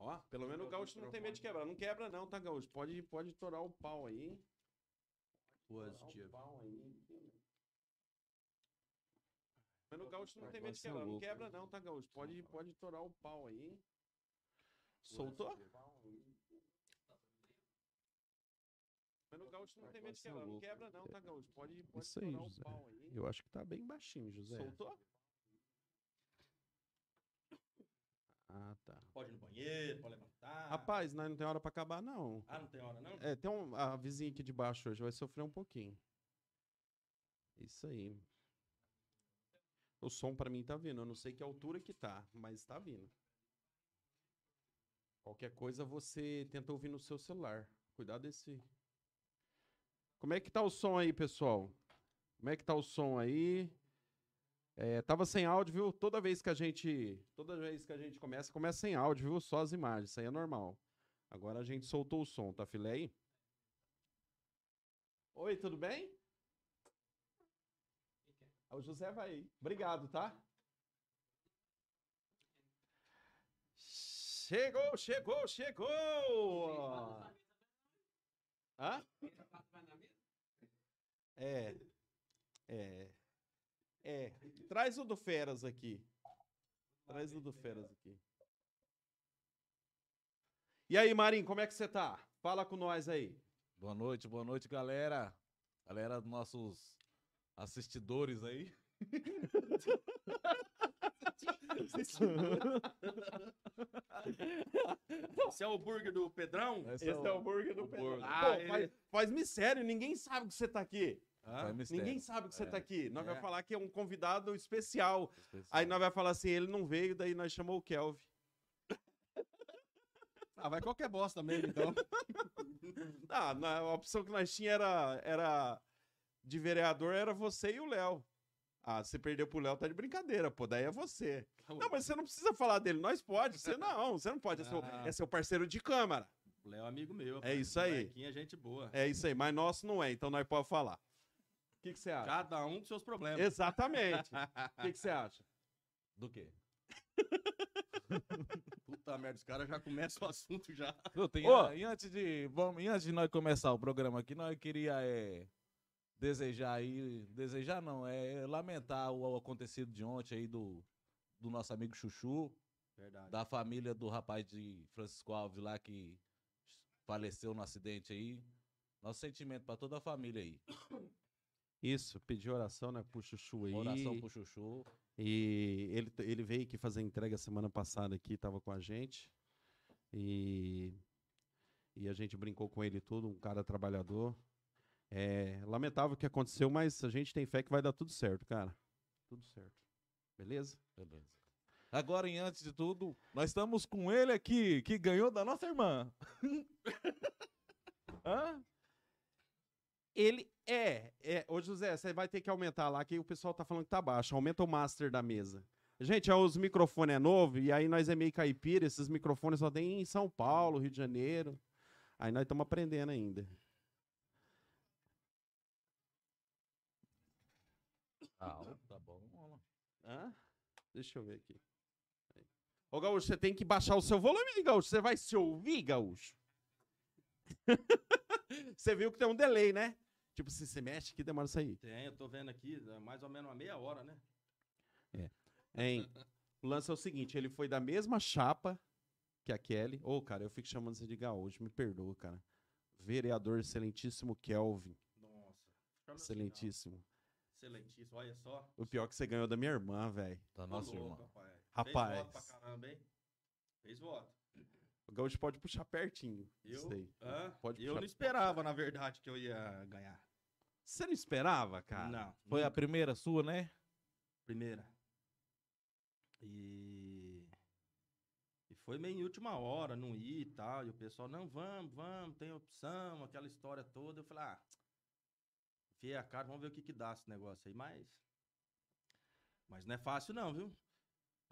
Ó, pelo menos o gaúcho não tem medo de quebrar. Não quebra não, tá, gaúcho? Pode, pode torar o pau aí. Positivo. pau aí. Pelo menos o gaúcho não tem medo de quebrar. Não quebra não, tá, gaúcho? Pode, pode torar o pau aí. Soltou? Pelo menos o gaúcho não tem medo de quebrar. Não quebra não, tá, gaúcho? Pode, pode Isso aí, torar o pau aí. Eu acho que tá bem baixinho, José. Soltou? Ah, tá. Pode ir no banheiro, pode levantar. Rapaz, nós não tem hora pra acabar, não. Ah, não tem hora, não? É, tem um, a vizinha aqui de baixo hoje vai sofrer um pouquinho. Isso aí. O som pra mim tá vindo. Eu não sei que altura que tá, mas tá vindo. Qualquer coisa você tenta ouvir no seu celular. Cuidado desse. Como é que tá o som aí, pessoal? Como é que tá o som aí? É, tava sem áudio, viu? Toda vez que a gente, toda vez que a gente começa, começa sem áudio, viu? Só as imagens, isso aí é normal. Agora a gente soltou o som, tá filé aí? Oi, tudo bem? O José vai aí. Obrigado, tá? Chegou, chegou, chegou! Hã? É. É. É. Traz o do Feras aqui. Traz o do Feras aqui. E aí, Marinho, como é que você tá? Fala com nós aí. Boa noite, boa noite, galera. Galera dos nossos assistidores aí. Esse é o burger do Pedrão? Esse Esse é o burger do o Pedro. burger. Pô, Ah, ele- faz, faz-me sério, ninguém sabe que você tá aqui. Mistério. Ninguém sabe que você É, tá aqui. Nós é. vamos falar que é um convidado especial. especial. Aí nós vamos falar assim, ele não veio, daí nós chamou o Kelvin. Ah, vai qualquer bosta mesmo, então. Ah, na- a opção que nós tinha era, era de vereador era você e o Léo. Ah, você perdeu pro Léo, tá de brincadeira, pô, daí é você. Não, mas você não precisa falar dele, nós pode, você não, você não pode, é seu, Ah. é seu parceiro de câmara. O Léo é amigo meu. É rapaz. isso aí. É gente boa. É isso aí, mas nosso não é, então nós podemos falar. O que, que você acha? Cada um com seus problemas. Exatamente. O que, que você acha? Do quê? Puta merda, os caras já começam o assunto já. Eu tenho, Ô! e antes de, vamos, e antes de nós começar o programa aqui, nós queria é, desejar aí, desejar não, é lamentar o, acontecido de ontem aí do, do nosso amigo Chuchu, Verdade. da família do rapaz de Francisco Alves lá que faleceu no acidente aí. Nosso sentimento pra toda a família aí. Isso, pedir oração, né, pro Chuchu aí. Oração pro Chuchu. E ele, ele veio aqui fazer entrega semana passada aqui, tava com a gente. E, e a gente brincou com ele tudo, um cara trabalhador. É lamentável o que aconteceu, mas a gente tem fé que vai dar tudo certo, cara. Tudo certo. Beleza? Beleza. Agora, e antes de tudo, nós estamos com ele aqui, que ganhou da nossa irmã. Hã? Ele é, é. Ô, José, você vai ter que aumentar lá, que o pessoal tá falando que tá baixo. Aumenta o master da mesa. Gente, é, os microfones é novo, e aí nós é meio caipira, esses microfones só tem em São Paulo, Rio de Janeiro. Aí nós estamos aprendendo ainda. Ah, tá bom. vamos lá. Hã? Deixa eu ver aqui. Aí. Ô, Gaúcho, você tem que baixar o seu volume, Gaúcho. Você vai se ouvir, Gaúcho? você viu que tem um delay, né? Tipo, se você mexe aqui, demora sair. Tem, eu tô vendo aqui, é mais ou menos uma meia hora, né? Hein? O lance é o seguinte, ele foi da mesma chapa que a Kelly. Ô, cara, eu fico chamando você de Gaúcho, me perdoa, cara. Vereador excelentíssimo Kelvin. Nossa. No Excelentíssimo. Excelentíssimo, olha só. O pior é que você ganhou da minha irmã, velho. Da Ô, nossa louco, irmã. Rapaz. Rapaz. Fez voto pra caramba, hein? Fez voto. O Gaúcho pode puxar pertinho. Eu. Hã? Pode eu não esperava, na verdade, que eu ia ganhar. Você não esperava, cara? Não. Foi a nunca. primeira sua, né? primeira. E... e foi meio em última hora, não ir e tal. E o pessoal, não, vamos, vamos, tem opção, aquela história toda. Eu falei, ah, enfiei a cara, vamos ver o que que dá esse negócio aí. Mas, mas não é fácil não, viu?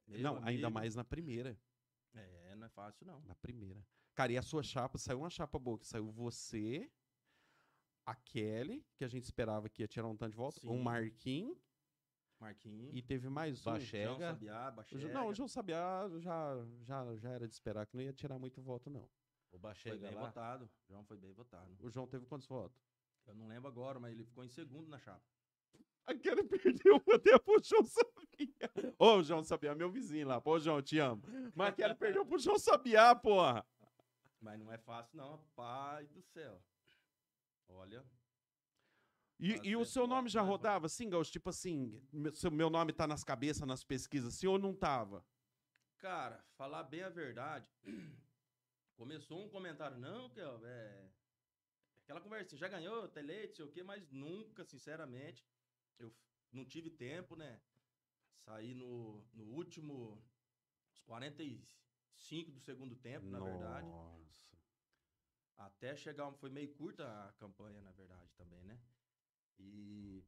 Meu não, ainda amigo, mais na primeira. É, não é fácil não. Na primeira. Cara, e a sua chapa? Saiu uma chapa boa, que saiu você, a Kelly, que a gente esperava que ia tirar um tanto de volta, o Sim. Marquinhos Marquinhos. E teve mais um. Baché. João. Sabiá, O Bachega. Ju- Não, o João Sabiá já, já, já era de esperar que não ia tirar muito voto, não. O Foi Bachega bem lá. votado. O João foi bem votado. O João teve quantos votos? Eu não lembro agora, mas ele ficou em segundo na chapa. Aquele perdeu até pro João Sabiá. Ô, João Sabiá, meu vizinho lá. Pô, João, te amo. Mas aquele perdeu pro João Sabiá, porra. Mas não é fácil, não. Pai do céu. Olha. E, e o seu nome já né? rodava assim, Gaúcho? Tipo assim, meu, seu- meu nome tá nas cabeças, nas pesquisas, assim, ou não tava? Cara, falar bem a verdade. Começou um comentário, não, que é. Aquela conversa, já ganhou, eleito, sei o quê, mas nunca, sinceramente, eu não tive tempo, né? Saí no, no último. Os 45 do segundo tempo, na verdade. Nossa. Até chegar. Foi meio curta a campanha, na verdade, também, né? E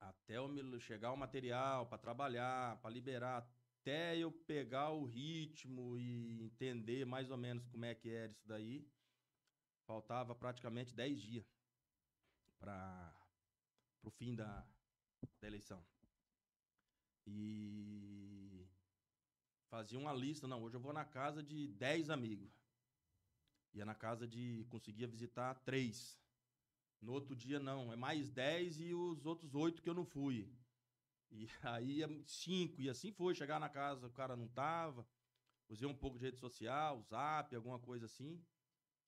até eu chegar o material para trabalhar, para liberar, até eu pegar o ritmo e entender mais ou menos como é que era isso daí, faltava praticamente 10 dias para o fim da, da eleição. E fazia uma lista, não, hoje eu vou na casa de 10 amigos. Ia na casa de. conseguia visitar três. No outro dia, não. É mais dez e os outros oito que eu não fui. E aí cinco. E assim foi. Chegar na casa, o cara não tava. Usei um pouco de rede social, zap, alguma coisa assim.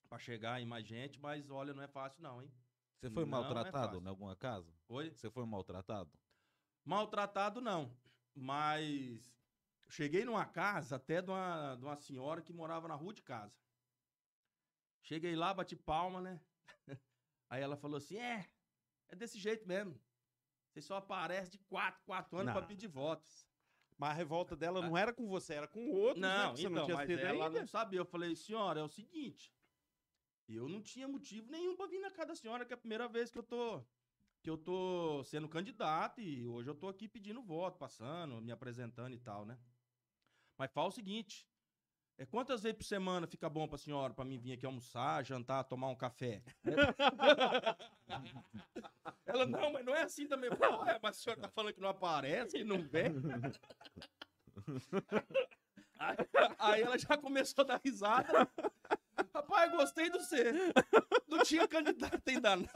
Pra chegar em mais gente. Mas olha, não é fácil, não, hein? Você foi Não é maltratado fácil. em alguma casa? Oi? Você foi maltratado? Maltratado, não. Mas. Cheguei numa casa até de uma, de uma senhora que morava na rua de casa. Cheguei lá, bati palma, né? Aí ela falou assim: é, é desse jeito mesmo. Você só aparece de quatro, quatro anos pra Não. pedir votos. Mas a revolta dela não era com você, era com outros, né? Não, que você então, não tinha mas ela ainda. não sabia. Eu falei, senhora, é o seguinte. Eu não tinha motivo nenhum pra vir na casa da senhora, que é a primeira vez que eu tô que eu tô sendo candidato e hoje eu tô aqui pedindo voto, passando, me apresentando e tal, né? Mas fala o seguinte, é quantas vezes por semana fica bom pra senhora pra mim vir aqui almoçar, jantar, tomar um café? Ela, não, mas não é assim também. Ué, mas a senhora tá falando que não aparece, que não vem? Aí ela já começou a dar risada. Rapaz, gostei do você. Não tinha candidato ainda, não.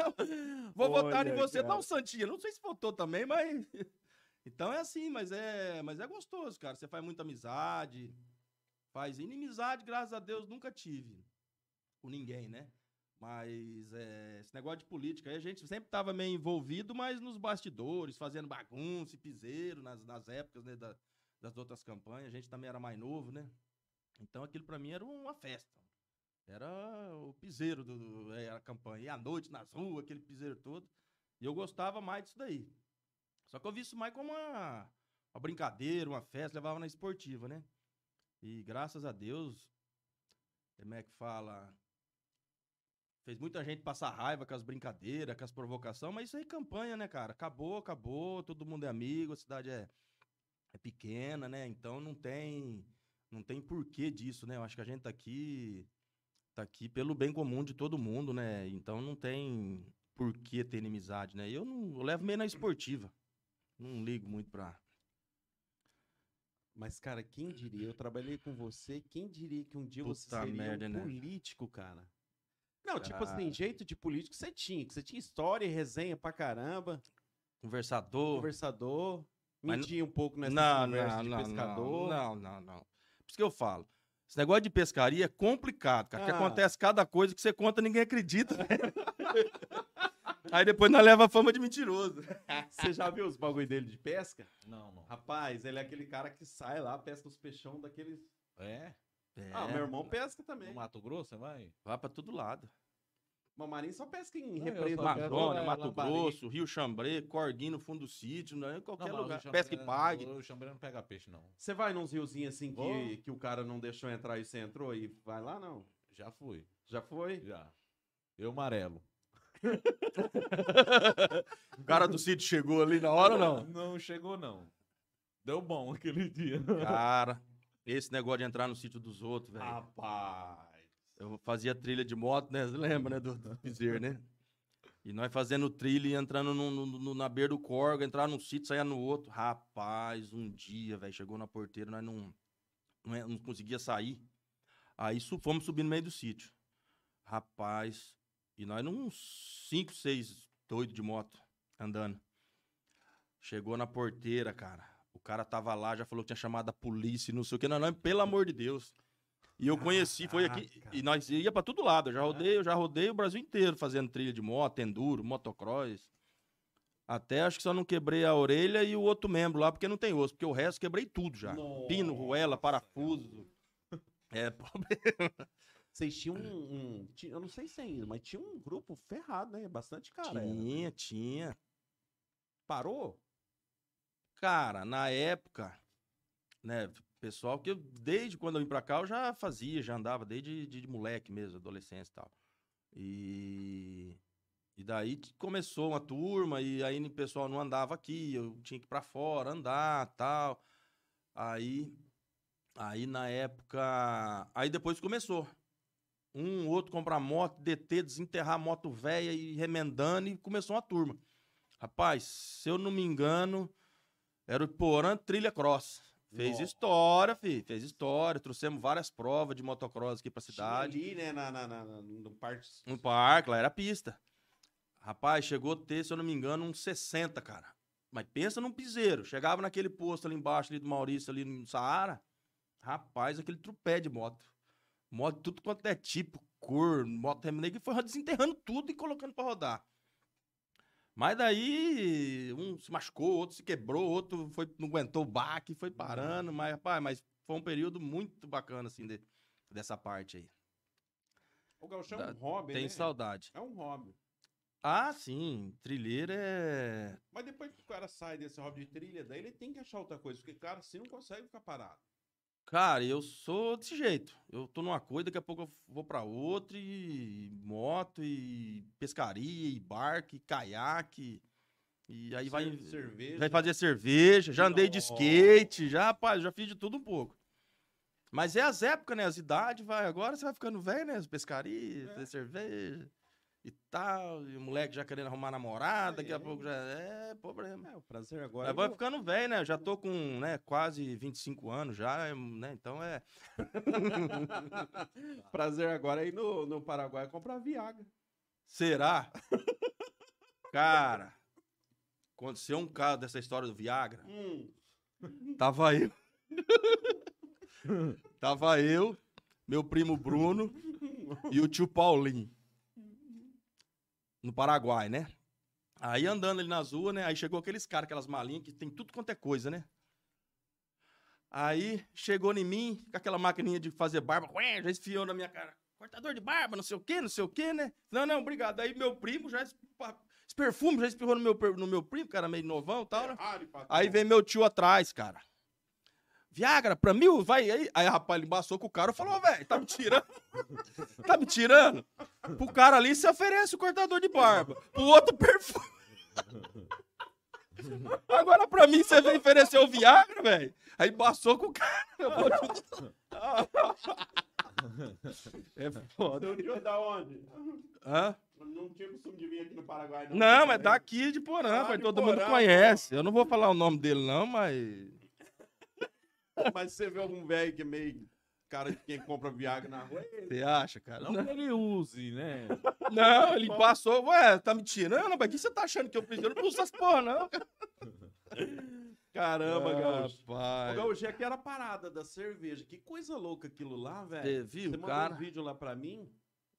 Vou votar em Olha, você. Dá cara. um santinho. Não sei se votou também, mas. Então é assim, mas é, mas é gostoso, cara. Você faz muita amizade. Faz inimizade, graças a Deus, nunca tive. Com ninguém, né? Mas é, esse negócio de política aí, a gente sempre tava meio envolvido, mas nos bastidores, fazendo bagunça e piseiro nas, nas épocas né, da- das outras campanhas. A gente também era mais novo, né? Então aquilo pra mim era uma festa. Era o piseiro do, do- é, a campanha. E à noite nas ruas, aquele piseiro todo. E eu gostava mais disso daí. Só que eu vi isso mais como uma, uma brincadeira, uma festa, levava na esportiva, né? E graças a Deus, como é que fala? Fez muita gente passar raiva com as brincadeiras, com as provocações, mas isso aí é campanha, né, cara? Acabou, acabou, todo mundo é amigo, a cidade é, é pequena, né? Então não tem não tem porquê disso, né? Eu acho que a gente tá aqui tá aqui pelo bem comum de todo mundo, né? Então não tem porquê ter inimizade, né? Eu não eu levo meio na esportiva. Não ligo muito pra Mas, cara, quem diria? Eu trabalhei com você, quem diria que um dia você Puta seria merda, um né? político, cara? Não, tipo assim, Cara. jeito de político você tinha, que você tinha história e resenha pra caramba, conversador. conversador, Mas mentia um pouco nessa não, conversa não, de não, pescador. Não, não, não. Por isso que eu falo. Esse negócio de pescaria é complicado, cara. Que Ah. acontece cada coisa que você conta ninguém acredita. né? Aí depois nós leva a fama de mentiroso. Você já viu os bagulho dele de pesca? Não, não. Rapaz, ele é aquele cara que sai lá, pesca os peixão daqueles. É? Ah, meu irmão pesca No também. Mato Grosso, você vai? Vai pra todo lado. Mas o Marinho só pesca em Não, represa. né? Amazônia, é, Mato Lambari. Grosso, Rio Chambré, Corguinho no fundo do sítio, né? em qualquer mas o lugar. Pesca e pague. O Xambré não pega peixe, não. Você vai nos riozinhos assim que, que o cara não deixou entrar e você entrou e vai lá, não? Já fui. Já foi? Já. Eu amarelo. O cara do sítio chegou ali na hora ou não? Não chegou, não. Deu bom aquele dia. Cara, esse negócio de entrar no sítio dos outros, velho. Rapaz. Eu fazia trilha de moto, né? Lembra, né? Do, do né? E nós fazendo trilha e entrando no, no- no- na beira do corgo, entrar num sítio, sair no outro. Rapaz, um dia, velho, chegou na porteira, nós não, não, é- não conseguia sair. Aí su- fomos subir no meio do sítio. Rapaz, e nós uns 5, 6 doidos de moto andando. Chegou na porteira, cara. O cara tava lá, já falou que tinha chamado a polícia, não sei o que. Não, não, pelo amor de Deus. E eu conheci, foi aqui. Caraca. E nós ia pra todo lado. Eu já rodei, eu já rodei o Brasil inteiro fazendo trilha de moto, enduro, motocross. Até acho que só não quebrei a orelha e o outro membro lá, porque não tem osso. Porque o resto quebrei tudo já. Pino, ruela, parafuso. É, problema. Vocês tinham um, um- Eu não sei se ainda, mas tinha um grupo ferrado, né? Bastante cara. era. tinha, tinha. Parou? Cara, na época, né, pessoal que eu, desde quando eu vim pra cá eu já fazia, já andava desde de, de moleque mesmo, adolescência e tal. E e daí começou uma turma e aí o pessoal não andava aqui, eu tinha que ir pra fora andar, tal. Aí aí na época, aí depois começou. Um, outro comprar moto, DT, desenterrar moto velha e remendando e começou uma turma. Rapaz, se eu não me engano, era o Porã Trilha Cross. Fez Nossa. história, fi, fez história. Trouxemos várias provas de motocross aqui pra Tinha cidade. ali, né? Na, na, na- no parque. No parque, lá era pista. Rapaz, chegou a ter, se eu não me engano, uns 60, cara. Mas pensa num piseiro. Chegava naquele posto ali embaixo, ali do Maurício, ali no Saara. Rapaz, aquele trupé de moto. Moto, tudo quanto é tipo, cor, moto remendada, que foi desenterrando tudo e colocando pra rodar. Mas daí, um se machucou, outro se quebrou, outro foi, não aguentou o baque, foi parando. Mas, rapaz, mas foi um período muito bacana, assim, de- dessa parte aí. O gauchão é um hobby, Tem né? saudade. É um hobby. Ah, sim. Trilheiro é. Mas depois que o cara sai desse hobby de trilha, daí ele tem que achar outra coisa, porque, cara, assim não consegue ficar parado. Cara, eu sou desse jeito. Eu tô numa coisa, daqui a pouco eu vou pra outra, e moto, e pescaria, e barco, e caiaque. E aí vai, Cer- cerveja. vai fazer cerveja. Já andei de skate, já, rapaz, já fiz de tudo um pouco. Mas é as épocas, né? As idades, vai. Agora você vai ficando velho, né? As pescarias, É. fazer cerveja e tal. E o moleque já querendo arrumar namorada, daqui a É. pouco já é problema. É, o prazer agora. Mas vai ficando velho, né? Eu já tô com, né, quase 25 anos já, né? Então é. prazer agora é ir no, no Paraguai comprar Viagra. Será? Cara, aconteceu um caso dessa história do Viagra. Hum. Tava eu. Tava eu, meu primo Bruno e o tio Paulinho. No Paraguai, né? Aí andando ali nas ruas, né? Aí chegou aqueles caras, aquelas malinhas que tem tudo quanto é coisa, né? Aí chegou em mim, com aquela maquininha de fazer barba, ué, já esfiou na minha cara. Cortador de barba, não sei o quê, não sei o quê, né? Não, não, obrigado. Aí meu primo já. Esse perfume já espirrou no meu, no meu primo, cara, meio novão e tal, né? Aí vem meu tio atrás, cara. Viagra, pra mil, vai aí. Aí, rapaz, ele embaçou com o cara e falou, "Ô, velho, tá me tirando? tá me tirando? Pro cara ali, você oferece o cortador de barba. Pro outro, perfume. Agora, pra mim, você vem oferecer o Viagra, velho. Aí embaçou com o cara. Eu vou te- É foda. Seu tio da onde? Hã? Não tinha costume de vir aqui no Paraguai, não. Não, mas daqui de Porã, Ah, todo mundo conhece. Eu não vou falar o nome dele, não, mas... Mas você vê algum velho que é meio cara de quem compra Viagra na rua? Você acha, cara? Não que ele use, né? Não, ele passou, ué, tá me tirando? Mas o que você tá achando que eu preciso? Eu não uso essas porra, não. Caramba, Gaúcho. O Rapaz. Gaúcho é que era a parada da cerveja. Que coisa louca aquilo lá, velho. Você viu, Você mandou cara? um vídeo lá pra mim.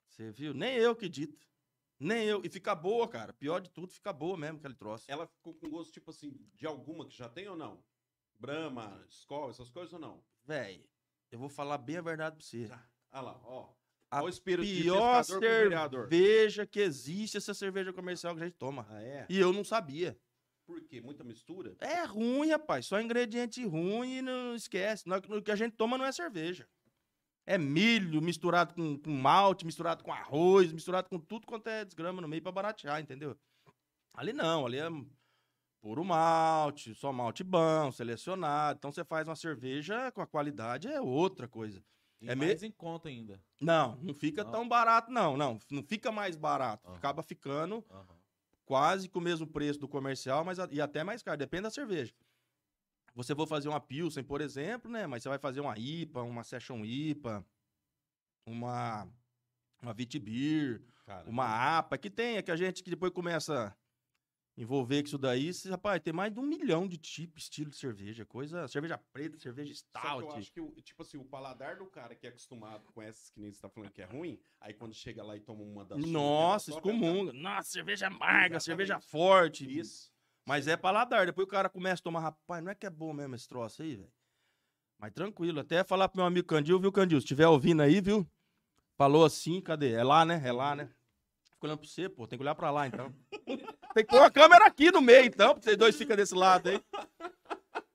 Você viu? Nem eu que dito. Nem eu. E fica boa, cara. Pior de tudo, fica boa mesmo aquele troço. Ela ficou com gosto, tipo assim, de alguma que já tem ou não? Brahma, Skol, essas coisas ou não? Véi, eu vou falar bem a verdade pra você. Ah lá, ó. A o espírito de pior vereador. cerveja que existe é essa cerveja comercial que a gente toma. Ah, é? E eu não sabia. Por quê? Muita mistura? É ruim, rapaz. Só ingrediente ruim e não esquece. O que a gente toma não é cerveja. É milho misturado com, com malte, misturado com arroz, misturado com tudo quanto é desgrama no meio pra baratear, entendeu? Ali não, ali é puro malte, só malte bom, selecionado. Então você faz uma cerveja com a qualidade, é outra coisa. E É mais em conta ainda. Não, não fica Não. tão barato, não. Não, não fica mais barato. Aham. Acaba ficando Aham. quase com o mesmo preço do comercial, mas a- e até mais caro, depende da cerveja. Você for fazer uma Pilsen, por exemplo, né? Mas você vai fazer uma IPA, uma Session IPA, uma uma Vitibir, uma APA, que tem, é que a gente que depois começa envolver com isso daí, você, rapaz, tem mais de um milhão de tipos, estilo de cerveja, coisa, cerveja preta, cerveja Só que eu stout. acho que, tipo assim, o paladar do cara que é acostumado com essas que nem você tá falando que é ruim, aí quando chega lá e toma uma das Nossa, suas, excomunga. Nossa, cerveja amarga, Exatamente. cerveja forte. Isso. Mas é paladar. Depois o cara começa a tomar, rapaz, não é que é bom mesmo esse troço aí, velho. Mas tranquilo. Até falar pro meu amigo Candil, viu, Candil? Se estiver ouvindo aí, viu? Falou assim, cadê? É lá, né? É lá, né? Fico olhando pra você, pô. Tem que olhar pra lá, então. tem que pôr a câmera aqui no meio, então, porque vocês dois ficam desse lado aí.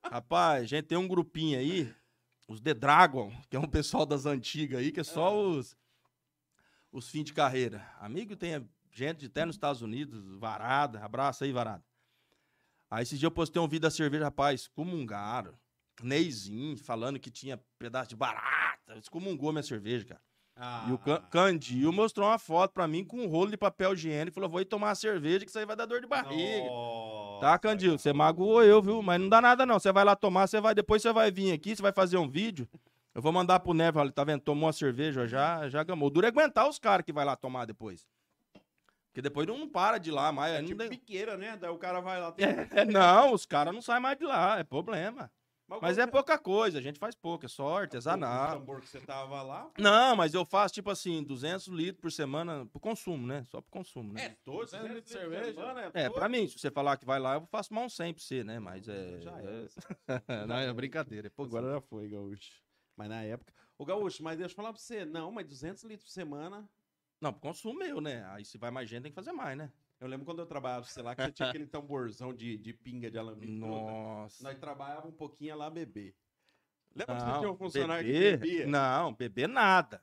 Rapaz, gente, tem um grupinho aí, os The Dragon, que é um pessoal das antigas aí, que é só os, os fins de carreira. Amigo tem gente até nos Estados Unidos, Varada, abraço aí, Varada. Aí esses dias eu postei um vídeo da cerveja, rapaz, excomungaram. Neizinho, falando que tinha pedaço de barata, excomungou minha cerveja, cara. Ah, E o Can- Candil mostrou uma foto pra mim com um rolo de papel higiênico e falou: vou ir tomar uma cerveja que isso aí vai dar dor de barriga. Tá, Candil? Você magoou eu, viu? Mas não dá nada, não. Você vai lá tomar, você vai. Depois você vai vir aqui, você vai fazer um vídeo. Eu vou mandar pro Neves, olha, tá vendo? Tomou uma cerveja, já, já gamou. O duro é aguentar os caras que vai lá tomar depois. Porque depois não para de lá mais. É tipo tem- piqueira, né? Daí o cara vai lá. tem- É, não, os caras não saem mais de lá, é problema. Mas é qual- pouca coisa, a gente faz pouco, é só O artesanal. tambor que você tava lá. Não, mas eu faço tipo assim, 200 litros por semana pro consumo, né? Só pro consumo, né? É, todos, 200 né? litros de cerveja. É, pra mim, se você falar que vai lá, eu faço mais um 100 pra você, né? Mas é. Já é- é. não, é brincadeira. É pouco. Agora já foi, Gaúcho. Mas na época. Ô, Gaúcho, mas deixa eu falar pra você. Não, mas 200 litros por semana. Não, pro consumo meu, né? Aí se vai mais gente, tem que fazer mais, né? Eu lembro quando eu trabalhava, sei lá, que você tinha aquele tamborzão de, de pinga de alambique. Nossa. Nós trabalhávamos um pouquinho lá beber. Lembra que você Não, tinha um funcionário beber? que bebia? Não, beber nada.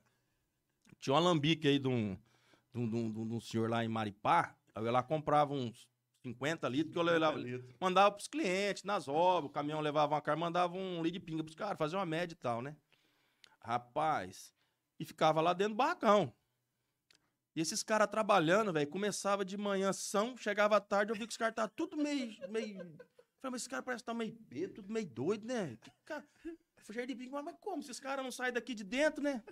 Tinha um alambique aí de um, de um, de um- de um- senhor lá em Maripá. Aí eu ia lá comprava uns 50 litros, que eu levava, litros. mandava pros clientes, nas obras, o caminhão levava uma carga, mandava um litro de pinga pros caras, fazia uma média e tal, né? Rapaz, e ficava lá dentro do barracão. E esses caras trabalhando, velho, começava de manhã são, chegava à tarde, eu vi que os caras estavam tudo meio, meio... Falei, mas esse cara parece que tá meio bêbado, tudo meio doido, né? Que cara... Fugiu de mas como? Esses caras não saem daqui de dentro, né?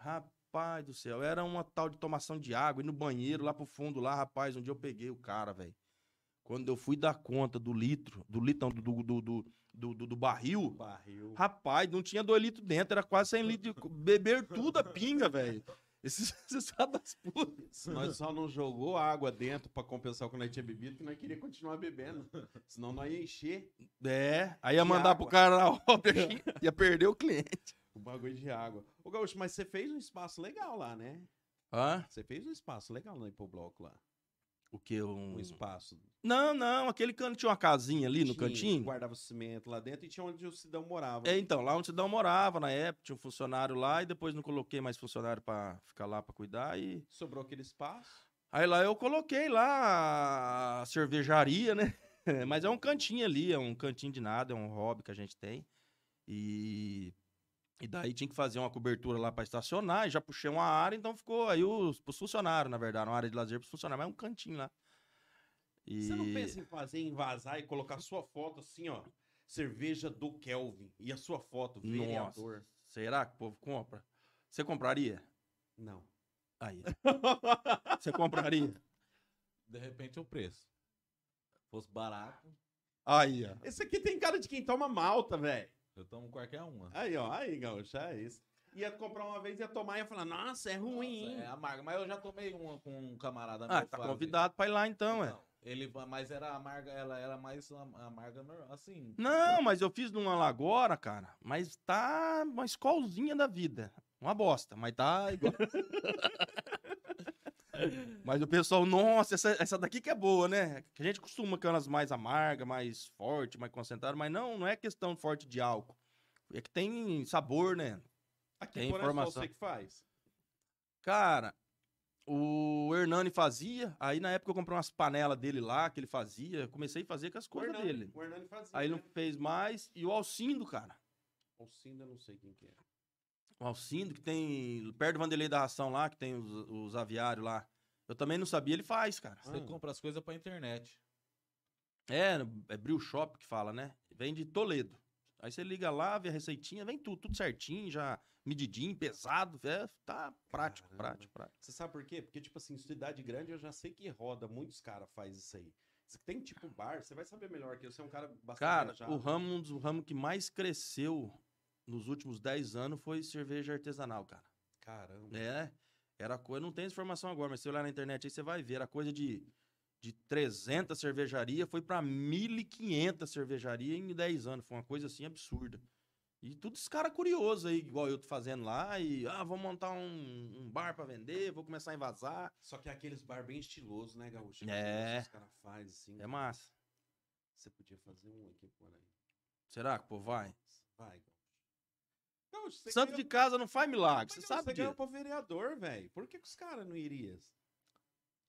Rapaz do céu, era uma tal de tomação de água, ir no banheiro, lá pro fundo, lá, rapaz, um dia eu peguei o cara, velho. Quando eu fui dar conta do litro, do do, do, do, do, do, do- do barril, Barril. rapaz, não tinha dois litros dentro, era quase 100 litros. De... Beber tudo a pinga, velho. Esses, das putas. Nós só não jogou água dentro pra compensar o que nós tinha bebido, que nós queríamos continuar bebendo. Senão nós ia encher É, aí ia mandar água. pro cara na obra, ia perder o cliente. o bagulho de água. Ô, Gaúcho, mas você fez um espaço legal lá, né? Hã? Você fez um espaço legal no Hipobloco lá. O que? Um... Um espaço. Não, não, aquele canto tinha uma casinha ali no Tinha, cantinho. Guardava cimento lá dentro e tinha onde o Sidão morava. É, então, lá onde o Cidão morava na época, tinha um funcionário lá e depois não coloquei mais funcionário pra ficar lá pra cuidar e... Sobrou aquele espaço. Aí lá eu coloquei lá a cervejaria, né? Mas é um cantinho ali, é um cantinho de nada, é um hobby que a gente tem. E, e daí tinha que fazer uma cobertura lá pra estacionar, e já puxei uma área, então ficou aí os, os funcionários, na verdade, uma área de lazer pros funcionários, mas é um cantinho lá. E... Você não pensa em fazer, em vazar e colocar sua foto assim, ó? Cerveja do Kelvin. E a sua foto, vereador. Nossa, será que o povo compra? Você compraria? Não. Aí. Você compraria? De repente o preço. Fosse barato, Aí, ó. Esse aqui tem cara de quem toma malta, velho. Eu tomo qualquer uma. Aí, ó. Aí, Gaúcho, é isso. Ia comprar uma vez, ia tomar e ia falar, nossa, é ruim, Nossa, é amarga. Mas eu já tomei uma com um camarada Ah, meu, tá Flávio. convidado pra ir lá então, é. Não, ele, mas era amarga, ela era mais am- amarga, assim. Não, mas eu fiz numa lá agora, cara. Mas tá uma escolzinha da vida. Uma bosta, mas tá igual. mas o pessoal, nossa, essa, essa daqui que é boa, né? Que a gente costuma com elas mais amargas, mais forte, mais concentrada, mas não, não é questão forte de álcool. É que tem sabor, né? Aqui tem informação. você que faz. Cara, o Hernani fazia, aí na época eu comprei umas panelas dele lá, que ele fazia, comecei a fazer com as coisas Hernani, dele. o Hernani fazia. Aí ele né? não fez mais, e o Alcindo, cara. Alcinda, não sei quem que é. O Alcindo, que tem. Perto do Vanderlei da Ração lá, que tem os, os aviários lá. Eu também não sabia, ele faz, cara. Você Ah. compra as coisas pra internet. É, é Brew Shop que fala, né? Vem de Toledo. Aí você liga lá, vê a receitinha, vem tudo, tudo certinho, já medidinho, pesado. É, tá prático, Caramba. prático, prático. Você sabe por quê? Porque, tipo assim, cidade grande eu já sei que roda, muitos caras fazem isso aí. Você tem tipo bar, você vai saber melhor que eu. Você é um cara bastante Cara, viajado. o ramo, um dos ramos que mais cresceu nos últimos 10 anos foi cerveja artesanal, cara. Caramba. É, era coisa, não tem informação agora, mas se você olhar na internet aí você vai ver, era coisa de, de 300 cervejaria, foi pra 1.500 cervejaria em 10 anos, foi uma coisa assim absurda. E tudo esse cara curioso aí, igual eu tô fazendo lá, e ah, vou montar um, um bar pra vender, vou começar a invasar. Só que é aqueles bar bem estilosos, né, Gaúcho? É. Os caras fazem assim. É massa. Você podia fazer um aqui por aí. Será que, pô, vai? Vai, Você Santo ganhou- de casa não faz milagre, Mas, você sabe Você ganhou disso. pra vereador, velho. Por que, que os caras não iriam?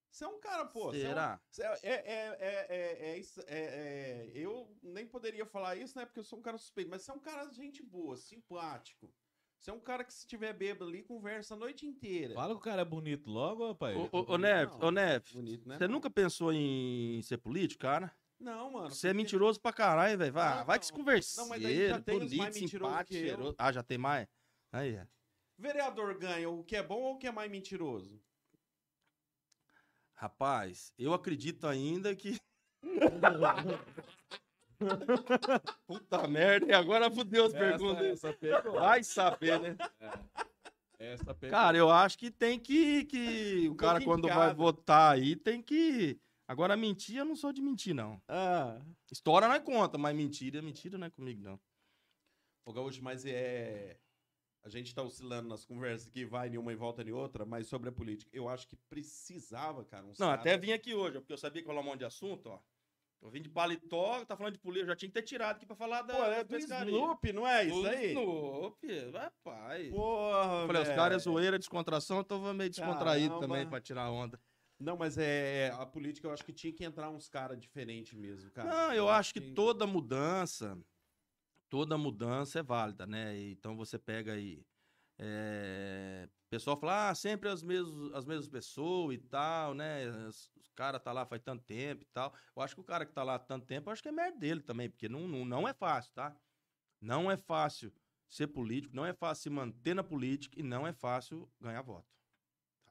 Você é um cara, pô. você é um- Será? É, é, é, é, é isso- é- é- eu nem poderia falar isso, né? Porque eu sou um cara suspeito, mas você é um cara de gente boa, simpático. Você é um cara que, se tiver bêbado ali, conversa a noite inteira. Fala que o cara é bonito logo, rapaz. Ô, ô, ô não. ô Neves, Bonito, né? você nunca pensou em ser político, cara? Não, mano. Você é porque- mentiroso pra caralho, velho. Vai, Ah, vai que se conversa. Não, mas daí já tem os bonito, mais mentirosos simpático, que eu. cheiroso. Ah, já tem mais? Aí, é. Vereador ganha o que é bom ou o que é mais mentiroso? Rapaz, eu acredito ainda que. Puta merda, e agora fudeu as perguntas. Essa, essa pegou. Vai saber, né? Essa pegou. Cara, eu acho que tem que. que o cara, quando vai cada. votar aí, tem que. Agora, mentir, eu não sou de mentir, não. Ah. História não é conta, mas mentira, mentira não é comigo, não. Ô, Gaúcho, mas é. A gente tá oscilando nas conversas que vai em uma e volta em outra, mas sobre a política. Eu acho que precisava, cara. Uns Não, cara- até vim aqui hoje, ó, porque eu sabia que ia rolar um monte de assunto, ó. Eu vim de paletó, tá falando de polícia, eu já tinha que ter tirado aqui pra falar da Pô, é do pescaria. Snoop, não é isso Do aí? Snoop, rapaz. Porra, Falei, os caras é velho. zoeira, descontração, eu vou meio descontraído Caramba. também pra tirar onda. Não, mas é. A política eu acho que tinha que entrar uns caras diferentes mesmo, cara. Não, eu acho que toda mudança, toda mudança é válida, né? Então você pega aí. É... O pessoal fala, ah, sempre as mesmas, as mesmas pessoas e tal, né? Os, os caras tá lá faz tanto tempo e tal. Eu acho que o cara que tá lá há tanto tempo, eu acho que é merda dele também, porque não, não, não é fácil, tá? Não é fácil ser político, não é fácil se manter na política e não é fácil ganhar voto.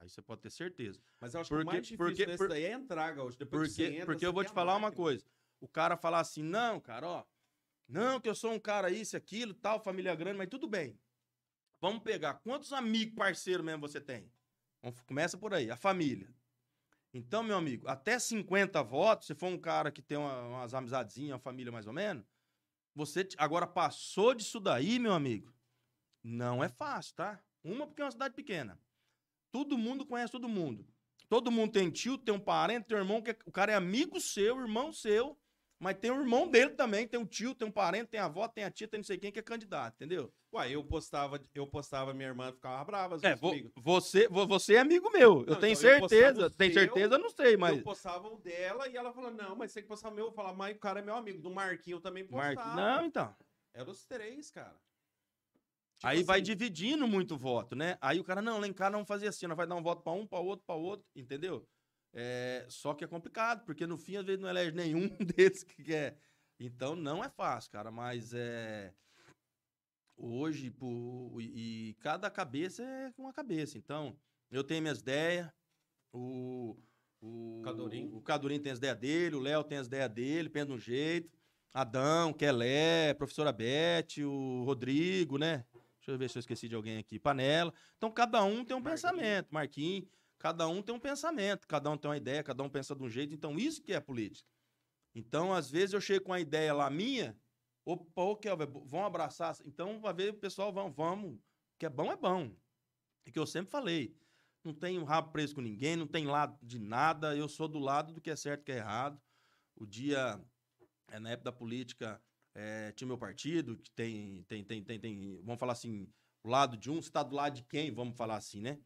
Aí você pode ter certeza. Mas eu acho que Porque- o mais difícil porque- por- daí é entrar, Gaúcho. Depois que Porque, entra, porque eu vou te falar uma coisa. O cara falar assim, não, cara, ó. Não, que eu sou um cara isso, aquilo, tal, família grande, mas tudo bem. Vamos pegar. Quantos amigos, parceiros mesmo você tem? Vamos- Começa por aí, a família. Então, meu amigo, até 50 votos, se for um cara que tem uma- umas amizadezinhas, uma família mais ou menos, você agora passou disso daí, meu amigo, não é fácil, tá? Uma porque é uma cidade pequena. Todo mundo conhece todo mundo. Todo mundo tem tio, tem um parente, tem um irmão, que é- o cara é amigo seu, irmão seu, mas tem o irmão dele também, tem um tio, tem um parente, tem a avó, tem a tia, tem não sei quem que é candidato, entendeu? Ué, eu postava, eu postava, minha irmã ficava brava. às É, vo- você, vo- você é amigo meu, eu Não, tenho então eu certeza. o Tem seu, certeza, eu não sei, mas. Eu postava o dela e ela falou, não, mas você tem que postar o meu. Eu falava, mas o cara é meu amigo. Do Marquinho eu também postava. Mark... Não, então. Era os três, cara. Tipo Aí vai assim, dividindo muito voto, né? Aí o cara, não, lá em casa não fazia assim, não vai dar um voto pra um, pra outro, pra outro, entendeu? É, só que é complicado, porque no fim, às vezes, não elege nenhum desses que quer. Então, não é fácil, cara, mas é. Hoje, pô, e, cada cabeça é uma cabeça. Então, eu tenho minhas ideias, o. O Cadorim. O Cadorim tem as ideias dele, o Léo tem as ideias dele, pensa de um jeito. Adão, Kelé, professora Beth, o Rodrigo, né? Deixa eu ver se eu esqueci de alguém aqui. Panela. Então, cada um tem um Marquinhos. pensamento. Marquinhos. Cada um tem um pensamento. Cada um tem uma ideia, cada um pensa de um jeito. Então, isso que é política. Então, às vezes, eu chego com a ideia lá minha. Opa, ô, Kelvin, vão abraçar. Então, vai ver o pessoal, vão, vamos. O que é bom é bom. É que eu sempre falei. Não tenho rabo preso com ninguém, não tem lado de nada. Eu sou do lado do que é certo e que é errado. O dia, é, na época da política, é, tinha meu partido, que tem, tem, tem, tem, tem, vamos falar assim, o lado de um, você está do lado de quem, vamos falar assim, né?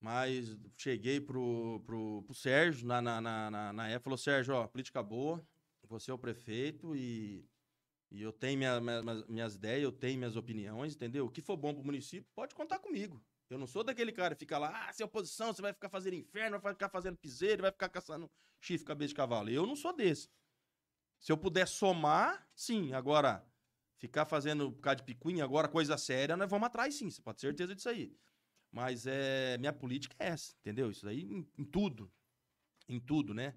Mas cheguei pro, pro, pro Sérgio na, na, na, na, época, falou, Sérgio, ó, política boa, você é o prefeito e E eu tenho minha- minha- minhas, ideias, eu tenho minhas opiniões, entendeu? O que for bom pro município, pode contar comigo. Eu não sou daquele cara que fica lá, ah, se é oposição, você vai ficar fazendo inferno, vai ficar fazendo piseiro, vai ficar caçando chifre, cabeça de cavalo. Eu não sou desse. Se eu puder somar, sim. Agora, ficar fazendo por causa de picuinha, agora coisa séria, nós vamos atrás sim, você pode ter certeza disso aí. Mas é, minha política é essa, entendeu? Isso aí em, em tudo. Em tudo, né?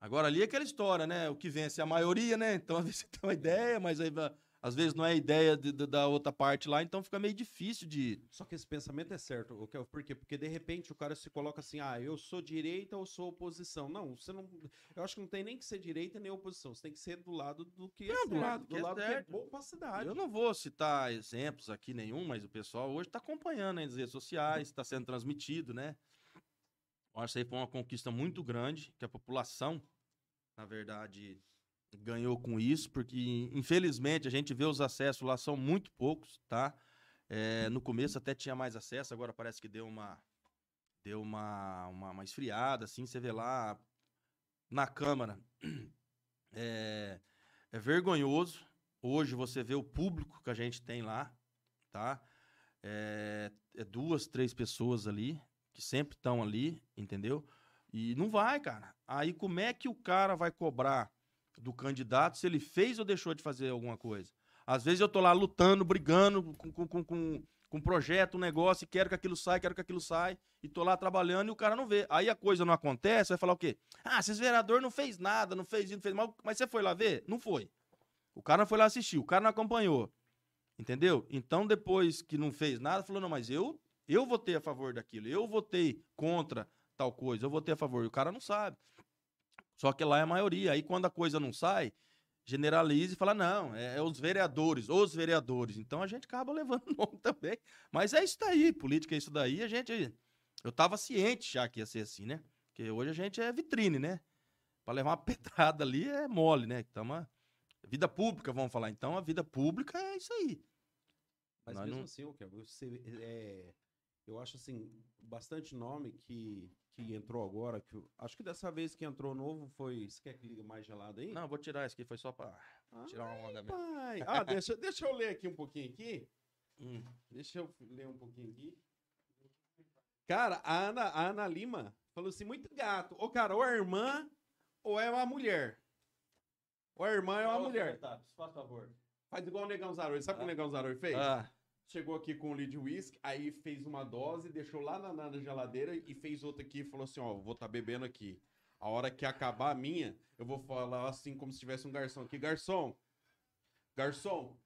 Agora ali é aquela história, né? O que vence é a maioria, né? Então às vezes você tem uma ideia, mas aí va- às vezes não é a ideia de- de- da outra parte lá, então fica meio difícil de. Só que esse pensamento é certo. Kel, Por quê? Porque de repente o cara se coloca assim: ah, eu sou direita ou sou oposição. Não, você não. Eu acho que não tem nem que ser direita nem oposição. Você tem que ser do lado do que é Não, do lado do que é lado que é bom pra cidade. Eu não vou citar exemplos aqui nenhum, mas o pessoal hoje está acompanhando aí nas redes sociais, está sendo transmitido, né? Eu acho que isso aí foi uma conquista muito grande, que a população, na verdade, ganhou com isso, porque infelizmente a gente vê os acessos lá são muito poucos, tá? É, no começo até tinha mais acesso, agora parece que deu uma deu uma, uma, uma esfriada, assim, você vê lá na Câmara. É, é vergonhoso. Hoje você vê o público que a gente tem lá, tá? É, é duas, três pessoas ali, que sempre estão ali, entendeu? E não vai, cara. Aí como é que o cara vai cobrar do candidato se ele fez ou deixou de fazer alguma coisa? Às vezes eu tô lá lutando, brigando com, com, com, com, com um projeto, um negócio, e quero que aquilo saia, quero que aquilo saia, e tô lá trabalhando e o cara não vê. Aí a coisa não acontece, vai falar o quê? Ah, esses vereador não fez nada, não fez isso, não fez mal, mas você foi lá ver? Não foi. O cara não foi lá assistir, o cara não acompanhou. Entendeu? Então, depois que não fez nada, falou: não, mas eu, eu votei a favor daquilo, eu votei contra tal coisa, eu votei a favor. E o cara não sabe. Só que lá é a maioria. Aí, quando a coisa não sai, generaliza e fala: não, é, é os vereadores, os vereadores. Então a gente acaba levando o nome também. Mas é isso daí, política é isso daí. A gente. Eu tava ciente já que ia ser assim, né? Porque hoje a gente é vitrine, né? Pra levar uma pedrada ali é mole, né? Então, uma vida pública, vamos falar. Então, a vida pública é isso aí. Mas Nós mesmo não- assim, ô, Kel, você, é, eu acho assim, bastante nome que, que entrou agora. Que, eu- acho que dessa vez que entrou novo foi. Você quer que liga mais gelado aí? Não, vou tirar isso aqui, foi só pra Ah, tirar uma onda mesmo. pai. Ah, deixa, deixa eu ler aqui um pouquinho aqui. Hum. Deixa eu ler um pouquinho aqui. Cara, a Ana, a Ana Lima falou assim: muito gato. Ô, cara, ou é irmã ou é uma mulher. Ou é irmã ou é uma mulher. Faz favor. Faz igual o Negão Zaroi. Sabe o que o Negão Zaroi fez? Ah, Chegou aqui com um litro de whisky, aí fez uma dose, deixou lá na, na geladeira e fez outra aqui e falou assim: Ó, vou estar bebendo aqui. A hora que acabar a minha, eu vou falar assim, como se tivesse um garçom aqui: Garçom, garçom,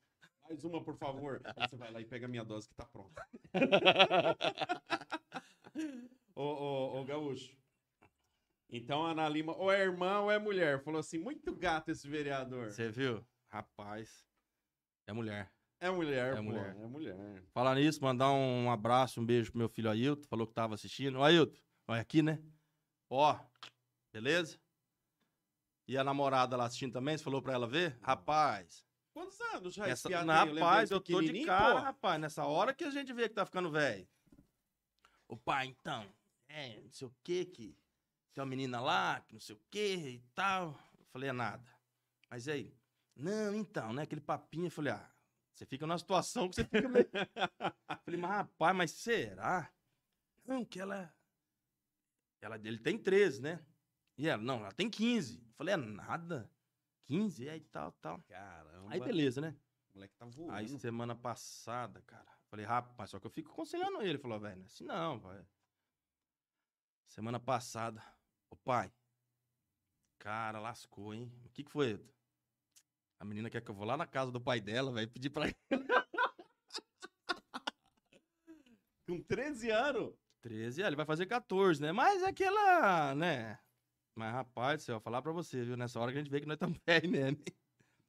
mais uma, por favor. Aí você vai lá e pega a minha dose que tá pronta. ô, ô, ô, Gaúcho. Então a Ana Lima, ou é irmã ou é mulher. Falou assim: muito gato esse vereador. você viu? Rapaz, é mulher. É mulher, É pô, mulher. É mulher. Falar nisso, mandar um abraço, um beijo pro meu filho Ailton, falou que tava assistindo. Ô, Ailton, olha aqui, né? Ó, beleza? E a namorada lá assistindo também, você falou pra ela ver? Rapaz, Quantos anos já essa, esse na, aí? rapaz, eu tô de cara, pô. rapaz, nessa hora que a gente vê que tá ficando velho. O pai, então, é, não sei o que, que tem uma menina lá, que não sei o que e tal. Eu falei, é nada. Mas aí, não, então, né, aquele papinho, eu falei, ah, você fica numa situação que você fica meio... falei, mas rapaz, mas será? Não, que ela, ela, ele tem 13, né? E ela, não, ela tem 15. Eu falei, é nada. 15, é e tal, tal. Caramba. Aí beleza, né? O moleque tá voando. Aí semana passada, cara, falei, rapaz, só que eu fico aconselhando ele. Ele falou, velho, é assim não, pai. Semana passada, o pai, cara, lascou, hein? O que que foi? A menina quer que eu vou lá na casa do pai dela, velho, pedir pra ele. Com 13 anos. 13, é, ele vai fazer 14, né? Mas é aquela, né? Mas, rapaz, do céu, falar pra você, viu? Nessa hora que a gente vê que nós estamos velho mesmo. hein?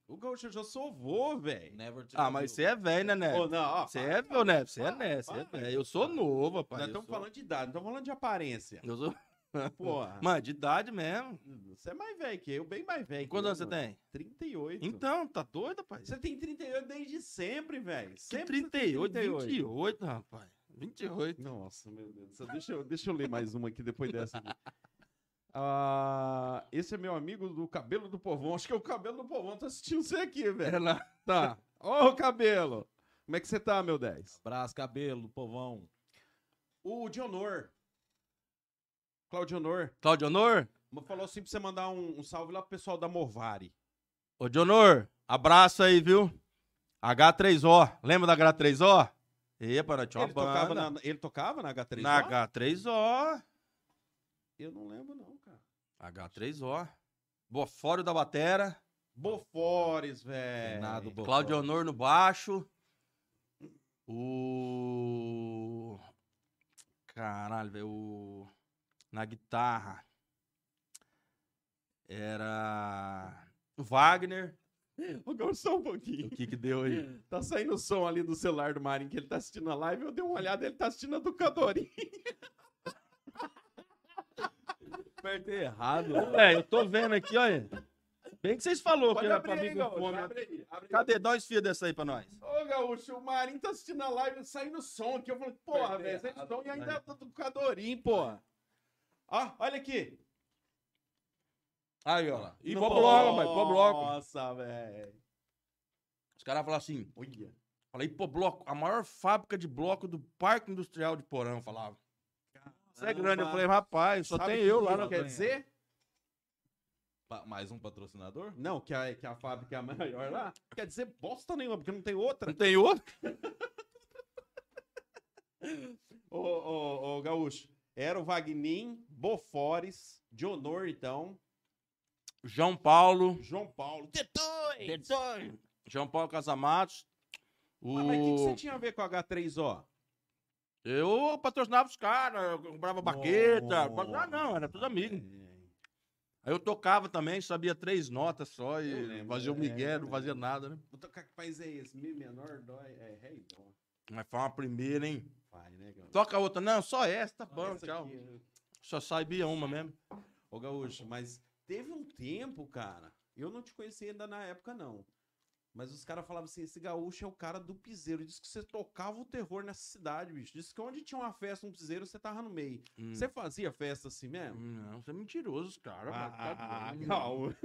O Gaúcho, eu já sou vô, velho. Ah, mas você é velho, né, né? Não, ó, Você é, meu, né? Você é, né? Você é velho. Eu sou novo, rapaz. Nós eu estamos sou- falando de idade, não estamos falando de aparência. Eu sou... Porra. Mano, de idade mesmo. Você é mais velho que eu, bem mais velho. que Quantos anos você tem? 38. Então, tá doido, rapaz? Você tem 38 desde sempre, velho. Sempre você tem 38, 28, rapaz. 28. Nossa, meu Deus do. Deixa eu, deixa eu ler mais uma aqui depois dessa. aqui. Ah, esse é meu amigo do cabelo do povão. Acho que é o cabelo do povão. Tá assistindo você aqui, É velho. lá. Tá. Ô, cabelo. Como é que você tá, meu 10? Abraço, cabelo, povão. O Dionor. Claudio Honor. Claudio Honor? Falou assim pra você mandar um, um salve lá pro pessoal da Movari. Ô, Dionor, abraço aí, viu? H3O. Lembra da H3O? Epa, nós tinha uma Ele tocava, banda. na, ele tocava na H3O? Na H3O. Eu não lembro, não, cara. H3O. Bofório da Batera. Bofores, velho. Claudio Honor no baixo. O. Caralho, velho. O... Na guitarra. Era. O Wagner. Ô, Gaúcho, só um O pouquinho. que que deu aí? Tá saindo o som ali do celular do Marinho que ele tá assistindo a live. Eu dei uma olhada, ele tá assistindo a do Cadorinho. Apertei errado. É, eu tô vendo aqui, olha. Bem que vocês falaram que Pode era abrir pra mim com fome. Abre aí, abre aí. Cadê? Dá uns fios dessa aí pra nós. Ô, Gaúcho, o Marinho tá assistindo a live, saindo som aqui. Eu falei, porra, velho, vocês estão e ainda tá do Cadorinho, porra. Ó, olha aqui. Aí, ó. E Não. pô bloco, mas pô bloco. Nossa, velho. Os caras falaram assim, Olha. falei, pô, bloco, a maior fábrica de bloco do Parque Industrial de Porão, falava. Isso é grande. Eu falei, rapaz, só Sabe tem eu lá isso na quer dizer? Pa- Mais um patrocinador? Não, que a, que a fábrica é a maior lá. Quer dizer bosta nenhuma, porque não tem outra. Não tem outro? Ô, ô, ô, Gaúcho, era o Vagnin, Bofores, Dionor, então, João Paulo. João Paulo. João Paulo Casamatos. O... Ah, mas o que, que você tinha a ver com a H3O? Eu patrocinava os caras, eu comprava baqueta. Nossa. Ah, não, era tudo amigo. É. Aí eu tocava também, sabia três notas só e lembro, fazia o é, Miguel, eu não fazia nada, né? Vou tocar que país é esse? Mi menor, dói, é ré e dó. Mas foi uma primeira, hein? Vai, né, Gaúcho? Toca outra. Não, só essa, tá bom, tchau. aqui, é- Só sabia uma mesmo. Ô, Gaúcho, mas teve um tempo, cara, eu não te conhecia ainda na época, não. Mas os caras falavam assim, esse gaúcho é o cara do piseiro. Diz que você tocava o terror nessa cidade, bicho. Diz que onde tinha uma festa, um piseiro, você tava no meio. Hum. Você fazia festa assim mesmo? Não, você é mentiroso, cara. Ah, mas tá doido. gaúcho.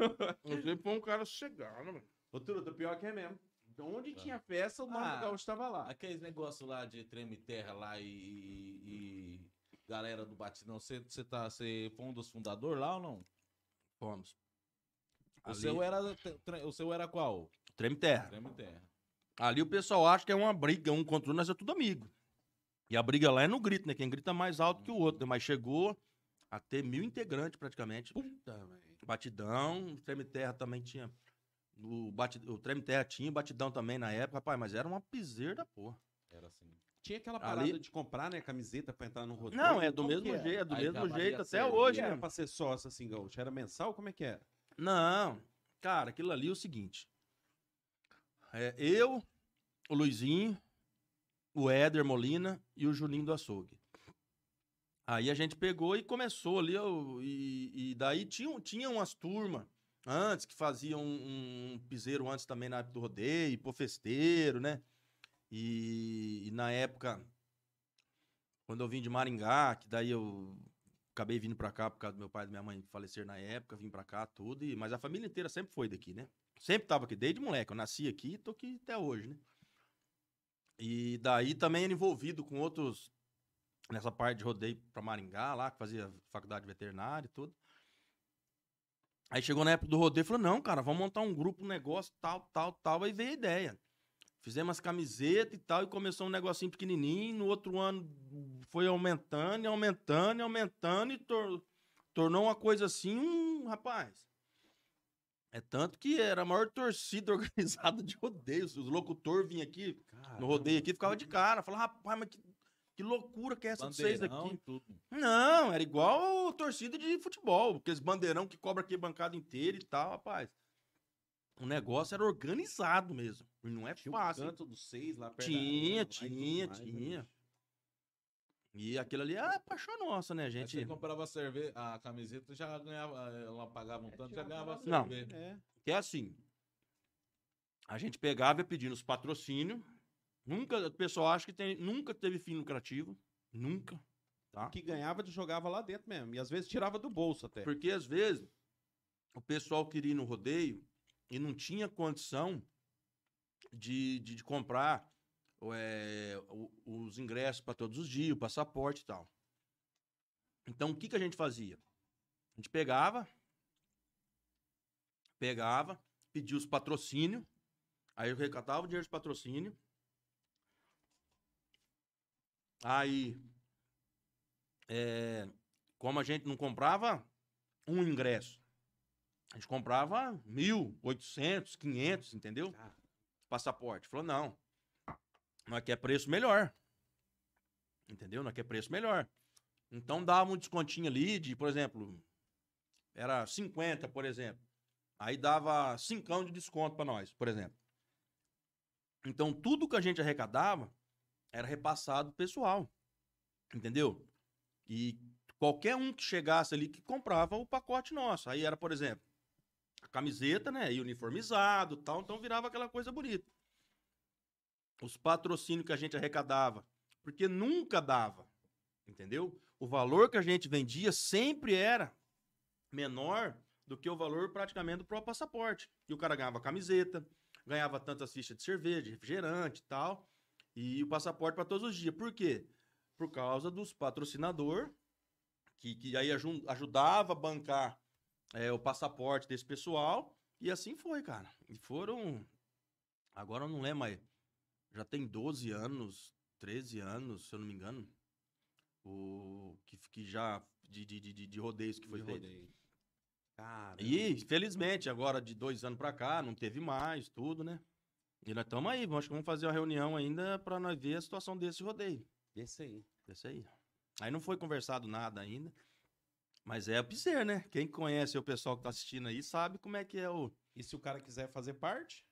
Você foi um cara sossegado, mano. Ô, Truta, pior que é mesmo. Então, onde tinha festa, o nome Ah. do gaúcho tava lá. Aqueles negócios lá de treme terra lá e, e- e galera do Batidão, você, você, tá, você foi um dos fundadores lá ou não? Fomos. O Ali- seu, era, o seu era qual? Treme terra. Treme terra. Ali o pessoal acha que é uma briga, um contra o outro, nós é tudo amigo. E a briga lá é no grito, né? Quem grita mais alto que o outro, né? Mas chegou a ter mil integrantes praticamente. Puta, velho. Batidão, Treme Terra também tinha. O, bati, o Treme Terra tinha, o Batidão também na época, rapaz, mas era uma piseira da porra. Era assim. Tinha aquela parada Ali- de comprar, né, camiseta pra entrar no rodeio. Não, é do Como mesmo era? jeito, é do Aí mesmo jeito até hoje, era né? pra ser sócio assim, gaúcho? Era mensal? Como é que era? Não, cara, aquilo ali é o seguinte. É, eu, o Luizinho, o Éder Molina e o Juninho do Açougue. Aí a gente pegou e começou ali, e, e daí tinha, tinha umas turmas antes que faziam um, um piseiro antes também na época do rodeio, pô festeiro, né? E, e na época, quando eu vim de Maringá, que daí eu acabei vindo pra cá por causa do meu pai e da minha mãe falecer na época, vim pra cá tudo, e, mas a família inteira sempre foi daqui, né? Sempre tava aqui, desde moleque. Eu nasci aqui e tô aqui até hoje, né? E daí também era envolvido com outros, nessa parte de rodeio pra Maringá, lá, que fazia faculdade veterinária e tudo. Aí chegou na época do rodeio e falou: não, cara, vamos montar um grupo, um negócio, tal, tal, tal. Aí veio a ideia. Fizemos as camisetas e tal, e começou um negocinho pequenininho. No outro ano foi aumentando, e aumentando, e aumentando, e tor- tornou uma coisa assim, um rapaz. É tanto que era a maior torcida organizada de rodeios. Os locutores vinham aqui, no rodeio aqui, ficava de cara. Falava, rapaz, mas que, que loucura que é essa de vocês Bandeirão aqui? e tudo. Não, era igual torcida de futebol, aqueles bandeirão que cobra aqui a bancada inteira e tal, rapaz. O negócio era organizado mesmo. E não é Tinha o fácil. canto dos seis lá perto da Tinha, e tudo tinha, mais, né, tinha. bicho? E aquilo ali é paixão nossa, né, Aí gente? Você comprava cerveja, a camiseta já ganhava, ela pagava um tanto, já Tinha ganhava uma Não. cerveja. É. Que é assim. A gente pegava e pedindo os patrocínios. Nunca, o pessoal acha que tem, nunca teve fim lucrativo. Nunca. Tá? Que ganhava, jogava lá dentro mesmo. E às vezes tirava do bolso até. Porque às vezes o pessoal queria ir no rodeio e não tinha condição de, de, de comprar é, os ingressos para todos os dias, o passaporte e tal. Então, o que, que a gente fazia? A gente pegava, pegava, pedia os patrocínios, aí eu recatava o dinheiro de patrocínio, aí, é, como a gente não comprava um ingresso, a gente comprava mil, oitocentos, quinhentos, entendeu? Passaporte. Falou, não, nós quer preço melhor. Entendeu? Nós quer preço melhor. Então dava um descontinho ali de, por exemplo, era 50, por exemplo. Aí dava 5 de desconto para nós, por exemplo. Então tudo que a gente arrecadava era repassado pessoal. Entendeu? E qualquer um que chegasse ali que comprava o pacote nosso. Aí era, por exemplo, a camiseta, né? E uniformizado, tal, então virava aquela coisa bonita. Os patrocínios que a gente arrecadava, porque nunca dava, entendeu? O valor que a gente vendia sempre era menor do que o valor praticamente do próprio passaporte. E o cara ganhava camiseta, ganhava tantas fichas de cerveja, de refrigerante e tal, e o passaporte para todos os dias. Por quê? Por causa dos patrocinador que, que aí aju- ajudava a bancar é, o passaporte desse pessoal. E assim foi, cara. E foram. Agora eu não lembro, mas já tem 12 anos, 13 anos, se eu não me engano. O que, que já. De, de, de, de rodeios que foi De feito. rodeio. Caramba. E, felizmente, agora de dois anos pra cá, não teve mais, tudo, né? E nós estamos aí, acho que vamos fazer uma reunião ainda pra nós ver a situação desse rodeio. Esse aí. Desse aí. Aí não foi conversado nada ainda. Mas é o ser, né? Quem conhece o pessoal que tá assistindo aí sabe como é que é o. E se o cara quiser fazer parte?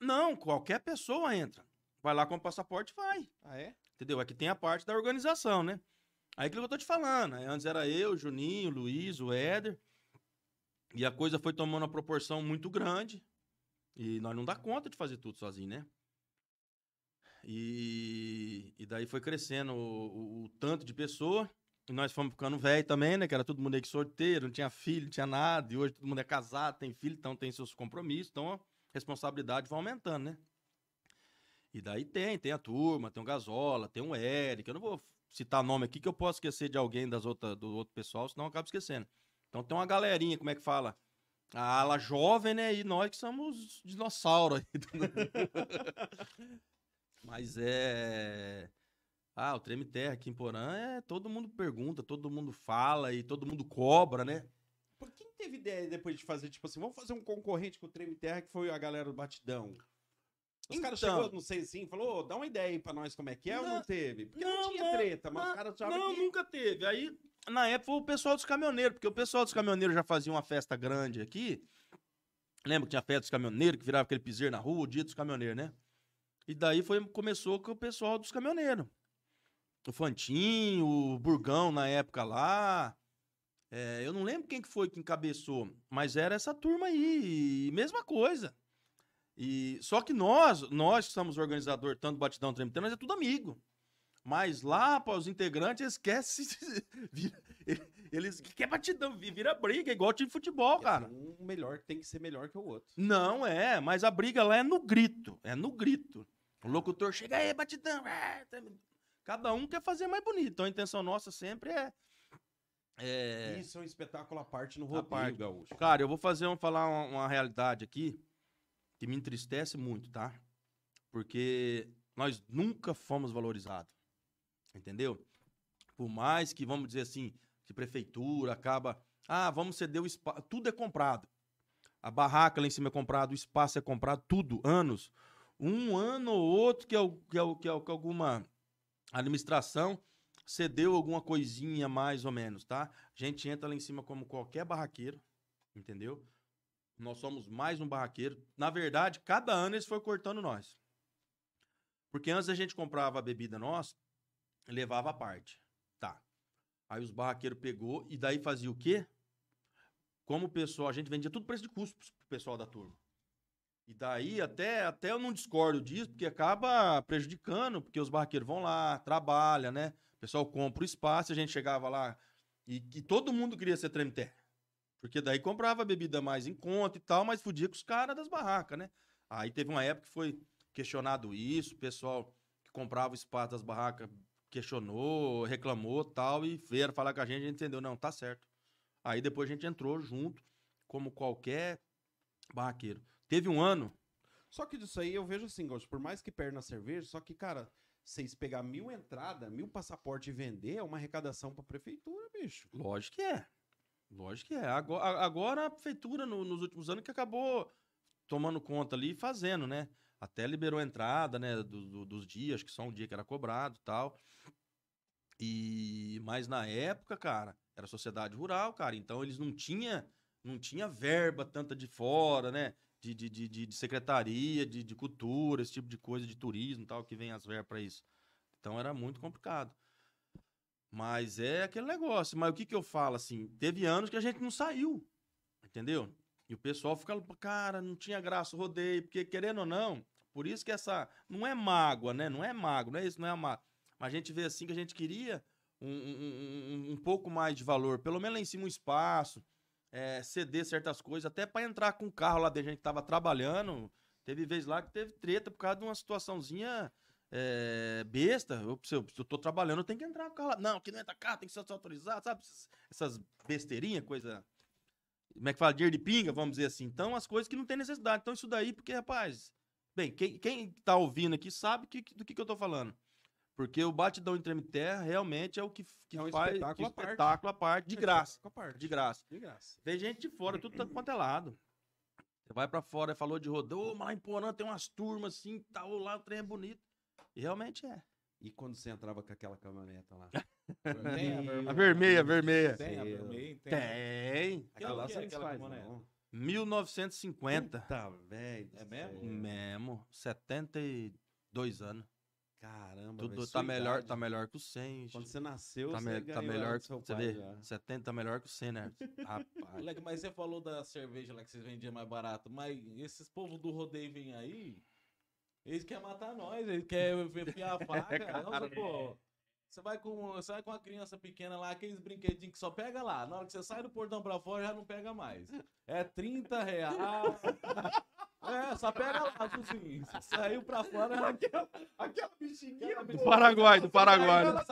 Não, qualquer pessoa entra. Vai lá com o passaporte, vai. Ah, é? Entendeu? Aqui tem a parte da organização, né? Aí aquilo que eu tô te falando. aí Antes era eu, Juninho, Luiz, o Éder. E a coisa foi tomando uma proporção muito grande. E nós não dá conta de fazer tudo sozinho, né? E, e daí foi crescendo o, o- o tanto de pessoa. E nós fomos ficando velho também, né? Que era todo mundo aí que sorteiro, não tinha filho, não tinha nada. E hoje todo mundo é casado, tem filho, então tem seus compromissos. Então a responsabilidade vai aumentando, né? E daí tem, tem a turma, tem o Gasola, tem o Eric. Eu não vou citar nome aqui que eu posso esquecer de alguém das outra, do outro pessoal, senão eu acabo esquecendo. Então tem uma galerinha, como é que fala? A ala jovem, né? E nós que somos dinossauros aí. Mas é. Ah, o Treme Terra aqui em Porã é. Todo mundo pergunta, todo mundo fala e todo mundo cobra, né? Por quem teve ideia depois de fazer, tipo assim, vamos fazer um concorrente com o Treme Terra, que foi a galera do Batidão? Os caras Então. chegou, não sei assim, falou, "Ô, dá uma ideia aí pra nós como é que é ou não Não, teve? Porque não, não, tinha não, treta, mas os não, caras achavam Não, que... nunca teve. Aí, na época, o pessoal dos caminhoneiros, porque o pessoal dos caminhoneiros já fazia uma festa grande aqui. Lembra que tinha festa dos caminhoneiros, que virava aquele piseiro na rua, o dia dos caminhoneiros, né? E daí foi, começou com o pessoal dos caminhoneiros. O Fantinho, o Burgão na época lá. É, eu não lembro quem que foi que encabeçou, mas era essa turma aí. Mesma coisa. E, só que nós, nós que somos organizador tanto do Batidão Treme Terra, nós é tudo amigo. Mas lá, para os integrantes, esquece. eles quer batidão, vi- vira briga, igual time de futebol, cara. Um melhor tem que ser melhor que o outro. Não, é, mas a briga lá é no grito. É no grito. O locutor chega aí, batidão. é, tá- Cada um quer fazer mais bonito. Então a intenção nossa sempre é. é Isso é um espetáculo à parte no rodeio, parte. gaúcho. Cara, eu vou fazer um, falar uma, uma realidade aqui que me entristece muito, tá? Porque nós nunca fomos valorizados. Entendeu? Por mais que, vamos dizer assim, que prefeitura acaba. Ah, vamos ceder o espaço. Tudo é comprado. A barraca lá em cima é comprada, o espaço é comprado, tudo, anos. Um ano ou outro que, é o- que, é o- que, é o- que alguma administração cedeu alguma coisinha mais ou menos, tá? A gente entra lá em cima como qualquer barraqueiro, entendeu? Nós somos mais um barraqueiro. Na verdade, cada ano eles foram cortando nós. Porque antes a gente comprava a bebida nossa, levava a parte. Tá. Aí os barraqueiros pegou e daí fazia o quê? Como o pessoal, a gente vendia tudo preço de custo pro pessoal da turma. E daí até, até eu não discordo disso, porque acaba prejudicando, porque os barraqueiros vão lá, trabalham, né? O pessoal compra o espaço, a gente chegava lá e, e todo mundo queria ser treme terra. Porque daí comprava bebida mais em conta e tal, mas fudia com os caras das barracas, né? Aí teve uma época que foi questionado isso, o pessoal que comprava o espaço das barracas questionou, reclamou tal, e vieram falar com a gente, a gente entendeu, não, tá certo. Aí depois a gente entrou junto, como qualquer barraqueiro. Teve um ano, Só que disso aí eu vejo assim, Ghost, por mais que perde na cerveja, só que, cara, vocês pegar mil entradas, mil passaporte e vender, é uma arrecadação pra prefeitura, bicho. Lógico que é. Lógico que é. Agora, a- agora a prefeitura, no- nos últimos anos, que acabou tomando conta ali e fazendo, né? Até liberou a entrada, né? do- do- dos dias, que só um dia que era cobrado tal. E, mas na época, cara, era sociedade rural, cara. Então eles não tinha, não tinha verba tanta de fora, né? De, de, de, de- secretaria, de, de cultura, esse tipo de coisa, de turismo tal, que vem as verbas pra isso. Então era muito complicado. Mas é aquele negócio. Mas o que que eu falo, assim? Teve anos que a gente não saiu, entendeu? E o pessoal fica, cara, não tinha graça rodeio, porque querendo ou não, por isso que essa. Não é mágoa, né? Não é mágoa, não é isso, não é a mágoa. Mas a gente vê assim que a gente queria um, um, um- um pouco mais de valor, pelo menos lá em cima um espaço, é, ceder certas coisas, até para entrar com o carro lá dentro, a gente tava trabalhando. Teve vez lá que teve treta por causa de uma situaçãozinha é, besta. Eu, se, eu, se eu tô trabalhando, eu tenho que entrar com o carro lá. Não, que não entra carro, tem que ser autorizado, sabe? Essas besteirinhas, coisa. Como é que fala? Dinheiro de pinga, vamos dizer assim. Então, as coisas que não tem necessidade. Então, isso daí, porque, rapaz. Bem, quem, quem tá ouvindo aqui sabe que, do que, que eu tô falando. Porque o batidão em treme terra realmente é o que, que É um faz espetáculo que à parte. espetáculo à parte, de graça. Parte. De graça. De graça. Vem gente de fora, tudo tanto quanto é lado. Você vai pra fora, falou de rodeio, ô, mas lá em Porã tem umas turmas assim, tal, lá o trem é bonito. E realmente é. E quando você entrava com aquela caminhoneta lá? Tem a vermelha. A vermelha, a vermelha. Tem a vermelha, tem. Tem. Aquela lá você é não aquela faz, caminhonete? não. 1950. Puta, velho. É mesmo? céu. Mesmo. 72 anos. Caramba, Tudo velho, tá melhor, idade. tá melhor que o 100. Quando você nasceu, Tá, você me- tá melhor que seu você vê. já. 70 tá melhor que o 100, né? Rapaz. Moleque, mas você falou da cerveja lá que vocês vendiam mais barato, mas esses povos do rodeio vêm aí, eles querem matar nós, eles querem enfiar a faca. Nossa, pô, você vai, com, você vai com uma criança pequena lá, aqueles brinquedinhos que só pega lá. Na hora que você sai do portão pra fora, já não pega mais. É 30 reais. É, só pega lá, assim. Você saiu pra fora, já Aquela bichinha. Do Paraguai, do Paraguai. Ela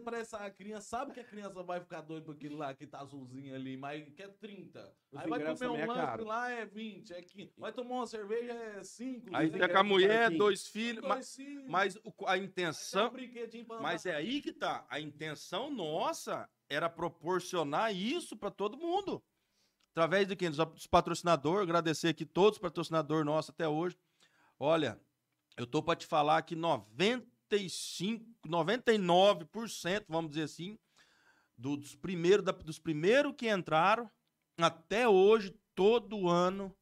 pra essa criança, sabe que a criança vai ficar doida por aquilo lá que tá azulzinho ali, mas que é 30. Os Aí vai comer um é lanche lá, é 20, é 15. Vai tomar uma cerveja, é 5. Aí fica com a mulher, dois filhos. Mas, mas a intenção. um Mas é aí que tá. A intenção nossa era proporcionar isso pra todo mundo. Através de quem? Dos patrocinadores. Agradecer aqui todos os patrocinadores nossos até hoje. Olha, eu tô pra te falar que 95, 99%, vamos dizer assim, do- dos primeiros da- dos primeiros que entraram, até hoje, todo ano,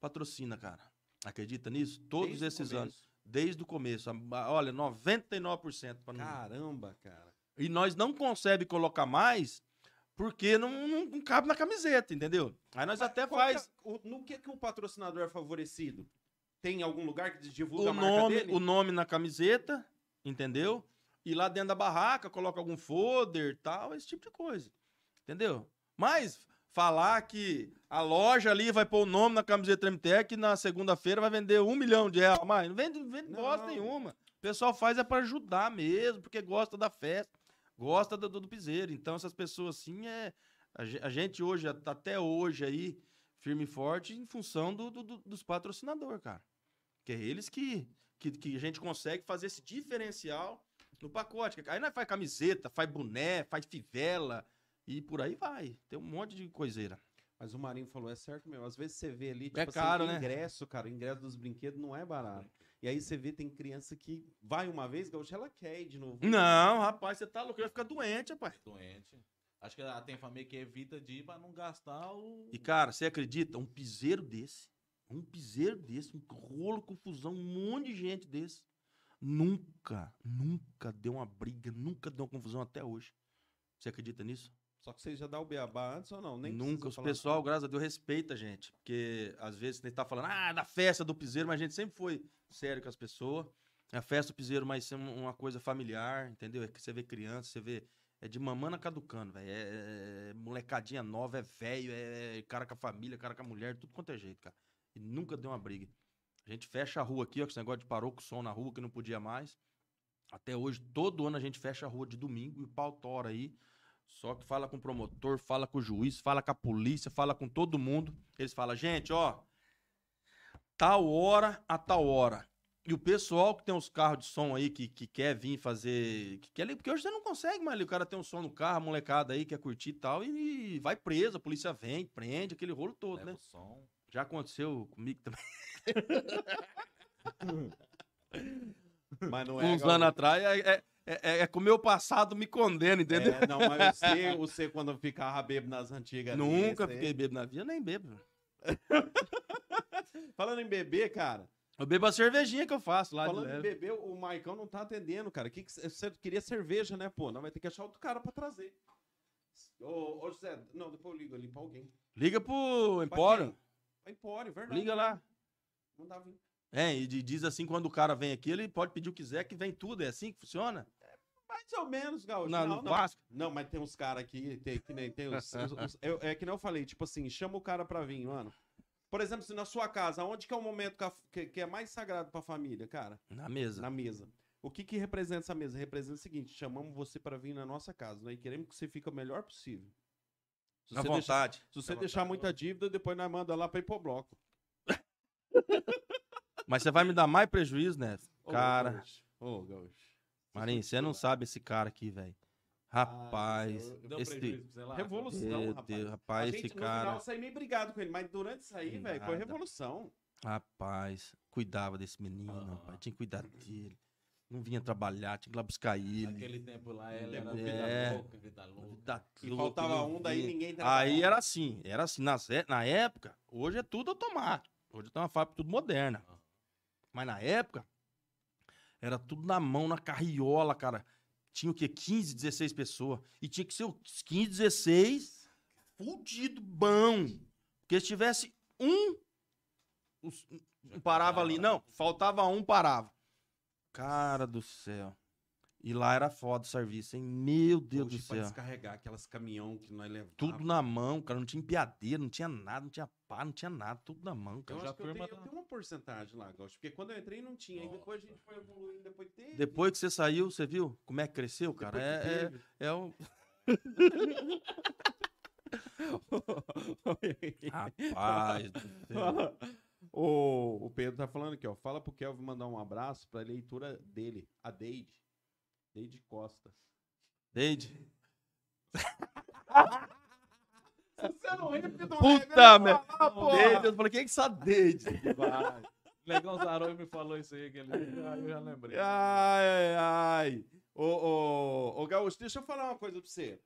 patrocina, cara. Acredita nisso? Todos Desde esses anos. Desde o começo. Olha, 99%. Pra não... Caramba, cara. E nós não conseguimos colocar mais porque não, não, não cabe na camiseta, entendeu? Aí nós até que faz é- o- no que, que o patrocinador é favorecido? Tem algum lugar que divulga o nome, dele? o nome na camiseta, entendeu? E lá dentro da barraca coloca algum folder e tal, esse tipo de coisa. Entendeu? Mas falar que a loja ali vai pôr o nome na camiseta MTEC e na segunda-feira vai vender um milhão de reais. Mas não vende, vende Não. bosta nenhuma. O pessoal faz é para ajudar mesmo, porque gosta da festa, gosta do, do, piseiro. Então essas pessoas assim é. A ge- a gente hoje, até hoje aí, firme e forte, em função do, do- do- dos patrocinadores, cara. Que é eles que, que, que a gente consegue fazer esse diferencial no pacote. Aí nós faz camiseta, faz boné, faz fivela e por aí vai. Tem um monte de coiseira. Mas o Marinho falou, é certo mesmo. Às vezes você vê ali, tipo É caro, assim, né? ingresso, cara. O ingresso dos brinquedos não é barato. E aí você vê, tem criança que vai uma vez, gaúcha, ela quer ir de novo. Não, rapaz, você tá louco, vai ficar doente, rapaz. Doente. Acho que ela tem família que evita de ir pra não gastar o. E, cara, você acredita? Um piseiro desse, um piseiro desse, um rolo, confusão, um monte de gente desse. Nunca, nunca deu uma briga, nunca deu uma confusão até hoje. Você acredita nisso? Só que você já dá o beabá antes ou não? Nem Nunca. falar pessoal, nada. graças a Deus, respeita a gente. Porque às vezes você tá falando, ah, da festa do piseiro, mas a gente sempre foi sério com as pessoas. A festa do piseiro, mas um- uma coisa familiar, entendeu? É que você vê criança, você vê é de mamana caducando, velho. É, é molecadinha nova, é velho, é cara com a família, cara com a mulher, tudo quanto é jeito, cara. E nunca deu uma briga. A gente fecha a rua aqui, ó, com esse negócio de parou com o som na rua, que não podia mais. Até hoje, todo ano a gente fecha a rua de domingo e o pau tora aí. Só que fala com o promotor, fala com o juiz, fala com a polícia, fala com todo mundo. Eles falam, gente, ó, tal hora a tal hora. E o pessoal que tem os carros de som aí, que, que quer vir fazer. Que quer, porque hoje você não consegue mais ali. O cara tem um som no carro, a molecada aí, quer curtir e tal, e, vai preso, a polícia vem, prende, aquele rolo todo, Leva né? o som. Já aconteceu comigo também. Mas não é. Uns anos atrás, é, é, é, é que o meu passado me condena, entendeu? É, não, mas você, você quando ficava bêbado nas antigas. Nunca fiquei bêbado na vida, nem bebo. Falando em bebê, cara. Eu bebo a cervejinha que eu faço lá falando em bebê, o Maicão não tá atendendo, cara. Que que cê- você queria cerveja, né, pô? Não vai ter que achar outro cara pra trazer. Ô, ô José, não, depois eu ligo ali pra alguém. Liga pro Empório, Empório, verdade. liga lá. Não dá vir. É, e diz assim, quando o cara vem aqui, ele pode pedir o que quiser, que vem tudo. É assim que funciona? Mais ou menos, Gaúcho. Na- não, no não. Vasco. Não, mas tem uns caras aqui, tem, que nem tem os, os- os- eu- é que nem eu falei, tipo assim, chama o cara pra vir, mano. Por exemplo, se na sua casa, onde que é o momento que, a- que- que é mais sagrado pra família, cara? Na mesa. Na mesa. O que que representa essa mesa? Representa o seguinte, chamamos você pra vir na nossa casa, né? E queremos que você fique o melhor possível. Se Na você deixar, vontade. se você Na deixar vontade. muita dívida, depois nós manda lá pra ir pro bloco. Mas você vai me dar mais prejuízo, né? Ô, Cara, Gaúcho. Ô, Gaúcho. Marinho, você não sabe esse cara aqui, velho. Rapaz, eu- Deu esse... prejuízo pra você lá? Revolução, Meu rapaz. Deus, A rapaz, gente, esse no cara... final, eu saí meio brigado com ele, mas durante isso aí, velho, foi revolução. Rapaz, cuidava desse menino, Ah. rapaz. Tinha que cuidar dele. Não vinha trabalhar, tinha que ir lá buscar ele. Naquele tempo lá, ela era vida é. louca, vida louca. Vida E louca, faltava um, daí ninguém Aí era assim, era assim. Na, na época, hoje é tudo automático. Hoje tem uma fábrica tudo moderna. Ah. Mas na época, era tudo na mão, na carriola, cara. Tinha o quê? 15, 16 pessoas. E tinha que ser os 15, 16 fudido, bom. Porque se tivesse um, os- parava ali. Não, faltava um, parava. Cara do céu. E lá era foda o serviço, hein? Meu Deus do Hoje, pra céu. descarregar aquelas caminhão que nós levamos. Tudo na mão, cara. Não tinha empiadeira, não tinha nada, não tinha pá, não tinha nada. Tudo na mão, Eu cara. já que eu tenho, eu tenho uma porcentagem lá, Gaúcho, porque quando eu entrei não tinha, aí depois a gente foi evoluindo, depois teve. Depois que você saiu, você viu como é que cresceu, cara? que É, é, é um. Rapaz do céu. o, o Pedro tá falando aqui, ó. Fala pro Kelvin mandar um abraço pra leitura dele, a Deide. Deide Costa. Deide. Você não ri porque não Puta merda. Deide. Eu falei, quem é que essa Deide? Negão Zaroi me falou isso aí, aquele dia, aí eu já lembrei. Ai, ai, ai. Ô, ô, ô, Gaúcho, deixa eu falar uma coisa pra você.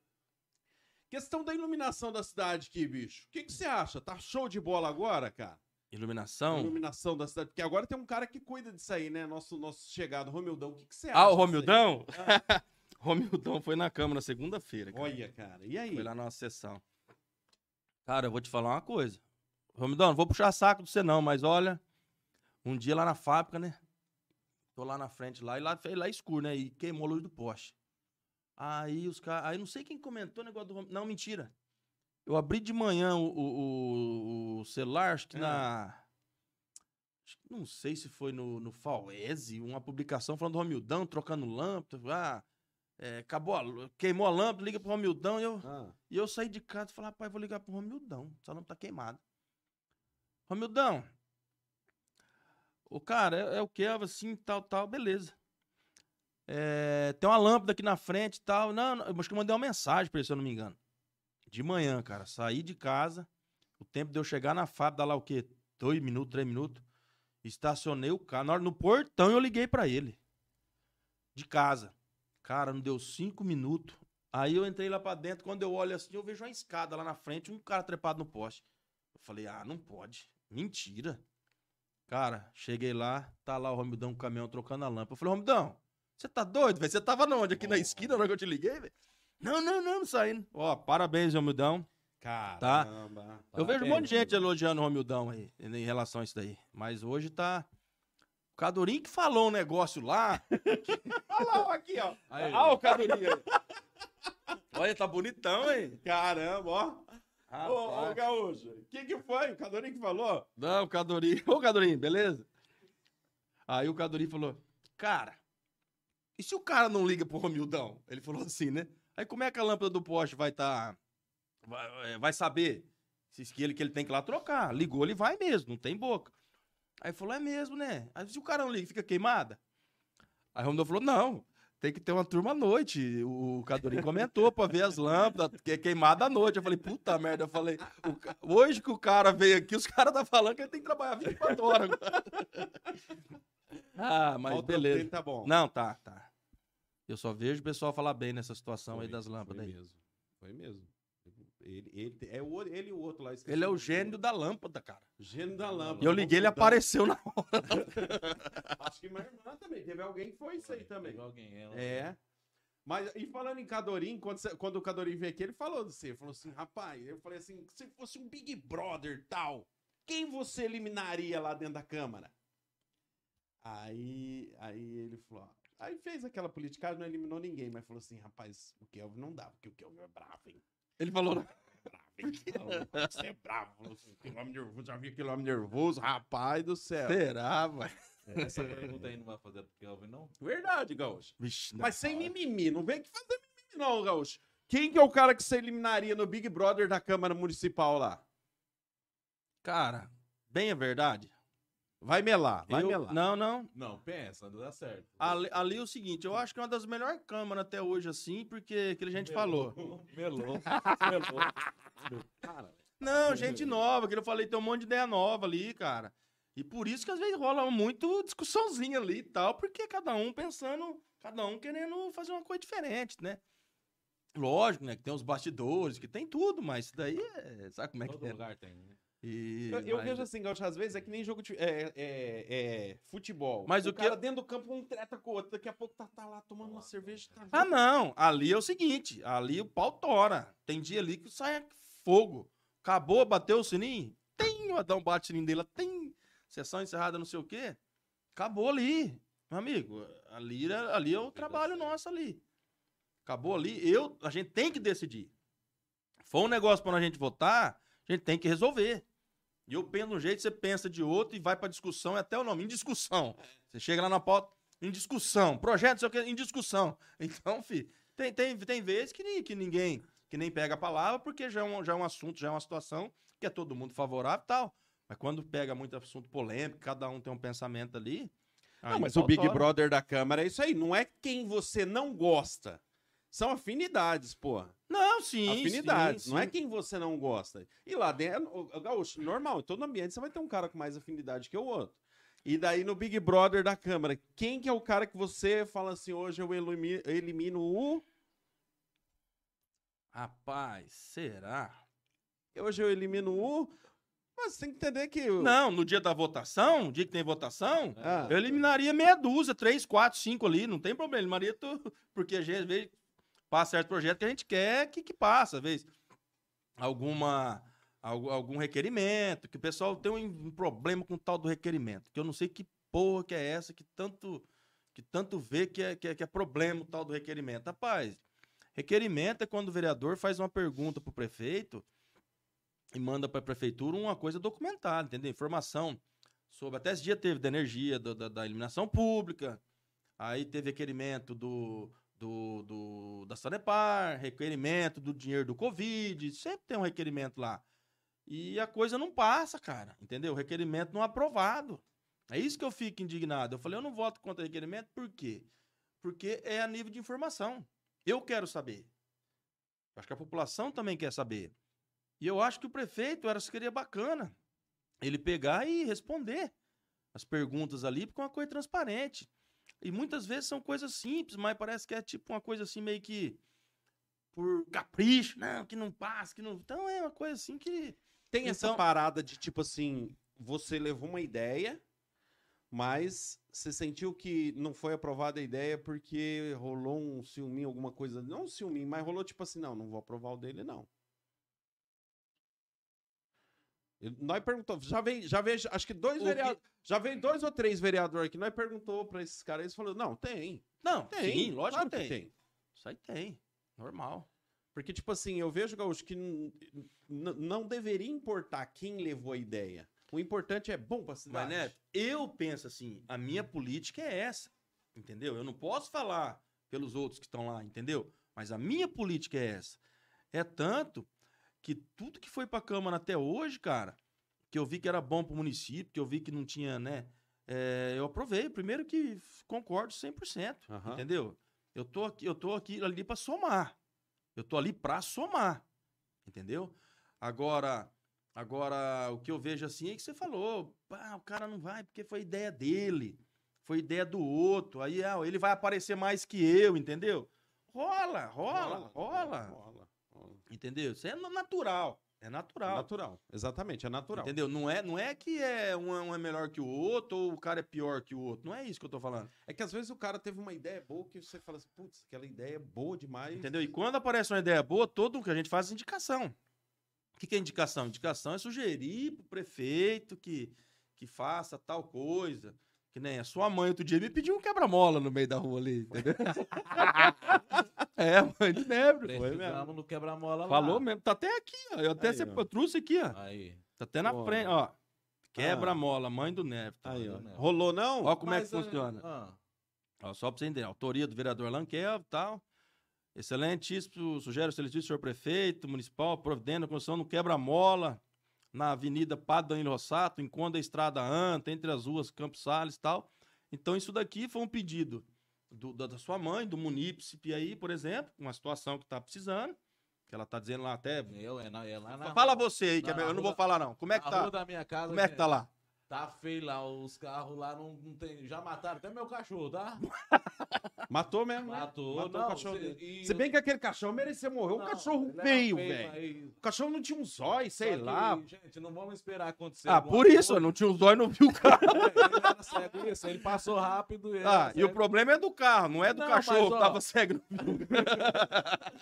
Questão da iluminação da cidade aqui, bicho. O que, que você acha? Tá show de bola agora, cara? Iluminação? iluminação da cidade. Porque agora tem um cara que cuida disso aí, né? Nosso, nosso chegado, Romildão. O que, que você acha? Ah, o disso aí? Romildão? Romildão foi na Câmara segunda-feira. Olha, cara. E aí? Foi lá na nossa sessão. Cara, eu vou te falar uma coisa. Romildão, não vou puxar saco de você não, mas olha, um dia lá na fábrica, né? Tô lá na frente lá, e lá, lá é escuro, né? E queimou a luz do poste. Aí os caras. Aí não sei quem comentou o negócio do Romildão. Não, mentira. Eu abri de manhã o, o, o- celular, acho que Ah. na. acho que Não sei se foi no, no Fauese, uma publicação falando do Romildão, trocando lâmpada. Ah, é, acabou a, queimou a lâmpada, liga pro Romildão e eu. Ah, E eu saí de casa e falei, rapaz, vou ligar pro Romildão. Essa lâmpada tá queimada. Romildão. O cara, é, é o que? Assim, tal, tal, beleza. É, tem uma lâmpada aqui na frente e tal. Não, não, acho que eu mandei uma mensagem pra ele, se eu não me engano. De manhã, cara. Saí de casa. O tempo de eu chegar na fábrica, lá o quê? Dois minutos, três minutos. Estacionei o carro. Na hora, no portão eu liguei pra ele. De casa. Cara, não deu cinco minutos. Aí eu entrei lá pra dentro, quando eu olho assim, eu vejo uma escada lá na frente, um cara trepado no poste. Eu falei, ah, não pode. Mentira. Cara, cheguei lá, tá lá o Romildão com o caminhão trocando a lâmpada. Eu falei, Romildão, você tá doido, velho? Você tava onde? Aqui na esquina, na hora que eu te liguei, velho? Não, não, não, não saindo. Ó, parabéns, Romildão. caramba. Eu vejo um monte de gente elogiando o Romildão aí, em relação a isso daí. Mas hoje tá... O Cadurinho que falou um negócio lá. Olha lá, aqui, ó. Aí, Ah, o Cadurinho aí. Olha, tá bonitão, hein? Caramba, ó. Ô, ô. Gaúcho, o que que foi? O Cadorinho que falou? Não, o Cadorinho. Ô, Cadorinho, beleza? Aí o Cadorinho falou, cara, e se o cara não liga pro Romildão? Ele falou assim, né? Aí como é que a lâmpada do poste vai tá... Vai, é, vai saber se ele, que ele tem que ir lá trocar. Ligou, ele vai mesmo, não tem boca. Aí falou, é mesmo, né? Aí se o cara não liga, fica queimada? Aí o Romildão falou, não, tem que ter uma turma à noite. O Cadorinho comentou pra ver as lâmpadas, que é queimada à noite. Eu falei, puta merda. Eu falei, ca- hoje que o cara veio aqui, os caras tá falando que ele tem que trabalhar 24 horas ah, mas trampo beleza. dele Tá bom. Não, tá, tá. Eu só vejo o pessoal falar bem nessa situação aí Foi, das lâmpadas foi aí. mesmo. Foi mesmo. Ele, ele, é o, ele e o outro lá. Ele é o gênio da lâmpada, cara. Gênio da lâmpada. E eu liguei, ele apareceu na hora. Acho que minha irmã também. Teve alguém que foi isso aí também. Teve alguém, ela- É. Mas, e falando em Cadorim, quando, quando o Cadorim veio aqui, ele falou de você. Falou assim, rapaz, eu falei assim, se fosse um Big Brother tal, quem você eliminaria lá dentro da Câmara? Aí, aí ele falou, ó, aí fez aquela politicagem, não eliminou ninguém, mas falou assim, rapaz, o Kelvin não dá, porque o Kelvin é bravo, hein? Ele falou, Bravo, hein? Você é bravo. Assim, aquele homem nervoso, já vi aquele homem nervoso, rapaz do céu. será, vai? Essa pergunta aí não vai fazer pro Kelvin, não? Verdade, Gaúcho. Vixe. Mas sem mimimi, não vem que fazer mimimi não, Gaúcho. Quem que é o cara que você eliminaria no Big Brother da Câmara Municipal lá? Cara, bem a verdade. Vai melar, vai eu- melar. Não, não. Não, pensa, não dá certo. Ali, ali é o seguinte, eu acho que é uma das melhores câmaras até hoje, assim, porque aquilo a gente falou. Melou. Melou. Cara, Não, gente nova, que eu falei, tem um monte de ideia nova ali, cara. E por isso que às vezes rola muito discussãozinha ali e tal, porque cada um pensando, cada um querendo fazer uma coisa diferente, né? Lógico, né? Que tem os bastidores, que tem tudo, mas isso daí é. Sabe como é todo que é? lugar tem, né? E, Eu, eu mas- vejo assim, Gaúcho, às vezes é que nem jogo de é, é, é, futebol. Mas o o que cara eu- dentro do campo um treta com o outro, daqui a pouco tá, tá lá tomando uma cerveja. Tá Ah, não. Ali é o seguinte, ali o pau tora. Tem dia ali que sai fogo. Acabou, bateu o sininho. Tem, vai dar um bate sininho dele. Tem. Sessão encerrada, não sei o quê. Acabou ali. Meu amigo, ali, é- ali é o trabalho nosso ali. Acabou ali. Eu, a gente tem que decidir. Foi um negócio para a gente votar, a gente tem que resolver. E eu penso de um jeito, você pensa de outro e vai pra discussão, é até o nome, em discussão. Você chega lá na pauta, em discussão. Projeto, não sei o que, em discussão. Então, fi, tem, tem, tem vezes que, que ninguém, que nem pega a palavra, porque já é, um, já é um assunto, já é uma situação que é todo mundo favorável e tal. Mas quando pega muito assunto polêmico, cada um tem um pensamento ali. Não, aí mas o Big. Brother da Câmara é isso aí. Não é quem você não gosta. São afinidades, pô. Não, sim. afinidades. sim, não é sim. quem você não gosta. E lá dentro, o- o Gaúcho, normal, em todo ambiente você vai ter um cara com mais afinidade que o outro. E daí no Big Brother da Câmara, quem que é o cara que você fala assim, hoje eu elimi- elimino o... Rapaz, será? Hoje eu elimino o... Mas você tem que entender que... o- Não, no dia da votação, no dia que tem votação, Ah. eu eliminaria meia dúzia, três, quatro, cinco ali, não tem problema. Eliminaria tudo, porque às vezes, passa certo projeto que a gente quer que, que passa, às vezes. Alguma, algum, requerimento, que o pessoal tem um, problema com o tal do requerimento, que eu não sei que porra que é essa, que tanto, que tanto vê que é, que, é, que é problema o tal do requerimento. Rapaz, requerimento é quando o vereador faz uma pergunta pro prefeito e manda para a prefeitura uma coisa documentada, entendeu? Informação sobre. Até esse dia teve da energia, do- da, da iluminação pública, aí teve requerimento do, do, do- da Sanepar, requerimento do dinheiro do Covid, sempre tem um requerimento lá. E a coisa não passa, cara, entendeu? O requerimento não é aprovado. É isso que eu fico indignado. Eu falei, eu não voto contra requerimento, por quê? Porque é a nível de informação. Eu quero saber. Acho que a população também quer saber. E eu acho que o prefeito era seria bacana ele pegar e responder as perguntas ali, porque é uma coisa transparente. E muitas vezes são coisas simples, mas parece que é tipo uma coisa assim meio que por capricho, não, que não passa, que não. Então é uma coisa assim que. Tem essa Então- parada de tipo assim, você levou uma ideia, mas você sentiu que não foi aprovada a ideia porque rolou um ciúminho, alguma coisa. Não um ciúminho, mas rolou tipo assim, não, não vou aprovar o dele, não. Nós perguntou, já veio, já veio, acho que dois que- vereadores, já veio dois ou três vereadores aqui, nós perguntou pra esses caras, eles falaram, não, tem, Não, tem, sim, lógico que tem. Isso aí tem. Normal. Porque, tipo assim, eu vejo, Gaúcho, que não deveria importar quem levou a ideia. O importante é bom pra Mas, cidade. né, eu penso assim, a minha política é essa, entendeu? Eu não posso falar pelos outros que estão lá, entendeu? Mas a minha política é essa. É tanto que tudo que foi pra Câmara até hoje, cara, que eu vi que era bom pro município, que eu vi que não tinha, né, é, eu aprovei. Primeiro que concordo 100%, Aham. entendeu? Eu tô aqui, eu tô aqui ali pra somar. Eu tô ali pra somar, entendeu? Agora, agora o que eu vejo assim é que você falou, pá, o cara não vai porque foi ideia dele, foi ideia do outro. Aí ah, ele vai aparecer mais que eu, entendeu? Rola, rola, rola, rola, rola. Entendeu? Isso é na- natural, é É natural. natural. Exatamente, é natural. Entendeu? Não é, não é que é um, é- um é melhor que o outro ou o cara é pior que o outro. Não é isso que eu tô falando. É que às vezes o cara teve uma ideia boa que você fala assim, putz, aquela ideia é boa demais. Entendeu? E quando aparece uma ideia boa, todo o que a gente faz é indicação. O que, que é indicação? Indicação é sugerir pro prefeito que, que faça tal coisa. Que nem a sua mãe outro dia me pediu um quebra-mola no meio da rua ali, entendeu? é, mãe de Nebro. Precisamos no quebra-mola lá. Falou mesmo, tá até aqui, ó. Eu até Aí, sempre ó. eu trouxe aqui, ó. Aí. Tá até na Ó. frente, ó. Quebra-mola, mãe do Neto. Aí, ó. Rolou não? Ó como é Mas, que é, funciona. ah, Ó, só pra você entender, autoria do vereador Lanquel e tal. Excelentíssimo, sugere o excelentíssimo senhor prefeito municipal, providendo a construção no quebra-mola na Avenida Padre Danilo Rossato, enquanto a Estrada Anta, entre as ruas Campos Sales e tal. Então, isso daqui foi um pedido do- da, da sua mãe, do munícipe aí, por exemplo, uma situação que tá precisando, que ela tá dizendo lá até... eu, é, na, é lá na, Fala você aí, que é na melhor, eu não rua- vou falar não. Como é que tá? rua da minha casa. Como é que tá lá? Tá feio lá, os carros lá não, não tem. Já mataram até meu cachorro, tá? Matou mesmo, né? Matou, Matou não. o cachorro se- dele. Se bem que aquele cachorro merecia morrer. Um não, cachorro ele era feio, velho. mas- O cachorro não tinha um zóio, sei que, lá. Gente, não vamos esperar acontecer. Ah, por isso, coisa. eu não tinha os olhos, não vi o carro. ele era cego, isso. Ele passou rápido. ele Ah, e o problema é do carro, não é do Não, cachorro mas, que ó, tava cego.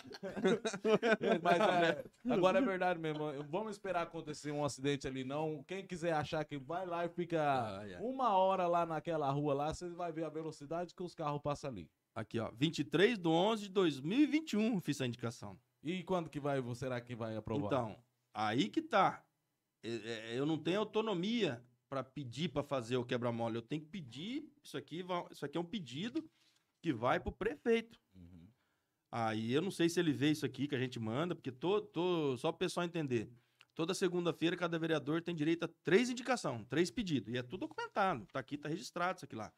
Mas é, agora é verdade mesmo. Vamos esperar acontecer um acidente ali, não. Quem quiser achar que vai lá e fica Ah, é. uma hora lá naquela rua lá, você vai ver a velocidade que os carros passam ali. Aqui, ó, 23 de 11 de 2021, fiz a indicação. E quando que vai, será que vai aprovar? Então, aí que tá. É, é, Eu não tenho autonomia para pedir para fazer o quebra-mola. Eu tenho que pedir, isso aqui, vai- isso aqui é um pedido que vai pro prefeito. Uhum. Aí eu não sei se ele vê isso aqui que a gente manda, porque tô, tô só pro pessoal entender. Toda segunda-feira, cada vereador tem direito a três indicações, três pedidos. E é tudo documentado. Tá aqui, tá registrado isso aqui lá.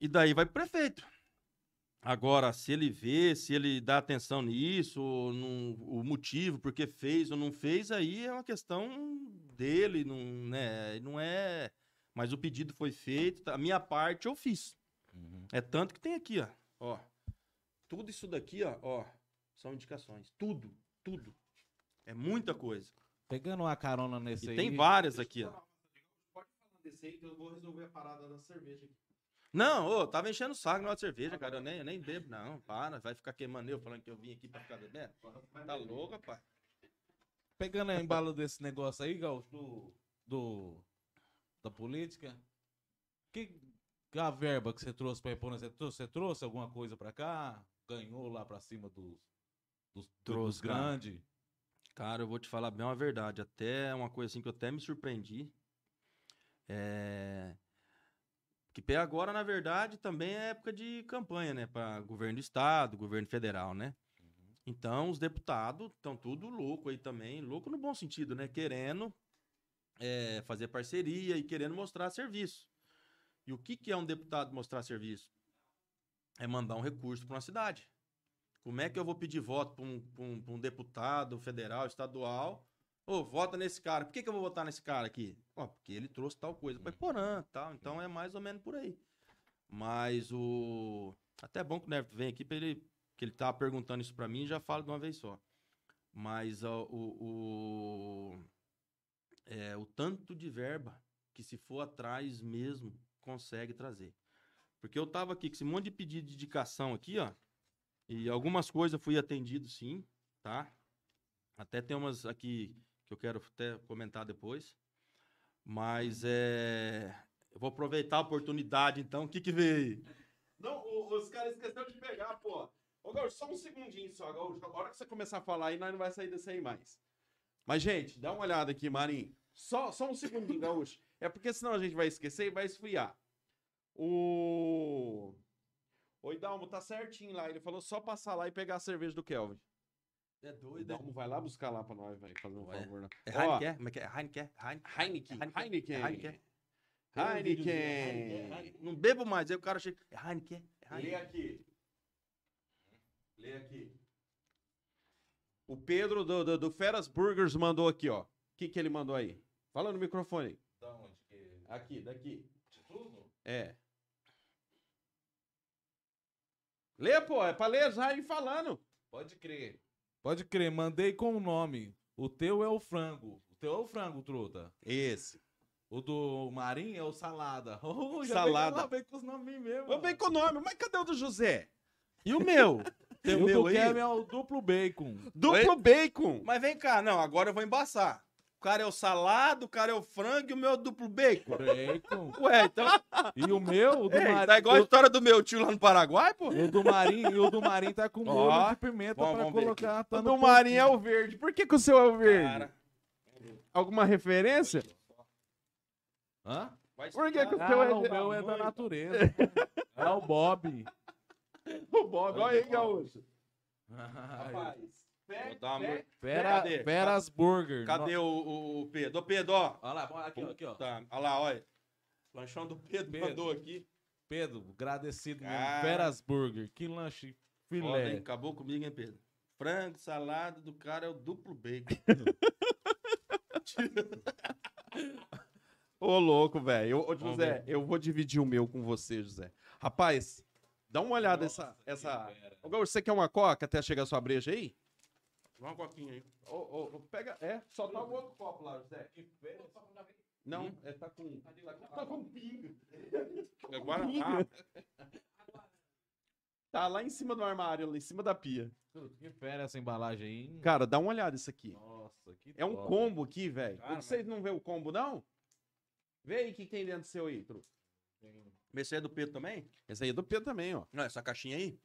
E daí vai pro prefeito. Agora, se ele vê, se ele dá atenção nisso, não- o motivo, porque fez ou não fez, aí é uma questão dele, não, né? Não é. Mas o pedido foi feito, tá? a minha parte eu fiz. Uhum. É tanto que tem aqui, ó. Ó. Tudo isso daqui, ó, ó, são indicações. Tudo, tudo. É muita coisa. Pegando uma carona nesse E aí. tem várias aqui, ó. Pode falar desse aí que eu vou resolver a parada da cerveja aqui. Não, ô, tava enchendo o saco na hora de cerveja, cara. Eu nem, eu nem bebo, não. Para, vai ficar queimando eu falando que eu vim aqui pra ficar bebendo. Tá louco, rapaz. Pegando a embalo desse negócio aí, Gaúcho, do, do, da política. Que, que a verba que você trouxe pra repor, você trouxe, você trouxe alguma coisa pra cá? Ganhou lá pra cima dos, dos, Trouxe, dos grandes? Cara, eu vou te falar bem uma verdade. Até uma coisa assim que eu até me surpreendi. É. Que agora, na verdade, também é época de campanha, né? Para governo do estado, governo federal, né? Então, os deputados estão tudo louco aí também. Louco no bom sentido, né? Querendo é, fazer parceria e querendo mostrar serviço. E o que, que é um deputado mostrar serviço? É mandar um recurso para uma cidade. Como é que eu vou pedir voto para um, um- um deputado federal, estadual? Ô, vota nesse cara. Por que, que eu vou votar nesse cara aqui? Ó, porque ele trouxe tal coisa para Iporã, tal. Então é mais ou menos por aí. Mas o. Até é bom que o Neto vem aqui para ele. Que ele tava perguntando isso para mim e já falo de uma vez só. Mas ó, o. o é, o tanto de verba que se for atrás mesmo consegue trazer. Porque eu tava aqui com esse monte de pedido de indicação aqui, ó. E algumas coisas eu fui atendido sim, tá? Até tem umas aqui que eu quero até comentar depois. Mas é. Eu vou aproveitar a oportunidade, então. O que que veio aí? Não, os caras esqueceram de pegar, pô. Ô, Gaúcho, só um segundinho só, Gaúcho. A hora que você começar a falar aí, nós não vai sair desse aí mais. Mas, gente, dá uma olhada aqui, Marinho. Só, só um segundinho, Gaúcho. É porque senão a gente vai esquecer e vai esfriar. O... O Idalmo tá certinho lá. Ele falou só passar lá e pegar a cerveja do Kelvin. É doido, Idalmo vai lá buscar lá pra nós, velho. Fazer um Ué. favor. né? É Heineken? Como é que é? Heineken? Heineken? Heineken. Heineken. Heineken. Heineken. Não bebo mais. Aí o cara chega. É Heineken? É Lê aqui. Lê aqui. O Pedro do, do, do Feras Burgers mandou aqui, ó. O que, que ele mandou aí? Fala no microfone. Da onde que... Aqui, daqui. De tudo? É. Lê, pô. É pra ler já ir falando. Pode crer. Pode crer, mandei com o nome. O teu é o frango. O teu é o frango, truta. Esse. O do Marinho é o salada. Oh, já Salada. Vem, com- vem com os nomes mesmo. Vamos ver com o nome. Mas cadê o do José? E o meu? Tem E o meu do aí? Kevin é o duplo bacon. Duplo bacon. Mas vem cá, não, agora eu vou embaçar. O cara é o salado, o cara é o frango e o meu é o duplo bacon. Bacon. Ué, então. E o meu, o do Ei, Marinho. tá igual a história do meu tio lá no Paraguai, pô. O do Marinho, e o do Marinho tá com molho Ó, de pimenta vamos- pra vamos ver colocar. Tá O no do Marinho é o verde. Por que, que o seu é o verde? Cara, Alguma referência? Hã? Por que, que o Ah, seu é o de- meu é da natureza. é o Bob. O Bob. Olha aí, Gaúcho. Rapaz. Vou dar uma- Fera, Cadê? Feras Burger. Cadê No- o, o- o Pedro? Ô, Pedro, ó. Olha lá, olha aqui, ó, aqui, ó. Tá, olha lá, olha. Lanchão do Pedro, Pedro. mandou aqui. Pedro, agradecido mesmo. Feras Burger. Que lanche Foda, hein? filé. Acabou comigo, hein, Pedro? Frango, salada do cara é o duplo bacon. Ô, louco, velho. Ô, ô, José, eu vou dividir o meu com você, José. Rapaz, dá uma olhada nessa. essa... Ô, Gaúcho, você quer uma coca até chegar a sua breja aí? Dá uma coquinha aí. Ô, ô, ô, pega. É, só tá o outro copo lá, José. Não, é, tá com. Tá com, tá com pinga. Agora, Pinga. ah, Tá lá em cima do armário, lá em cima da pia. Que fera essa embalagem aí. hein? Cara, dá uma olhada isso aqui. Nossa, que É um top. combo aqui, velho. Cara, Vocês não vê o combo, não? Vê aí o que que tem dentro do seu aí, truta. esse aí é do Pedro também? Esse aí é do Pedro também, ó. Não, essa caixinha aí?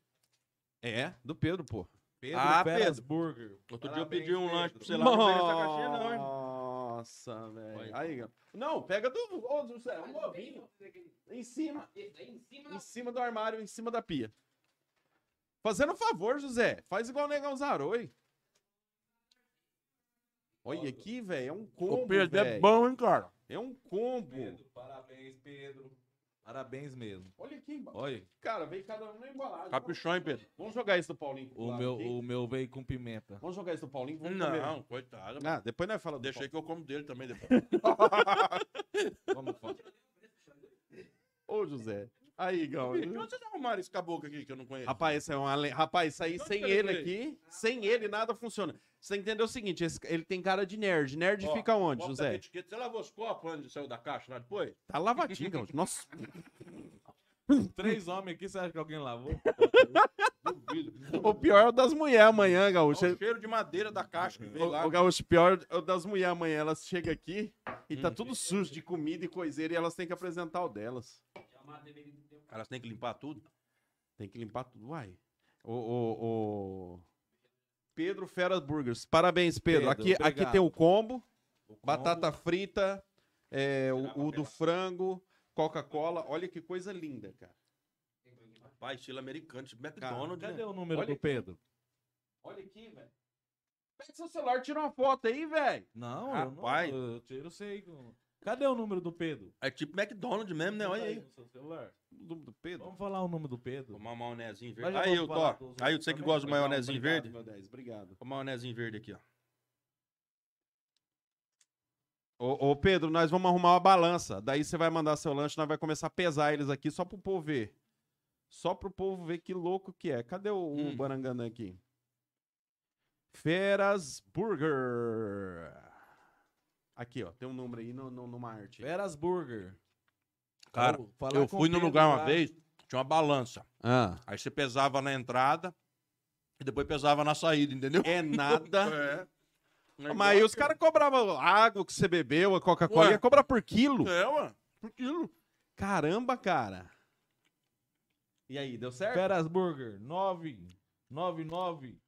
É, do Pedro, pô. Pedro Ah, Feras Pedro. Burger. Outro dia eu Parabéns, pedi um Pedro. lanche pra você lá, não essa caixinha não, hein? Nossa, velho. Aí, não, pega do. Ô, José, um ovinho. Em cima. Em cima do armário, em cima da pia. Fazendo um favor, José. Faz igual o Negão Zaroi. Olha aqui, velho. É um combo. O Pedro é velho. bom, hein, cara? É um combo. Pedro, parabéns, Pedro. Parabéns mesmo. Olha aqui embaixo. Olha, Cara, vem cada um na embalagem. Caprichão, hein, Pedro? Vamos jogar isso do Paulinho. o meu, aqui. o meu veio com pimenta. Vamos jogar isso do Paulinho. Vamos comer. Não, coitado. Ah, depois nós falamos. do Deixa aí que eu como dele também depois. Vamos fora. Ô, José. Aí, Gal. De onde vocês arrumaram esse caboclo aqui que eu não conheço? Rapaz, isso é uma le- Rapaz, isso aí sem ele veio? aqui, sem ele nada funciona. Você entendeu o seguinte, esse- ele tem cara de nerd. Nerd Ó, fica onde, José? etiqueta. Você lavou os copos antes de sair da caixa lá depois? Tá lavadinho, Gaúcho. Nossa. Três homens aqui, você acha que alguém lavou? Duvido. O pior é o das mulheres amanhã, Gaúcho. Olha o cheiro de madeira da caixa que veio lá. O, o Gaúcho, pior é o das mulheres amanhã. Elas chegam aqui e tá tudo sujo de comida e coiseira e elas têm que apresentar o delas. Elas têm que limpar tudo. Tem que limpar tudo. Uai. O, o, o- Pedro Feras Burgers. Parabéns, Pedro. Pedro, aqui, aqui tem o combo. O combo- Batata frita, é, o, o do frango, Coca-Cola. Olha que coisa linda, cara. Pai, estilo americano, tipo McDonald's, Cadê né? o número Olha do aqui. Pedro? Olha aqui, velho. Pega seu celular e tira uma foto aí, velho. Não, Rapaz. eu não. Eu tiro sei. Cadê o número do Pedro? É tipo McDonald's mesmo, né? Olha aí. no seu celular. Do, do Pedro. Vamos falar o número do Pedro. Tomar um maionezinho Mas verde. Aí, vamos eu tô. Aí, você que gosta do maionezinho verde? Meu 10, obrigado. O maionezinho verde aqui, ó. Ô, ô, Pedro, nós vamos arrumar uma balança. Daí você vai mandar seu lanche, nós vai começar a pesar eles aqui só pro povo ver. Só pro povo ver que louco que é. Cadê o, o Hum. Barangana aqui? Feras Burger. Aqui, ó. Tem um número aí no, no, numa arte. Feras Burger. Cara, Eu fui no lugar uma lá. vez, tinha uma balança. Ah. Aí você pesava na entrada e depois pesava na saída, entendeu? É nada. É. Mas aí os caras cobravam água que você bebeu, a Coca-Cola, ia cobrar por quilo. É, ué. Por quilo. Caramba, cara. E aí, deu certo? Feras Burger, 9 99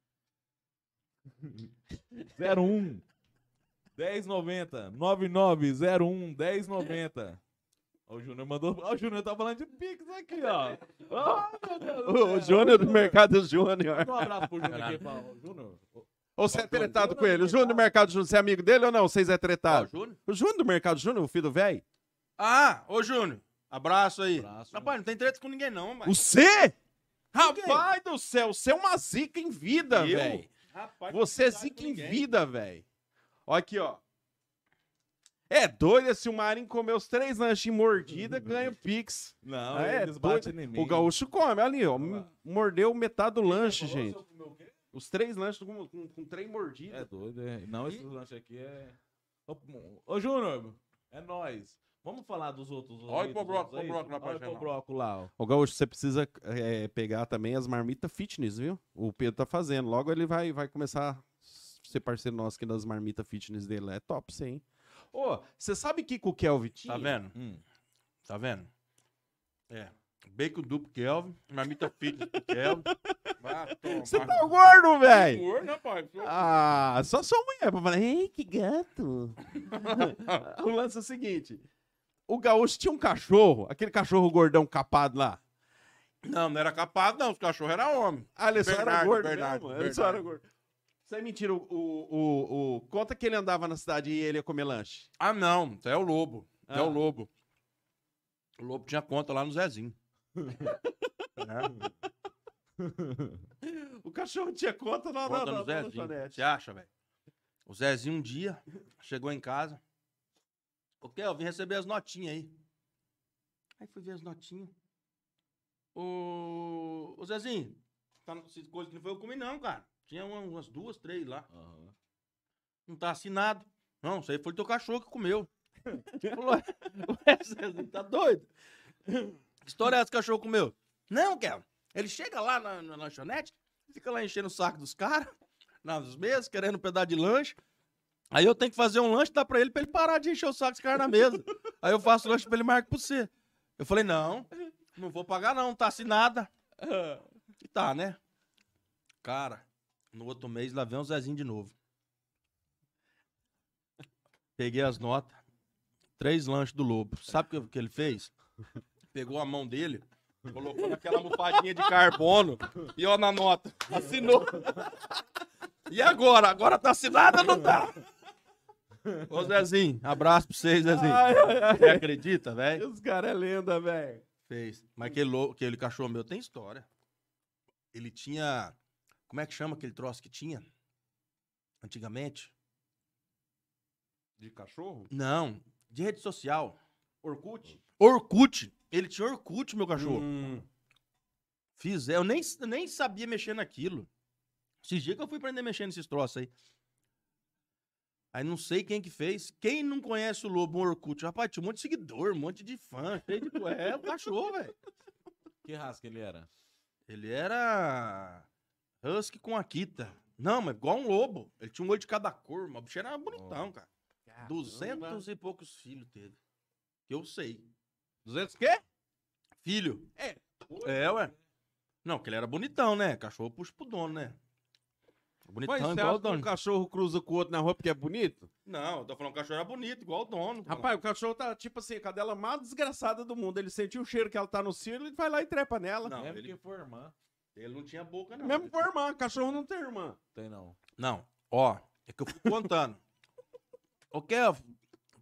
01 1090 9901 1090 Ó, o Júnior mandou. Ó, o Júnior tá falando de Pix aqui, ó. Ó, meu Deus do O. Júnior do Mercado Júnior. Manda um abraço pro Júnior aqui, Paulo. Júnior. Ou você é tretado com ele? O Júnior do Mercado Júnior, você é amigo dele ou não? Vocês é tretado? Júnior? O Júnior do Mercado Júnior, o filho do velho? Ah, ô Júnior. Abraço aí. Abraço. Rapaz, não tem treta com ninguém não, mas. Você? Rapaz do céu, você é uma zica em vida, velho. Você é zica em vida, velho. Ó aqui, ó. É doido, se o Marinho comer os três lanches em mordida, ganha o Pix. Não, é eles doido. batem. O gaúcho come, ali, ó. Olha. Mordeu metade do lanche, gente. o? Os três lanches com, com, com três mordidas. É doido, é. Não, esse lanche aqui é. Ô, Ô, Júnior, é nóis. Vamos falar dos outros. Olha dos bloco, outros aí? pro bloco lá pra Olha gente, bloco lá, ó. Ô, Gaúcho, você precisa é, pegar também as marmitas fitness, viu? O Pedro tá fazendo. Logo ele vai, vai começar ser parceiro nosso aqui das marmitas fitness dele. É top, sim. Ô, você sabe que com o Kelvin tinha? Tá vendo? Hum. Tá vendo? É. Bacon duplo Kelvin, marmita fitness pro Kelvin. Você tá gordo, velho! Gordo, rapaz. Ah, só sua mulher pra falar, ei, que gato. o lance é o seguinte: o gaúcho tinha um cachorro, aquele cachorro gordão capado lá. Não, não era capaz, não. Os cachorros eram homem. Ah, ele só era Bernardo, gordo Bernardo, mesmo? Ele só era Bernardo. gordo. Isso é mentira. O, o, o, o- Conta que ele andava na cidade e ele ia comer lanche. Ah, não. Isso é o lobo. É Ah. o lobo. O lobo tinha conta lá no Zezinho. É, O cachorro tinha conta na, conta na, no na, Zezinho. Você acha, velho? O Zezinho um dia chegou em casa. O que? Eu vim receber as notinhas aí. Aí fui ver as notinhas. O, o Zezinho, tá, coisas que não foi eu comi, não, cara. Tinha uma- umas duas, três lá. Aham. Não tá assinado. Não, isso aí foi teu cachorro que comeu. Falou, ué, Zezinho, tá doido? Que história é essa que o cachorro comeu? Não, Kel. Ele chega lá na, na lanchonete, fica lá enchendo o saco dos caras, nas mesas, querendo um pedaço de lanche. Aí eu tenho que fazer um lanche, dá pra ele, pra ele parar de encher o saco dos caras na mesa. Aí eu faço o lanche pra ele marcar pra você. Eu falei, não, não vou pagar não, não tá assinada. E tá, né? Cara, no outro mês lá vem o Zezinho de novo. Peguei as notas. Três lanches do Lobo. Sabe o que, ele fez? Pegou a mão dele, colocou naquela almofadinha de carbono e ó na nota. Assinou. E agora? Agora tá assinada ou não tá? Ô Zezinho, abraço pra vocês, Zezinho. Ai, ai, ai. Você acredita, velho? Os caras é lenda, velho. Fez. Mas aquele, aquele cachorro meu tem história. Ele tinha. Como é que chama aquele troço que tinha? Antigamente? De cachorro? Não. De rede social. Orkut? Orkut. Ele tinha Orkut, meu cachorro. Hum. Fiz. Eu nem, nem sabia mexer naquilo. Esses dias que eu fui aprender a mexer nesses troços aí. Aí não sei quem que fez. Quem não conhece o Lobo, um Orkut? Rapaz, tinha um monte de seguidor, um monte de fã. Cheio de... É, o cachorro, velho. Que raça que ele era? Ele era husky com Akita. Não, mas igual um lobo. Ele tinha um olho de cada cor, mas o bicho era bonitão, cara. Duzentos e poucos filhos teve. Que eu sei. 200 quê? Filho. É. É, ué. Não, que ele era bonitão, né? Cachorro puxa pro dono, né? Bonitão Mas você igual acha o que um dono. cachorro cruza com o outro na rua porque é bonito? Não, eu tô falando que o cachorro era bonito, igual o dono. Rapaz, o cachorro tá tipo assim, a cadela mais desgraçada do mundo. Ele sentiu o cheiro que ela tá no cio, ele vai lá e trepa nela. Não, Mesmo ele- que for irmã. Ele não tinha boca, não. Mesmo por irmã, cachorro não tem irmã. Tem não. Não, ó, é que eu fui contando. Ô, Kel,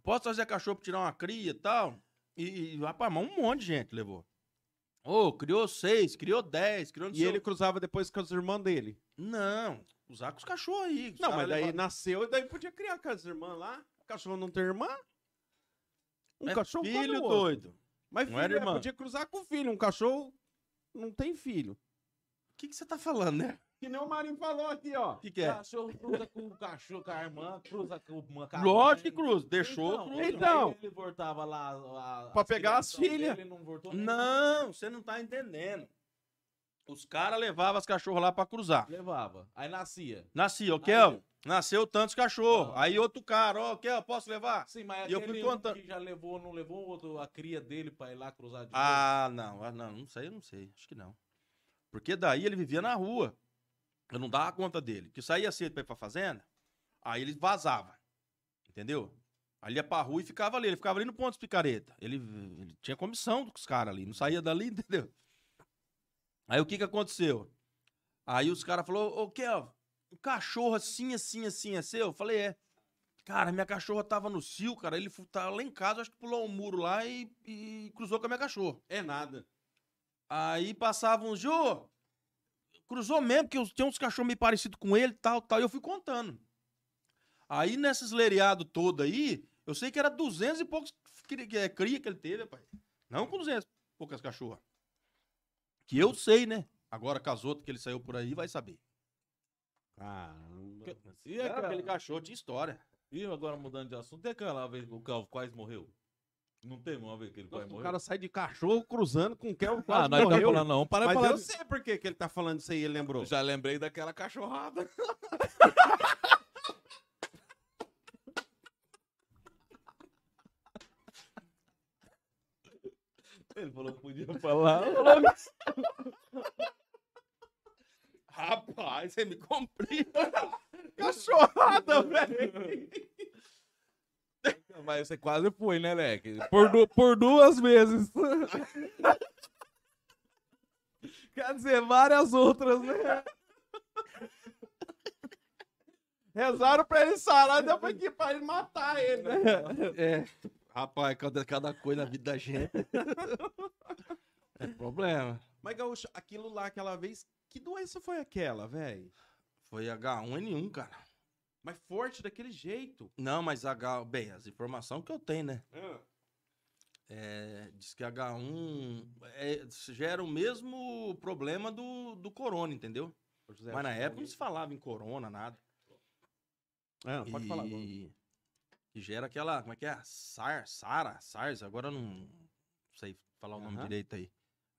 posso trazer cachorro pra tirar uma cria e tal? E, e rapaz, mas um monte de gente levou. Ô, criou seis, criou dez, criou não E sei ele cruzava depois com as irmãs dele. Não, usar com os cachorros aí. Não, mas daí nasceu e daí podia criar com as irmãs lá. O cachorro não tem irmã? Um É cachorro filho doido. Mas Não filho, era é, irmã. podia cruzar com o filho. Um cachorro não tem filho. O que, que você tá falando, né? Que nem o Marinho falou aqui, ó. O que, que é? Cachorro cruza com o cachorro, com a irmã, cruza com uma com a Lógico que cruza. Deixou, então, cruza. Então. ele voltava lá. A, Pra pegar as filhas. dele, não voltou Não, você não tá entendendo. Os caras levavam as cachorros lá pra cruzar. Levava. Aí nascia. Nascia, ô Aí- Kel, nasceu tantos cachorros. Ah. Aí outro cara, ó, Kel, posso levar? Sim, mas E eu fui contando. que já levou, não levou outro, a cria dele pra ir lá cruzar de novo? Ah, não, ah, não, não sei, eu não sei, acho que não. Porque daí ele vivia na rua. Eu não dava conta dele. Que saía cedo pra ir pra fazenda, aí ele vazava. Entendeu? Ele ia pra rua e ficava ali. Ele ficava ali no ponto de picareta. Ele, ele tinha comissão com os caras ali. Não saía dali, entendeu? Aí o que que aconteceu? Aí os caras falaram, ô Kelvin, um cachorro assim, assim, assim, é seu? Eu falei, é. Cara, minha cachorra tava no cio, cara. Ele tava lá em casa, acho que pulou um muro lá e, e cruzou com a minha cachorra. É nada. Aí passavam uns, Jô, cruzou mesmo, porque eu- tinha uns cachorros meio parecidos com ele, tal, tal, e eu fui contando. Aí nesses lereados todo aí, eu sei que era 200 e poucos que é, cria que ele teve, pai. Não com 200 e poucas cachorras. Que eu sei, né? Agora com as outras que ele saiu por aí, vai saber. Caramba. E Era aquela- aquele cachorro tinha história. E agora mudando de assunto, e aquela vez que o Calvo quase morreu? Não teve uma vez que ele quase o morreu? cara sai de cachorro cruzando com o Kel Ah, nós estamos morreu. falando não. Para Mas falar eu sei por que que ele tá falando isso aí, ele lembrou. Já lembrei daquela cachorrada. Ele falou que podia falar. Rapaz, você me complica. Cachorrada, velho. Mas você quase foi, né, Leque? Por, du- por duas vezes. Quer dizer, várias outras, né? Rezaram pra ele sarar, depois que pra ele matar ele, né? É. Rapaz, cada, cada coisa na vida da gente. é problema. Mas, Gaúcho, aquilo lá, aquela vez, que doença foi aquela, velho? Foi H1N1, cara. Mas forte daquele jeito. Não, mas H. Bem, as informações que eu tenho, né? É, diz que H1 é, gera o mesmo problema do, do corona, entendeu? Mas na época não se falava em corona, nada. Ah, pode e, falar agora. E gera aquela. Como é que é? SAR, SARA, SARS, agora não sei falar o nome direito aí.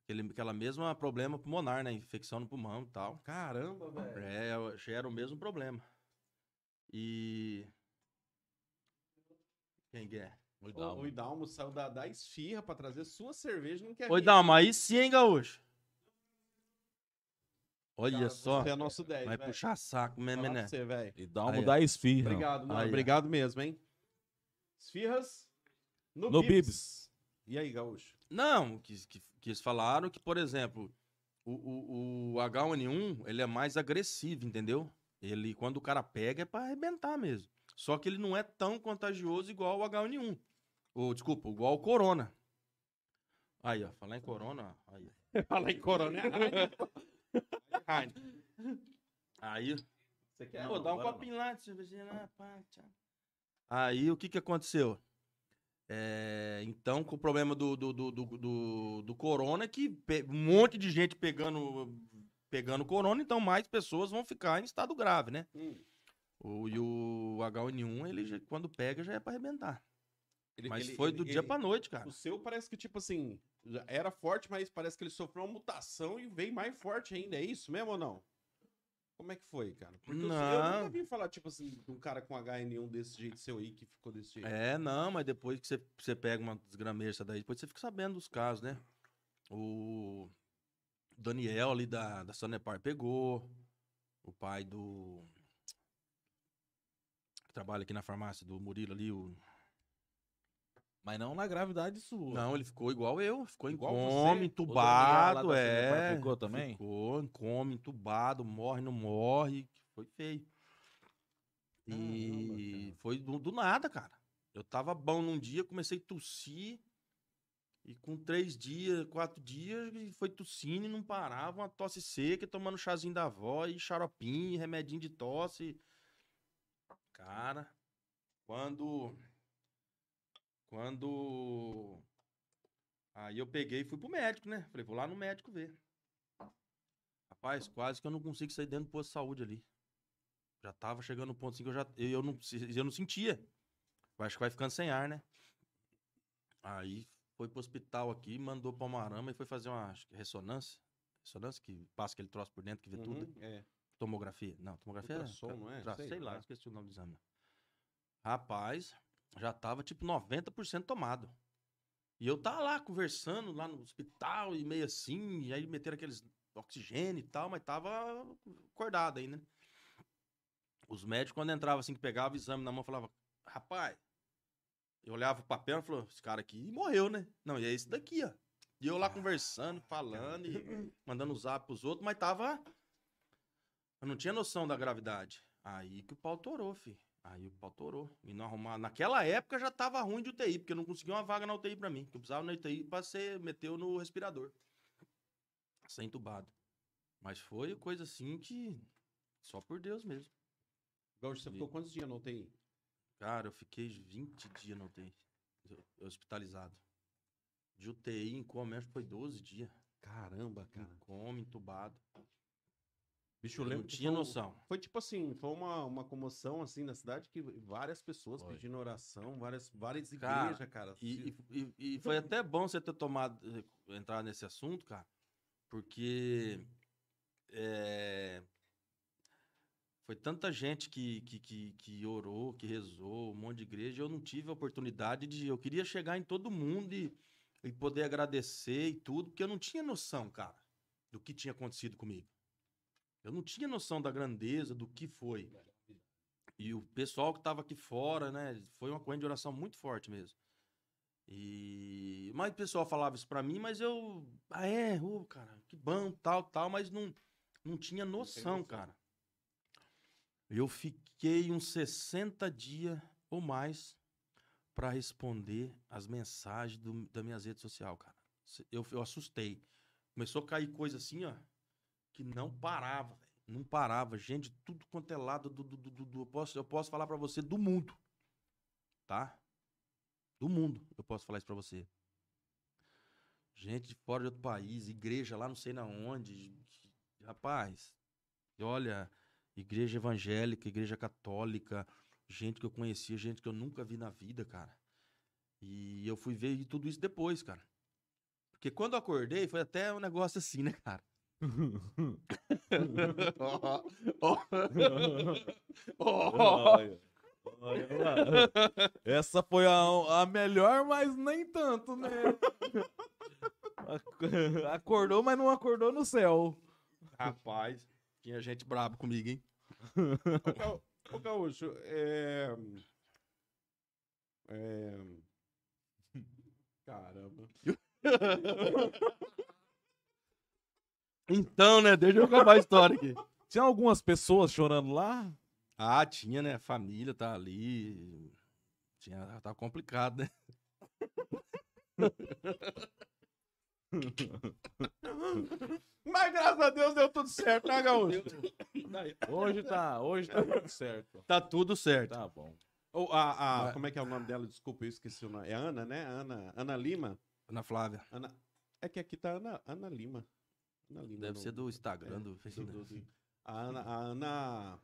Aquele, aquela mesma problema pulmonar, né? Infecção no pulmão e tal. Caramba, velho. É, gera o mesmo problema. E. Quem que é? O, o Idalmo saiu da, da esfirra pra trazer sua cerveja, não quer Oi, vir. Dalma, aí sim, hein, Gaúcho? Olha Cara, só. Você é nosso 10, Vai velho. puxar saco mesmo, né? você. E dá um Aí, da esfirra. Obrigado, mano. Aí. Obrigado mesmo, hein? Esfirras no, No Bibs. Bibs. E aí, Gaúcho? Não, que, que, que eles falaram que, por exemplo, o, o, o H1N1, ele é mais agressivo, entendeu? Ele, quando o cara pega, é pra arrebentar mesmo. Só que ele não é tão contagioso igual o H1N1. Ou, desculpa, igual o Corona. Aí, ó, falar em Corona, ó, aí. Fala em corona. Aí, Você quer? Pô, dá um copinho lá de cervejinha lá, pá, tchau. Aí, o que que aconteceu? É, então, com o problema do, do, do, do, do, do corona, que um monte de gente pegando, pegando corona, então mais pessoas vão ficar em estado grave, né? Hum. O, e o H1N1, ele quando pega, já é pra arrebentar. Ele- Mas ele- foi do ele- dia pra noite, cara. O seu parece que, tipo assim, era forte, mas parece que ele sofreu uma mutação e veio mais forte ainda. É isso mesmo ou não? Como é que foi, cara? Porque eu, sei- eu nunca Não. vi falar, tipo assim, de um cara com HN1 desse jeito seu aí que ficou desse jeito. É, não, mas depois que você, você pega uma desgrameira daí, depois você fica sabendo dos casos, né? O Daniel ali da, da Sanepar pegou. O pai do. Que trabalha aqui na farmácia do Murilo ali. O... Mas não na gravidade sua. Não, ele ficou igual eu. Ficou em Igual coma, você? Daniel entubado. É. Ficou também? Ficou em coma, entubado, morre, não morre. Foi feio. Caramba, E cara. foi do, do nada, cara. Eu tava bom num dia, comecei a tossir. E com três dias, quatro dias, foi tossindo e não parava. Uma tosse seca, tomando chazinho da avó, e xaropinho, remedinho de tosse. Cara, quando. Quando. Aí eu peguei e fui pro médico, né? Falei, vou lá no médico ver. Rapaz, quase que eu não consigo sair dentro do posto de saúde ali. Já tava chegando no ponto assim que eu já. Eu, eu não, eu não sentia. Acho que vai ficando sem ar, né? Aí foi pro hospital aqui, mandou pra Marama e foi fazer uma ressonância. Ressonância que passa aquele troço por dentro que vê tudo. Uhum, é. Tomografia. Não, tomografia Ultrassom, é. não é? tra- Sei Sei, lá, lá. esqueci o nome do exame. Rapaz, já tava tipo 90% tomado. E eu tava lá conversando lá no hospital e meio assim, e aí meteram aqueles oxigênio e tal, mas tava acordado aí, né? Os médicos, quando entravam assim, que pegava o exame na mão, falava, rapaz, eu olhava o papel e falava, esse cara aqui morreu, né? Não, e é esse daqui, ó. E eu lá conversando, falando e mandando zap pros outros, mas tava. Eu não tinha noção da gravidade. Aí que o pau torou, fi. Aí o pau torou. E não arrumar. Naquela época já tava ruim de UTI, porque eu não conseguia uma vaga na UTI pra mim. Que eu precisava na UTI pra ser. Meteu no respirador. Ser entubado. Mas foi coisa assim que. Só por Deus mesmo. Gaúcho, você ficou quantos dias na UTI? Cara, eu fiquei 20 dias na UTI. Hospitalizado. De UTI em coma, acho que foi 12 dias. Caramba, cara. Em coma, entubado. Bicho, eu lembro não tinha foi noção. Foi tipo assim, foi uma, uma comoção assim na cidade que várias pessoas Foi. pedindo oração, várias, várias Cara, igrejas, cara. E, e- e- e foi até bom você ter tomado, eh, entrar nesse assunto, cara, porque é, foi tanta gente que, que, que, que orou, que rezou, um monte de igreja, eu não tive a oportunidade de. Eu queria chegar em todo mundo e, e poder agradecer e tudo, porque eu não tinha noção, cara, do que tinha acontecido comigo. Eu não tinha noção da grandeza, do que foi. E o pessoal que tava aqui fora, né? Foi uma corrente de oração muito forte mesmo. E. Mas o pessoal falava isso pra mim, mas eu. Ah, é, ô, cara, que bom, tal, tal, mas não, não tinha noção, noção. cara. Eu fiquei uns 60 dias ou mais pra responder as mensagens do, da minhas redes sociais, cara. Eu, eu assustei. Começou a cair coisa assim, ó, que não parava, velho. Não parava. Gente, tudo quanto é lado do, do, do, do- eu, posso, eu posso falar pra você do mundo. Tá? Do mundo, eu posso falar isso pra você. Gente de fora de outro país, igreja lá não sei na onde. Rapaz, olha, igreja evangélica, igreja católica, gente que eu conhecia, gente que eu nunca vi na vida, cara. E eu fui ver tudo isso depois, cara. Porque quando eu acordei, foi até um negócio assim, né, cara? Olha, olha lá. Essa foi a, a melhor, mas nem tanto, né? Ac- Acordou, mas não acordou no céu. Rapaz, tinha gente braba comigo, hein? Ô, Ga- Ô, Gaúcho, é... é... Caramba. Então, né? Deixa eu acabar a história aqui. Tinha algumas pessoas chorando lá? Ah, tinha, né? A família tá ali. Tinha, tá complicado, né? Mas graças a Deus deu tudo certo, né, Gaúcho? Hoje tá, hoje tá tudo certo. Tá tudo certo. Tá bom. Ô, a, a- Como é que é o nome dela? Desculpa, eu esqueci o nome. É Ana, né? Ana, Ana Lima? Ana Flávia. Ana... É que aqui tá Ana, Ana Lima. Ana Lima. Deve no- ser do Instagram, é, do do- Facebook. do- do- A Ana, a Ana.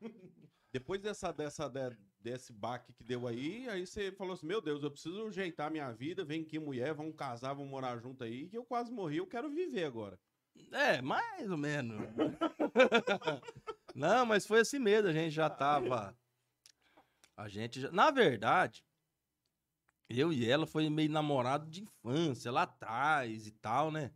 Depois dessa, dessa, de- desse baque que deu aí, aí você falou assim: Meu Deus, eu preciso ajeitar minha vida. Vem aqui, mulher, vamos casar, vamos morar junto aí. Que eu quase morri, eu quero viver agora. É, mais ou menos. Não, mas foi assim mesmo. A gente já tava. A gente já. Na verdade, eu e ela foi meio namorado de infância, lá atrás e tal, né?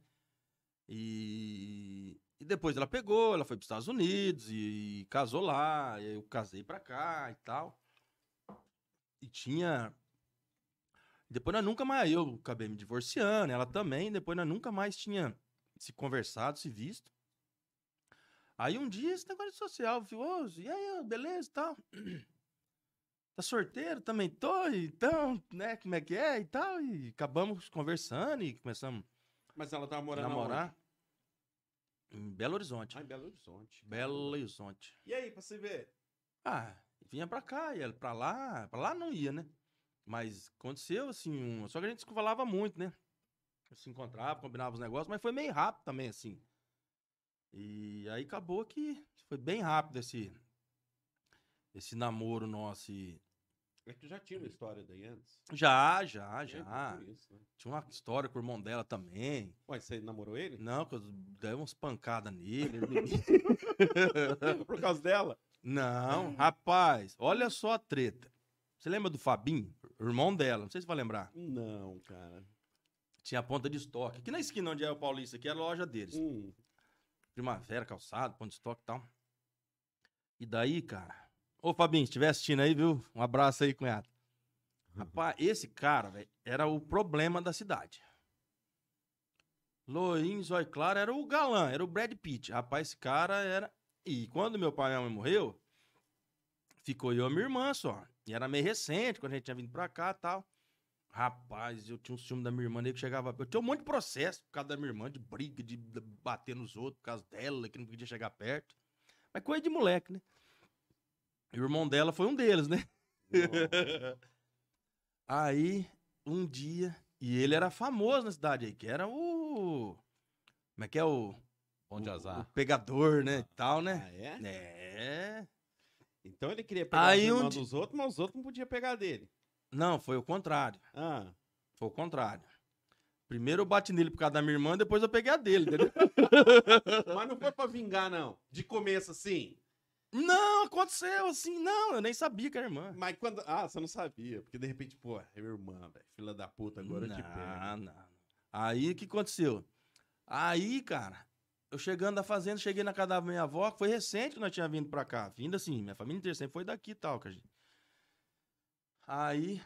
E, e depois ela pegou, ela foi para os Estados Unidos e, casou lá. E eu casei pra cá e tal. E tinha. Depois nós nunca mais. Eu acabei me divorciando, ela também. Depois nós nunca mais tinha se conversado, se visto. Aí um dia esse negócio de social, ô, e aí, beleza e tal. Tá sorteiro? Também tô, então, né, como é que é e tal. E acabamos conversando e começamos Mas ela tava morando namorar. Em Belo Horizonte. Ah, em Belo Horizonte. Belo Horizonte. E aí, pra você ver? Ah, vinha pra cá, ia pra lá. Pra lá não ia, né? Mas aconteceu assim, um... só que a gente se falava muito, né? Se encontrava, combinava os negócios, mas foi meio rápido também, assim. E aí acabou que foi bem rápido esse, esse namoro nosso. E... É que já tinha uma história daí antes. Já, já, É, já. por isso, né? Tinha uma história com o irmão dela também. Ué, você namorou ele? Não, que eu dei umas pancadas nele. Por causa dela? Não, rapaz, olha só a treta. Você lembra do Fabinho? Irmão dela, não sei se você vai lembrar. Não, cara. Tinha a ponta de estoque. Aqui na esquina onde é o Paulista, aqui era a loja deles. Hum, Primavera, calçado, ponto de estoque e tal. E daí, cara. Ô, Fabinho, se estiver assistindo aí, viu? Um abraço aí, cunhado. Rapaz, esse cara, velho, era o problema da cidade. Loirinho, Zói Claro, era o galã, era o Brad Pitt. Rapaz, esse cara era. E quando meu pai e minha mãe morreu, ficou eu e minha irmã só. E era meio recente, quando a gente tinha vindo pra cá e tal. Rapaz, eu tinha um ciúme da minha irmã, nego que chegava. Eu tinha um monte de processo por causa da minha irmã, de briga, de de bater nos outros, por causa dela, que não podia chegar perto. Mas coisa de moleque, né? E o irmão dela foi um deles, né? Aí, um dia, e ele era famoso na cidade aí, que era o. Como é que é o. Bom de o- azar. O pegador, né? E tal, né? Ah, é? É. Então ele queria pegar Aí um di- dos outros, mas os outros não podiam pegar dele. Não, foi o contrário. Ah, Foi o contrário. Primeiro eu bati nele por causa da minha irmã, depois eu peguei a dele, entendeu? mas não foi pra vingar, não. De começo, assim. Não, aconteceu assim, não, eu nem sabia que era irmã. Mas quando... Ah, você não sabia. Porque de repente, pô, é minha irmã, velho. Filha da puta, agora eu te pego. Não, não. Aí o que aconteceu? Aí, cara, eu chegando da fazenda, cheguei na casa da minha avó, que foi recente que nós tínhamos vindo pra cá. Vindo assim, minha família inteira sempre foi daqui e tal, que a gente. Aí,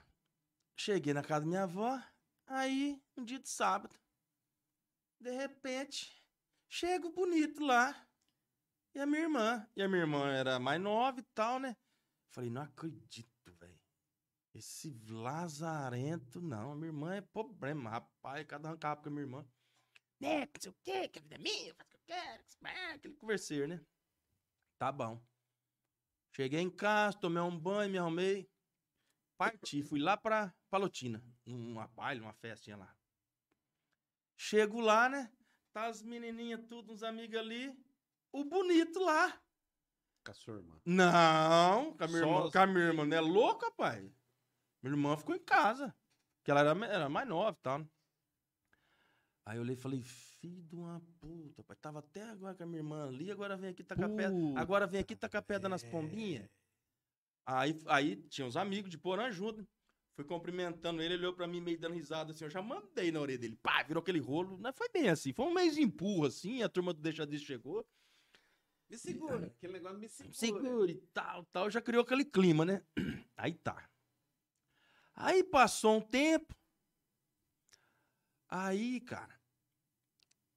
cheguei na casa da minha avó, aí, um dia de sábado, de repente, chego bonito lá, e a minha irmã. E a minha irmã era mais nova e tal, né? Falei, não acredito, velho. Esse lazarento, não. Minha irmã é problema, rapaz. Cada arrancava com a minha irmã. Né, não sei o quê, que a vida é minha, faz o que eu quero. Aquele converseiro, né? Tá bom. Cheguei em casa, tomei um banho, me arrumei. Parti, fui lá pra Palotina. Numa baile, numa festinha lá. Chego lá, né? Tá as menininhas, tudo, uns amigos ali. O bonito lá. Com a sua irmã. Não, com a minha irmã, com a minha irmã não é louca, pai. Minha irmã ficou em casa. Porque ela era, era mais nova e tal. né? Aí eu olhei e falei, filho de uma puta, pai. Tava até agora com a minha irmã ali, agora vem aqui tacar pedra. Agora vem aqui tacar pedra nas pombinhas. Aí, aí tinha uns amigos de Porã junto. né? Fui cumprimentando ele, ele olhou pra mim meio dando risada assim. Eu já mandei na orelha dele. Pá, virou aquele rolo. Não foi bem assim. Foi um mês de empurro assim. A turma do Deixa Disso chegou. Me segura. Aquele negócio me segura. segura e tal, tal, já criou aquele clima, né? Aí tá. Aí passou um tempo. Aí, cara.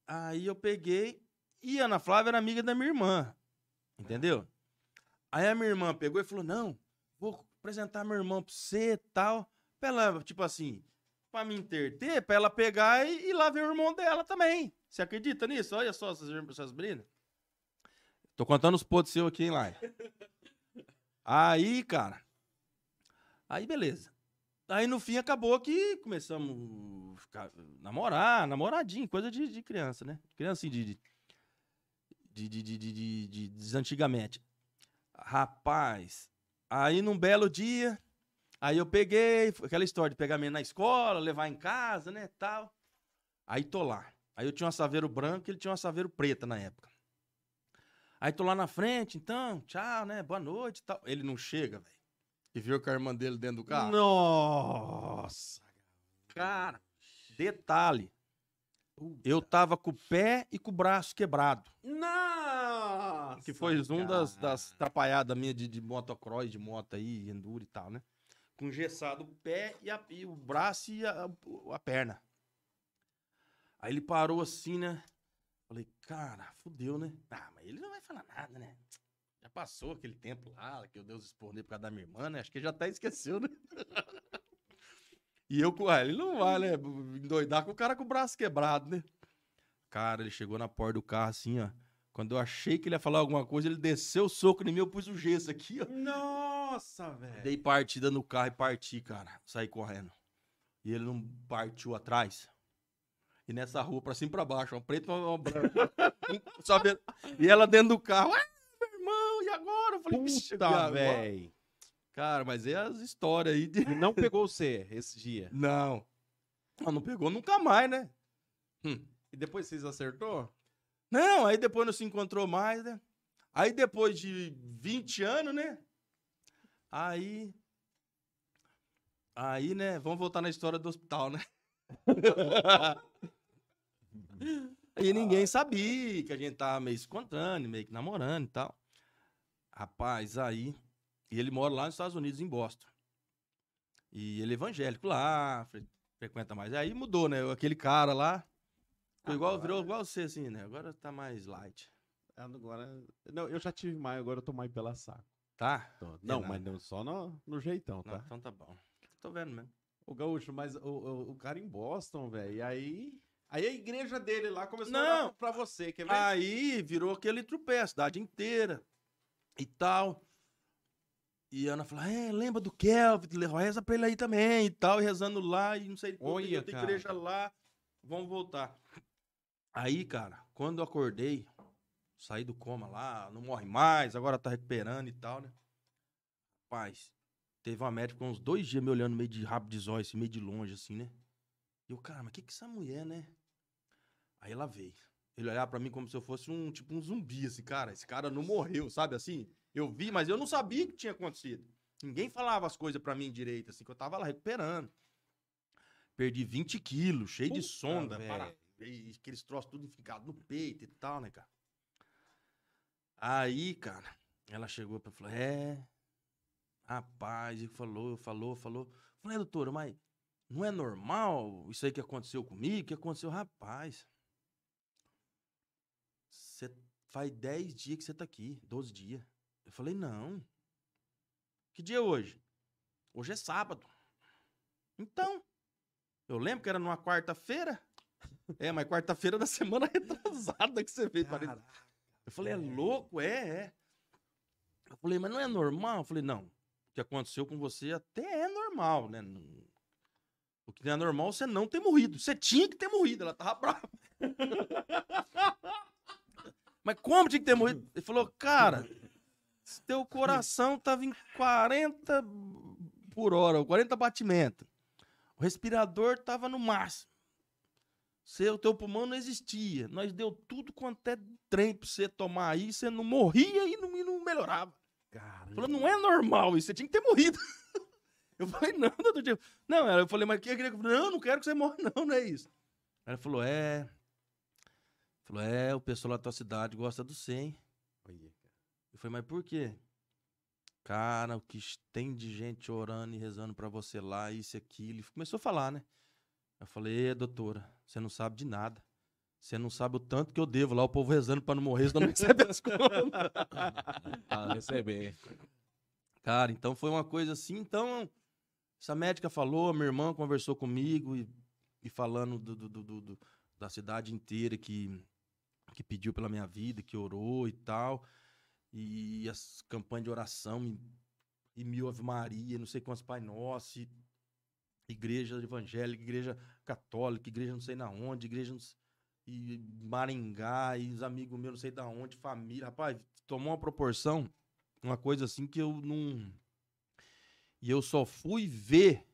Aí eu peguei e a Ana Flávia era amiga da minha irmã. Entendeu? Aí a minha irmã pegou e falou: Não, vou apresentar meu irmão pra você e tal. Pra ela, tipo assim, pra me interter, pra ela pegar e lá ver o irmão dela também. Você acredita nisso? Olha só essas, essas brilhas. Tô contando os podres seus aqui, hein, Lai? Aí, cara. Aí, beleza. Aí, no fim, acabou que começamos a ficar, namorar, namoradinho, coisa de, de criança, né? Criança, assim, de... de de, de, de, de, de, desantigamente. Rapaz, aí num belo dia, aí eu peguei, aquela história de pegar a menina na escola, levar em casa, né, tal. Aí tô lá. Aí eu tinha um saveiro branco e ele tinha um saveiro preta na época. Aí tô lá na frente, então, tchau, né? Boa noite e tal. Ele não chega, velho. E viu com a irmã dele dentro do carro. Nossa. Cara, detalhe. Eu tava com o pé e com o braço quebrado. Nossa. Que foi um das, das atrapalhadas minhas de, de motocross, de moto aí, enduro e tal, né? Com engessado o pé e, a- e o braço e a, a perna. Aí ele parou assim, né? Falei, cara, fudeu, né? Ah, mas ele não vai falar nada, né? Já passou aquele tempo lá, que eu Deus responder por causa da minha irmã, né? Acho que ele já até esqueceu, né? e eu com ah, ele não vai, né? Endoidar com o cara com o braço quebrado, né? Cara, ele chegou na porta do carro assim, ó. Quando eu achei que ele ia falar alguma coisa, ele desceu o soco em mim, eu pus o gesso aqui, ó. Nossa, velho. Dei partida no carro e parti, cara. Saí correndo. E ele não partiu atrás. E nessa rua, pra cima e pra baixo, um preto e uma branca. Só vendo. E ela dentro do carro. Ah, meu irmão, e agora? Eu falei, "Vixe, e Puta, agora?" velho. Cara, mas é as histórias aí de. E não pegou você esse dia. Não. Não, não pegou nunca mais, né? E depois vocês acertou? Não, aí depois não se encontrou mais, né? Aí depois de 20 anos, né? Aí. Aí, né? Vamos voltar na história do hospital, né? E ninguém sabia que a gente tava meio se encontrando, meio que namorando e tal. Rapaz, aí. E ele mora lá nos Estados Unidos, em Boston. E ele é evangélico lá, fre- frequenta mais. Aí mudou, né? Aquele cara lá. Ficou igual, virou igual você, assim, né? Agora tá mais light. Agora. Não, eu já tive mais, agora eu tô mais pela saco. Tá? Tô- Não, nada. mas não, só no, no jeitão, Não, tá? então tá bom. Tô vendo mesmo. O Gaúcho, mas o, o, o cara em Boston, velho. E aí. Aí a igreja dele lá começou a Não. olhar pra você, quer ver? Aí virou aquele trupé, a cidade inteira e tal. E a Ana falou: é, lembra do Kelvin, reza pra ele aí também e tal, e rezando lá, e não sei tudo, Olha, outra cara. igreja lá, vamos voltar. Aí, cara, quando eu acordei, saí do coma lá, não morre mais, agora tá recuperando e tal, né? Rapaz, teve uma médica com uns dois dias me olhando meio de rabo de zóio, assim, meio de longe, assim, né? E eu, cara, mas que que essa mulher, né? Aí ela veio. Ele olhava pra mim como se eu fosse um, tipo, um zumbi, assim, cara, esse cara não morreu, sabe assim? Eu vi, mas eu não sabia o que tinha acontecido. Ninguém falava as coisas pra mim direito, assim, que eu tava lá recuperando. Perdi 20 quilos, cheio de Puta, sonda, velho. para... e aqueles troços tudo ficado no peito e tal, né, cara? Aí, cara, ela chegou pra falar, é, rapaz, e falou, falou, falou. Falei, doutora, mas não é normal isso aí que aconteceu comigo? Que aconteceu, rapaz? Você faz 10 dias que você tá aqui, 12 dias. Eu falei, não. Que dia é hoje? Hoje é sábado. Então, eu lembro que era numa quarta-feira. É, mas quarta-feira da semana retrasada que você veio. parece- Eu falei, é louco? É, é. Eu falei, mas não é normal? Eu falei, não. O que aconteceu com você até é normal, né? O que não é normal é você não ter morrido. Você tinha que ter morrido, ela tava brava. Mas como tinha que ter morrido? Ele falou, cara, teu coração tava em 40 por hora, 40 batimentos. O respirador tava no máximo. Seu, teu pulmão não existia. Nós deu tudo quanto é trem pra você tomar aí, você não morria e não, e não melhorava. Cara, Falou, não é normal isso, você tinha que ter morrido. Eu falei, não, doutor Diego. Não, eu falei, mas o que eu queria? Não, não quero que você morra, não, não é isso. Ela falou, é. Falou, é, o pessoal lá da tua cidade gosta do 100. Olha, Eu falei, mas por quê? Cara, o que tem de gente orando e rezando pra você lá, isso e aquilo. E começou a falar, né? Eu falei, "Ê, doutora, você não sabe de nada. Você não sabe o tanto que eu devo lá, o povo rezando pra não morrer, senão não recebe as contas. Pra receber. Cara, então foi uma coisa assim. Então, essa médica falou, minha irmã conversou comigo e, e falando do, do- do- do- do- da cidade inteira que, que pediu pela minha vida, que orou e tal. E as campanhas de oração e, e mil Ave Maria, não sei quantos Pai Nosso, e igreja evangélica, igreja católica, igreja não sei na onde, igreja não s- e Maringá, e os amigos meus não sei da onde, família. Rapaz, tomou uma proporção uma coisa assim que eu não. E eu só fui ver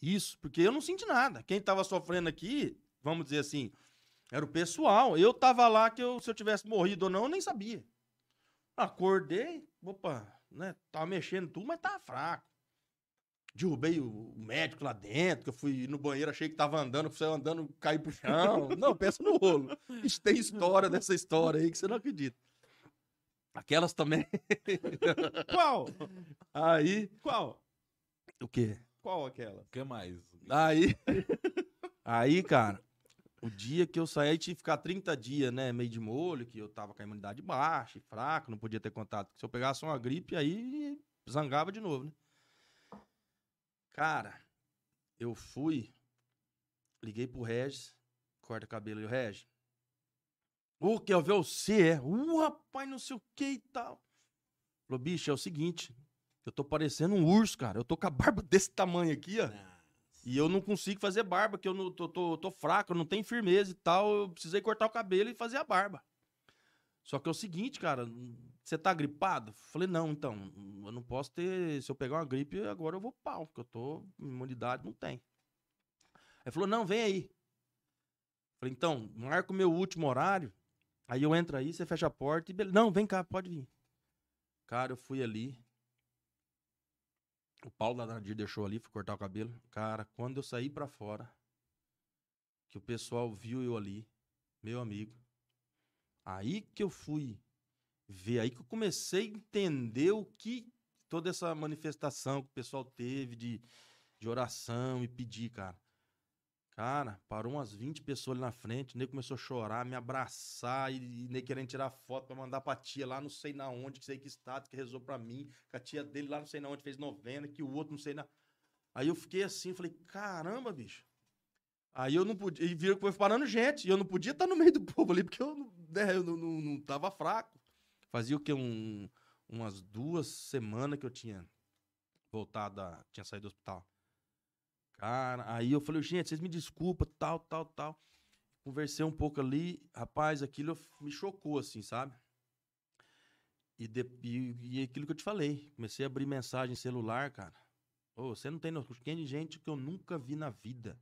isso porque eu não senti nada. Quem tava sofrendo aqui, vamos dizer assim, era o pessoal. Eu tava lá que eu, se eu tivesse morrido ou não, eu nem sabia. Acordei, opa, né? Tava mexendo tudo, mas tava fraco. Derrubei o médico lá dentro, que eu fui no banheiro, achei que tava andando, saiu andando, caí pro chão. Não, pensa no rolo. Isso tem história dessa história aí que você não acredita. Aquelas também. Qual? Aí. Qual? O quê? Qual aquela? O que mais? Aí. Aí, cara, o dia que eu saí, aí tive que ficar 30 dias, né? Meio de molho, que eu tava com a imunidade baixa fraco, não podia ter contato. Se eu pegasse uma gripe, aí zangava de novo, né? Cara, eu fui, liguei pro Regis, corta cabelo e o Regis. Ô, quer ver você? É? Uh, rapaz, não sei o que e tal. Falou, bicho, é o seguinte, eu tô parecendo um urso, cara. Eu tô com a barba desse tamanho aqui, ó. E eu não consigo fazer barba, que eu não, tô, tô, tô fraco, eu não tenho firmeza e tal. Eu precisei cortar o cabelo e fazer a barba. Só que é o seguinte, cara, você tá gripado? Falei, não, então, eu não posso ter. Se eu pegar uma gripe, agora eu vou pau, porque eu tô. Imunidade não tem. Aí falou, não, vem aí. Falei, então, marca o meu último horário. Aí eu entro aí, você fecha a porta e beleza. Não, vem cá, pode vir. Cara, eu fui ali. O Paulo da Nadir deixou ali, fui cortar o cabelo. Cara, quando eu saí pra fora, que o pessoal viu eu ali, Meu amigo. Aí que eu fui ver, aí que eu comecei a entender o que toda essa manifestação que o pessoal teve de, de oração e pedir, cara. Cara, parou umas 20 pessoas ali na frente, o nego começou a chorar, me abraçar e, e nego querendo tirar foto pra mandar pra tia lá não sei na onde, que sei que estado, que rezou pra mim, que a tia dele lá não sei na onde fez novena, que o outro não sei na... Aí eu fiquei assim, falei, caramba, bicho. Aí eu não podia, e viram que foi parando gente, e eu não podia estar no meio do povo ali, porque eu, não- né, eu não, não, não tava fraco. Fazia o quê? Um, umas duas semanas que eu tinha voltado, da- tinha saído do hospital. Cara, aí eu falei, gente, vocês me desculpam, tal, tal, tal. Conversei um pouco ali, rapaz, aquilo me chocou, assim, sabe? E, de, e, e aquilo que eu te falei, comecei a abrir mensagem em celular, cara. Você não tem noção, de gente que eu nunca vi na vida.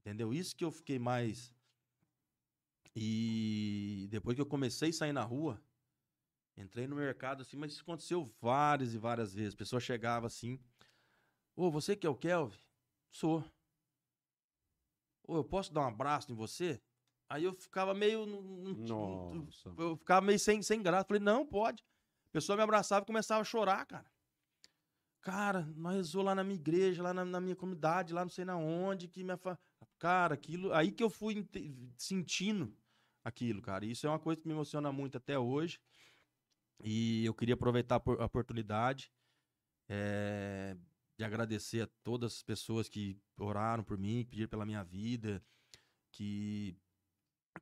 Entendeu? Isso que eu fiquei mais. E depois que eu comecei a sair na rua, entrei no mercado assim, mas isso aconteceu várias e várias vezes. A pessoa chegava assim: Ô, você que é o Kelvin? Sou. Ô, eu posso dar um abraço em você? Aí eu ficava meio. Nossa. eu ficava meio sem, sem graça. Falei, não, pode. A pessoa me abraçava e começava a chorar, cara. Cara, nós rezou lá na minha igreja, lá na, na minha comunidade, lá não sei na onde, que minha fa... Cara, aquilo. Aí que eu fui sentindo aquilo, cara. E isso é uma coisa que me emociona muito até hoje. E eu queria aproveitar a por- a oportunidade eh, de agradecer a todas as pessoas que oraram por mim, que pediram pela minha vida, que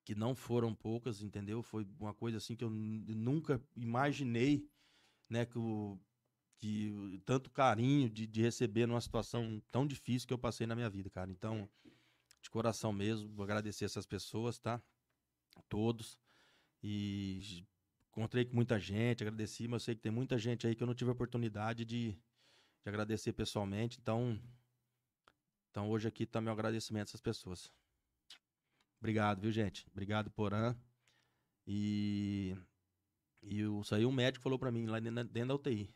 que não foram poucas, entendeu? Foi uma coisa assim que eu nu- nunca imaginei, né, que, o, que tanto carinho de, de receber numa situação tão difícil que eu passei na minha vida, cara. Então, de coração mesmo, vou agradecer essas pessoas, tá? Todos. E encontrei com muita gente, agradeci, mas eu sei que tem muita gente aí que eu não tive oportunidade de, de agradecer pessoalmente. Então, então hoje aqui tá meu agradecimento a essas pessoas. Obrigado, viu, gente? Obrigado, Porã. E, e o, saiu um médico falou pra mim, lá dentro da- dentro da UTI.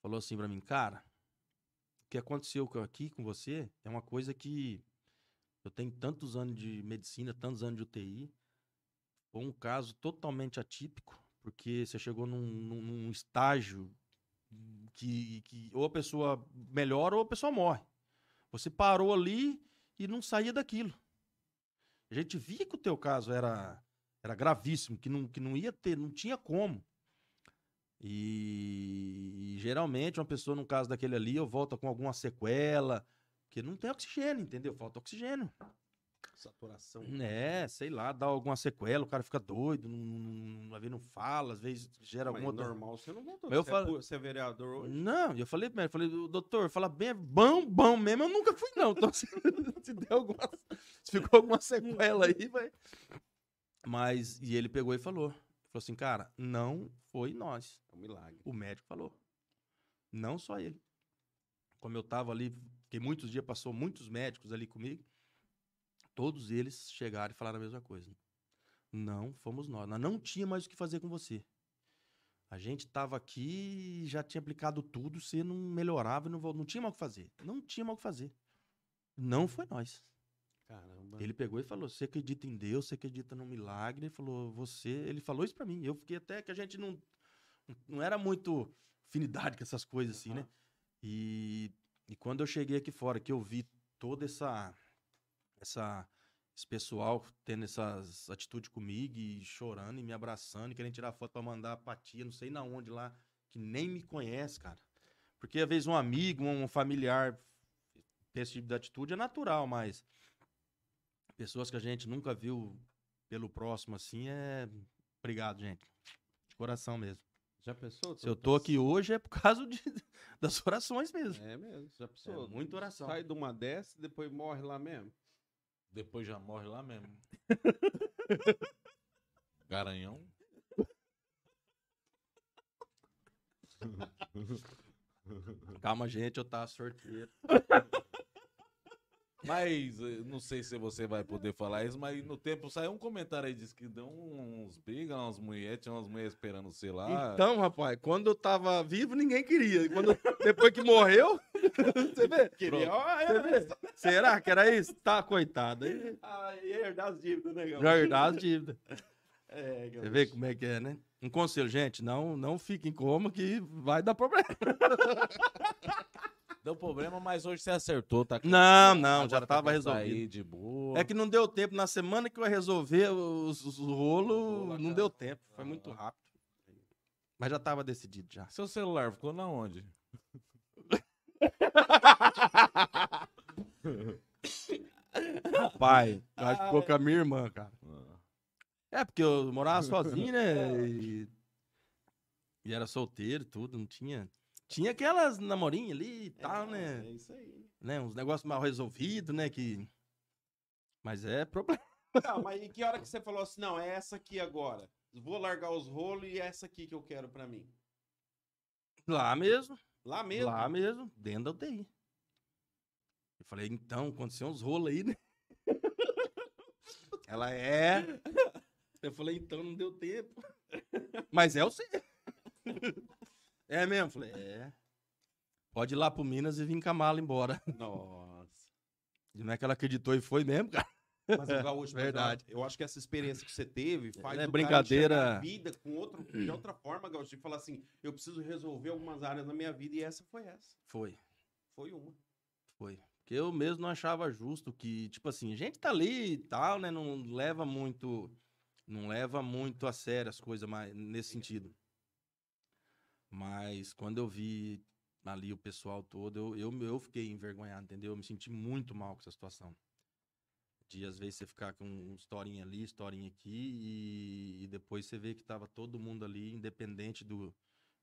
Falou assim pra mim, cara, o que aconteceu co- aqui com você é uma coisa que eu tenho tantos anos de medicina, tantos anos de UTI. Foi um caso totalmente atípico, porque você chegou num, num- num estágio que, que ou a pessoa melhora ou a pessoa morre. Você parou ali e não saía daquilo. A gente via que o teu caso era, era gravíssimo, que não, que não ia ter, não tinha como. E, e geralmente uma pessoa, num caso daquele ali, eu volta com alguma sequela, porque não tem oxigênio, entendeu? Falta oxigênio. Saturação. É, sei lá, dá alguma sequela, o cara fica doido, não, não, não, às vezes não fala, às vezes gera Mas alguma outra... normal, você não voltou. Mas eu você, falo- é, pu- você é vereador hoje? Não, eu falei pra ele, falei, "O doutor, fala bem, é bom, bom mesmo, eu nunca fui não. Então, se, se der alguma, se ficou alguma sequela aí, vai. Mas, e ele pegou e falou, falou assim, cara, não foi nós. É um milagre. O médico falou. Não só ele. Como eu tava ali, fiquei muitos dias, passou muitos médicos ali comigo, todos eles chegaram e falaram a mesma coisa. Não fomos nós. Nós não tinha mais o que fazer com você. A gente tava aqui e já tinha aplicado tudo, você não melhorava, e não, não tinha mais o que fazer. Não tinha mais o que fazer. Não foi nós. Caramba. Ele pegou e falou: Você acredita em Deus, você acredita no milagre? Ele falou: Você. Ele falou isso pra mim. Eu fiquei até que a gente não. Não era muito afinidade com essas coisas assim, né? E, e quando eu cheguei aqui fora, que eu vi toda essa. Essa esse pessoal tendo essas atitudes comigo e chorando e me abraçando e querendo tirar foto pra mandar pra tia, não sei na onde lá, que nem me conhece, cara. Porque às vezes um amigo, um familiar tem esse tipo de atitude é natural, mas pessoas que a gente nunca viu pelo próximo assim é. Obrigado, gente. De coração mesmo. Já pensou? Se eu tô aqui hoje é por causa de, das orações mesmo. É mesmo, já pensou? É muita oração. Sai de uma dessa e depois morre lá mesmo. Depois já morre lá mesmo. Garanhão. Calma, gente, eu tava sorteiro. Mas eh, não sei se você vai poder falar isso, mas no tempo saiu um comentário aí, diz que deu uns brigas, umas mulheres, tinha umas mulheres esperando sei lá. Então, rapaz, quando eu tava vivo, ninguém queria. Quando, depois que morreu, Você vê? Queria, Você vê? Será que era isso? Tá, coitado. Aí, Ah, ia herdar as dívidas, né, já herdar as dívidas. É, Você vê como é que é, né? Um conselho, gente, não, não fiquem como que vai dar problema. Deu problema, mas hoje você acertou, tá? Não, não, Agora já tá tava pra resolvido. sair de boa. É que não deu tempo. Na semana que eu ia resolver os, os rolos, não deu tempo. Foi muito rápido. Mas já tava decidido já. Seu celular ficou na onde? Pai, eu acho que ficou com a minha irmã, cara. É, porque eu morava sozinho, né? E, e era solteiro tudo, não tinha. Tinha aquelas namorinhas ali e tal, né? É isso aí. né? Uns negócios mal resolvidos, né? Que. Mas é problema. Tá, mas e que hora que você falou assim, não, é essa aqui agora. Vou largar os rolos e é essa aqui que eu quero pra mim. Lá mesmo. Lá mesmo? Lá mesmo, dentro da UTI. Eu falei, então, aconteceu uns rolos aí, né? Ela é. Eu falei, então não deu tempo. Mas é o C. É mesmo? Falei, é. Pode ir lá pro Minas e vir com a mala embora. Nossa. E não é que ela acreditou e foi mesmo, cara. Mas o gaúcho, Verdade. Eu acho que essa experiência que você teve faz É o cara brincadeira. a vida com outro, de outra forma, gaúcho, e falar assim, eu preciso resolver algumas áreas da minha vida e essa foi essa. Foi, Foi uma. foi. Porque eu mesmo não achava justo que, tipo assim, a gente tá ali e tal, né? Não leva muito. Não leva muito a sério as coisas mais nesse sentido. Mas quando eu vi ali o pessoal todo, eu, eu, eu fiquei envergonhado, entendeu? Eu me senti muito mal com essa situação. De às vezes você ficar com um historinha ali, historinha aqui, e, e depois você vê que tava todo mundo ali, independente do,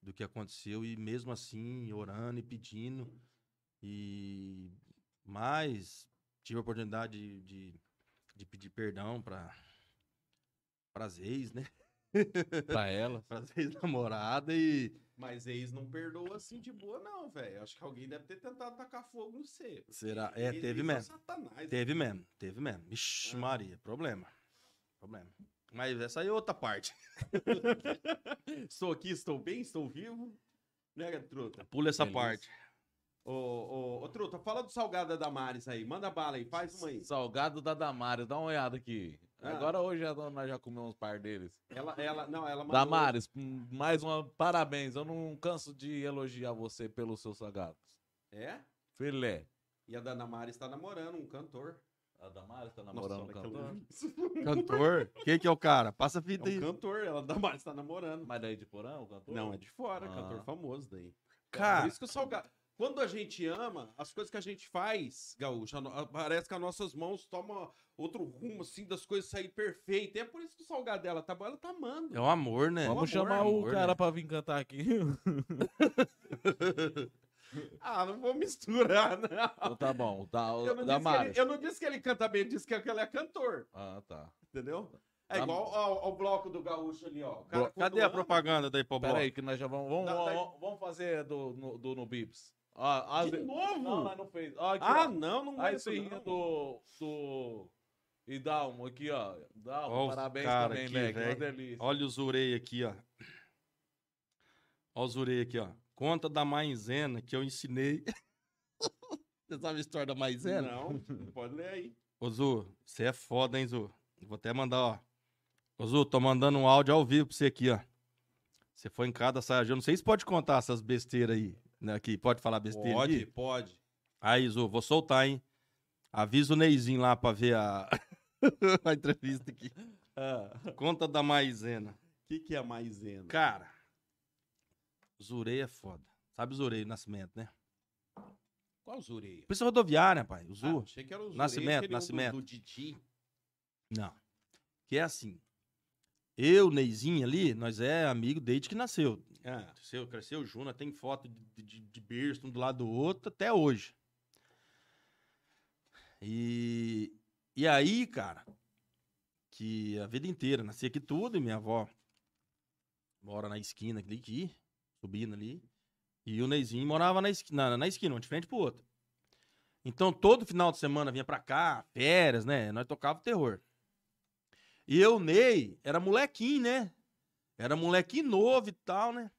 do que aconteceu, e mesmo assim, orando e pedindo. E mas tive a oportunidade de, de, de pedir perdão para as ex, né? Pra ela. Para as ex-namoradas e. Mas ex não perdoa assim de boa, não, velho. Acho que alguém deve ter tentado tacar fogo no C. Será? É, teve eles mesmo. Satanás, Teve mesmo, teve mesmo. Vixe, Ah. Maria, problema. Problema. Mas essa aí é outra parte. estou aqui, estou bem, estou vivo. Né, Truta? Pula essa Feliz. parte. Ô, ô, ô, Truta, fala do salgado da Damares aí. Manda bala aí, faz uma aí. Salgado da Damares, dá uma olhada aqui. Ah. Agora hoje já- nós já comemos uns par deles. Ela, ela, não, ela mandou... Damares, hum, mais uma parabéns. Eu não canso de elogiar você pelos seus salgados. É? Filé. E a da Damares tá namorando um cantor. A Damares tá namorando um Nossa, cantor. aquela- Cantor? Quem que é o cara? Passa a É fita aí. um cantor, ela da Damares tá namorando. Mas daí de porão, o cantor? Não, é de fora, Ah. cantor famoso daí. Cara. Por isso que o salgado. Quando a gente ama, as coisas que a gente faz, Gaúcho, parece que as nossas mãos tomam outro rumo, assim, das coisas saírem perfeitas. É por isso que o salgado dela tá bom, ela tá amando. É o amor, né? Vamos amor, chamar amor, o cara né? pra vir cantar aqui. Ah, não vou misturar, não. Então tá bom. Tá, Eu não, disse que Damares. ele, eu não disse que ele canta bem, eu disse que ele é cantor, Ah, tá. entendeu? É Tá igual ao, ao bloco do Gaúcho ali, ó. Cara, Cadê a ama- propaganda daí pro Pera bloco? aí, que nós já vamos. Vamos, Dá- dá- vamos, vamos fazer do, no, do no Bips. Ó, De de- novo? Não, não fez. Ó, aqui, Ah, não, não Aí vai você ria do. do. E Dalmo aqui, ó. Dalmo, os parabéns também, aqui. Uma velho. delícia. Olha o Zurei aqui, ó. Olha o Zurei aqui, ó. Conta da maizena que eu ensinei. Você sabe a história da maizena? Não, pode ler aí. Ô, Zu, você é foda, hein, Zu? Vou até mandar, ó. Ô, Zu, tô mandando um áudio ao vivo pra você aqui, ó. Você foi em cada saia. Eu não sei se pode contar essas besteiras aí. Né, aqui. Pode falar besteira Pode, aqui? pode. Aí, Zu, vou soltar, hein? Avisa o Neizinho lá pra ver a, a entrevista aqui. Conta da maizena. O que, que é a maisena? Cara, Zurei é foda. Sabe o Zurei Nascimento, né? Qual Zureia? Polícia rodoviária, pai. O Ah, Zu. achei que era o Zureia, Nascimento, um do- Nascimento. Do, Didi. Não. Que é assim. Eu, Neizinho ali, nós é amigo desde que nasceu. Ah, Cresceu, cresceu nós tem foto de, de, de berço um do lado do outro até hoje. E, e aí, cara, que a vida inteira, nasci aqui tudo, e minha avó mora na esquina ali, aqui, subindo ali. E o Neizinho morava na esquina, na, na esquina, uma de frente pro outro. Então, todo final de semana vinha pra cá, férias, né? Nós tocava terror. E eu, Ney, era molequinho, né? Era molequinho novo e tal, né?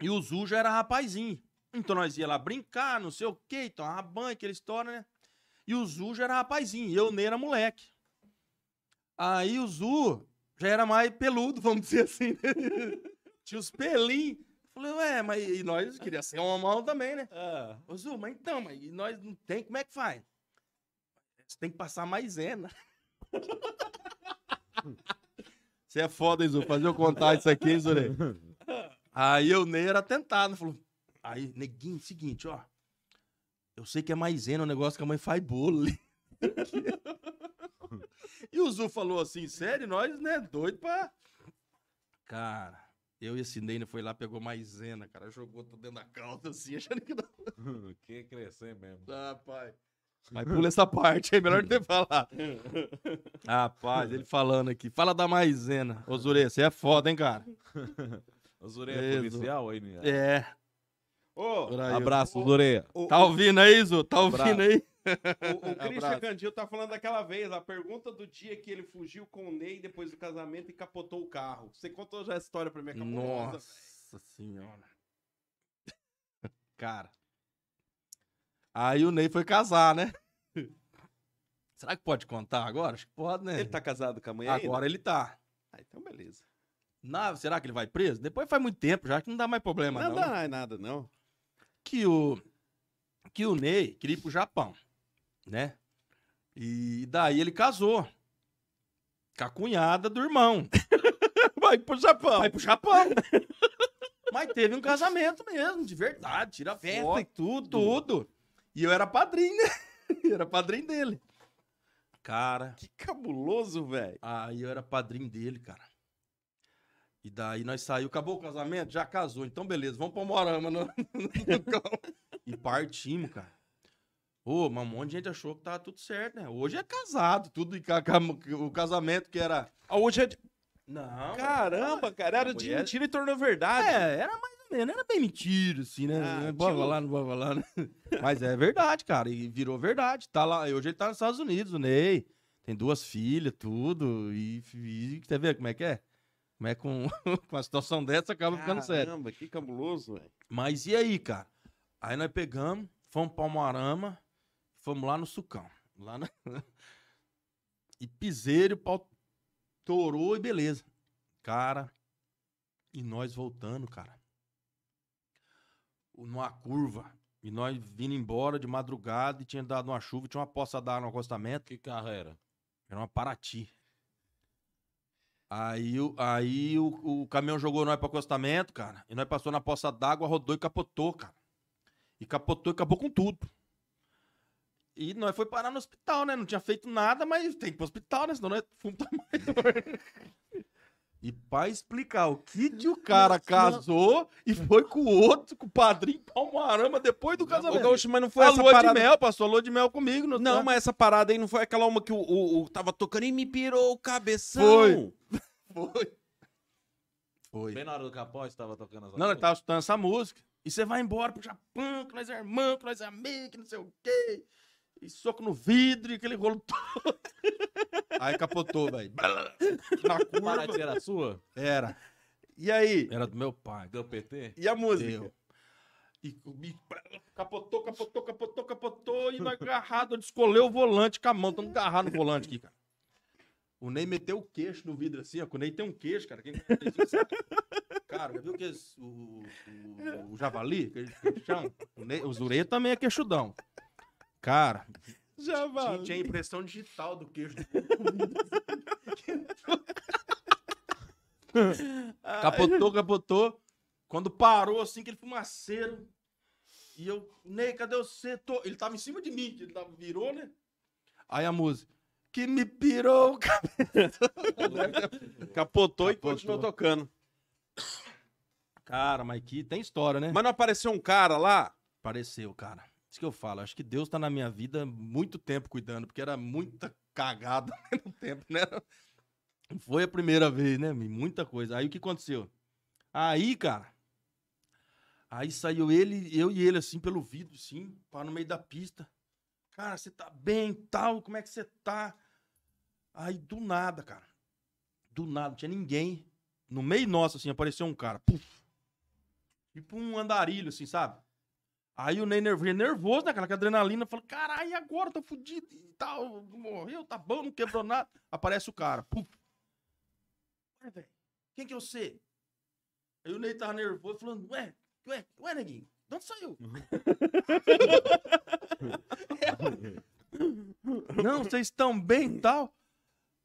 E o Zu já era rapazinho. Então nós ia lá brincar, não sei o quê, tomar banho, aquela história, né? E o Zu já era rapazinho, e eu nem era moleque. Aí o Zu já era mais peludo, vamos dizer assim. né? Tinha os pelinhos. Falei, ué, mas e nós queria ser um homão também, né? Ah, Ô, Zu, mas então, mas e nós não tem, como é que faz? Você tem que passar maisena. Você é foda, hein, Zu? Fazer eu contar isso aqui, hein, Zurei? Aí eu nem era tentado. Falou, aí, neguinho, seguinte, ó. Eu sei que é maisena, o negócio que a mãe faz bolo ali. e o Zu falou assim, sério, nós, né, doido pra... Cara, eu e esse Neina foi lá, pegou maisena, cara, jogou tudo dentro da calça, assim, achando que não que crescer mesmo. ah, pai. Mas pula essa parte aí, melhor não ter falado. Rapaz, ele falando aqui. Fala da maisena. Ô, Zure, você é foda, hein, cara? O Zureia é policial aí, né? É. Ô, Abraço, o, Tá ouvindo aí, Zu? Tá ouvindo aí? o, o Christian. Candil tá falando daquela vez, a pergunta do dia que ele fugiu com o Ney depois do casamento e capotou o carro. Você contou já essa história pra mim, é cabulosa, Nossa senhora. Cara. Aí o Ney foi casar, né? Será que pode contar agora? Acho que pode, né? Ele tá casado com a mãe Agora ele tá. ainda? Ah, então beleza. Na- será que ele vai preso? Depois faz muito tempo já que não dá mais problema, Não, não. dá é nada, não. Que o que o Ney queria ir pro Japão, né? E daí ele casou com a cunhada do irmão. Vai pro Japão. Vai pro Japão. Mas teve um casamento mesmo, de verdade, tira Festa foto, e tudo. tudo. E eu era padrinho, né? Eu era padrinho dele. Cara, Que cabuloso, velho. aí eu era padrinho dele, cara. E daí nós saímos, acabou o casamento? Já casou. Então, beleza, vamos pro Morama no, no. E partimos, cara. Ô, mas um monte de gente achou que tava tudo certo, né? Hoje é casado, tudo. e O casamento que era. Ah, Hoje é de... Não. Caramba, cara, era de Mulher- mentira e tornou verdade. É, era mais ou menos, era bem mentira, assim, né? Ah, bora tipo- lá, não bora falar, né? Mas é verdade, cara, e virou verdade. Tá lá, hoje ele tá nos Estados Unidos, o Ney. Tem duas filhas, tudo. E, e você vê como é que é? Como é com, com a situação dessa acaba ficando sério. Caramba, que cabuloso, velho. Mas e aí, cara? Aí nós pegamos, fomos pra Almarama, fomos lá no Sucão. Lá na... E piseiro, pau torou e beleza. Cara, e nós voltando, cara. Numa curva. E nós vindo embora de madrugada e tinha dado uma chuva, tinha uma poça d'água no acostamento. Que carro era? Era uma Paraty. Aí, aí o, o caminhão jogou nós pro acostamento, cara. E nós passou na poça d'água, rodou e capotou, cara. E capotou e acabou com tudo. E nós foi parar no hospital, né? Não tinha feito nada, mas tem que ir pro hospital, né? Senão nós fomos maior. E pra explicar o que que o cara casou e foi com o outro, com o padrinho Palmarama depois do casamento. Gaúcho, mas não foi a essa lua parada... de mel, passou a lua de mel comigo. No Não, mas essa parada aí não foi aquela uma que o, o, o tava tocando e me pirou o cabeção. Foi. Foi. Foi. Bem na hora do capote tava tocando essa Não, ele tava escutando essa música. E você vai embora pro Japão, que nós é irmão, que nós é amigo, que não sei o quê. E soco no vidro e aquele rolo todo. Aí capotou, velho. Na curva. Paraty era sua? Era. E aí? Era do meu pai. Deu PT? E a música? Deu. E capotou, capotou, capotou, capotou. E nós agarrado, eu descolei o volante com a mão. Tamo agarrado no volante aqui, cara. O Ney meteu o queixo no vidro assim, ó. O Ney tem um queixo, cara. Quem. Cara, já viu que esse- o, o, o javali, que eles chamam? O, Ney, o Zureia também é queixudão. Cara, Já impressão digital do queixo. Capotou, capotou. Quando parou, assim, aquele fumaceiro. E eu, Ney, cadê você? Tô... Ele tava em cima de mim, ele tava, virou, né? Aí a música. Que me pirou, cara. Capotou e Capotou. continuou tocando. Cara, mas que tem história, né? Mas não apareceu um cara lá? Apareceu, cara. Isso que eu falo. Acho que Deus tá na minha vida muito tempo cuidando, porque era muita cagada no tempo, né? Não foi a primeira vez, né? Muita coisa. Aí o que aconteceu? Aí, cara. Aí saiu ele, eu e ele, assim, pelo vidro, assim, para no meio da pista. Cara, você tá bem tal? Como é que você tá? Aí, do nada, cara. Do nada, não tinha ninguém. No meio nosso, assim, apareceu um cara. Puf. Tipo um andarilho, assim, sabe? Aí o Ney nervoso, nervoso, né? Aquela adrenalina. Falou, caralho, agora? Tô fudido e tal. Morreu, tá bom, não quebrou nada. Aparece o cara. Pum. Ué, velho, quem que é você? Aí o Ney tava nervoso, falando, ué, ué, ué, neguinho, de onde saiu? não, vocês estão bem e tal.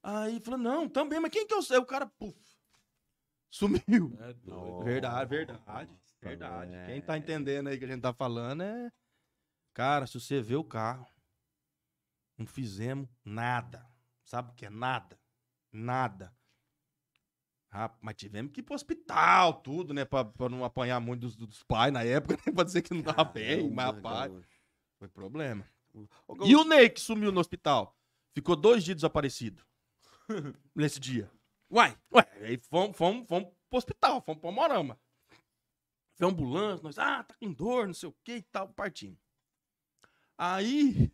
Aí falou, não, tão bem, mas quem que eu sei? O cara, puf, sumiu. É doido. Verdade, verdade. Verdade. é. Quem tá entendendo aí que a gente tá falando é. Cara, se você vê o carro, não fizemos nada. Sabe o que é nada? Nada. Ah, mas tivemos que ir pro hospital, tudo, né? Pra, pra não apanhar muito dos, dos pais na época, né? Pra dizer que não tava bem, mas rapaz, foi problema. E o Ney que sumiu no hospital? Ficou dois dias desaparecido. Nesse dia. Uai, Ué, aí fomos, fomos, fomos pro hospital, fomos pro Morama. Foi ambulância, nós, ah, tá com dor, não sei o que e tal, partindo. Aí,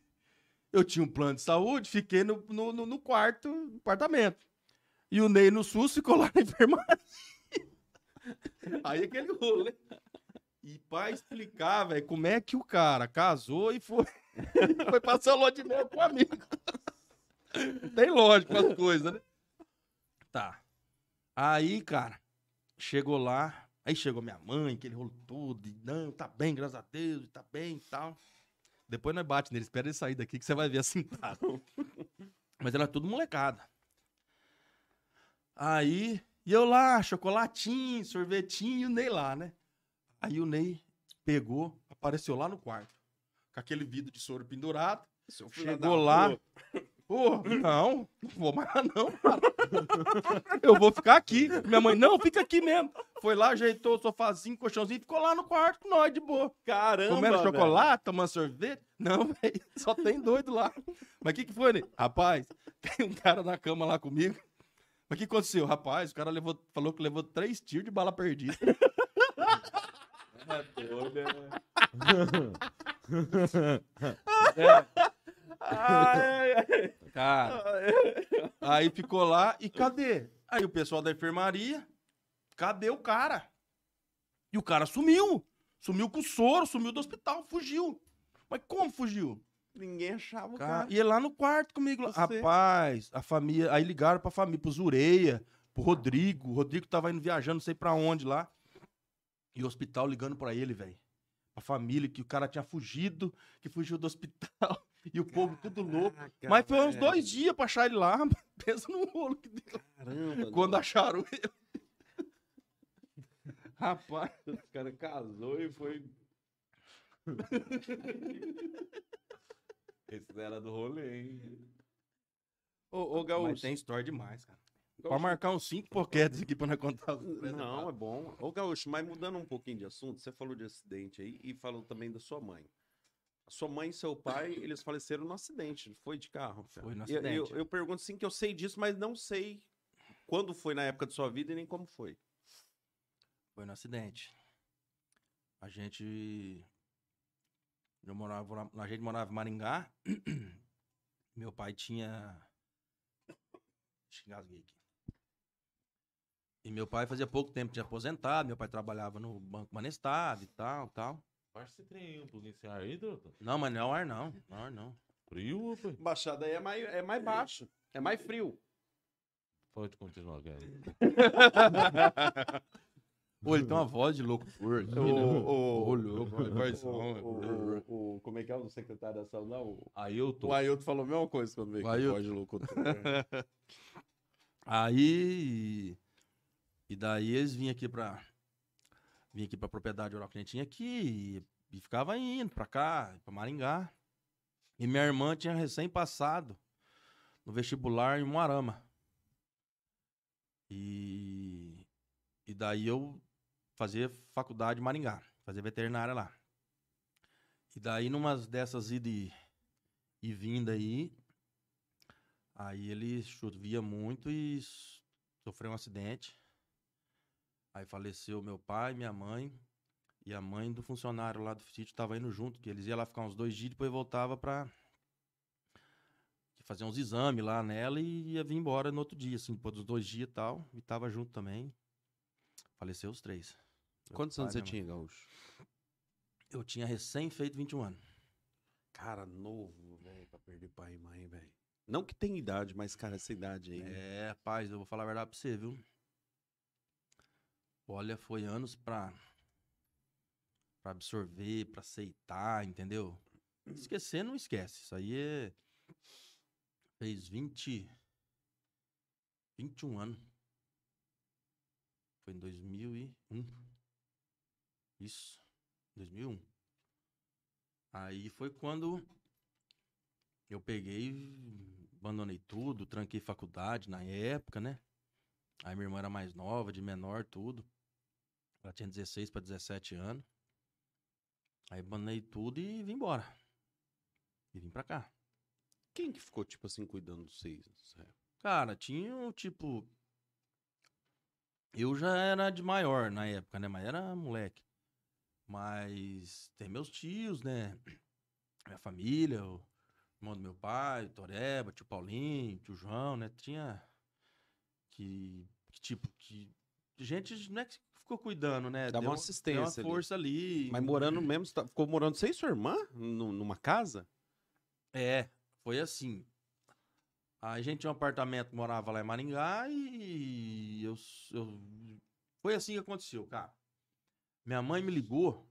eu tinha um plano de saúde, fiquei no, no, no- quarto, no apartamento. E o Ney no SUS ficou lá na enfermaria. Aí aquele rolê. E pra explicar, velho, como é que o cara casou e foi, foi passar lua de com amigo. Tem lógico as coisas, né? Tá. Aí, cara, chegou lá, aí chegou minha mãe, aquele rolo todo, e não, tá bem, graças a Deus, tá bem e tal. Depois nós bate nele, espera ele sair daqui que você vai ver assim, tá. Mas era tudo molecada. Aí, e eu lá, chocolatinho, sorvetinho, e o Ney lá, né? Aí o Ney pegou, apareceu lá no quarto, com aquele vidro de soro pendurado, chegou lá, Pô, não, não vou mais lá não, cara. Eu vou ficar aqui. Minha mãe, não, fica aqui mesmo. Foi lá, ajeitou o sofazinho, colchãozinho, ficou lá no quarto com nós, de boa. caramba. Comendo chocolate, tomando sorvete. Não, velho, só tem doido lá. Mas o que que foi, né? Rapaz, tem um cara na cama lá comigo. Mas o que aconteceu? Rapaz, o cara levou, falou que levou três tiros de bala perdida. É doido, né? Cara, aí ficou lá e cadê? Aí o pessoal da enfermaria, cadê o cara? E o cara sumiu. Sumiu com o soro, sumiu do hospital, fugiu. Mas como fugiu? Ninguém achava o Cara, cara. e ele lá no quarto comigo. lá. Rapaz, a família. Aí ligaram pra família, pro Zureia, pro Rodrigo. O Rodrigo tava indo viajando, não sei pra onde lá. E o hospital ligando pra ele, velho. A família, que o cara tinha fugido, que fugiu do hospital. E o povo tudo louco. Caraca, Mas foi uns velho. dois dias pra achar ele lá. Pensa no rolo que deu. Caramba. Quando acharam ele. Rapaz. O cara casou e foi. Esse era do rolê, hein? Ô, ô Mas Gaúcho. tem história demais, cara. Gaúcho, Pode marcar uns cinco poquetes aqui pra nós contar. Não, é bom. Ô, Gaúcho, mas mudando um pouquinho de assunto, você falou de acidente aí e falou também da sua mãe. Sua mãe e seu pai, eles faleceram no acidente, foi de carro. Foi no E Eu, eu, acidente. eu pergunto sim que eu sei disso, mas não sei quando foi na época de sua vida e nem como foi. Foi no acidente. A gente. Eu morava, a gente morava em Maringá. Meu pai tinha. Deixa eu engasguei aqui. E meu pai fazia pouco tempo de aposentado. Meu pai trabalhava no Banco Manestado e tal, tal. Baixa esse trem um pouquinho esse ar aí, doutor. Não, mas não é o ar, não. Não é o ar, não. Frio, rapaz. Baixada aí é mais, é mais baixo, é mais frio. Pode continuar, cara. Pô, ele tem uma voz de louco por. O, Ô, louco, o, o, o- o- como é que é o secretário da saúde lá? O, Aí eu tô. o Ailton falou a mesma coisa quando veio O Ailton. voz de locutor. Aí. E daí eles vinham aqui pra. Vinham aqui pra propriedade rural que a gente tinha aqui. E, ficava indo pra cá, pra Maringá. E minha irmã tinha recém passado no vestibular em Moarama. E. E daí eu fazia faculdade em Maringá. Fazia veterinária lá. E daí, numas dessas ida e, e vinda aí, Aí ele chovia muito e sofreu um acidente. Aí faleceu meu pai, minha mãe e a mãe do funcionário lá do sítio tava indo junto, que eles iam lá ficar uns dois dias e depois voltava pra fazer uns exames lá nela e ia vir embora no outro dia, assim, depois dos dois dias e tal. E tava junto também. Faleceu os três. Meu Quantos pai, anos você tinha, Gaúcho? Eu tinha recém feito 21 anos. Cara, novo, velho, pra perder pai e mãe, velho. Não que tem idade, mas, cara, essa idade aí. É, rapaz, eu vou falar a verdade pra você, viu? Olha, foi anos pra, pra absorver, pra aceitar, entendeu? Esquecer não esquece. Isso aí é. Fez 20. 21 anos. Foi em 2001. Isso. 2001. Aí foi quando eu peguei, abandonei tudo, tranquei faculdade na época, né? Aí minha irmã era mais nova, de menor, tudo. Ela tinha 16 para 17 anos. Aí abandonei tudo e vim embora. E vim pra cá. Quem que ficou, tipo assim, cuidando de vocês? Cara, tinha um tipo. Eu já era de maior na época, né? Mas era moleque. Mas tem meus tios, né? Minha família, o irmão do meu pai, o Toreba, tio Paulinho, tio João, né? Tinha. Que, que tipo, que. Gente, não é que ficou cuidando, né? Dava Deu- uma assistência Deu ali. uma força ali. Mas morando mesmo, tá- ficou morando e sua irmã? Nu- numa casa? É, foi assim. A gente tinha um apartamento que morava lá em Maringá e eu, eu- Foi assim que aconteceu, cara. Minha mãe me ligou.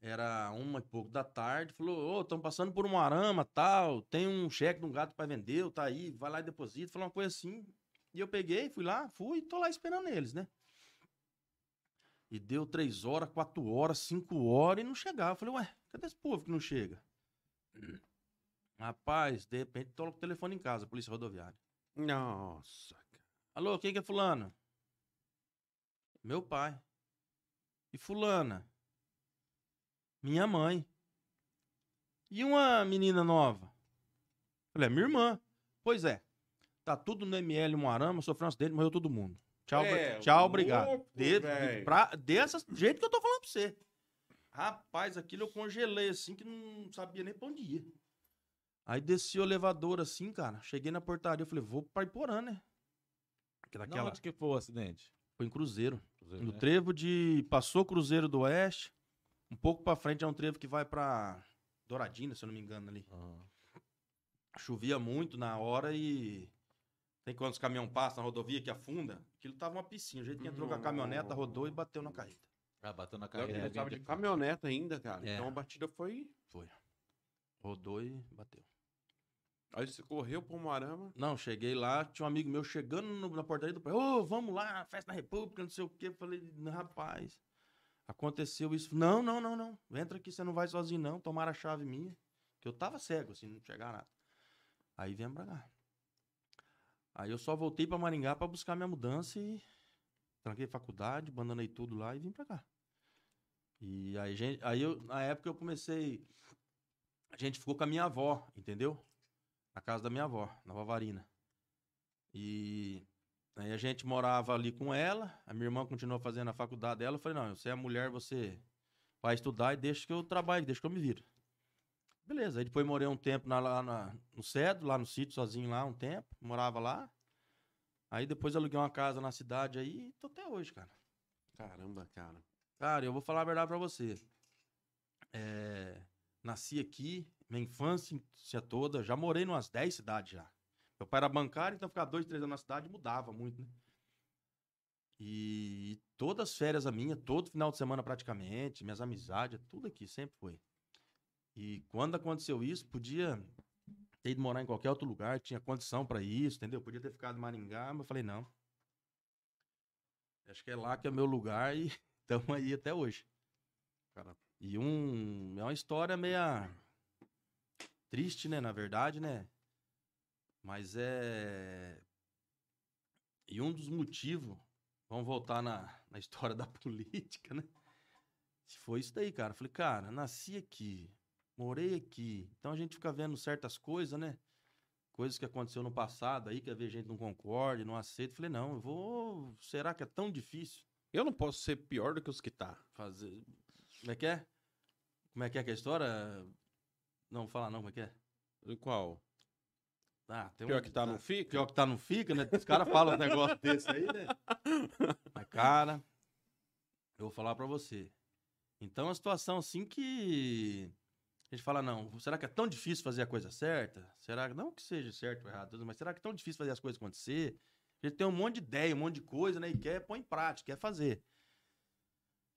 Era uma e pouco da tarde. Falou: Ô, estamos passando por um arama tal. Tem um cheque de um gato para vender, tá aí, vai lá e deposita. Falou uma coisa assim. E eu peguei, fui lá, fui e tô lá esperando eles, né? E deu três horas, quatro horas, cinco horas e não chegava. Eu falei, ué, cadê esse povo que não chega? Rapaz, de repente toca o telefone em casa, polícia rodoviária. Nossa, cara. Alô, quem que é fulano? Meu pai. E fulana? Minha mãe. E uma menina nova? Falei, é minha irmã. Pois é. Tá tudo no ML Moarama, sofreu um acidente, morreu todo mundo. Tchau, É, tchau, obrigado. louco, De, véi. pra, dessa jeito que eu tô falando pra você. Rapaz, aquilo eu congelei assim que não sabia nem pra onde ia. Aí desci o elevador assim, cara. Cheguei na portaria, eu falei, vou pra Iporã, né? Que daquela... onde que foi o acidente? Foi em Cruzeiro. Cruzeiro, No né? trevo de. Passou Cruzeiro do Oeste. Um pouco pra frente é um trevo que vai pra Douradina, se eu não me engano ali. Aham. Chovia muito na hora e. Tem quando os caminhão passam na rodovia que afunda? Aquilo tava uma piscina. O jeito que entrou com a caminhoneta, rodou e bateu na carreta. Ah, bateu na Eu carreira. eu tava de caminhoneta ainda, cara. É. Então a batida foi. Foi. Rodou e bateu. Aí você correu pro Moarama. Não, cheguei lá, tinha um amigo meu chegando no- na portaria do pai. Ô, vamos lá, festa na República, não sei o quê. Falei, rapaz, aconteceu isso. Não, não, não, não. Entra aqui, você não vai sozinho, não. Tomaram a chave minha. Que eu tava cego, assim, não chegava nada. Aí viemos pra cá. Aí eu só voltei pra Maringá pra buscar minha mudança e tranquei faculdade, abandonei tudo lá e vim pra cá. E aí, gente, aí eu, na época eu comecei. A gente ficou com a minha avó, entendeu? Na casa da minha avó, na Vavarina. E aí a gente morava ali com ela, a minha irmã continuou fazendo a faculdade dela. Eu falei, não, você é mulher, você vai estudar e deixa que eu trabalhe, deixa que eu me viro. Beleza, aí depois morei um tempo na- lá na- no Cedo, lá no sítio, sozinho lá, um tempo, morava lá. Aí depois aluguei uma casa na cidade aí e tô até hoje, cara. Caramba, cara. Cara, eu vou falar a verdade pra você. É, nasci aqui, minha infância toda, já morei em umas 10 cidades já. Meu pai era bancário, então ficar dois, três anos na cidade mudava muito, né? E todas as férias a minha, todo final de semana praticamente, minhas amizades, tudo aqui, sempre foi. E quando aconteceu isso, podia ter ido morar em qualquer outro lugar, tinha condição pra isso, entendeu? Podia ter ficado em Maringá, mas eu falei, não. Acho que é lá que é meu lugar e estamos aí até hoje. Cara. E um, é uma história meia triste, né, na verdade, né? Mas é. E um dos motivos, vamos voltar na, na história da política, né? Foi isso daí, cara. Falei, cara, nasci aqui, morei aqui. Então a gente fica vendo certas coisas, né? Coisas que aconteceu no passado aí, que a gente não concorda, não aceita. Falei, não, eu vou. Será que é tão difícil Eu não posso ser pior do que os que tá. fazer. Como é que é? Como é que é que é a história? Não, fala não, como é que é? Qual? Ah, tem um- Pior que tá, não fica? Pior que tá, não fica, né? Os caras falam um negócio desse aí, né? Mas, cara, eu vou falar pra você. Então é uma situação assim que a gente fala, não, será que é tão difícil fazer a coisa certa? Será que não que seja certo ou errado, mas será que é tão difícil fazer as coisas acontecer? A gente tem um monte de ideia, um monte de coisa, né? E quer pôr em prática, quer fazer.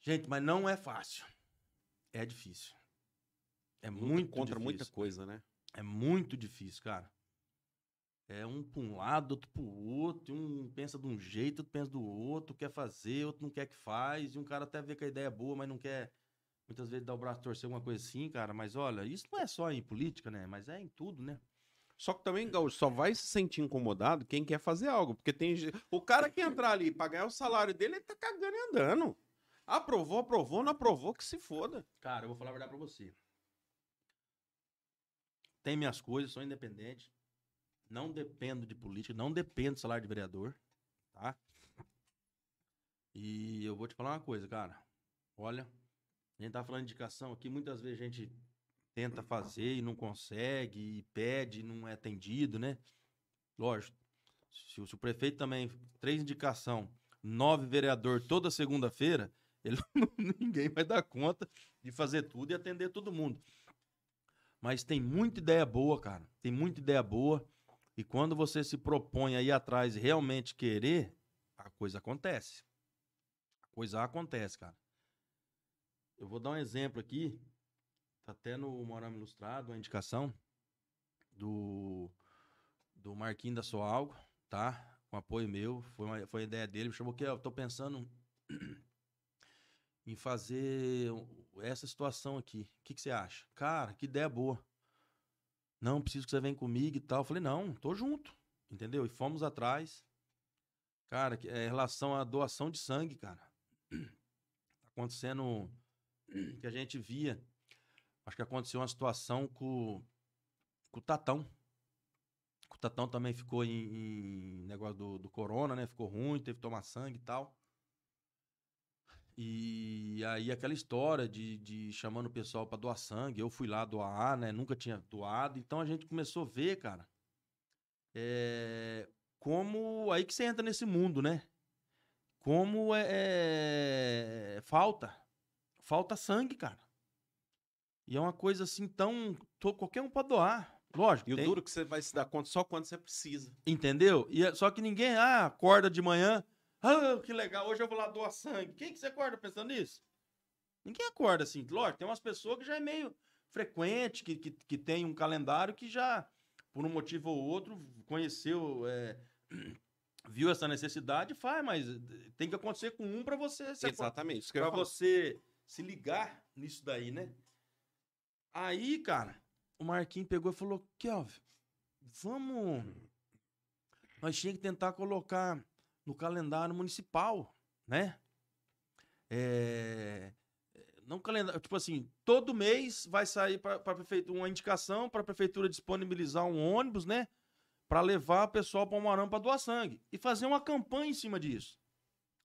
Gente, mas não é fácil. É difícil. É Luta muito contra difícil. muita coisa, né? É muito difícil, cara. É um pra um lado, outro pro outro, um pensa de um jeito, outro pensa do outro, quer fazer, outro não quer que faz, e um cara até vê que a ideia é boa, mas não quer muitas vezes dar o braço torcer alguma coisa assim, cara. Mas olha, isso não é só em política, né? Mas é em tudo, né? Só que também, Gaúcho, só vai se sentir incomodado quem quer fazer algo. Porque tem. O cara que entrar ali pra ganhar o salário dele, ele tá cagando e andando. Aprovou, aprovou, não aprovou, que se foda. Cara, eu vou falar a verdade pra você. Tem minhas coisas, sou independente. Não dependo de política, não dependo do salário de vereador, tá? E eu vou te falar uma coisa, cara. Olha, a gente tá falando de indicação aqui, muitas vezes a gente tenta fazer e não consegue, e pede e não é atendido, né? Lógico. Se, o- se o prefeito também, três indicação, nove vereador toda segunda-feira, ele ninguém vai dar conta de fazer tudo e atender todo mundo. Mas tem muita ideia boa, cara. Tem muita ideia boa. E quando você se propõe a ir atrás e realmente querer, a coisa acontece. A coisa acontece, cara. Eu vou dar um exemplo aqui. Tá até no Morama Ilustrado, uma indicação do, do Marquinhos da Soalgo, tá? Com apoio meu. Foi, uma, foi a ideia dele. Me chamou que eu tô pensando em fazer essa situação aqui. O que, que você acha? Cara, que ideia boa. Não, preciso que você venha comigo e tal. Eu falei, não, tô junto. Entendeu? E fomos atrás. Cara, é em relação à doação de sangue, cara. Tá acontecendo que a gente via. Acho que aconteceu uma situação com, com o Tatão. O Tatão também ficou em, em negócio do, do corona, né? Ficou ruim, teve que tomar sangue e tal. E aí aquela história de, de chamando o pessoal para doar sangue, eu fui lá doar, né? Nunca tinha doado, então a gente começou a ver, cara, é, como aí que você entra nesse mundo, né? Como é, é- falta, falta sangue, cara. E é uma coisa assim tão, to- qualquer um pode doar, lógico. E o tem- duro é que você vai se dar conta só quando você precisa. Entendeu? E é- só que ninguém ah, acorda de manhã. Ah, que legal, hoje eu vou lá doar sangue. Quem que você acorda pensando nisso? Ninguém acorda assim. Lógico, tem umas pessoas que já é meio frequente, que, que, que tem um calendário que já, por um motivo ou outro, conheceu, é, viu essa necessidade e faz, mas tem que acontecer com um para você Exatamente. Falar. você se ligar nisso daí, né? Aí, cara, o Marquinhos pegou e falou: Kelvin, vamos. Nós tínhamos que tentar colocar no calendário municipal, né? É, Não calendário, tipo assim, todo mês vai sair para prefeitura uma indicação para a prefeitura disponibilizar um ônibus, né? Para levar o pessoal para Umarama para doar sangue e fazer uma campanha em cima disso,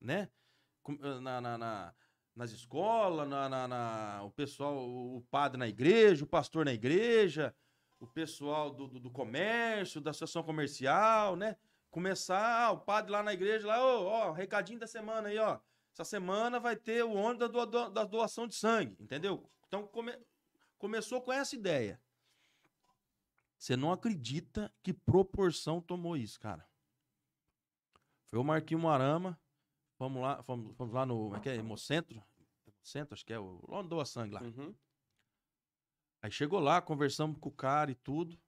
né? Com- Na, na- na- nas escolas, na, na- na- o pessoal, o padre na igreja, o pastor na igreja, o pessoal do, do, do comércio, da associação comercial, né? Começar, ah, o padre lá na igreja, lá, ô, ó, recadinho da semana aí, ó. Essa semana vai ter o ônibus da, doa- da doação de sangue, entendeu? Então come- começou com essa ideia. Você não acredita que proporção tomou isso, cara. Foi o Marquinhos Marama, vamos lá, fomos, fomos lá no, é que é, Hemocentro? Hemocentro, acho que é, o, lá onde doa sangue lá. Uhum. Aí chegou lá, conversamos com o cara e tudo.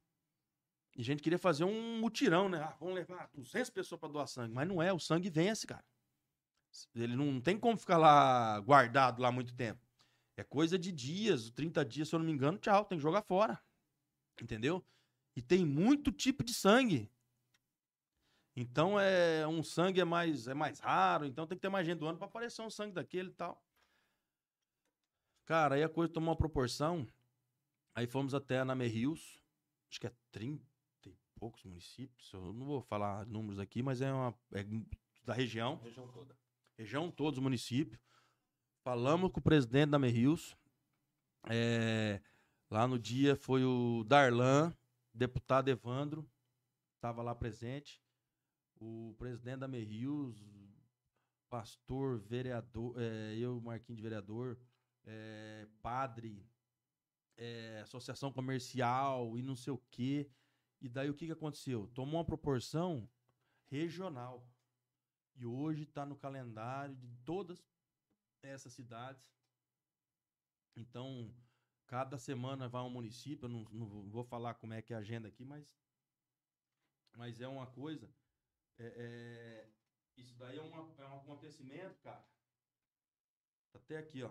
E a gente queria fazer um mutirão, né? Ah, vamos levar 200 pessoas para doar sangue. Mas não é, o sangue vence, cara. Ele não tem como ficar lá guardado lá muito tempo. É coisa de dias, 30 dias, se eu não me engano, tchau, tem que jogar fora. Entendeu? E tem muito tipo de sangue. Então é um sangue é mais é mais raro, então tem que ter mais gente doando para aparecer um sangue daquele e tal. Cara, aí a coisa tomou uma proporção. Aí fomos até a Rios, acho que é 30 e poucos municípios. Eu não vou falar números aqui, mas é uma é da região Região toda. região, todos os municípios. Falamos com o presidente da Merrius. É, lá no dia foi o Darlan, deputado Evandro, estava lá presente. O presidente da Merrius, pastor, vereador, é, eu, Marquinhos de vereador, é, padre, é, associação comercial e não sei o quê. E daí o que, que aconteceu? Tomou uma proporção regional. E hoje está no calendário de todas essas cidades. Então, cada semana vai um município. Eu não, não vou falar como é que é a agenda aqui, mas, mas é uma coisa. é- é, isso daí é, uma- é um acontecimento, cara. Tá Até aqui, ó.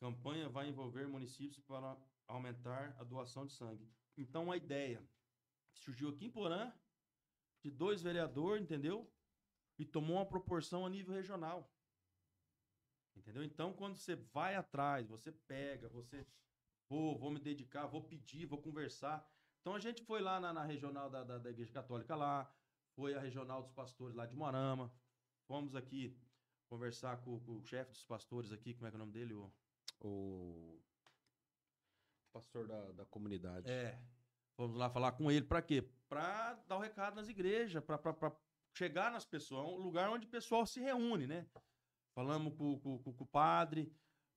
Campanha vai envolver municípios para aumentar a doação de sangue. Então, a ideia surgiu aqui em Porã, de dois vereadores, entendeu? E tomou uma proporção a nível regional. Entendeu? Então, quando você vai atrás, você pega, você. Vou, vou me dedicar, vou pedir, vou conversar. Então, a gente foi lá na, na regional da, da, da Igreja Católica lá, foi a regional dos pastores lá de Moarama. Fomos aqui conversar com, com o chefe dos pastores aqui, como é que é o nome dele? O... O pastor da, da comunidade. É. Vamos lá falar com ele. Pra quê? Pra dar o recado nas igrejas, pra chegar nas pessoas. Um lugar onde o pessoal se reúne, né? Falamos com, com, com- com o padre,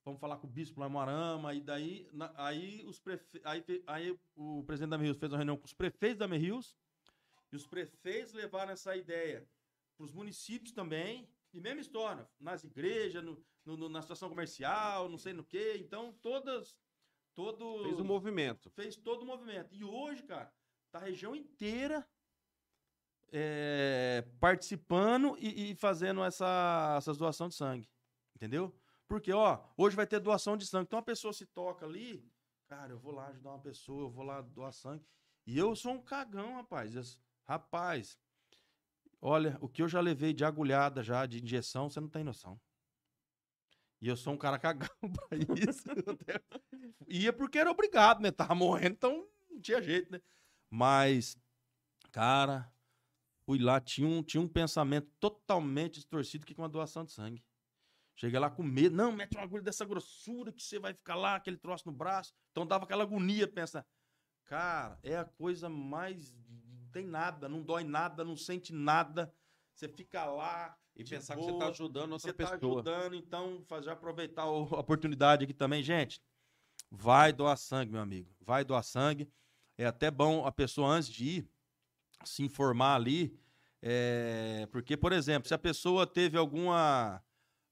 vamos falar com o bispo lá em e daí na- aí, os prefe... aí, aí o presidente da Merrius fez uma reunião com os prefeitos da Merrius, e os prefeitos levaram essa ideia para os municípios também, e mesma história, nas igrejas, no, no- no- na situação comercial, não sei no quê. Então, todas. Todos, Fez um movimento. fez todo o movimento. E hoje, cara, tá a região inteira é, participando e, e fazendo essa, essas doação de sangue. Entendeu? Porque, ó, hoje vai ter doação de sangue. Então a pessoa se toca ali, cara, eu vou lá ajudar uma pessoa, eu vou lá doar sangue. E eu sou um cagão, rapaz. Eu- rapaz, olha, o que eu já levei de agulhada já, de injeção, você não tem noção. E eu sou um cara cagão pra isso. Ia porque era obrigado, né? Tava morrendo, então não tinha jeito, né? Mas, cara, fui lá, tinha um, tinha um pensamento totalmente distorcido que com uma doação de sangue. Cheguei lá com medo. Não, mete uma agulha dessa grossura que você vai ficar lá, aquele troço no braço. Então dava aquela agonia, pensa. Cara, é a coisa mais. Não tem nada, não dói nada, não sente nada. Você fica lá. E de pensar que você boa, tá ajudando outra você tá pessoa. ajudando, então fazer aproveitar a oportunidade aqui também, gente. Vai doar sangue, meu amigo. Vai doar sangue. É até bom a pessoa antes de ir se informar ali, é, porque por exemplo, se a pessoa teve alguma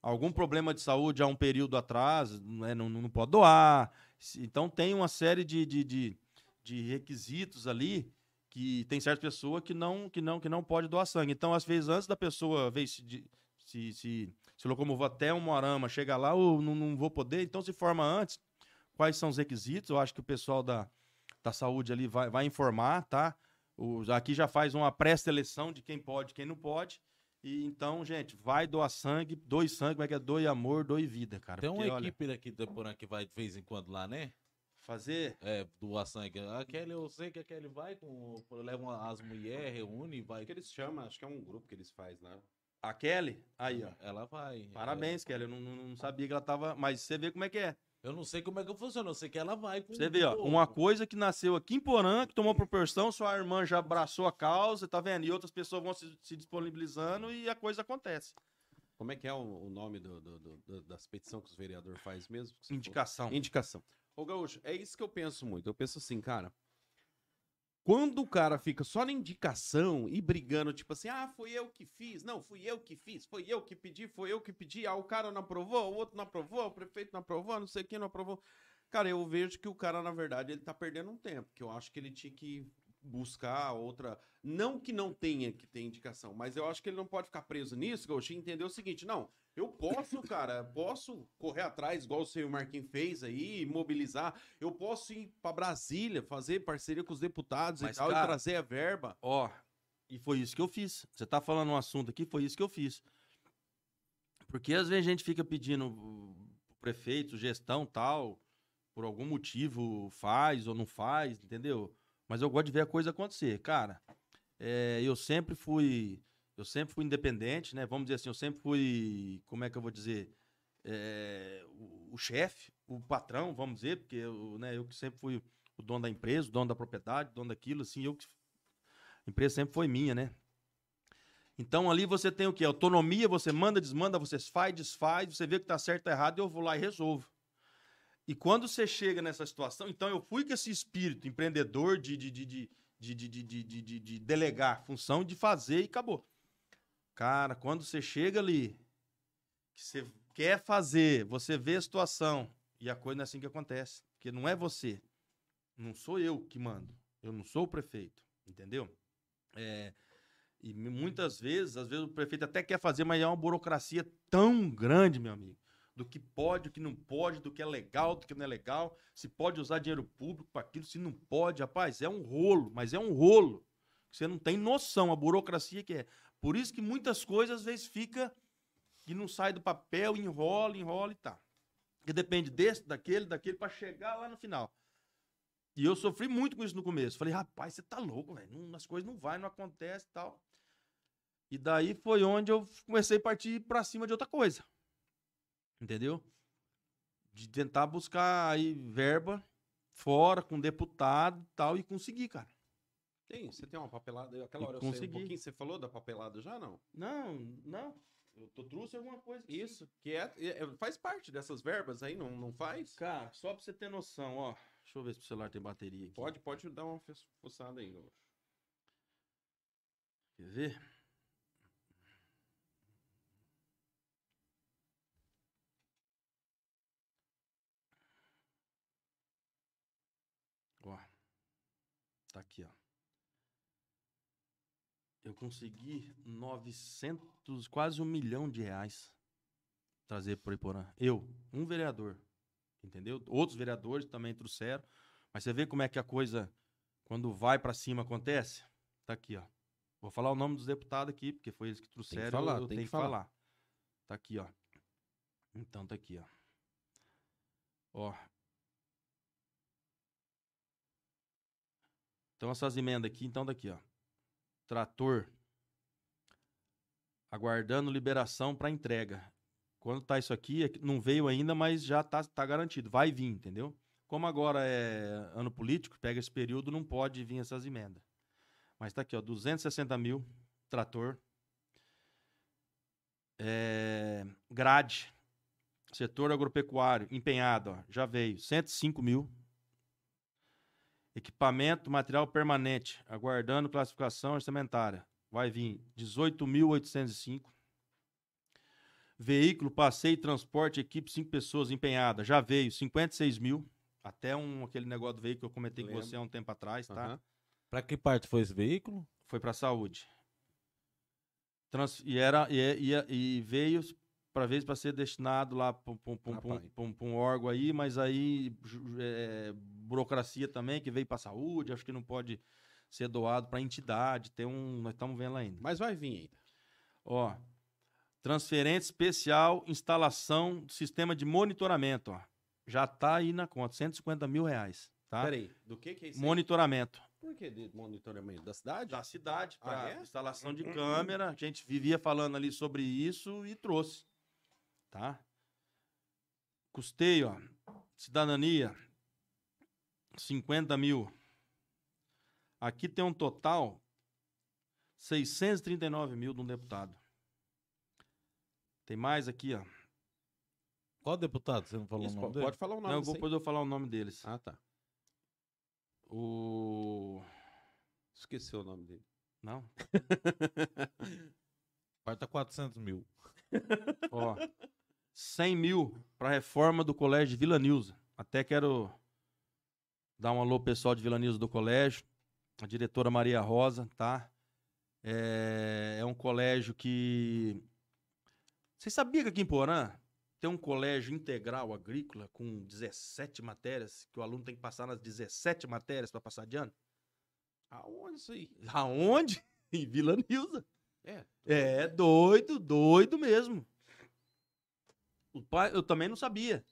algum problema de saúde há um período atrás, né, não, não pode doar. Então tem uma série de, de, de, de requisitos ali que tem certas pessoas que não que não que não pode doar sangue. Então às vezes antes da pessoa ver se se, se, se locomover até um Moarama, chega lá, ou não, não vou poder, então se forma antes. Quais são os requisitos? Eu acho que o pessoal da, da saúde ali vai, vai informar, tá? Os, aqui já faz uma pré-seleção de quem pode e quem não pode. E então, gente, vai doar sangue, doe sangue, vai que é doe amor, doe vida, cara. Tem uma Porque, olha, equipe daqui de Porã que vai de vez em quando lá, né? Fazer É, sangue. Aquele, eu sei que aquele vai com. Levam as mulheres, reúne vai. O que eles chamam? Acho que é um grupo que eles fazem lá. a Kelly, aí, ó. Ela vai. Parabéns, Kelly. Eu não, não- sabia que ela tava. Mas você vê como é que é. Eu não sei como é que funciona, eu sei que ela vai com. Você vê, ó. Uma coisa que nasceu aqui em Porã, que tomou proporção, sua irmã já abraçou a causa, tá vendo? E outras pessoas vão se, se disponibilizando e a coisa acontece. Como é que é o, o nome do, do- do- das petições que os vereadores fazem mesmo? Falou? Indicação. Ô, Gaúcho, é isso que eu penso muito. Eu penso assim, cara. Quando o cara fica só na indicação e brigando, tipo assim, ah, fui eu que fiz, não, fui eu que fiz, foi eu que pedi, foi eu que pedi, ah, o cara não aprovou, o outro não aprovou, o prefeito não aprovou, não sei quem não aprovou. Cara, eu vejo que o cara, na verdade, ele tá perdendo um tempo, que eu acho que ele tinha que buscar outra. Não que não tenha que ter indicação, mas eu acho que ele não pode ficar preso nisso, e entender o seguinte: não, eu posso, cara, posso correr atrás, igual o senhor Marquinhos fez aí, mobilizar. Eu posso ir pra Brasília, fazer parceria com os deputados Mas, e tal, cara, e trazer a verba. Ó, e foi isso que eu fiz. Você tá falando um assunto aqui, foi isso que eu fiz. Porque às vezes a gente fica pedindo uh, pro prefeito, gestão tal, por algum motivo faz ou não faz, entendeu? Mas eu gosto de ver a coisa acontecer. Cara, é, eu sempre fui. Eu sempre fui independente, né? Vamos dizer assim, eu sempre fui. Como é que eu vou dizer? É, o, o chefe, o patrão, vamos dizer, porque eu, né, eu que sempre fui o dono da empresa, o dono da propriedade, o dono daquilo, assim, eu que a empresa sempre foi minha, né? Então ali você tem o quê? Autonomia, você manda, desmanda, você faz, desfaz, você vê que tá certo, tá errado, eu vou lá e resolvo. E quando você chega nessa situação, então eu fui com esse espírito empreendedor de, de, de, de, de, de, de, de, de, de, de delegar função, de fazer e acabou. Cara, quando você chega ali, que você quer fazer, você vê a situação, e a coisa não é assim que acontece. Porque não é você. Não sou eu que mando. Eu não sou o prefeito. Entendeu? É, e mu- muitas vezes, às vezes o prefeito até quer fazer, mas é uma burocracia tão grande, meu amigo. Do que pode, do que não pode, do que é legal, do que não é legal. Se pode usar dinheiro público para aquilo, se não pode. Rapaz, é um rolo, mas é um rolo. Você não tem noção a burocracia que é. Por isso que muitas coisas às vezes fica e não sai do papel, enrola, enrola e tá. Porque depende desse, daquele, daquele, para chegar lá no final. E eu sofri muito com isso no começo. Falei, rapaz, você tá louco, velho. As coisas não vai, não acontece e tal. E daí foi onde eu comecei a partir pra cima de outra coisa. Entendeu? De tentar buscar aí verba fora, com deputado e tal, e conseguir, cara. Tem, você tem uma papelada. Aquela hora eu sei um consegui. pouquinho, você falou da papelada já, não? Não, não. Eu tô, trouxe alguma coisa. aqui. Isso, que é, é- faz parte dessas verbas aí, não, não faz? Cara, só pra você ter noção, ó. Deixa eu ver se o celular tem bateria aqui. Pode, pode dar uma fuçada aí. ó. Quer ver? Ó. Tá aqui, ó. Eu consegui 900, quase um milhão de reais trazer pro Iporã. Eu, um vereador. Entendeu? Outros vereadores também trouxeram. Mas você vê como é que a coisa, quando vai pra cima, acontece? Tá aqui, ó. Vou falar o nome dos deputados aqui, porque foi eles que trouxeram. falar, eu tem tenho que falar. Tá aqui, ó. Então tá aqui, ó. Ó. Então essas emendas aqui, então daqui, ó. Trator. Aguardando liberação para entrega. Quando tá isso aqui, é não veio ainda, mas já tá, tá garantido. Vai vir, entendeu? Como agora é ano político, pega esse período, não pode vir essas emendas. Mas tá aqui, ó, 260 mil, trator. É, grade, setor agropecuário, empenhado, ó, já veio, 105 mil. Equipamento, material permanente, aguardando classificação orçamentária, vai vir 18.805. Veículo, passeio transporte, equipe 5 pessoas empenhada, já veio, 56 mil. Até um, aquele negócio do veículo que eu comentei com Lembro. você há um tempo atrás, tá? Aham. Pra que parte foi esse veículo? foi para saúde. Trans- e era e, é- e, é- e veio para vez para ser destinado lá para um órgão aí, mas aí é, burocracia também que veio para saúde, acho que não pode ser doado para entidade, tem um, nós estamos vendo ainda. Mas vai vir ainda. Ó, transferência especial, instalação do sistema de monitoramento, ó. Já tá aí na conta, 150 mil reais, tá? Peraí, do que que é isso? aí? Monitoramento. Por que de monitoramento? Da cidade? da cidade Ah, para é? instalação de câmera. A gente vivia falando ali sobre isso e trouxe, tá? Custeio, ó, cidadania, 50 mil. Aqui tem um total 639 mil de um deputado. Tem mais aqui, ó. Qual deputado? Você não falou Isso, o nome po- dele? pode falar o nome Não, disso aí? depois eu vou falar o nome deles. Ah, tá. O. Esqueci o nome dele. Não? Quarta 400 mil. Ó, 100 mil para reforma do colégio de Vila Nilza. Até quero dar um alô pessoal de Vila Nilza do colégio, a diretora Maria Rosa, tá? É, é um colégio que. Vocês sabiam que aqui em Porã tem um colégio integral agrícola com 17 matérias, que o aluno tem que passar nas 17 matérias para passar de ano? Aonde isso aí? Aonde? Em Vila Nilza. É. É, doido, doido mesmo. O pai, eu também não sabia.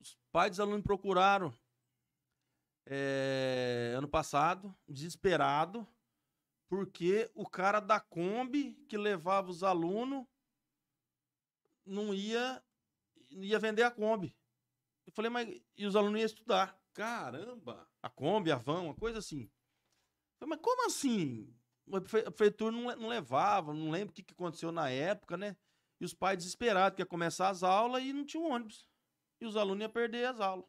Os pais dos alunos me procuraram é, ano passado, desesperado, porque o cara da Kombi que levava os alunos não ia, ia vender a Kombi. Eu falei, mas e os alunos iam estudar? Caramba! A Kombi, a van, uma coisa assim. Falei, mas como assim? A prefe- a prefeitura não, não levava, não lembro o que, que aconteceu na época, né? E os pais desesperados, que ia começar as aulas e não tinha um ônibus. e os alunos iam perder as aulas.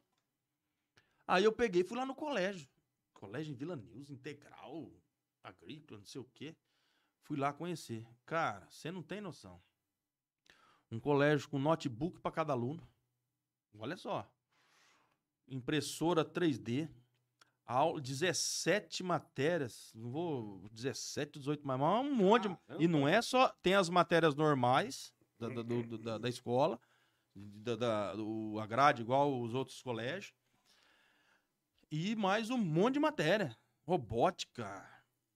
Aí eu peguei e fui lá no colégio. Colégio em Vila News, integral, agrícola, não sei o quê. Fui lá conhecer. Cara, você não tem noção. Um colégio com notebook para cada aluno. Olha só. Impressora 3D. Aula, 17 matérias. Não vou. 17, 18, mas um monte. de-. E não é só. Tem as matérias normais da, da, do- do- da, da escola. Da, da, do- a grade igual os outros colégios. E mais um monte de matéria. Robótica,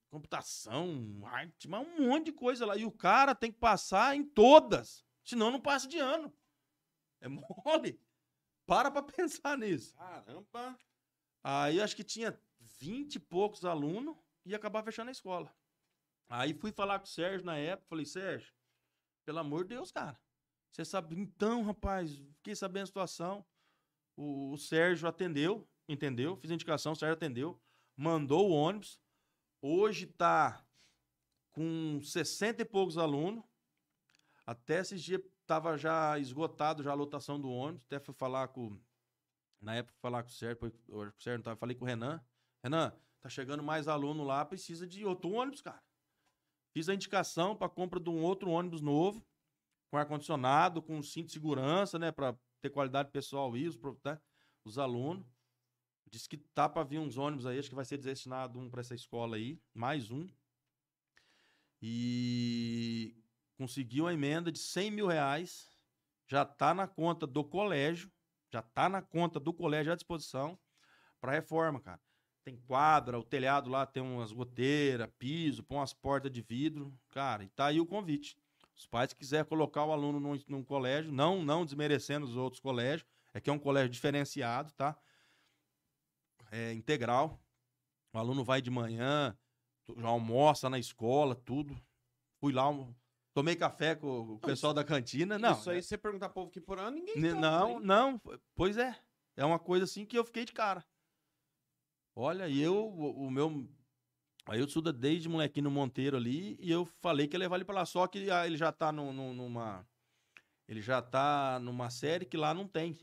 computação, arte, mas um monte de coisa lá. E o cara tem que passar em todas. Senão não passa de ano. É mole. Para pra pensar nisso. Caramba. Aí acho que tinha 20 e poucos alunos e ia acabar fechando a escola. Aí fui falar com o Sérgio na época, falei, Sérgio, pelo amor de Deus, cara. Você sabe, então, rapaz, fiquei sabendo a situação. O, o Sérgio atendeu, entendeu? Fiz indicação, o Sérgio atendeu, mandou o ônibus. Hoje tá com 60 e poucos alunos. Até esses dias tava já esgotado já a lotação do ônibus. Até fui falar com na época, falar com o Sérgio, depois, o Sérgio não tava, falei com o Renan. Renan, tá chegando mais aluno lá, precisa de outro ônibus, cara. Fiz a indicação para compra de um outro ônibus novo, com ar-condicionado, com cinto de segurança, né, para ter qualidade pessoal pro- né, os alunos. Disse que tá para vir uns ônibus aí, acho que vai ser destinado um para essa escola aí, mais um. E conseguiu uma emenda de 100 mil reais, já tá na conta do colégio, já tá na conta do colégio à disposição para reforma, cara. Tem quadra, o telhado lá tem umas goteiras, piso, põe umas portas de vidro, cara, e tá aí o convite. Os pais que quiserem colocar o aluno num, num colégio, não não desmerecendo os outros colégios, é que é um colégio diferenciado, tá? É integral. O aluno vai de manhã, já almoça na escola, tudo. Fui lá, tomei café com o pessoal da cantina. Não, Isso aí, você perguntar povo que por ano, ninguém N- toma Não, isso aí. não, pois é. É uma coisa assim que eu fiquei de cara. Olha, e eu, o, o meu. Aí eu estudo desde molequinho no Monteiro ali, e eu falei que ia levar ele pra lá. Só que ah, ele já tá no- no- numa. Ele já tá numa série que lá não tem.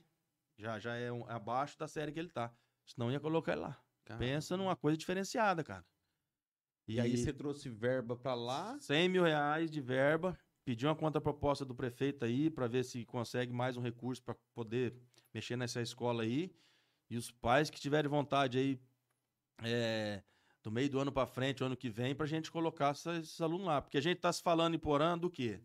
Já, já é um- abaixo da série que ele tá. Senão ia colocar ele lá. Pensa numa coisa diferenciada, cara. E aí você trouxe verba pra lá. 100 mil reais de verba, pediu uma contraproposta do prefeito aí para ver se consegue mais um recurso para poder mexer nessa escola aí. E os pais que tiverem vontade aí, é, do meio do ano para frente, ano que vem, para a gente colocar esses alunos lá. Porque a gente está se falando em Porã do quê?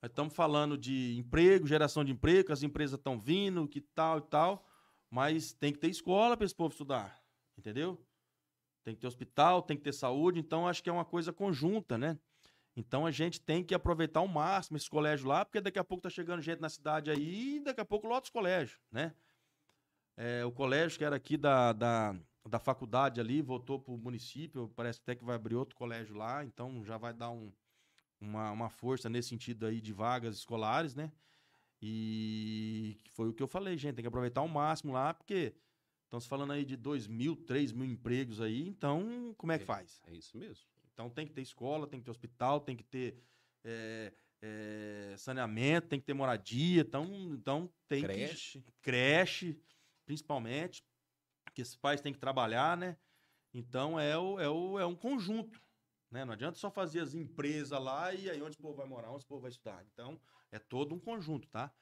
Nós estamos falando de emprego, geração de emprego, as empresas estão vindo, que tal e tal, mas tem que ter escola para esse povo estudar, entendeu? Tem que ter hospital, tem que ter saúde, então acho que é uma coisa conjunta, né? Então a gente tem que aproveitar ao máximo esse colégio lá, porque daqui a pouco tá chegando gente na cidade aí e daqui a pouco lota os colégios, né? É, o colégio que era aqui da, da, da faculdade ali voltou para o município, parece até que vai abrir outro colégio lá, então já vai dar um, uma, uma força nesse sentido aí de vagas escolares, né? E foi o que eu falei, gente, tem que aproveitar ao máximo lá, porque estamos falando aí de 2 mil, 3 mil empregos aí, então como é que É. faz? É isso mesmo. Então tem que ter escola, tem que ter hospital, tem que ter é, é, saneamento, tem que ter moradia, então, então tem Creche. que creche, principalmente, que esses pais têm que trabalhar, né? Então é, o, é, o, é um conjunto, né? Não adianta só fazer as empresas lá e aí onde o povo vai morar, onde o povo vai estudar. Então é todo um conjunto, tá?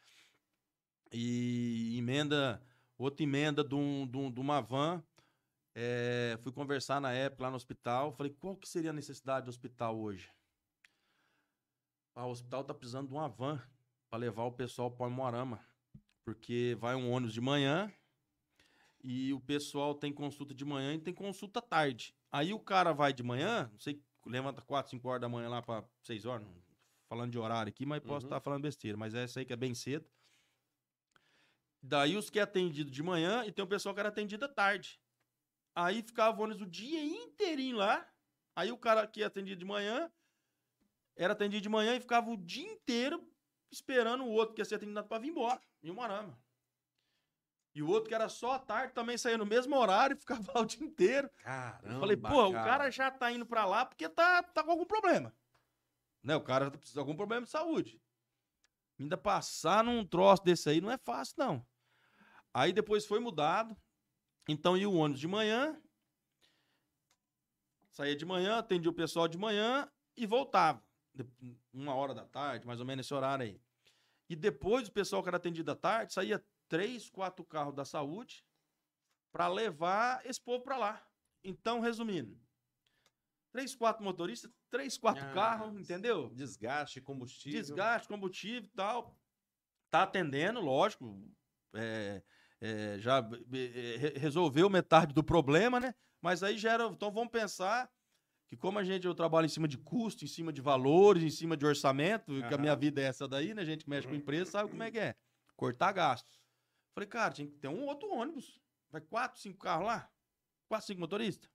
E emenda, outra emenda de, um, de, um- de uma van é, fui conversar na época lá no hospital. Falei, qual que seria a necessidade do hospital hoje? Ah, o hospital tá precisando de uma van para levar o pessoal para Moarama. Porque vai um ônibus de manhã e o pessoal tem consulta de manhã e tem consulta tarde. Aí o cara vai de manhã, não sei, levanta 4, 5 horas da manhã lá para 6 horas, não- falando de horário aqui, mas posso Uhum. estar falando besteira, mas é essa aí que é bem cedo. Daí os que é atendido de manhã e tem o pessoal que era atendido à tarde. Aí ficava o ônibus o dia inteirinho lá. Aí o cara que é atendido de manhã era atendido de manhã e ficava o dia inteiro esperando o outro que ia ser atendido para vir embora, em Umarama. E o outro que era só à tarde também saía no mesmo horário e ficava lá o dia inteiro. Caramba. Eu falei, pô, o cara já tá indo pra lá porque tá, tá com algum problema. Né? O cara precisa de algum problema de saúde. Ainda passar num troço desse aí não é fácil, não. Aí depois foi mudado. Então ia o ônibus de manhã. Saía de manhã, atendia o pessoal de manhã e voltava. Uma hora da tarde, mais ou menos esse horário aí. E depois o pessoal que era atendido à tarde, saía três, quatro carros da saúde para levar esse povo para lá. Então, resumindo, três, quatro motoristas, três, quatro Ah, carros, entendeu? Desgaste, combustível. Desgaste, combustível e tal. Tá atendendo, lógico. é, é, já é, re- resolveu metade do problema, né? Mas aí gera. Então vamos pensar que, como a gente eu trabalho em cima de custo, em cima de valores, em cima de orçamento, que a minha vida é essa daí, né? A gente que mexe com empresa, sabe como é que é? Cortar gastos. Falei, cara, tinha que ter um outro ônibus. Vai quatro, cinco carros lá? Quatro, cinco motoristas?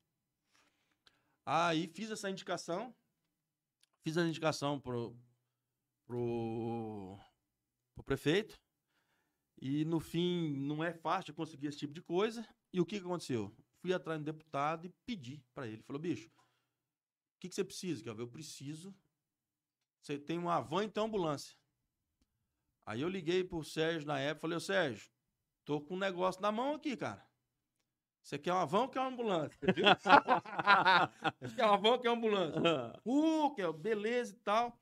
Aí fiz essa indicação. Fiz a indicação pro, pro, pro prefeito. E no fim, não é fácil conseguir esse tipo de coisa. E o que, que aconteceu? Fui atrás do deputado e pedi para ele. Falou, bicho, o que, que você precisa? Quer? Eu preciso. Você tem uma van e uma ambulância. Aí eu liguei pro Sérgio na época falei, ô Sérgio, tô com um negócio na mão aqui, cara. Você quer uma van ou quer uma ambulância? Viu? Você quer uma van ou quer uma ambulância? Uh, que é- beleza e tal.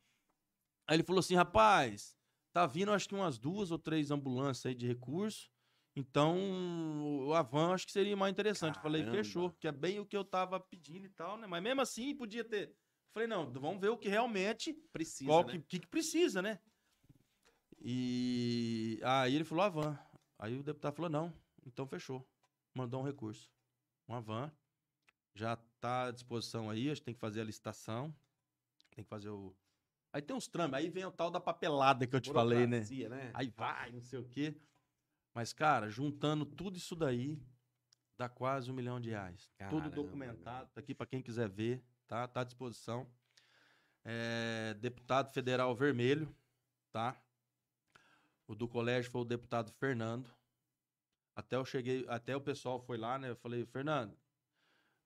Aí ele falou assim, rapaz, tá vindo acho que umas duas ou três ambulâncias aí de recurso. Então, o- a van acho que seria mais interessante. Eu Falei, Caramba. fechou, que é bem o que eu tava pedindo e tal, né? Mas mesmo assim, podia ter. Falei, não, vamos ver o que realmente Precisa, qual né? que, que, que precisa, né? E aí ele falou a van. Aí o deputado falou, não, então fechou. Mandou um recurso. Uma van. Já tá à disposição aí, a gente tem que fazer a licitação. Tem que fazer o. Aí tem uns trâmites, aí vem o tal da papelada que eu te falei, né? Né? Aí vai, não sei o quê. Mas, cara, juntando tudo isso daí, dá quase um milhão de reais. Tudo Caramba, documentado, tá aqui para quem quiser ver, tá? Tá à disposição. É, deputado federal vermelho, tá? O do colégio foi o deputado Fernando. Até eu cheguei, até o pessoal foi lá, né? Eu falei, Fernando,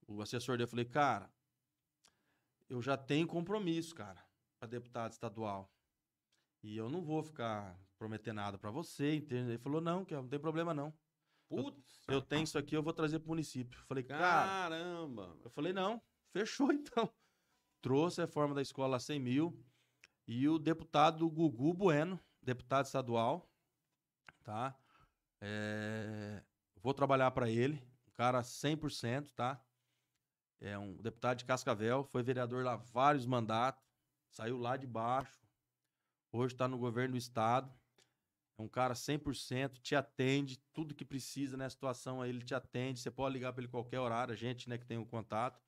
o assessor dele, eu falei, cara, eu já tenho compromisso, cara, para deputado estadual. E eu não vou ficar prometendo nada para você, entende? Ele falou, não, que não tem problema não. Putz, Eu tenho isso aqui, eu vou trazer pro município. Eu falei, cara, caramba. eu falei, não, fechou então. Trouxe a reforma da escola a 100 mil. E o deputado Gugu Bueno, deputado estadual, tá? É, vou trabalhar para ele, um cara 100%, tá? É um deputado de Cascavel, foi vereador lá vários mandatos, saiu lá de baixo, hoje está no governo do estado. É um cara 100%, te atende, tudo que precisa nessa situação aí, ele te atende. Você pode ligar para ele qualquer horário, a gente, né, que tem o contato.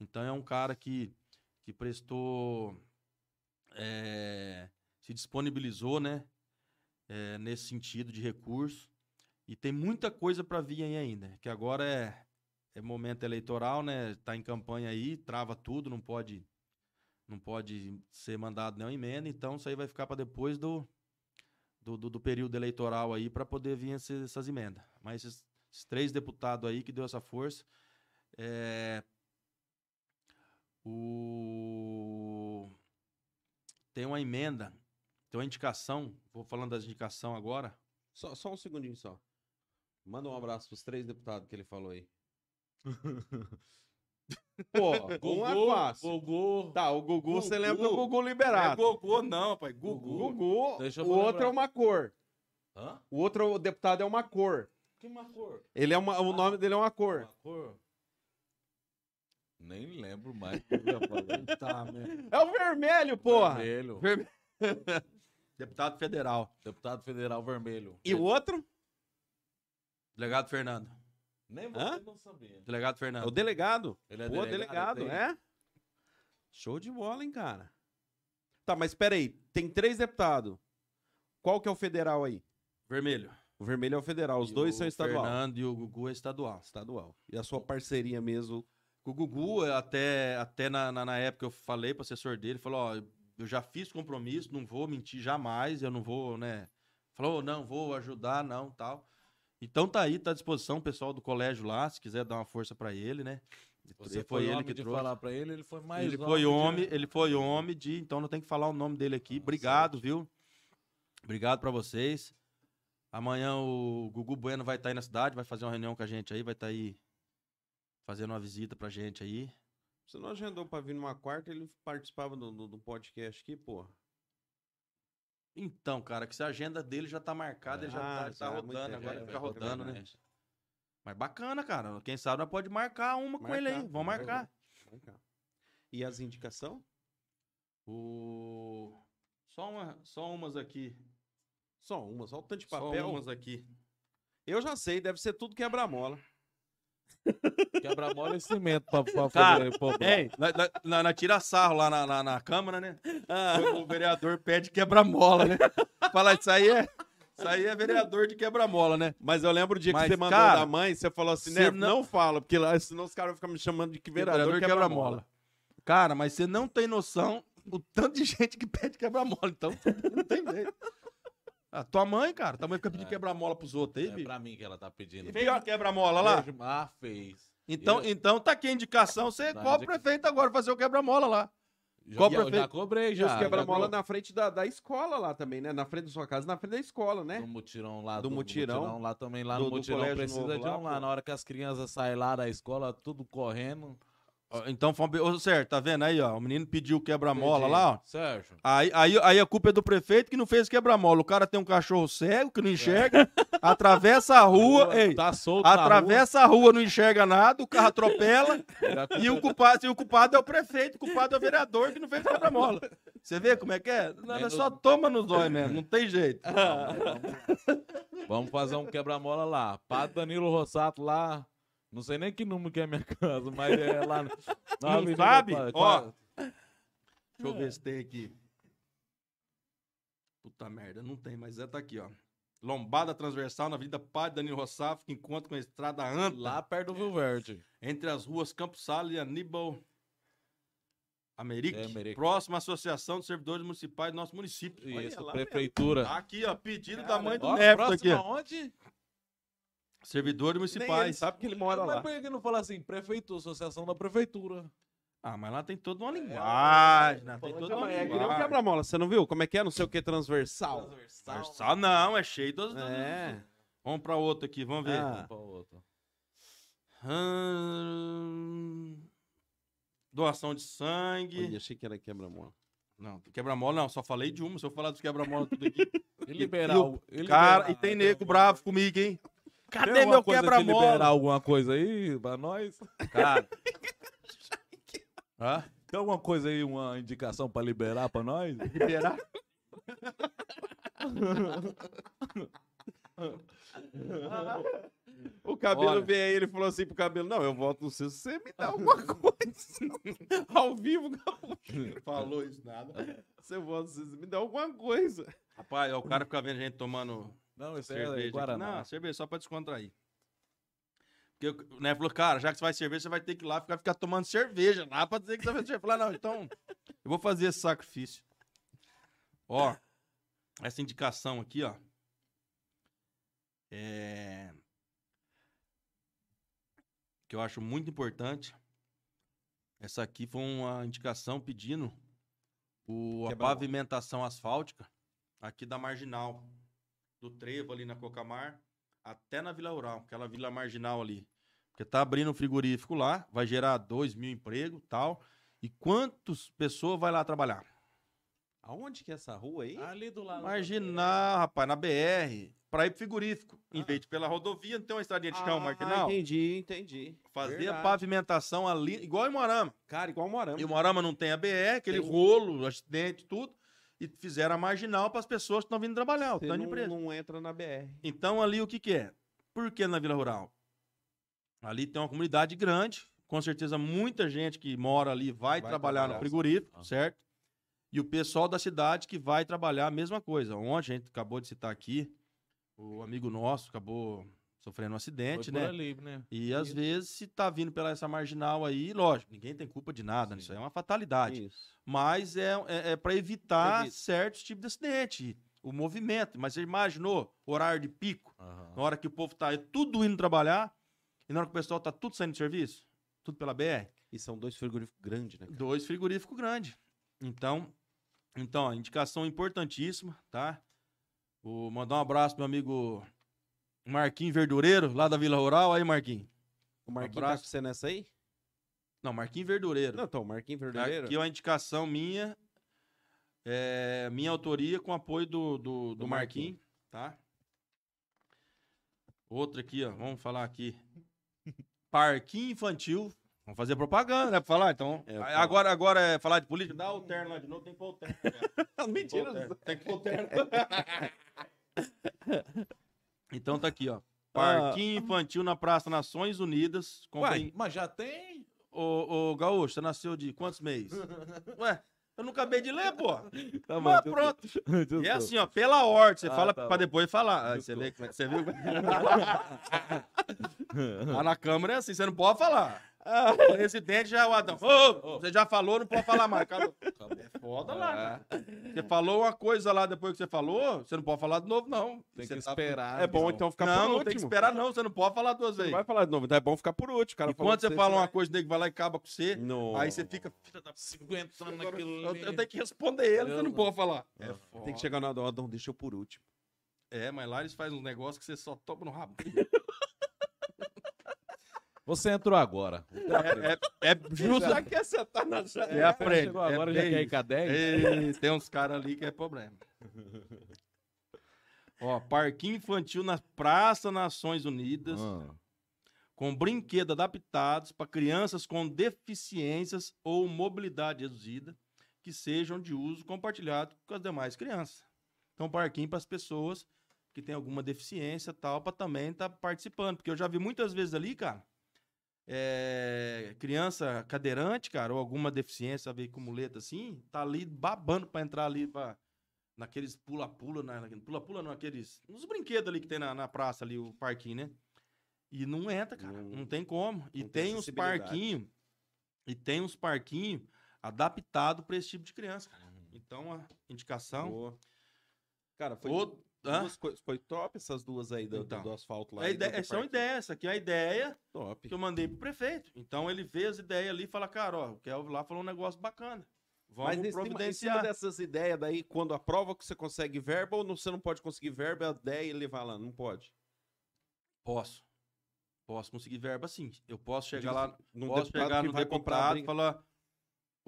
Então é um cara que, que prestou, é, se disponibilizou, né, é, nesse sentido de recurso. E tem muita coisa para vir aí ainda, que agora é, é momento eleitoral, né? Tá em campanha aí, trava tudo, não pode não pode ser mandado nenhuma emenda, então isso aí vai ficar para depois do, do, do- do período eleitoral aí para poder vir esses- essas emendas. Mas esses, esses três deputados aí que deu essa força, é, o tem uma emenda, tem uma indicação, vou falando das indicação agora. Só, só um segundinho só. Manda um abraço pros três deputados que ele falou aí. Pô, um é fácil. Gugu. Tá, o Gugu, você Gugu. lembra do Gugu Não é liberado. Gogô, não, pai. Gugu. Gugu. Deixa eu o outro lembrar. é uma cor. Hã? O outro deputado é uma cor. Que uma cor? Ele é uma, o nome dele é uma cor. Uma cor? Nem lembro mais. Tá? É o vermelho, porra. Vermelho. Deputado federal. Deputado federal vermelho. E o outro? Delegado Fernando. Nem Hã? você não sabia. Delegado É Fernando. o delegado. Ele é Pô, delegado, delegado, é? Show de bola, hein, cara. Tá, mas peraí. Tem três deputados. Qual que é o federal aí? Vermelho. O vermelho é o federal. Os E dois o são estadual. Fernando e o Gugu é estadual. Estadual. E a sua parceria mesmo. O Gugu, até, até na, na, na época eu falei pro assessor dele, falou, ó, eu já fiz compromisso, não vou mentir jamais, eu não vou, né? Falou, não, vou ajudar, não, tal. Então tá aí, tá à disposição o pessoal do colégio lá, se quiser dar uma força pra ele, né? Você foi, ele que trouxe. falar pra ele, ele foi mais ele foi homem, de- ele foi homem de, então não tem que falar o nome dele aqui. Ah, Obrigado, viu? Obrigado pra vocês. Amanhã o Gugu Bueno vai estar aí na cidade, vai fazer uma reunião com a gente aí, vai estar aí fazendo uma visita pra gente aí. Você não agendou pra vir numa quarta, ele participava do, do, do podcast aqui, pô. Então, cara, que se a agenda dele já tá marcada, ele já Ah, tá, tá já muito rodando, agora é, fica é rodando, né? Mas bacana, cara. Quem sabe nós pode marcar uma com ele aí. Marcar, Vamos marcar. marcar. E as indicações? O... Só, uma, só umas aqui. Só uma, só o tanto de Só papel. umas aqui. Eu já sei, deve ser tudo quebra-mola. Quebra mola e cimento pra, pra Cara, fazer Ei, na, na, na, tira sarro lá na, na, na Câmara, né? Ah. O vereador pede quebra-mola, né? Fala, isso aí é. Isso aí é vereador de quebra-mola, né? Mas eu lembro o dia Mas, que você mandou cara, da mãe, você falou assim, né? não- Não... fala, porque lá, senão os caras ficam me chamando de que vereador, quebra-mola. Cara, mas você não tem noção o tanto de gente que pede quebra-mola. Então, não tem jeito. A tua mãe, cara, tua mãe fica pedindo É. quebra-mola pros outros aí, É bicho. pra mim que ela tá pedindo. Fez uma quebra-mola lá? Ah, fez. Então, Eu- então tá aqui a indicação. Você cobra o prefeito agora fazer o quebra-mola lá. Já, Qual já, prefeito? já cobrei, já. os quebra-mola na frente da, da escola lá também, né? Na frente da sua casa, na frente da escola, né? Do mutirão lá. Do mutirão. lá também. Lá Do- no do mutirão precisa de lá, um lá. pô. Na hora que as crianças saem lá da escola, tudo correndo. Então, fomos- ô, certo, tá vendo aí, ó? O menino pediu o quebra-mola lá, ó. Sérgio. Aí, aí, aí a culpa é do prefeito que não fez quebra-mola. O cara tem um cachorro cego que não enxerga, atravessa a rua, ei, Tá solto atravessa a rua, não enxerga nada, o carro atropela rua. e o culpado, e o culpado é o prefeito, o culpado é o vereador que não fez quebra-mola. Você vê como é que é? É só toma no zóio mesmo, não tem jeito. Vamos fazer um quebra-mola lá. Padre Danilo Rossato lá. Não sei nem que número que é minha casa, mas é lá. no- Não Avenida sabe? Ó. Deixa eu ver se tem aqui. Puta merda, não tem, mas é tá aqui, ó. Lombada transversal na Avenida Padre Danilo Rossaf, que encontra com a estrada Anta, Lá perto do Rio Verde. entre as ruas Campos Sala e Aníbal Americ, É, Americ. próxima à Associação de Servidores Municipais do nosso município. Isso, lá, prefeitura. Tá aqui, ó, pedido da Cara, mãe do Ó, Neto próximo aqui. ó. Servidores Nem ele municipais. sabe que ele mora Mas lá. por que não fala assim? Prefeitura, associação da prefeitura. Ah, mas lá tem toda uma É, linguagem, né? Tem toda uma É que nem linguagem. quebra-mola, você não viu? Como é que é? Não sei o que, transversal. Transversal não, é cheio das... É. Vamos pra outro aqui, vamos ver. Ah. Pra outra. Hum, Doação de sangue. Olha, achei que era quebra-mola. Não, quebra-mola não, só falei de uma. Se eu falar dos quebra-mola tudo aqui. E liberar. e o Cara, e tem nego bravo comigo, hein? Cadê meu de liberar quebra-mola? alguma coisa aí pra nós? Cara. Hã? Tem alguma coisa aí, uma indicação pra liberar pra nós? Liberar? O cabelo Olha. veio aí, ele falou assim pro cabelo: Não, eu volto no seu, você me dá alguma coisa. Ao vivo, Falou isso nada. você volta, você me dá alguma coisa. Rapaz, ó, o cara fica vendo a gente tomando Não, esse cerveja. é aqui. Guaraná. Não, cerveja só pra descontrair. Porque o né, falou, cara, já que você vai cerveja, você vai ter que ir lá ficar, ficar tomando cerveja lá pra dizer que você vai cerveja. Eu falei, não, então eu vou fazer esse sacrifício. Ó, essa indicação aqui, ó. É. Que eu acho muito importante. Essa aqui foi uma indicação pedindo o, a Quebra- pavimentação asfáltica aqui da Marginal. Do Trevo ali na Cocamar até na Vila Rural, aquela vila marginal ali. Porque tá abrindo um frigorífico lá, vai gerar 2 mil empregos tal. E quantas pessoas vai lá trabalhar? Aonde que é essa rua aí? Ali do lado. Marginal, rapaz, na BR, pra ir pro frigorífico. Em vez de pela rodovia, não tem uma estradinha de chão, marginal. Ah, entendi, entendi. Fazer a Verdade. pavimentação ali, igual em Moarama. Cara, igual Morama. E o Moarama não tem a BR, aquele Tem. rolo, acidente, tudo. E fizeram a marginal para as pessoas que estão vindo trabalhar, o tanto de empresa. não entra na BR. Então, ali o que, que é? Por que na Vila Rural? Ali tem uma comunidade grande, com certeza muita gente que mora ali vai, Vai trabalhar, trabalhar, no frigorífico, Ah. certo? E o pessoal da cidade que vai trabalhar a mesma coisa. Ontem a gente acabou de citar aqui, o amigo nosso acabou sofrendo um acidente, né? ali, né? E às vezes, se tá vindo pela essa marginal aí, lógico, ninguém tem culpa de nada, né? Sim. isso é uma fatalidade. Isso. Mas é, é, para evitar Evita. certos tipos de acidente, o movimento. Mas você imaginou horário de pico? Aham. Na hora que o povo tá tudo indo trabalhar, e na hora que o pessoal tá tudo saindo de serviço, tudo pela BR, E são dois frigoríficos grandes, né? cara? dois frigoríficos grandes. Então, então, indicação importantíssima, tá? Vou mandar um abraço pro meu amigo Marquinhos Verdureiro, lá da Vila Rural. Aí, Marquinhos. O Marquinhos tá abraço. com você nessa aí? Não, Marquinhos Verdureiro. Não, então, Marquinhos Verdadeiro. Aqui é uma indicação minha, é, minha autoria com apoio do, do, do Do Marquinhos, tá? Outra aqui, ó, vamos falar aqui. Parquinho infantil. Vamos fazer propaganda, né? Pra falar, então. É, agora, agora é falar de política? Dá o terno lá de novo, tem que pôr o terno. Mentira. Tem que pôr o terno. então tá aqui, ó. Ah. Parquinho infantil na Praça Nações Unidas. Ué, mas já tem? Ô, ô, Gaúcho, você nasceu de quantos meses? Ué, eu não acabei de ler, pô. Tá Mas pronto. E é assim, ó, pela ordem, você Ah, fala tá pra bom. depois falar. Aí você vê é que você viu? Lá na câmera é assim, você não pode falar. O presidente já é o Adão. Ô, você já falou, não pode falar mais. Acabou. É foda lá. Ah, cara. Você falou uma coisa lá depois que você falou, você não pode falar de novo, não. Tem Você que tá- esperar. É bom então ficar Não, por não último. tem que esperar, não. Você não pode falar duas Não vezes. vai falar de novo, então é bom ficar por último. Cara E quando você fala vai- uma coisa, o nego vai lá e acaba com você. Não. Aí você fica. Filha da 50 anos naquilo eu, eu tenho que responder ele, você não pode falar. É Tem foda. que chegar no Adão, Adão, deixa eu por último. É, mas lá eles fazem um negócio que você só toma no rabo. Você entrou agora. É, é, é justo. Já quer sentar na É a frente. Chegou agora, é já bem quer ir com a 10? Ei, tem uns caras ali que é problema. Ó, parquinho infantil na Praça Nações Unidas, Ah. com brinquedos adaptados para crianças com deficiências ou mobilidade reduzida, que sejam de uso compartilhado com as demais crianças. Então, parquinho para as pessoas que têm alguma deficiência e tal, para também estar participando. Porque eu já vi muitas vezes ali, cara, é, criança cadeirante, cara, ou alguma deficiência, muleta assim, tá ali babando para entrar ali pra, naqueles pula-pula, na- pula-pula não, aqueles, nos brinquedos ali que tem na, na praça ali, o parquinho, né? E não entra, cara, Não- não, tem como. E tem tem uns parquinhos, e tem uns parquinhos adaptados para esse tipo de criança, cara. Então, a indicação... Boa. Cara, foi, Outro-? Duas coisas- foi top essas duas aí do, do- Então. do asfalto lá. Ideia, são parquinho. ideias, essa aqui é a ideia Top. que eu mandei pro prefeito. Então ele vê as ideias ali e fala, cara, ó, o Kelvin lá falou um negócio bacana. Vamos Mas em cima, em cima providenciar. dessas ideias daí, quando aprova que você consegue verba ou não- você não pode conseguir verba, a ideia e levar lá? Não pode. Posso. Posso conseguir verba sim. Eu posso chegar Digo lá, posso chegar no deputado e falar,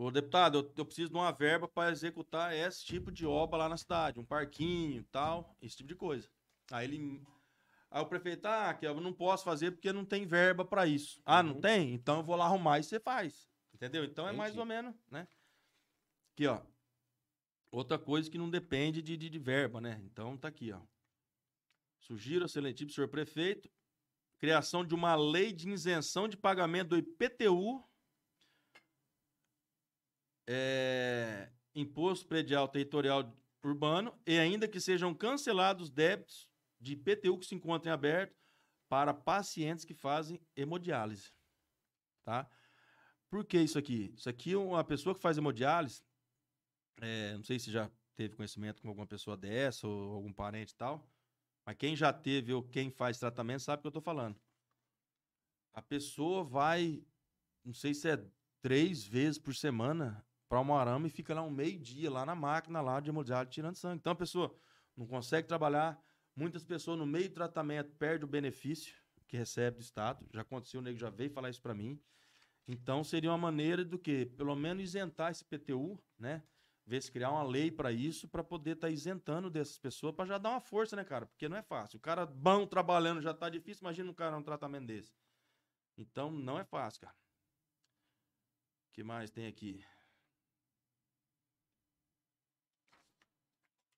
ô deputado, eu, eu preciso de uma verba para executar esse tipo de obra lá na cidade, um parquinho e tal, esse tipo de coisa. Aí ele... Aí o prefeito, ah, Kelvin, eu não posso fazer porque não tem verba para isso. Ah, não Uhum. tem? Então eu vou lá arrumar e você faz. Entendeu? Então é mais Entendi. ou menos, né? Aqui, ó. Outra coisa que não depende de, de, de verba, né? Então tá aqui, ó. Sugiro, excelentíssimo senhor prefeito, criação de uma lei de isenção de pagamento do IPTU, é, Imposto Predial Territorial Urbano, e ainda que sejam cancelados débitos de IPTU que se encontrem abertos para pacientes que fazem hemodiálise. Tá? Por que isso aqui? Isso aqui, uma pessoa que faz hemodiálise, é, não sei se já teve conhecimento com alguma pessoa dessa ou algum parente e tal, mas quem já teve ou quem faz tratamento sabe o que eu estou falando. A pessoa vai, não sei se é três vezes por semana para uma arama e fica lá um meio-dia lá na máquina lá de hemodiálise tirando sangue. Então a pessoa não consegue trabalhar. Muitas pessoas no meio do tratamento perdem o benefício que recebe do Estado. Já aconteceu, o nego já veio falar isso para mim. Então seria uma maneira do que? Pelo menos isentar esse PTU, né? Ver se criar uma lei para isso, para poder estar isentando dessas pessoas, para já dar uma força, né, cara? Porque não é fácil. O cara bom trabalhando já tá difícil, imagina um cara num tratamento desse. Então não é fácil, cara. O que mais tem aqui?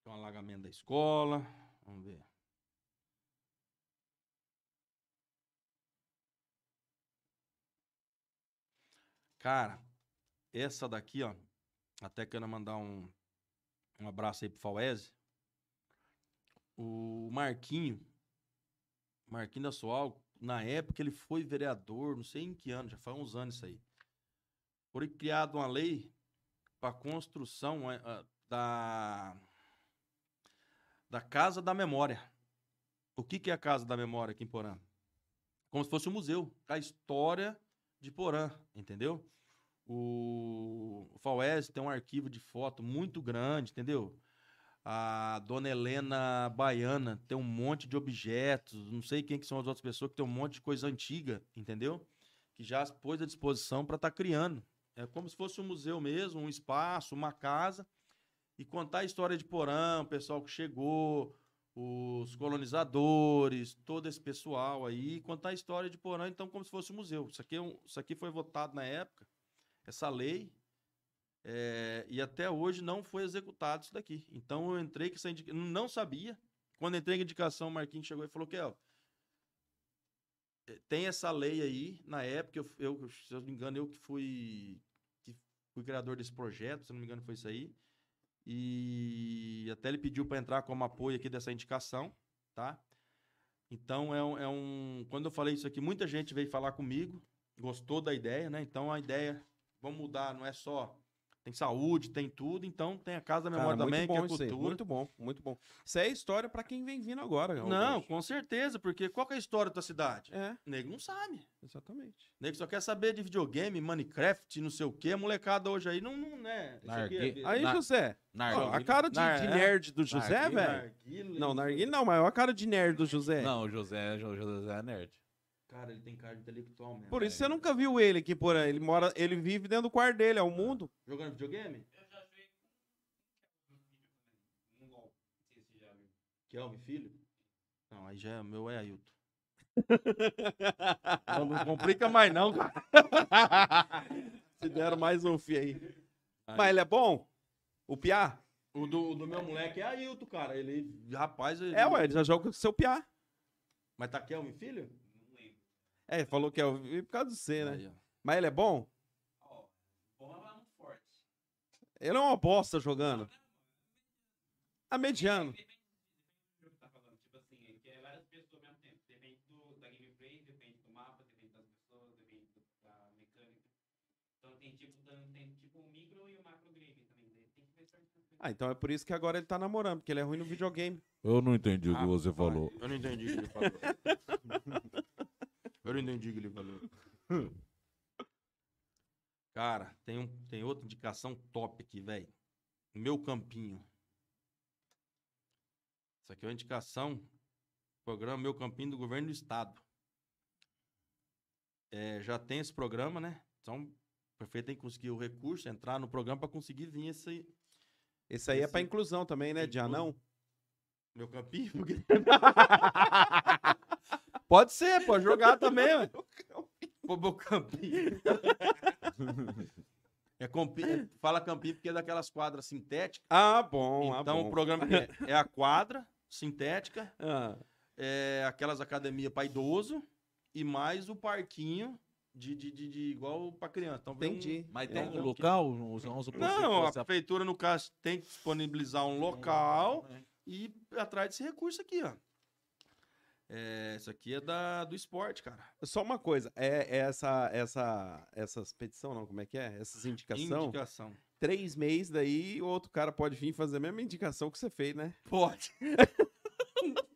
Tem um alagamento da escola. Vamos ver. Cara, essa daqui, ó. Até quero mandar um, um abraço aí pro Fauese. O Marquinho, Marquinho da Soal, na época ele foi vereador, não sei em que ano, já faz uns anos isso aí. Foi criada uma lei para construção ah, da da Casa da Memória. O que, que é a Casa da Memória aqui em Porã? Como se fosse um museu, a história de Porã, entendeu? O, o FAUES tem um arquivo de foto muito grande, entendeu? A dona Helena Baiana tem um monte de objetos, não sei quem que são as outras pessoas que tem um monte de coisa antiga, entendeu? Que já pôs à disposição para estar criando. É como se fosse um museu mesmo, um espaço, uma casa, e contar a história de Porã, o pessoal que chegou, os colonizadores, todo esse pessoal aí, contar a história de Porã, então, como se fosse um museu. Isso aqui, é isso aqui foi votado na época, essa lei, é, e até hoje não foi executado isso daqui. Então, eu entrei com essa indicação, não sabia. Quando entrei com a indicação, o Marquinhos chegou e falou que, ó, é, tem essa lei aí, na época, eu, eu- se eu não me engano, eu que fui, que fui criador desse projeto, se não me engano, foi isso aí. E até ele pediu para entrar como apoio aqui dessa indicação, tá? Então é um, é um- Quando eu falei isso aqui, muita gente veio falar comigo, gostou da ideia, né? Então a ideia, vamos mudar, não é só. Tem saúde, tem tudo, então tem a Casa da Cara, Memória muito também, que é isso aí, cultura. Muito bom, muito bom. Isso é história pra quem vem vindo agora. Não, com certeza, porque qual que é a história da tua cidade? É, O nego não sabe. exatamente. O nego só quer saber de videogame, Minecraft, não sei o quê. A molecada hoje aí não, não né? É Aí, Na- José, ó, a cara de, Nar- de é. nerd do José, velho. Não, narguilha não, mas a cara de nerd do José. Não, o José, o José é nerd. Cara, ele tem cara intelectual mesmo. Por isso você velho. nunca viu ele aqui por aí. Ele mora, ele vive dentro do quarto dele, é o mundo. Jogando videogame? Kelvin, filho? Não, aí já é o meu é Ailton. não, não complica mais não, cara. Se deram mais um fio aí. Aí. Mas ele é bom? O Piá? O do, o do meu moleque é Ailton, cara. Ele, rapaz... Ele... É, ué, ele já joga com o seu Piá. Mas tá Kelvin, filho? É, falou que é o por causa do C, né? Aí. Mas ele é bom? Ele é uma bosta jogando. A mediano. tá falando, tipo assim, que é várias pessoas ao mesmo tempo. Depende do, da gameplay, depende do mapa, depende das pessoas, depende do- da mecânica. Então tem tipo, dan- tem tipo o micro e o macro game também. daí Tem que ver certinho. Ah, então é por isso que agora ele tá namorando, porque ele é ruim no videogame. Eu não entendi o que Ah, você falou. Eu não entendi o que ele falou. Eu não entendi o que ele falou. Cara, tem, um, tem outra indicação top aqui, velho. Meu Campinho. Isso aqui é uma indicação. Programa Meu Campinho do Governo do Estado. É, já tem esse programa, né? Então, o prefeito tem que conseguir o recurso, entrar no programa para conseguir vir esse Esse aí é pra Esse- inclusão também, né? De Inclusão. anão. meu campinho. porque- pode ser, pode jogar também, ué. É campi... é- Fala campinho porque é daquelas quadras sintéticas. Ah, bom. ah, então bom. o programa é, é a quadra sintética, Ah, é aquelas academias para idoso e mais o parquinho de, de, de, de igual para criança. Então, um- entendi. Mas É, tem um então, local? Vamos vamos supor se Não, a prefeitura, no caso, tem que disponibilizar um local É. e ir atrás desse recurso aqui, ó. É, isso aqui é da, do esporte, cara. Só uma coisa, é, é essa, essa, essas petição, não, como é que é? Essas indicação, Indicação. três meses daí, o outro cara pode vir fazer a mesma indicação que você fez, né? Pode.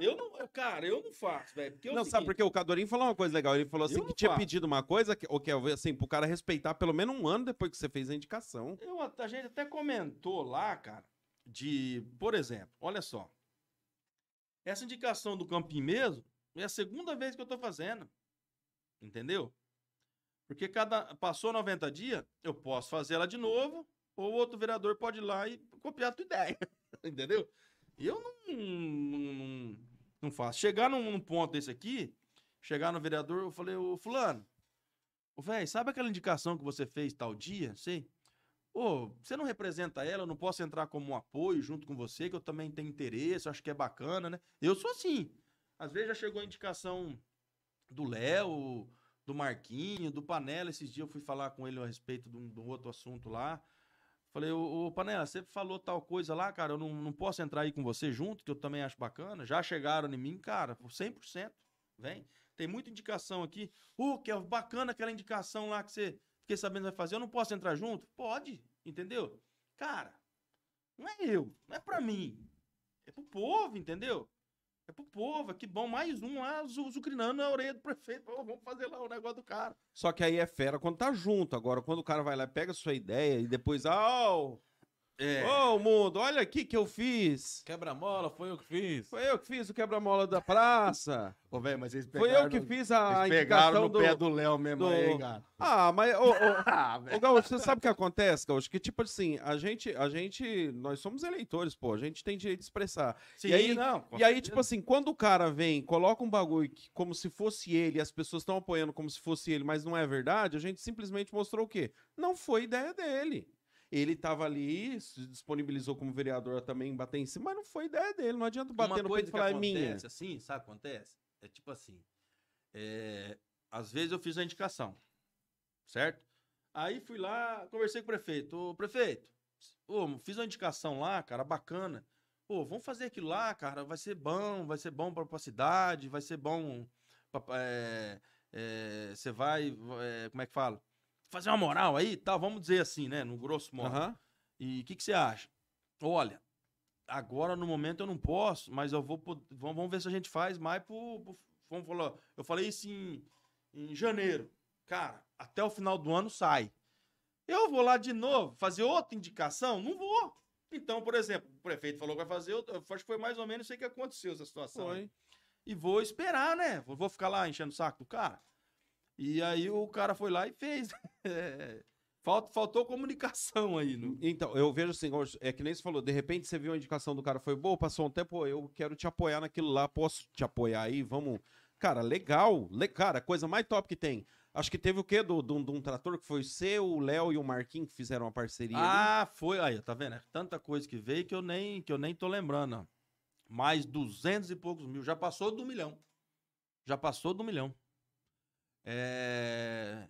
eu não, cara, eu não faço, velho. É não, sabe seguinte, porque o Cadorinho falou uma coisa legal, ele falou assim Eu que tinha faço. pedido uma coisa, que, ou que assim, pro cara respeitar pelo menos um ano depois que você fez a indicação. eu- a gente até comentou lá, cara, de, por exemplo, olha só. Essa indicação do Campinho mesmo é a segunda vez que eu tô fazendo. Entendeu? Porque cada passou 90 dias, eu posso fazer ela de novo, ou outro vereador pode ir lá e copiar a tua ideia. Entendeu? Eu não, não, não, faço. Chegar num, num ponto desse aqui, chegar no vereador, eu falei, ô fulano, ô velho, sabe aquela indicação que você fez tal dia? Sei. Ô, você não representa ela, eu não posso entrar como um apoio junto com você, que eu também tenho interesse, acho que é bacana, né? Eu sou assim. Às vezes já chegou a indicação do Léo, do Marquinho, do Panela. Esses dias eu fui falar com ele a respeito de um, de um outro assunto lá. Falei, ô, ô, Panela, você falou tal coisa lá, cara, eu não, não posso entrar aí com você junto, que eu também acho bacana. Já chegaram em mim, cara, por 100%. Vem. Tem muita indicação aqui. Ô, que é bacana aquela indicação lá que você fiquei sabendo vai fazer. Eu não posso entrar junto? Pode, entendeu? Cara, não é eu, não é pra mim. É pro povo, entendeu? É pro povo, é que bom, mais um lá, zu- zucrinando na orelha do prefeito. Vamos fazer lá o negócio do cara. Só que aí é fera quando tá junto. Agora, quando o cara vai lá pega a sua ideia e depois, ah, ô, É. Ô, mundo, olha aqui que eu fiz. Quebra-mola, foi eu que fiz. Foi eu que fiz o quebra-mola da praça. Ô, velho, mas eles Foi eu que fiz a Eles pegaram no do... pé do Léo mesmo do- aí, cara. Ah, mas... Ô, ô, Ah, Ô, Gaúcho, você sabe o que acontece, Gaúcho? Que, tipo assim, a gente, a gente, nós somos eleitores, pô, a gente tem direito de expressar. Sim, E aí- não. e aí, tipo assim, quando o cara vem, coloca um bagulho que, como se fosse ele, e as pessoas estão apoiando como se fosse ele, mas não é verdade, a gente simplesmente mostrou o quê? Não foi ideia dele. Ele tava ali, se disponibilizou como vereador também bater em cima, mas não foi ideia dele. Não adianta bater Uma no peito e que falar, é minha. assim, sabe o que acontece? É tipo assim, é, às vezes eu fiz a indicação, certo? Aí fui lá, conversei com o prefeito. Ô, prefeito, ô, fiz uma indicação lá, cara, bacana. Pô, vamos fazer aquilo lá, cara, vai ser bom, vai ser bom pra, pra cidade, vai ser bom. Você vai, é, como é que fala? Fazer uma moral aí e tal, vamos dizer assim, né, no grosso modo. Aham. E o que, que você acha? Olha, agora no momento eu não posso, mas eu vou. Vamos, ver se a gente faz mais pro. pro- vamos falar, eu falei isso em, em janeiro. Cara, até o final do ano sai. Eu vou lá de novo fazer outra indicação? Não vou. Então, por exemplo, o prefeito falou que vai fazer, outra- eu acho que foi mais ou menos isso que aconteceu, essa situação. Foi. E vou esperar, né? Vou, vou ficar lá enchendo o saco do cara. E aí o cara foi lá e fez. É, falta, faltou comunicação aí. No... Então, eu vejo assim, é que nem você falou, de repente você viu a indicação do cara, foi boa, passou um tempo, eu quero te apoiar naquilo lá, posso te apoiar aí, vamos. Cara, legal, le... cara, coisa mais top que tem. Acho que teve o quê do, do, de um trator que foi você, o Léo e o Marquinhos que fizeram uma parceria ali. Ah, foi. Aí, tá vendo? É tanta coisa que veio que eu nem, que eu nem tô lembrando. ó. Mais duzentos e poucos mil. Já passou do milhão. Já passou do milhão. É...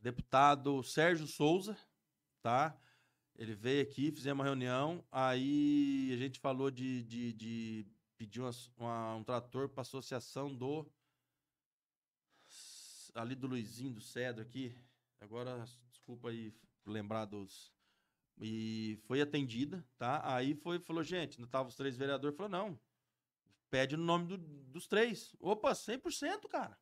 Deputado Sérgio Souza, tá? Ele veio aqui, fizemos uma reunião. Aí a gente falou de, de, de pedir umas- uma- um trator para associação do. Ali do Luizinho, do Cedro aqui. Agora, desculpa aí lembrar dos. E foi atendida, tá? Aí foi, falou, gente, não tava os três vereadores, falou, não. Pede no nome do- dos três. Opa, 100%, cara.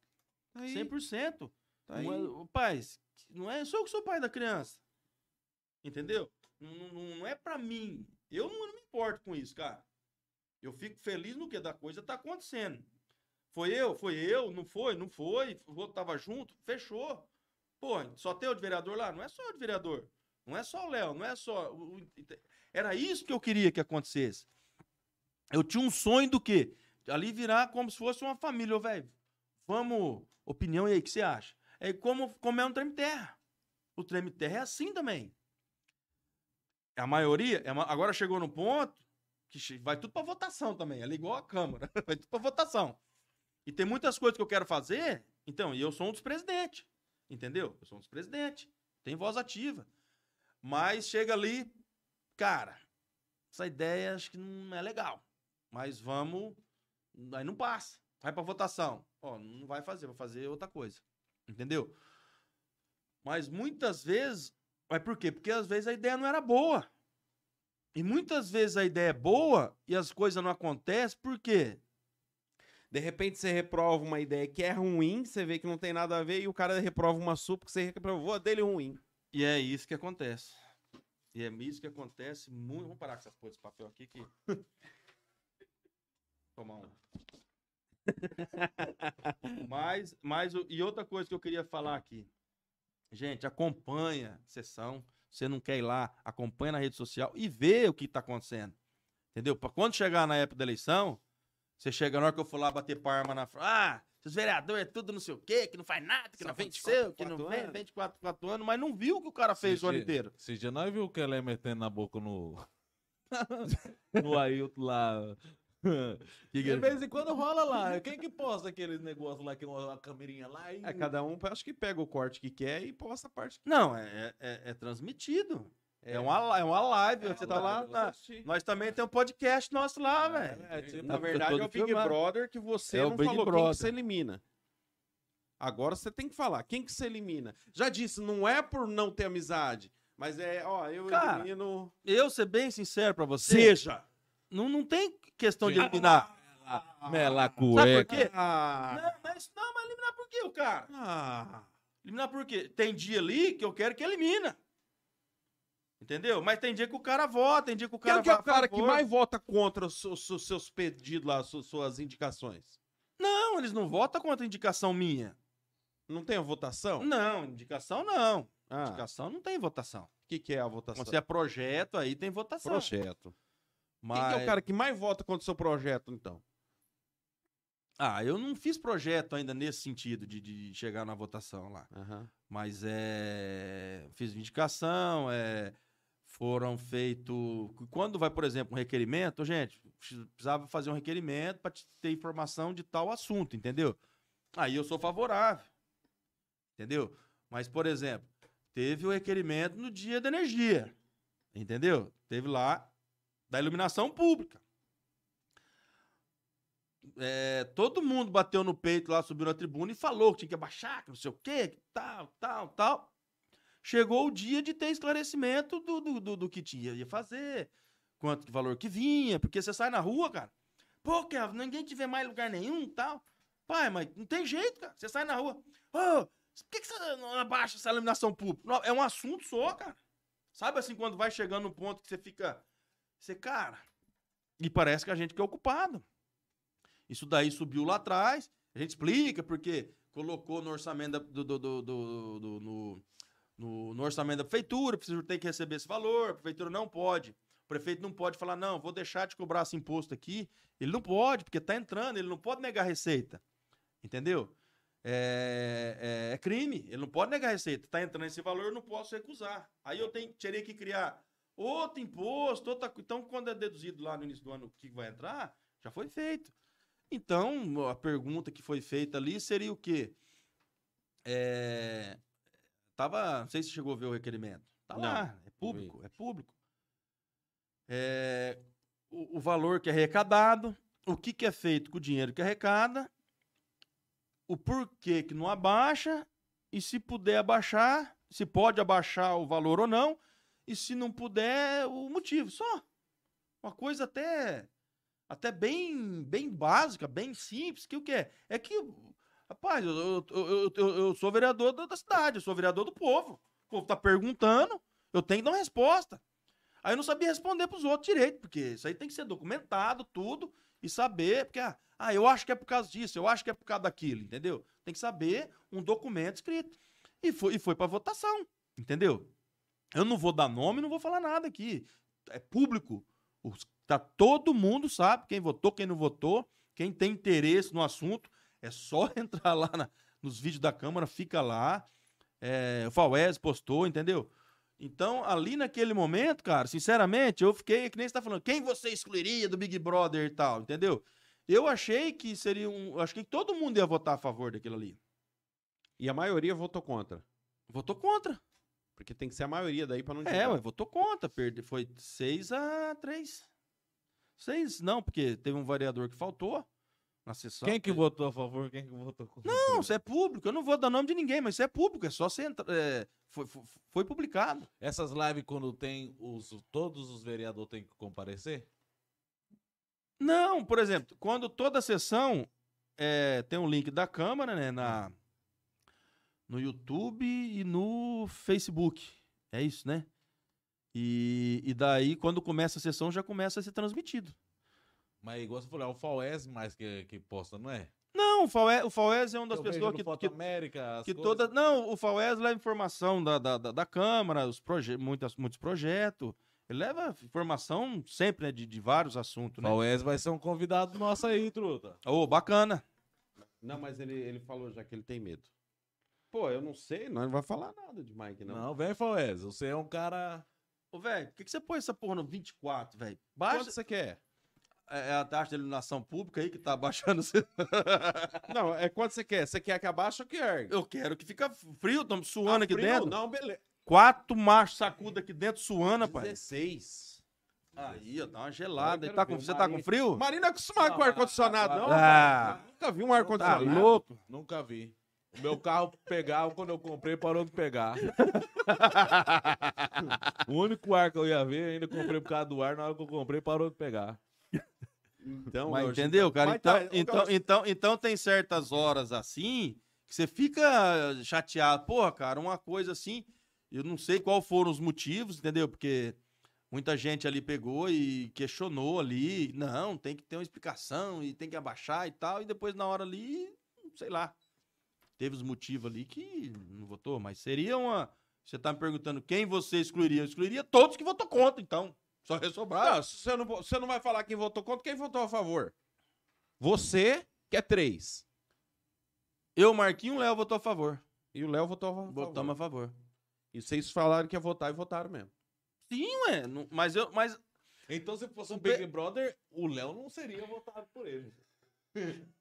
Tá aí, 100%. tá é, aí. ô, pais, não é só que sou pai da criança. Entendeu? Não, não- não é pra mim. Eu não, não me importo com isso, cara. Eu fico feliz no que da coisa tá acontecendo. Foi eu? Foi eu? Não foi? Não foi? O outro tava junto? Fechou. Pô, só tem o de vereador lá? Não é só o de vereador. Não é só o Léo, não é só. Era isso que eu queria que acontecesse. Eu tinha um sonho do quê? Ali virar como se fosse uma família, velho. Vamos. Opinião e aí, o que você acha? É como, como é um treme terra. O treme terra é assim também. A maioria, é uma- agora chegou no ponto que vai tudo para votação também. Ela é igual a Câmara. Vai tudo para votação. E tem muitas coisas que eu quero fazer. Então, e eu sou um dos presidentes. Entendeu? Eu sou um dos presidentes. Tem voz ativa. Mas chega ali, cara, essa ideia acho que não é legal. Mas vamos. Aí não passa. Vai para votação. Ó, não vai fazer, vai fazer outra coisa. Entendeu? Mas muitas vezes. Mas por quê? Porque às vezes a ideia não era boa. E muitas vezes a ideia é boa e as coisas não acontecem, por quê? De repente você reprova uma ideia que é ruim, você vê que não tem nada a ver, e o cara reprova uma sua porque você reprovou a dele ruim. E é isso que acontece. E é isso que acontece muito. Vamos parar com essas coisas de papel aqui que. Tomar um. Mas, mas, e outra coisa que eu queria falar aqui. Gente, acompanha a sessão. Você não quer ir lá, acompanha na rede social e vê o que está acontecendo. Entendeu? Para quando chegar na época da eleição, você chega na hora que eu for lá bater palma na frente. Ah, os vereadores é tudo não sei o quê, que não faz nada, que Só não 24, aconteceu, que não 24 vem, anos. 24, 4 anos, mas não viu o que o cara fez o ano Esse- inteiro. Esse dia nós viu o Kelé metendo na boca no. no Ailton lá. Que que De vez em quando rola lá. Quem que posta aqueles negócios lá, que é uma câmerinha lá e. É, cada um acho que pega o corte que quer e posta a parte que Não, é, é, é transmitido. É, uma, li- é uma live. você tá lá. na- Nós também tem um podcast nosso lá, velho. É, tipo, Tá na verdade, é o Big filmado. Brother que você É não falou quem Brother. que você elimina. Agora você tem que falar quem que você elimina. Já disse, não é por não ter amizade, mas é, ó, eu Cara, elimino... Eu, ser bem sincero pra você, Seja! Não, não tem questão de eliminar. Mela Sabe cueca. por quê? Ah, Não, mas, não, mas eliminar por quê, o cara? ah, Eliminar por quê? Tem dia ali que eu quero que elimina. Entendeu? Mas tem dia que o cara vota, tem dia que o Quem cara é que é o cara que favor. mais vota contra os seus, os seus pedidos lá, su- suas indicações? Não, eles não votam contra a indicação minha. Não tem a votação? Não, indicação não. Ah, o Indicação não tem votação. que, que é a votação? Quando você é projeto, aí tem votação. Projeto. Mas... Quem que é o cara que mais vota contra o seu projeto, então? Ah, eu não fiz projeto ainda nesse sentido de, de chegar na votação lá. Aham. Mas é. Fiz indicação, é. Foram feitos. Quando vai, por exemplo, um requerimento, gente, precisava fazer um requerimento para ter informação de tal assunto, entendeu? Aí eu sou favorável. Entendeu? Mas, por exemplo, teve o requerimento no dia da energia. Entendeu? Teve lá da iluminação pública. É, todo mundo bateu no peito lá, subiu na tribuna e falou que tinha que abaixar, que não sei o quê, que tal, tal, tal. Chegou o dia de ter esclarecimento do, do, do, do que tinha ia fazer, quanto que valor que vinha, porque você sai na rua, cara. Pô, Kevin, ninguém te vê mais lugar nenhum tal. Pai, mas não tem jeito, cara. Você sai na rua. Ô, por que, que você não abaixa essa iluminação pública? Não, É um assunto só, cara. Sabe assim, quando vai chegando no ponto que você fica. Você, cara. E parece que a gente que é ocupado. Isso daí subiu lá atrás. A gente explica porque colocou no orçamento do, do- do- do- do- no, no- no orçamento da prefeitura, a prefeitura tem que receber esse valor, a prefeitura não pode. O prefeito não pode falar, não, vou deixar de cobrar esse imposto aqui. Ele não pode, porque tá entrando, ele não pode negar receita. Entendeu? É, é- é crime, ele não pode negar receita. Tá entrando esse valor, eu não posso recusar. Aí eu tenho, teria que criar outro imposto, outra, então quando é deduzido lá no início do ano o que vai entrar, já foi feito. Então, a pergunta que foi feita ali seria o quê? É, tava, não sei se chegou a ver o requerimento. Tá Não, lá, é público, é público. É, o, o valor que é arrecadado, o que, que é feito com o dinheiro que arrecada, o porquê que não abaixa, e se puder abaixar, se pode abaixar o valor ou não, e se não puder, o motivo. Só. Uma coisa até até bem bem básica, bem simples, que o que é? É que, rapaz, eu, eu, eu, eu- sou vereador da da cidade, eu sou vereador do povo. O povo tá perguntando, eu tenho que dar uma resposta. Aí eu não sabia responder pros outros direito, porque isso aí tem que ser documentado, tudo, e saber, porque, ah, ah, eu acho que é por causa disso, eu acho que é por causa daquilo, entendeu? Tem que saber um documento escrito. E foi, e foi pra votação, entendeu? Eu não vou dar nome, não vou falar nada aqui. É público. Os- tá, todo mundo sabe quem votou, quem não votou, quem tem interesse no assunto. É só entrar lá na- nos vídeos da Câmara, fica lá. É, o Faués postou, entendeu? Então, ali naquele momento, cara, sinceramente, eu fiquei, que nem você tá falando, quem você excluiria do Big Brother e tal, entendeu? Eu achei que seria um. eu Achei que todo mundo ia votar a favor daquilo ali. E a maioria votou contra. Votou contra. Porque tem que ser a maioria daí pra não É, dividir. ué, votou contra. Perde, foi 6 a 3. 6, não, porque teve um vereador que faltou na sessão. Quem que votou a favor, quem que votou contra? Não, isso é público. Eu não vou dar nome de ninguém, mas isso é público. É só você entrar. é, foi, foi, foi publicado. Essas lives, quando tem os. Todos os vereadores têm que comparecer? Não, por exemplo, quando toda sessão é, tem um link da Câmara, né? Na, no YouTube e no Facebook. É isso, né? E, e daí, quando começa a sessão, já começa a ser transmitido. Mas igual você falou, é o Faués mais que, que posta, não é? Não, o Faués, o Faués é uma das Eu pessoas que, Foto que, América, que coisas. toda. Não, o Faués leva informação da, da, da, da Câmara, os proje muitas, muitos projetos. Ele leva informação sempre, né? De, de vários assuntos, né? Faués vai ser um convidado nosso aí, truta. Ô, bacana. Não, mas ele, ele falou já que ele tem medo. Pô, eu não sei, não vai falar nada de Mike, não. Não, vem, Faués. Você é um cara. Ô, velho, por que, que você põe essa porra no 24, velho? Baixa. Quanto você quer? É a taxa de iluminação pública aí que tá baixando. Não, é quanto você quer? Você quer que abaixe ou quer? Eu quero que fica frio, estamos suando aqui Ah, frio? dentro. Não, beleza. Quatro machos sacuda aqui dentro suando, rapaz. 16. Aí, ó, tá uma gelada. Tá com... Você tá com frio? Marinho não é acostumado com ar-condicionado, não. Ah. Nunca vi um Tá ar-condicionado. louco? Nunca vi. Meu carro pegava, quando eu comprei, parou de pegar. o único ar que eu ia ver, ainda comprei por causa do ar, na hora que eu comprei, parou de pegar. Então, Mas meu, entendeu, cara? Mas Então, tá, então, Gaucho. então, então tem certas horas assim que você fica chateado. Porra, cara, uma coisa assim. Eu não sei qual foram os motivos, entendeu? Porque muita gente ali pegou e questionou ali. Não, tem que ter uma explicação e tem que abaixar e tal. E depois, na hora ali, sei lá. Teve os motivos ali que não votou, mas seria uma. Você tá me perguntando quem você excluiria? Eu excluiria todos que votou contra, então. Só ressobrar. Não, você não, você não vai falar quem votou contra, quem votou a favor? Você, que é três. Eu, Marquinho, o Léo votou a favor. E o Léo votou a favor. Votamos a favor. E vocês falaram que ia votar e votaram mesmo. Sim, ué. não- Mas eu. Mas Então, se fosse um Big Brother, o Léo não seria votado por ele.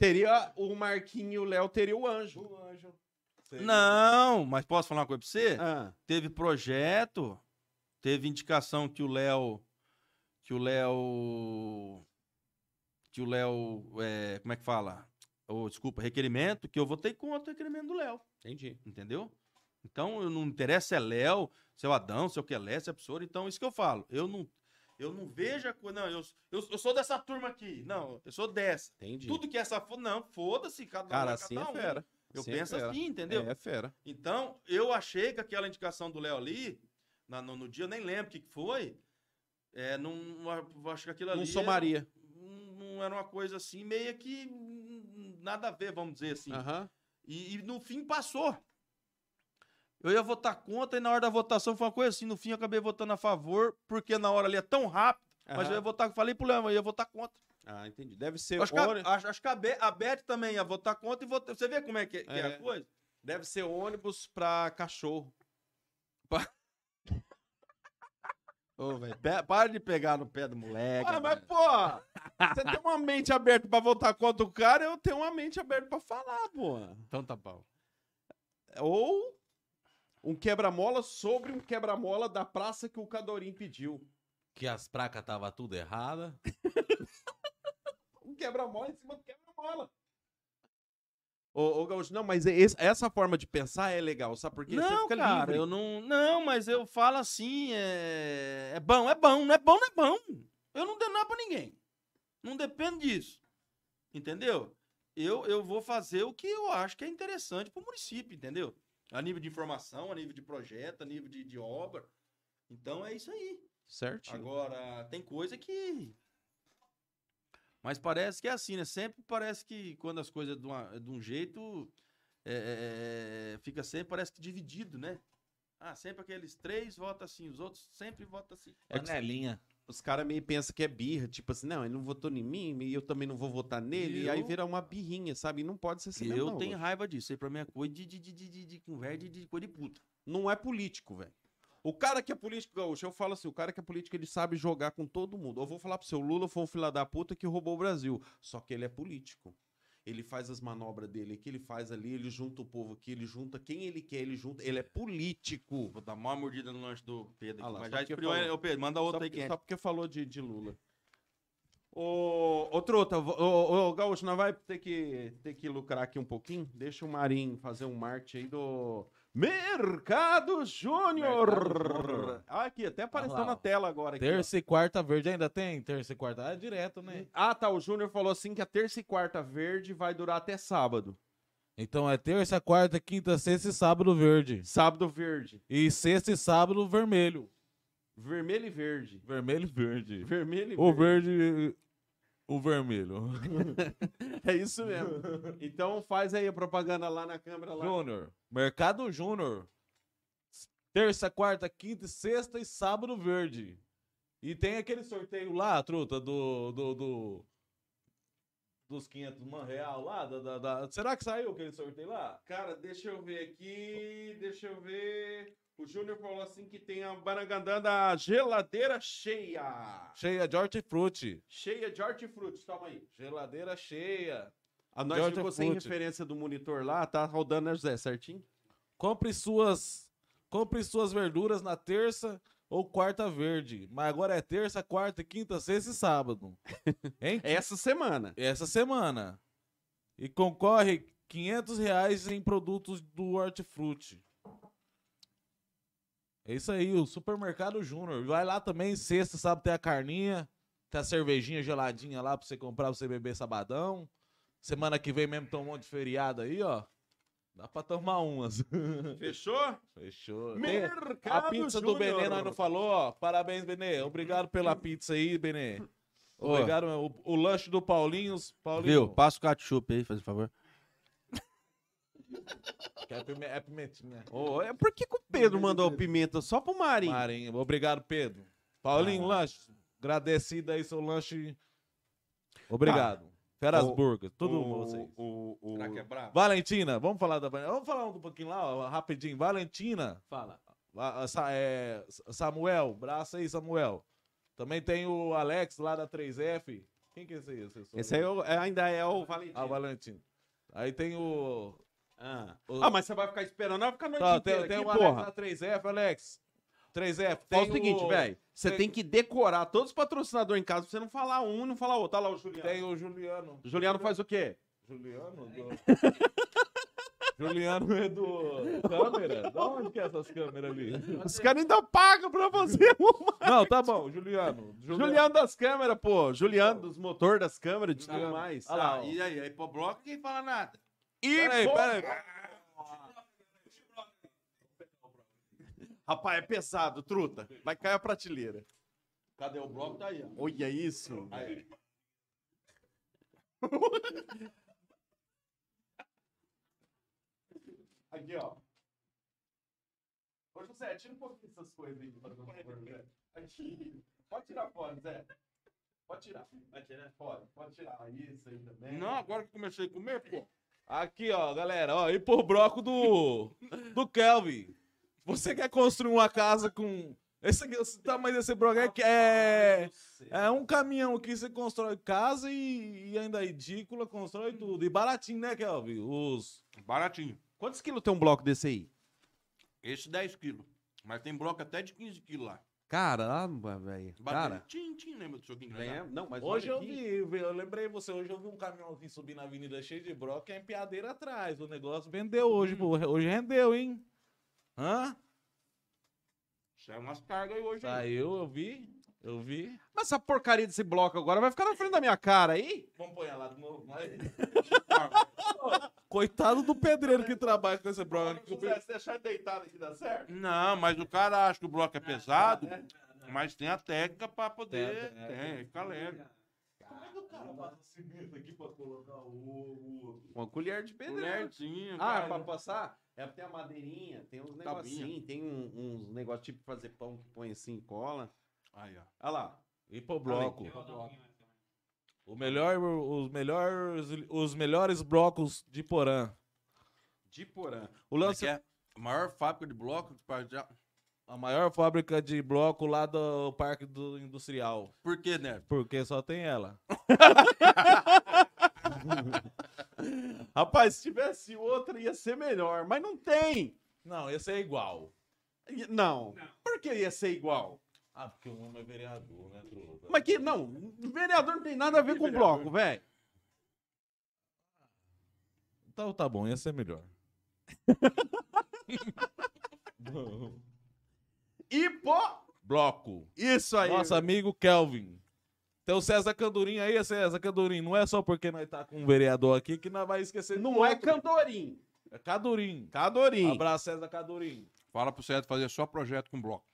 Teria o Marquinho e o Léo teria o anjo. O anjo. seria- Não, mas posso falar uma coisa pra você? Ah, Teve projeto, teve indicação que o Léo. Que o Léo. Que o Léo. é, como é que fala? Ô, desculpa, requerimento, que eu votei contra o requerimento do Léo. entendi. Entendeu? Então, eu não interessa se é Léo, se é o Adão, se é o Quelé, se é a pessoa. Então, isso que eu falo. Eu não, eu não vejo a coisa. Não, eu, eu, eu sou dessa turma aqui. Não, eu sou dessa. Entendi. Tudo que essa. fo- Não, foda-se, cada um. Cara, é assim cada é um. fera. Eu Assim é penso fera. assim, entendeu? É, é fera. Então, eu achei que aquela indicação do Léo ali, na- no, no dia, eu nem lembro o que, que foi. É, não, acho que aquilo ali. Não somaria. não, não era uma coisa assim, meio que hum, nada a ver, vamos dizer assim. Aham. E, e no fim passou. Eu ia votar contra e na hora da votação foi uma coisa assim. No fim eu acabei votando a favor, porque na hora ali é tão rápido. Mas Aham. eu ia votar, falei pro Léo, eu ia votar contra. Ah, entendi. Deve ser Acho que, a, ônibus, acho, acho que a, Be- a Beth também ia votar contra e votar. Você vê como é que, que é. É. a coisa? deve ser ônibus pra cachorro. Ô, velho, para de pegar no pé do moleque. Ah, mas pô, você tem uma mente aberta pra votar contra o cara, eu tenho uma mente aberta pra falar, pô. Então tá bom. Ou um quebra-mola sobre um quebra-mola da praça que o Cadorim pediu. Que as placas tava tudo errada. Um quebra-mola em cima do quebra-mola. Ô, ô Gaúcho, não, mas esse- essa forma de pensar é legal, sabe por quê? Você Não, fica cara, livre. eu não. Não, mas eu falo assim, é. É bom, é bom, não é bom, não é bom. Eu não dou nada pra ninguém. Não depende disso. Entendeu? Eu, eu vou fazer o que eu acho que é interessante pro município, entendeu? A nível de informação, a nível de projeto, a nível de, de obra. Então é isso aí. Certo. Agora, tem coisa que. Mas parece que é assim, né? Sempre parece que quando as coisas de, uma- de um jeito. é, é, fica sempre, parece que dividido, né? Ah, sempre aqueles três votam assim, os outros sempre votam assim. É Panelinha. Os caras meio pensam que é birra, tipo assim, não, ele não votou em mim, e eu também não vou votar nele, e aí Eu- vira uma birrinha, sabe? E não pode ser assim, eu não, tenho raiva disso. Isso aí pra mim é coisa de, de, de, de, de, de, de coisa de puta. Não é político, velho. O cara que é político, Gaúcho, eu falo assim, o cara que é político, ele sabe jogar com todo mundo. Eu vou falar pro seu Lula foi um filho da puta que roubou o Brasil. Só que ele é político. Ele faz as manobras dele aqui, ele faz ali, ele junta o povo aqui, ele junta quem ele quer, ele junta. Ele é político. Vou dar uma mordida no lanche do Pedro Ah lá, mas só já esfriou, falou. Pedro, manda Só outra aí porque, quente. só porque falou de, de Lula. Ô, ô Truta, ô, ô, ô, Gaúcho, nós vai ter que, ter que lucrar aqui um pouquinho. Deixa o Marinho fazer um marketing aí do Mercado Júnior. Ah, aqui, até apareceu lá, na ó. tela agora. Aqui, ó. Terça e quarta verde ainda tem? Terça e quarta é direto, né? Ah, tá. O Júnior falou assim que a terça e quarta verde vai durar até sábado. Então é terça, quarta, quinta, sexta e sábado verde. Sábado verde. E sexta e sábado vermelho. Vermelho e verde. Vermelho e verde. Vermelho e O verde. O vermelho. É isso mesmo. Então faz aí a propaganda lá na câmera. Lá. Júnior. Mercado Júnior. Terça, quarta, quinta, sexta e sábado verde. E tem aquele sorteio lá, truta, do. do, do- dos 500 man real lá. da- da- da- Será que saiu aquele sorteio lá? Cara, deixa eu ver aqui, deixa eu ver. O Júnior falou assim que tem a Barangandã da geladeira cheia. Cheia de hortifruti. Cheia de hortifruti, toma aí. Geladeira cheia. A nós De ficou sem referência do monitor lá, tá rodando, né, José, certinho? Compre suas. Compre suas verduras na terça ou quarta verde. Mas agora é terça, quarta, quinta, sexta e sábado. Hein? Essa semana. essa semana. E concorre 500 reais em produtos do Hortifruti. É isso aí, o Supermercado Júnior. Vai lá também, sexta, sábado tem a carninha, tem a cervejinha geladinha lá pra você comprar, pra você beber sabadão. Semana que vem mesmo tem um monte de feriado aí, ó. Dá pra tomar umas. Fechou? Fechou. Mercado A pizza do. Benê nós não falou, ó. Parabéns, Benê. Obrigado pela pizza aí, Benê. Obrigado. O, o lanche do Paulinhos. Paulinho. Viu? Passa o ketchup aí, faz favor. Que é, pime- é pimentinha. Ô, é por que, que o Pedro mandou pimenta só pro Marinho? Marinho. Obrigado, Pedro. Paulinho, lanche. Agradecido aí seu lanche. Obrigado. Feras O- Burgers. Tudo o, vocês. O, o, Será que é brabo? Valentina, vamos falar da Vamos falar um pouquinho lá, ó, rapidinho. Valentina, Fala. Va- Sa- é, Samuel, braço aí, Samuel. Também tem o Alex lá da 3F. Quem que é esse aí? Esse aí é o- é- ainda é o Valentim. Ah, o Valentim. Aí tem o. Ah. o- Ah, mas você vai ficar esperando, vai ficar a noite Tá, inteira tem, tem aqui, o Alex porra. da 3F, Alex. 3F. Fala Tem o seguinte, velho. Você tem- tem que decorar todos os patrocinadores em casa pra você não falar um e não falar outro. Olha lá o Juliano. Tem o Juliano. O Juliano faz o quê? Juliano? Do... Juliano é do. Câmera? Da onde que é essas câmeras ali? Os caras ainda pagam pra você. Não, tá bom, Juliano. Juliano das câmeras, pô. Juliano dos motor das câmeras, de tudo mais. Olha lá, ó. e aí, aí pro bloco ninguém fala nada. E, Peraí, peraí. Rapaz, é pesado, truta. Vai cair a prateleira. Cadê o bloco? Tá aí, ó. Olha isso. Aí. Aqui, ó. Ô, José, tira um pouquinho dessas coisas aí. Aqui. Pode tirar fora, Zé. Pode tirar. Pode tirar? Pode. Pode tirar isso aí também. Não, agora que comecei a comer, pô. Aqui, ó, galera, ó, e por bloco do do Kelvin. Você quer construir uma casa com esse, aqui, esse tamanho desse bloco é que é é um caminhão que você constrói casa e, e ainda é ridícula, constrói tudo. E baratinho, né, Kelvin? Os Baratinho. Quantos quilos tem um bloco desse aí? Esse 10 quilos. Mas tem bloco até de 15 quilos lá. Caramba, velho. Cara. Tim, tim, lembra do choquinho? É, não, mas Hoje eu aqui. vi, eu lembrei você, hoje eu vi um caminhãozinho subir na avenida cheio de broca e a empiadeira atrás. O negócio vendeu hoje, pô. Hoje rendeu, hein? Hã? Saiu umas cargas aí hoje. aí. Saiu, eu vi, eu vi. Mas essa porcaria desse bloco agora vai ficar na frente da minha cara aí? Vamos pôr lá de novo. Mas... Coitado do pedreiro que trabalha com esse bloco. se deixar deitado aqui dá certo? Não, mas o cara acha que o bloco é pesado, mas tem a técnica pra poder. Tem fica leve. Como é que o cara passa cimento aqui pra colocar o... Uma colher de pedreiro. Ah, é cara. pra passar? É, tem a madeirinha, tem uns negocinhos, tem um- uns negócios tipo fazer pão que põe assim e cola. Aí, ó. Olha lá. E pro bloco dou um pouquinho mais também. O melhor, os, melhores, os melhores blocos de Porã. De porã. O O lance é a maior fábrica de bloco. pra já- A maior fábrica de bloco lá do Parque do Industrial. Por quê, né? Porque só tem ela. Rapaz, se tivesse outra ia ser melhor, mas não tem. Não, esse é igual. I- Não. Por que ia ser igual? Ah, porque o homem é vereador, né, truta? Mas que não, vereador não tem nada a ver com bloco, velho. Então tá bom, ia ser melhor. E pô, bloco. isso aí. Nosso amigo Kelvin. Tem o César Candurim aí, César Candurim. Não é só porque nós tá com um vereador aqui que nós vai esquecer não é outro. Candorim. É Cadurim. Cadorim. Abraço, César Cadurim. Fala pro César fazer só projeto com bloco.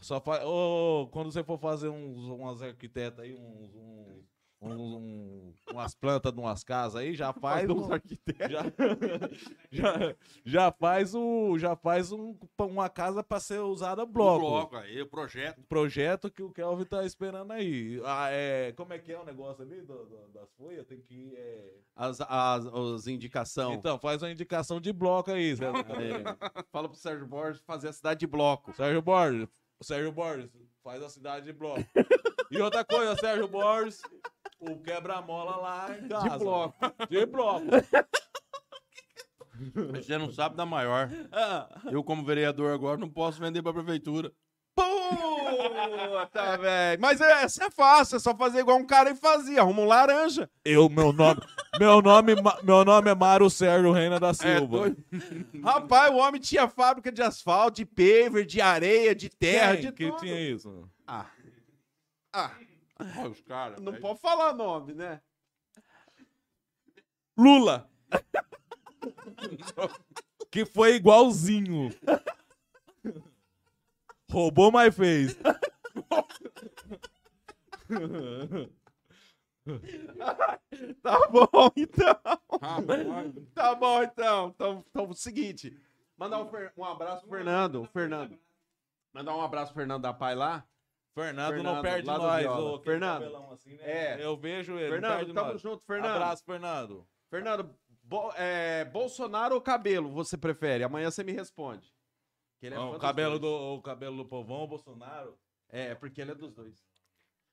Só fa... Ô, quando você for fazer uns, umas arquitetas aí, uns, uns, uns- um- umas plantas de umas casas aí, já faz Faz um, uns arquitetos. já, já, já faz o já faz um, uma casa para ser usada bloco. O bloco aí, o projeto. Projeto que o Kelvin tá esperando aí. Ah, é, como é que é o negócio ali do- do- das folhas? Tem que é... As, as, as indicações. Então, faz uma indicação de bloco aí, César. É, fala pro Sérgio Borges fazer a cidade de bloco. Sérgio Borges. Sérgio Borges, faz a cidade de bloco. E outra coisa, Sérgio Borges, o quebra-mola lá em casa. De bloco. De bloco. Mas Você não sabe da maior. Eu, como vereador agora, não posso vender pra prefeitura. Puta, velho. Mas é, essa é fácil, é só fazer igual um cara e fazia. Arruma um laranja. Eu, meu nome, meu nome, meu nome é Mário Sérgio Reina da Silva. doido. Rapaz, o homem tinha fábrica de asfalto, de paver, de areia, de terra, Quem de que tudo. tinha isso? Ah. Ah, os caras. não velho. pode falar nome, né? Lula. que foi igualzinho. Roubou, mas fez. Tá bom, então. Rapaz, Tá bom, então. Então, então seguinte. Mandar um, um abraço pro Fernando. Fernando. Mandar um abraço pro Fernando da Pai lá. Fernando, não Fernando, perde lá do nós. Ô, aquele Fernando. assim, né? É. Eu vejo ele, não Fernando, perde tamo nós. junto, Fernando. Abraço, Fernando. Fernando, Bo- é, Bolsonaro ou cabelo você prefere? Amanhã você me responde. É o, cabelo do, o cabelo do povão, o Bolsonaro. É, porque ele é dos dois.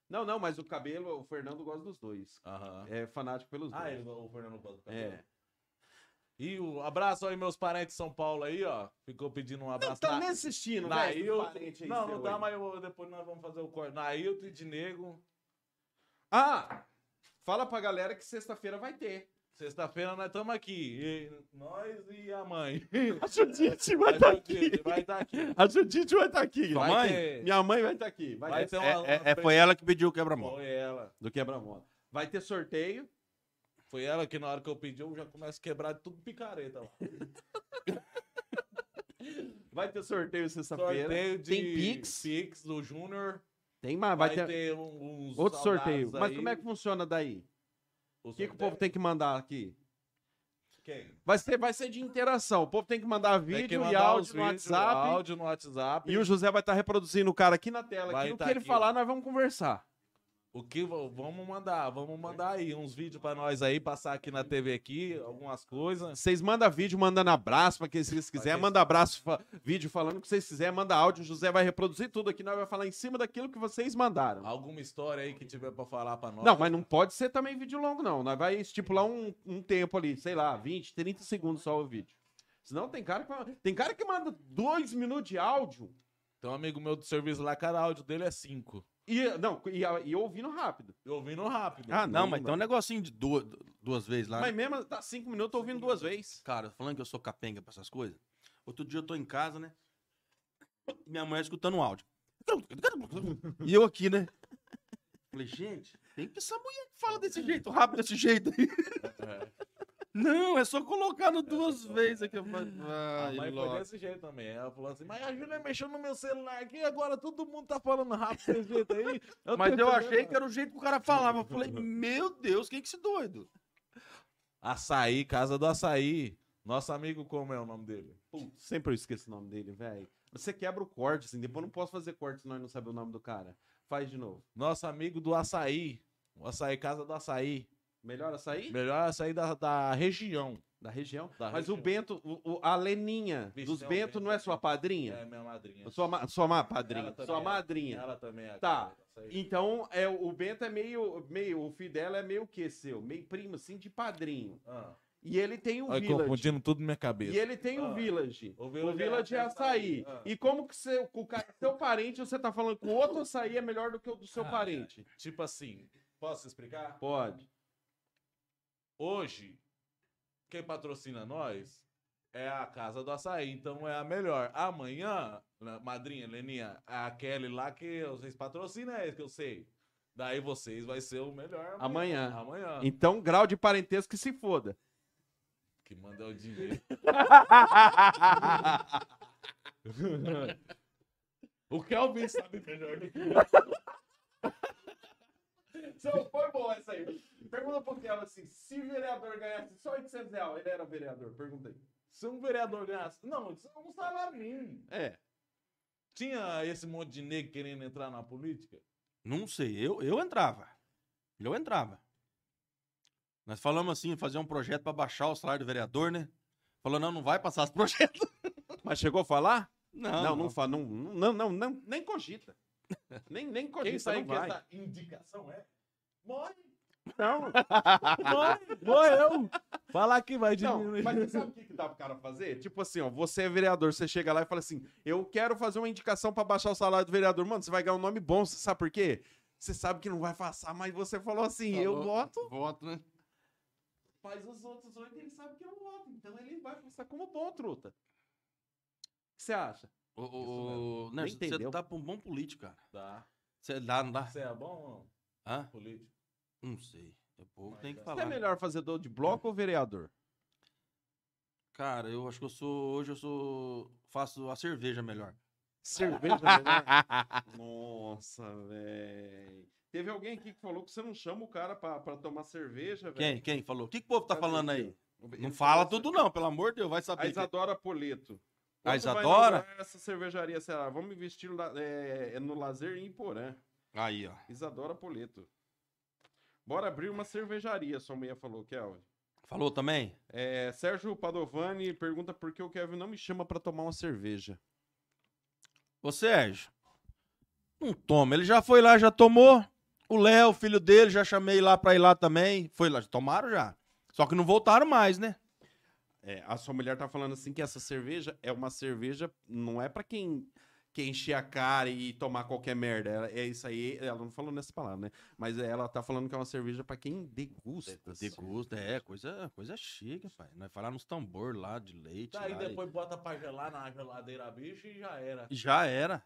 Não, não, mas o cabelo, o Fernando gosta dos dois. Aham. É fanático pelos Ah, dois. ele, o Fernando gosta do cabelo. É. E o abraço aí, meus parentes de São Paulo aí, ó. Ficou pedindo um Não abraço. tá nem assistindo, velho. Nailton. parente aí Não, seu não dá, aí. mas eu- depois nós vamos fazer o corte. Nailton e de Nego. Ah! Fala pra galera que sexta-feira vai ter. Sexta-feira nós estamos aqui. E nós e a mãe. A Judite Vai estar estar aqui. Vai estar aqui. A Judite vai estar aqui. Sua Vai mãe? ter- Minha mãe vai estar aqui. Vai, Vai ter é, uma- é- é- foi ela que pediu o quebra-mola. Foi ela. do quebra-mola. Vai ter sorteio. Foi ela que na hora que eu pedi, eu já começo a quebrar tudo picareta. lá. Vai ter sorteio sexta-feira. Sorteio de Tem Pix. Pix do Júnior. Tem mais, Vai, vai, ter, ter uns outro sorteio. Mas aí. como é que funciona daí? O que, que o povo tem que mandar aqui? Quem? Vai ser, vai ser de interação. O povo tem que mandar vídeo que e mandar áudio os no vídeos, WhatsApp. Áudio no WhatsApp. E o José vai estar reproduzindo o cara aqui na tela. Vai Aqui, tá que ele aqui, falar, nós vamos conversar. O que vamos mandar? Vamos mandar aí uns vídeos pra nós aí, passar aqui na TV aqui, algumas coisas. Vocês mandam vídeo mandando abraço pra quem vocês quiserem. ter- Manda abraço, fa- vídeo falando o que vocês quiserem. Manda áudio. O José vai reproduzir tudo aqui. Nós vamos falar em cima daquilo que vocês mandaram. Alguma história aí que tiver pra falar pra nós. Não, mas não pode ser também vídeo longo, não. Nós vai estipular um, um tempo ali, sei lá, 20, 30 segundos só o vídeo. Senão tem cara que, tem cara que manda dois minutos de áudio Tem um amigo meu do serviço lá, cara, áudio dele é 5. E, não, e, e ouvindo rápido. Eu ouvindo rápido. Ah, Não, Não, mas tem um negocinho de duas, duas vezes lá. Mas mesmo tá cinco minutos ouvindo duas vezes. Cara, falando que eu sou capenga pra essas coisas. Outro dia eu tô em casa, né? Minha mulher escutando o áudio. E eu aqui, né? Falei, gente, tem que essa mulher que fala desse jeito, rápido desse jeito aí. Não, é só colocar no duas vezes aqui. Eu falei, A mãe foi desse jeito também. Ela falou assim, mas a Júlia mexeu no meu celular aqui, agora todo mundo tá falando rápido desse jeito aí. Mas tô eu achei nada." que era o jeito que o cara falava. Eu falei, meu Deus, quem que é esse doido? Açaí, Casa do Açaí. Nosso amigo, como é o nome dele? Putz, sempre eu esqueço o nome dele, velho. Você quebra o corte, assim. Depois eu não posso fazer corte se nós não sabemos o nome do cara. Faz de novo. Nosso amigo do Açaí. O Açaí, Casa do Açaí. Melhor açaí? Melhor açaí da, da região. Da região. Da Mas o região. Bento, o, o- a Leninha Vixe, dos é o Bento Bento não é sua padrinha? É, minha madrinha. Sua, ma- sua ma- padrinha. Sua é. madrinha. Ela também é. Tá. Então, é, o Bento é meio, meio. O filho dela é meio o que seu? Meio primo, assim, de padrinho. Ah. E ele tem o Olha, Village. confundindo tudo na minha cabeça. E ele tem o Ah. Village. O O Village Village, é é açaí. açaí. Ah. E como que seu, o ca- seu parente, você tá falando que o outro açaí é melhor do que o do seu Ah, parente? Tipo assim, posso explicar? Pode. Hoje, quem patrocina nós é a Casa do Açaí, então é a melhor. Amanhã, né, madrinha, Leninha, a Kelly lá que vocês patrocinam é esse que eu sei. Daí vocês vai ser o melhor Amanhã. Amanhã. Então, grau de parentesco que se foda. Que manda o dinheiro. o Kelvin sabe melhor do que eu. Então, foi bom essa aí. Pergunta pro Kelvin assim: se o vereador ganhasse só 800 reais, ele era vereador? Perguntei. Se um vereador ganhasse. Não, isso é um salário mínimo. É. Tinha esse monte de negro querendo entrar na política? Não sei, eu, eu entrava. Eu entrava. Nós falamos assim, fazer um projeto pra baixar o salário do vereador, né? Falou, não, não vai passar esse projeto. Mas chegou a falar? Não, Não, não, fala. Não, não, não, não, nem cogita. Nem, nem cogita, Quem não com vai. essa indicação é? Morre! Não, Morre! Morreu! Fala que vai não, diminuir. mas você sabe o que, que dá pro cara fazer? Tipo assim, ó, você é vereador, você chega lá e fala assim: eu quero fazer uma indicação pra baixar o salário do vereador. Mano, você vai ganhar um nome bom, você sabe por quê? Você sabe que não vai passar, mas você falou assim: eu Falou. voto. Voto, né? Mas os outros oito, ele sabe que eu voto. Então ele vai passar como bom, truta. O que você acha? O, o, né, Nem você tá pra um bom político, cara. Tá. Você dá, não dá? Você é bom ou não? Hã? Político. Não sei. O povo Mas tem que é. Você é falar. melhor fazedor de bloco ou vereador? Cara, eu acho que eu sou. Hoje eu sou. Faço a cerveja melhor. Cerveja melhor. Nossa, velho. Teve alguém aqui que falou que você não chama o cara pra, pra tomar cerveja, velho. Quem? Quem falou? O que, que o povo tá Cadê falando aí? Ele Não fala assim- tudo, não, pelo amor de Deus, vai A saber. que- Isadora Poleto. A Quando Isadora? Essa cervejaria, será? Vamos investir é, é no lazer em Porã. Aí, ó. Isadora Poleto. Bora abrir uma cervejaria, sua mulher falou, Kelvin. Falou também? É, Sérgio Padovani pergunta por que o Kevin não me chama pra tomar uma cerveja. Ô, Sérgio. Não toma. Ele já foi lá, já tomou. O Léo, filho dele, já chamei lá pra ir lá também. Foi lá, tomaram já. Só que não voltaram mais, né? É, a sua mulher tá falando assim que essa cerveja é uma cerveja, não é pra quem quer encher a cara e tomar qualquer merda. Ela- é isso aí, ela não falou nessa palavra, né? Mas ela tá falando que é uma cerveja pra quem degusta. De gosto, é, coisa, coisa chique, pai. Nós falar nos tambor lá de leite. Daí lá, e- depois bota pra gelar na geladeira, bicho, e já era. já era.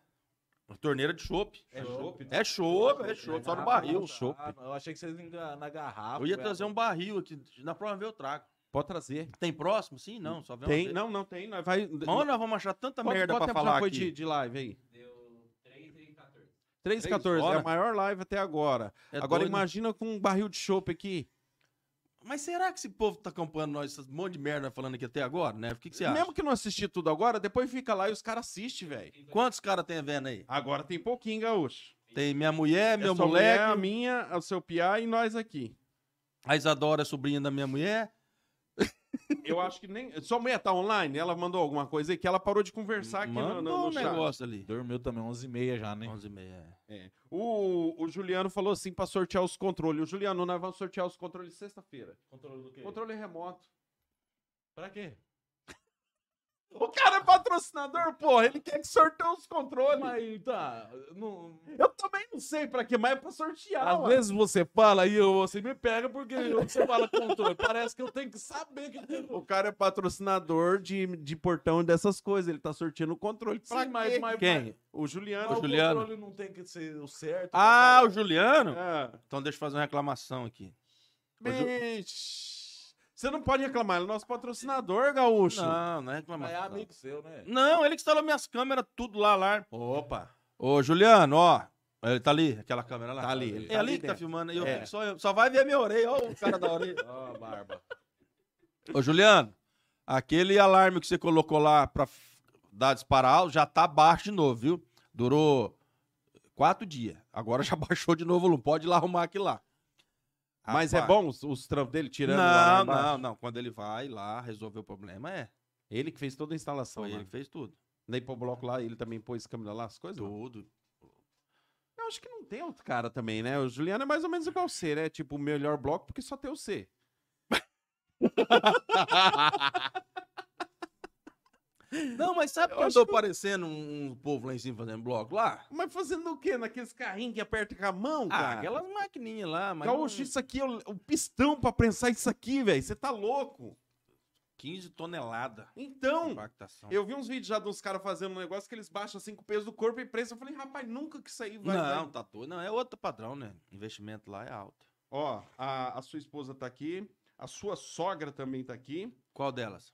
Uma torneira de chopp. É chopp? É chopp, é chopp, só no barril. Ah, eu achei que vocês iam na garrafa. Eu ia velho. trazer um barril aqui. Na próxima vez eu trago. Pode trazer. Tem próximo? Sim, não. Só vem Tem, não, não tem. Nós vai. Mas onde nós vamos achar tanta Quanto- merda quanto pra tempo falar já foi aqui? de, de live aí? Deu 3 e 14. 3,14. É a maior live até agora. É agora doido, imagina com um barril de chopp aqui. Mas será que esse povo tá acompanhando nós, esse monte de merda falando aqui até agora, né? O que, que você acha? Mesmo que não assistir tudo agora, depois fica lá e os caras assistem, velho. Quantos caras tem vendo aí? Agora tem pouquinho, gaúcho. Tem minha mulher, meu é moleque, mulher, a minha, o seu piá e nós aqui. a Isadora é sobrinha da minha mulher. Eu acho que nem. Sua mulher tá online? Ela mandou alguma coisa aí que ela parou de conversar aqui no, Mandou no, no um negócio ali. Dormiu também 11h30 já, né? 11 e meia, é. É. O, o Juliano falou assim pra sortear os controles. O Juliano, nós vamos sortear os controles sexta-feira. Controle do quê? Controle remoto. Pra quê? O cara é patrocinador, porra. Ele quer que sorteie os controles. Mas tá. Não... Eu também não sei pra quê, mas é pra sortear. Às ué. vezes você fala e eu, você me pega porque você fala controle. Parece que eu tenho que saber que. O cara é patrocinador de, de portão e dessas coisas. Ele tá sorteando o controle. Pra Sim, mas, mas, Quem? O Juliano. mas O Juliano. o controle não tem que ser o certo. Ah, né, o Juliano? Ah, Então deixa eu fazer uma reclamação aqui. bicho. Você não pode reclamar, ele é nosso patrocinador, gaúcho. Não, não é Mas reclamação. é amigo seu, né? Não, ele que instalou minhas câmeras, tudo lá, lá. Opa. Ô, Juliano, ó. Ele tá ali, aquela câmera lá. Tá ali, ele É tá ali que tá dentro. filmando. aí, Eu É. só, só vai ver a minha orelha, ó o cara da orelha. Ó, barba. Ô, Juliano, aquele alarme que você colocou lá pra dar disparar já tá baixo de novo, viu? Durou quatro dias. Agora já baixou de novo o volume. Pode ir lá arrumar aquilo lá. Mas é bom os, os trampos dele tirando lá Não, embaixo? não, não. Quando ele vai lá resolver o problema, é. Ele que fez toda a instalação. Foi lá. ele que fez tudo. Pro bloco lá, ele também pôs câmera lá, as coisas? Tudo. Eu acho que não tem outro cara também, né? O Juliano é mais ou menos igual você, né? Tipo, o melhor bloco porque só tem o C. Não, mas sabe Eu que eu tô que- parecendo um, um povo lá em cima fazendo bloco lá? Mas fazendo o quê? Naqueles carrinhos que aperta com a mão, Ah, cara? aquelas maquininhas lá, mas. Gaúcho, não- isso aqui é o, o pistão pra prensar isso aqui, velho. Você tá louco? 15 toneladas. Então, eu vi uns vídeos já de uns caras fazendo um negócio que eles baixam assim com o peso do corpo e prensam. Eu falei, rapaz, nunca que isso aí vai... Não, tá doido. Não, é outro padrão, né? Investimento lá é alto. Ó, a, a sua esposa tá aqui. A sua sogra também tá aqui. Qual delas?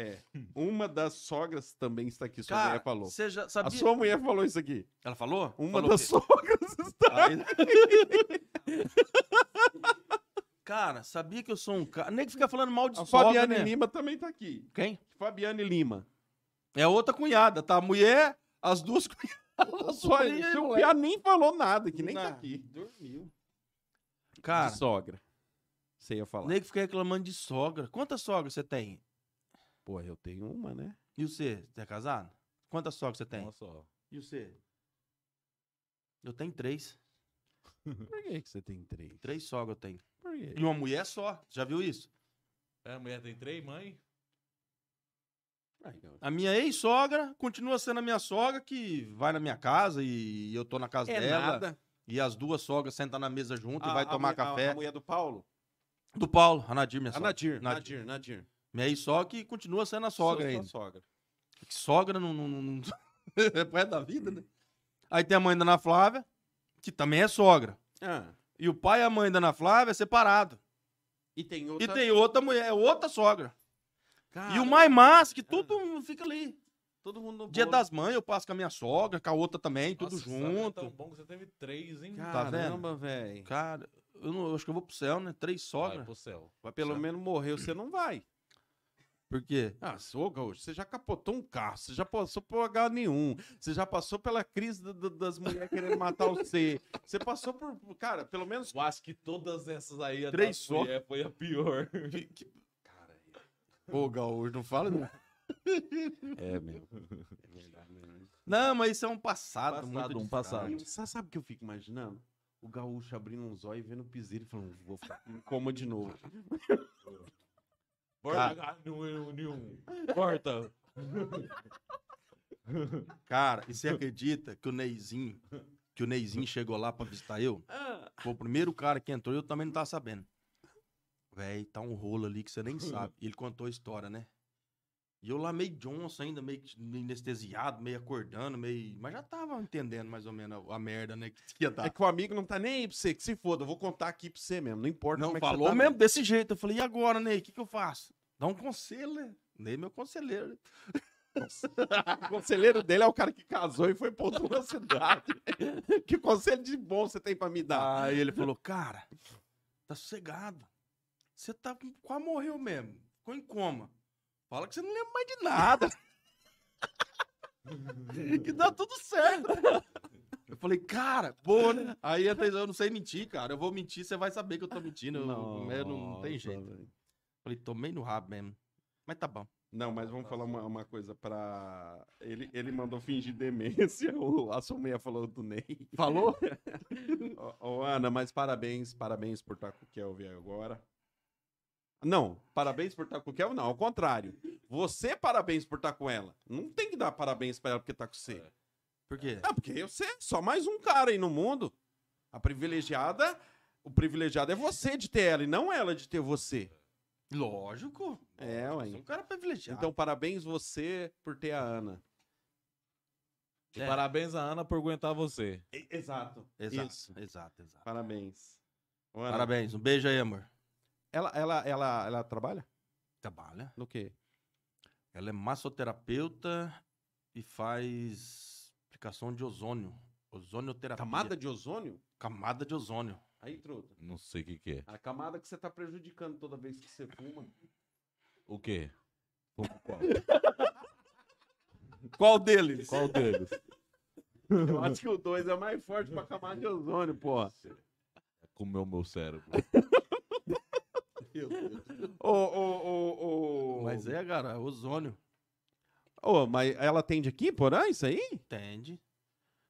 É. Uma das sogras também está aqui, sua Cara, mulher falou. você já A sabia... sua mulher falou isso aqui. Ela falou? Uma Falou das que- sogras está Aí- Cara, sabia que eu sou um cara... Nem que fica falando mal de A sogra, Fabiane né? Lima também tá aqui. Quem? Fabiane Lima. É outra cunhada, tá? A mulher, as duas cunhadas. Só, e seu. Piá nem falou nada, que nem tá Não, aqui. Dormiu. Cara, De sogra. Você ia falar. nem que fica reclamando de sogra. Quantas sogras você tem? Pô, eu tenho uma, né? E você? Você é casado? Quantas sogras você tem? Olha só. E você? Eu tenho três. Por que, que você tem três? Três sogras eu tenho. Por quê? E uma mulher só. Já viu isso? É, a mulher tem três, mãe? A minha ex-sogra continua sendo a minha sogra que vai na minha casa e eu tô na casa É dela. nada. E as duas sogras sentam na mesa junto e A- vai a tomar a- café. A, mulher do Paulo? Do Paulo, a Nadir, minha A sogra. Nadir, Nadir. Nadir, Nadir. Minha ex-sogra que continua sendo a sogra ainda. sogra. Que sogra não... não, não, é da vida, né? Aí tem a mãe da Ana Flávia, que também é sogra. Ah, E o pai e a mãe da Ana Flávia é separado. e tem outra... E tem outra mulher, é outra sogra. E o mais massa, que todo mundo fica ali. Todo mundo no Dia bolo. das mães eu passo com a minha sogra, com a outra também, tudo Nossa, sabe, É junto. tão bom que você teve três, hein? tá? Caramba, velho. Cara, eu, não, eu acho que eu vou pro céu, né? Três Vai sogras. pro céu. Vai pro Pelo céu. menos morreu, você não vai. Por quê? Ah, ô, Gaúcho, você já capotou um carro, você já passou por H1, você já passou pela crise do- do- das mulheres querendo matar você. Você passou por. Cara, pelo menos. Eu acho que todas essas aí, a Três só. mulher foi a pior. Ô, Gaúcho, não fala não. É, meu. É verdade, né? Não, mas isso é um passado, Passado, muito um passado. Você sabe o que eu fico imaginando? O gaúcho abrindo um zóio e vendo o piseiro e falando, vou ficar em coma de novo. Bora nenhum, nenhum. Corta. Cara, e você acredita que o Neizinho, que o Neizinho chegou lá pra visitar eu? Foi o primeiro cara que entrou e eu também não tava sabendo. Véi, tá um rolo ali que você nem sabe. E ele contou a história, né? E eu lá meio Johnson ainda, meio, anestesiado, meio acordando, meio... Mas já tava entendendo mais ou menos a, a merda, né, que ia dar. É que o amigo não tá nem aí pra você, que se foda, eu vou contar aqui pra você mesmo, não importa Não, como é que falou tá, mesmo desse jeito. Eu falei, e agora, Ney, o que que eu faço? Dá um conselho, né? Ney, meu conselheiro. O conselheiro dele é o cara que casou e foi pra outra cidade. que conselho de bom você tem pra me dar? Aí ele falou, cara, tá sossegado. Você tá quase morreu mesmo. Ficou em coma. Fala que você não lembra mais de nada. que dá tudo certo. Eu falei, cara, boa, né? Aí entra, eu não sei mentir, cara. Eu vou mentir, você vai saber que eu tô mentindo. Eu- eu não, não tem Nossa, jeito. velho. Falei, tomei no rabo mesmo. Mas tá bom. Não, mas vamos falar uma, uma coisa pra. Ele, ele mandou fingir demência, o, a sua mulher falou do Ney. Falou? Ô, ô, Ana, mas parabéns, parabéns por estar com o Kelvin agora. Não, parabéns por estar com o Kelvin, não, ao contrário. Você, parabéns por estar com ela. Não tem que dar parabéns pra ela porque tá com você. Por quê? É, porque você é só mais um cara aí no mundo. A privilegiada, o privilegiado é você de ter ela e não ela de ter você. Lógico. É, Eu ué. sou um cara privilegiado. Então, parabéns você por ter a Ana. É. parabéns a Ana por aguentar você. Exato. exato, Isso. exato, exato. Parabéns. Ana, Parabéns. Um beijo aí, amor. Ela, ela, ela, ela trabalha? Trabalha. No quê? Ela é massoterapeuta e faz aplicação de ozônio. Ozonioterapia. Camada de ozônio? Camada de ozônio. Aí, truta. Não sei o que que é. A camada que você tá prejudicando toda vez que você fuma. O quê? Qual? Qual deles? Qual deles? Eu acho que o 2 é mais forte pra camada de ozônio, porra. Comeu meu cérebro. Ô, ô, ô, ô. Mas é, cara, ozônio. Ô, mas ela atende aqui, porã, isso aí? Entende?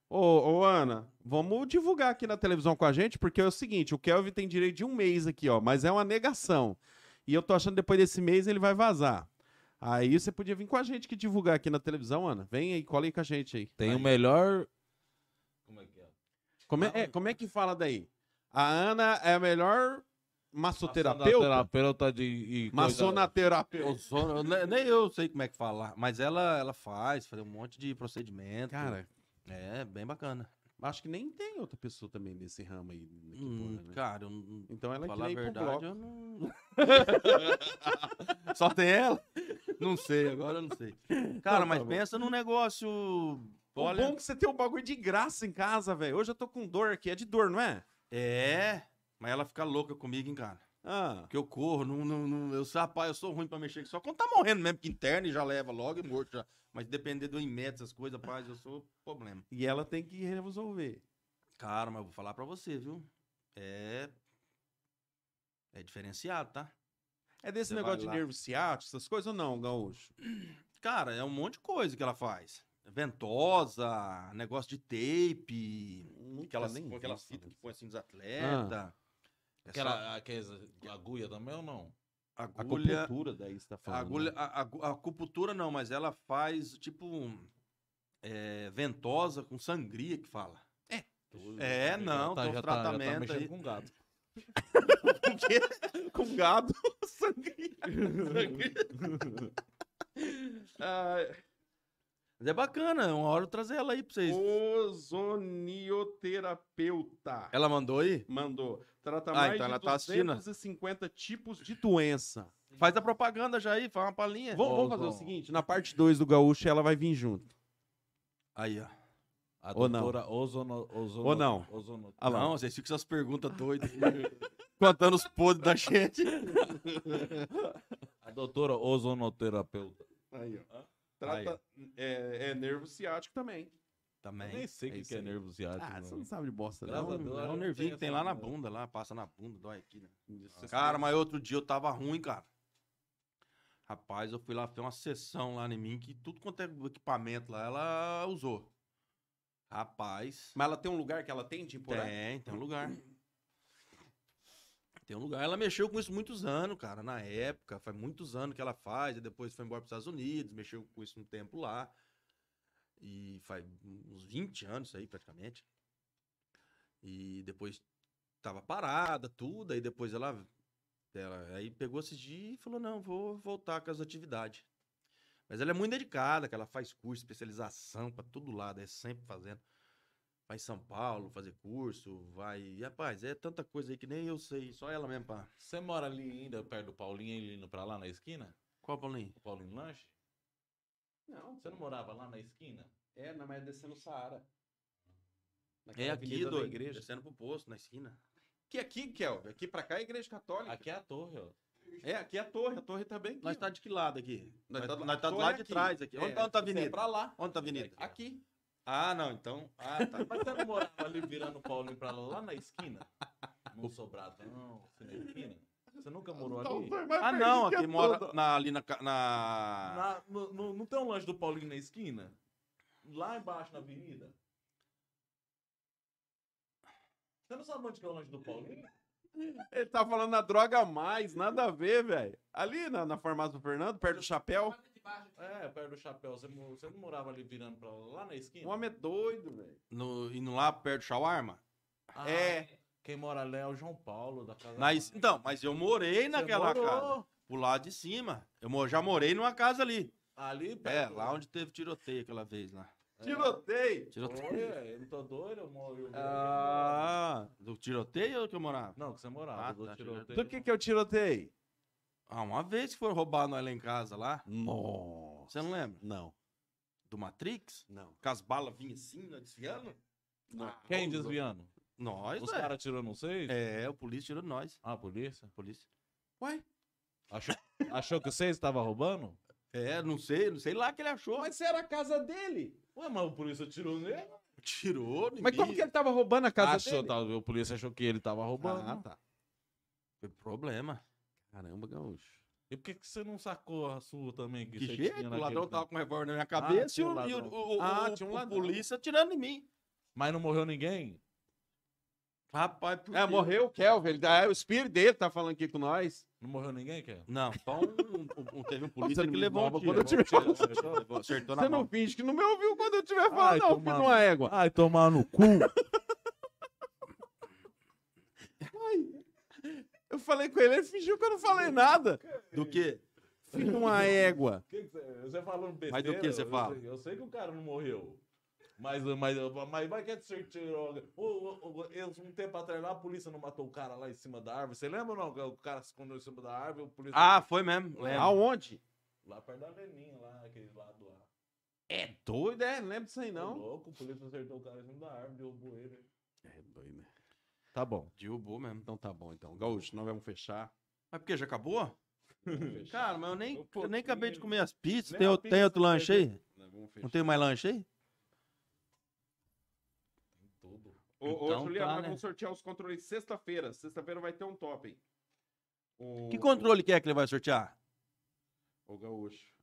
Ô, ô, Ana, vamos divulgar aqui na televisão com a gente, porque é o seguinte, o Kelvin tem direito de um mês aqui, ó, mas é uma negação. E eu tô achando que depois desse mês ele vai vazar. Aí você podia vir com a gente que divulgar aqui na televisão, Ana. Vem aí, cola aí com a gente aí. Tem o Aí. melhor. Como é que é? Como é, é, como é que fala daí? A Ana é a melhor massoterapeuta? Terapeuta de. E coisa- Maçonaterapeuta. Ne- nem eu sei como é que fala, mas ela, ela faz, faz um monte de procedimento. Cara, É, bem bacana. acho que nem tem outra pessoa também nesse ramo aí. que Hum, porra, né? Cara, eu não. Então ela é que falar a nem pro verdade, eu não. Só tem ela? Não sei, agora eu não sei. Cara, Não, mas tá pensa num negócio. O Olha. bom é que você tem um bagulho de graça em casa, velho. Hoje eu tô com dor aqui. É de dor, não é? É, mas ela fica louca comigo, hein, cara. Ah. Porque eu corro, não, não, não- eu rapaz, eu sou ruim pra mexer, só quando tá morrendo mesmo, que interna e já leva logo e morto já. Mas depender do IMET, essas coisas, rapaz, eu sou problema. E ela tem que resolver. Cara, mas eu vou falar pra você, viu? É. É diferenciado, tá? É desse Você negócio de nervo ciático, essas coisas ou não, Gaúcho? Cara, é um monte de coisa que ela faz. Ventosa, negócio de tape, aquelas, vi aquelas essa fitas que põe assim nos atletas. Só Aquela, aquela agulha também ou não? agulha. acupuntura daí você tá A, falando. agulha, né? a, a acupuntura não, mas ela faz tipo é, ventosa com sangria que fala. É, não, tem uns já tá, já tá tratamento mexendo aí. com gato. Com gado, sangria. Ai, Mas é bacana, uma hora eu trazer ela aí pra vocês. Ozonioterapeuta. Ela mandou aí? Mandou. Trata Ah, mais então de ela tá assistindo. 250 tipos de doença. Faz a propaganda já aí, faz uma palhinha. Vamos, vamos fazer o seguinte: na parte 2 do Gaúcho, ela vai vir junto. Aí, ó. A Ou não. doutora Ozono, Ozono, Ou não. Ozono, Ah não, vocês ficam com essas perguntas doidas. Contando os podres da gente. a doutora ozonoterapeuta. Aí, ó. Aí, Trata, é, é nervo ciático também. Também. Eu nem sei o que, isso que é aí. nervo ciático. Ah, você não. sabe de bosta, não. Deus. É um nervinho que tem lá na bunda, lá, passa na bunda, dói aqui, né? Isso. Cara, mas outro dia eu tava ruim, cara. Rapaz, eu fui lá, fez uma sessão lá em mim que tudo quanto é equipamento lá, ela usou. Rapaz. Mas ela tem um lugar que ela tem de Porã? Tem, tem um lugar. Tem um lugar. Ela mexeu com isso muitos anos, cara, na época. Faz muitos anos que ela faz. Depois foi embora para os Estados Unidos, mexeu com isso um tempo lá. E faz uns 20 anos aí, praticamente. E depois tava parada, tudo. Aí depois ela, ela aí pegou esses dias e falou: não, vou voltar com as atividades. Mas ela é muito dedicada, que ela faz curso, especialização para todo lado, é sempre fazendo vai em São Paulo fazer curso, vai. E, rapaz, é tanta coisa aí que nem eu sei, só ela mesmo, pá. Você mora ali ainda perto do Paulinho, ele indo pra lá na esquina? Qual, Paulinho? O Paulinho Lanche? Não, Você não morava lá na esquina? É, na mas é descendo o Saara. É aqui, doido. igreja. Descendo pro posto, na esquina. Que aqui, Kelvin? Aqui pra cá é a igreja católica. Aqui é a torre, ó. É, aqui é a torre. A torre tá bem aqui. Nós ó. tá de que lado aqui? Nós Nós, tá tá, do- nós tá do lado é de aqui. trás aqui. É, Onde tá onde tá a é avenida? pra lá. Onde tá a avenida? Aqui. Ah, não, então. Ah, tá. Mas você não morava ali virando o Paulinho pra lá, lá na esquina? Sobradão, assim, na esquina? Você nunca morou ali? Ah, não, aqui mora na- ali na. na... Na- no- no- não tem um lanche do Paulinho na esquina? Lá embaixo na avenida? Você não sabe onde que é o lanche do Paulinho? Ele tá falando na droga a mais, nada a ver, velho. Ali na, na farmácia do Fernando, perto do chapéu. É, perto do chapéu. Você, você não morava ali virando pra lá, lá na esquina? O homem é doido, velho. No, indo lá perto do Shawarma? Ah, É. Quem mora ali é o João Paulo, da casa Na es- Então, mas eu morei Você naquela morou casa. Pro lado de cima. Eu já morei numa casa ali. Ali É, perto. lá onde teve tiroteio aquela vez lá. Tiroteio. Tiroteio. É, eu não tô doido, eu moro. eu- Ah. Do tiroteio que eu morava? Não, que você morava. Ah, do tá, tiroteio. Do que que eu tirotei? Ah, uma vez que foram roubar nós lá em casa lá. Nossa. Você não lembra? Não. Do Matrix? Não. Que as balas vinham assim, nós desviando? Quem desviando? Nós, Os caras não sei? É, o polícia tirou nós. Ah, a polícia? Polícia. Uai? Achou, achou que vocês estavam roubando? É, não sei, não sei lá que ele achou. Mas era a casa dele. Ué, mas o polícia tirou nele? tirou, Mas como que ele tava roubando a casa Achou, dele? tá, o polícia achou que ele tava roubando. Ah, tá. Foi problema. Caramba, gaúcho. E por que, que você não sacou a sua também? Que, Que você jeito, tinha o ladrão tempo? tava com um revólver na minha cabeça tinha e, um o, e o, o, Ah, o- tinha um o polícia tirando em mim. Mas não morreu ninguém? Rapaz, por É, quê? morreu o Kelvin. Ele, ah, o espírito dele tá falando aqui com nós. Não morreu ninguém, Kel? Não, só um, um- um- teve um polícia Você que não levou um tiro. quando eu tiver- um Você mão. não finge que não me ouviu quando eu estiver falando, Ai, não, filho de uma égua. Ai, tomar no cu. Eu falei com ele, ele fingiu que eu não falei nada. Do quê? Filho de uma égua. Que que você, você falando besteira? Mas do que você eu fala? sei- Eu sei, que o cara não morreu. Mas, mas, mas vai que é ô, eles, um tempo atrás lá, a polícia não matou o cara lá em cima da árvore. Você lembra ou não? O cara se escondeu em cima da árvore, o polícia. Ah, foi mesmo. Lembro. Aonde? Lá perto da Leninha, lá, aquele lado lá. É doido, é? Não lembro disso aí, não. louco, o polícia acertou o cara em cima da árvore, derrubou ele. É doido, né? Tá bom. Derrubou mesmo. Então tá bom, então. Gaúcho, nós vamos fechar. Mas por quê? Já acabou? Cara, mas eu nem, Um eu nem acabei de comer as pizzas. Tem, outro- tem pizza outro você lanche aí? Fechar. Não tem mais lanche aí? Tudo. Ô, ô, Então Juliano, tá, nós né? vamos sortear os controles sexta-feira. Sexta-feira vai ter um top, hein? O... Que controle que é que ele vai sortear? O Gaúcho.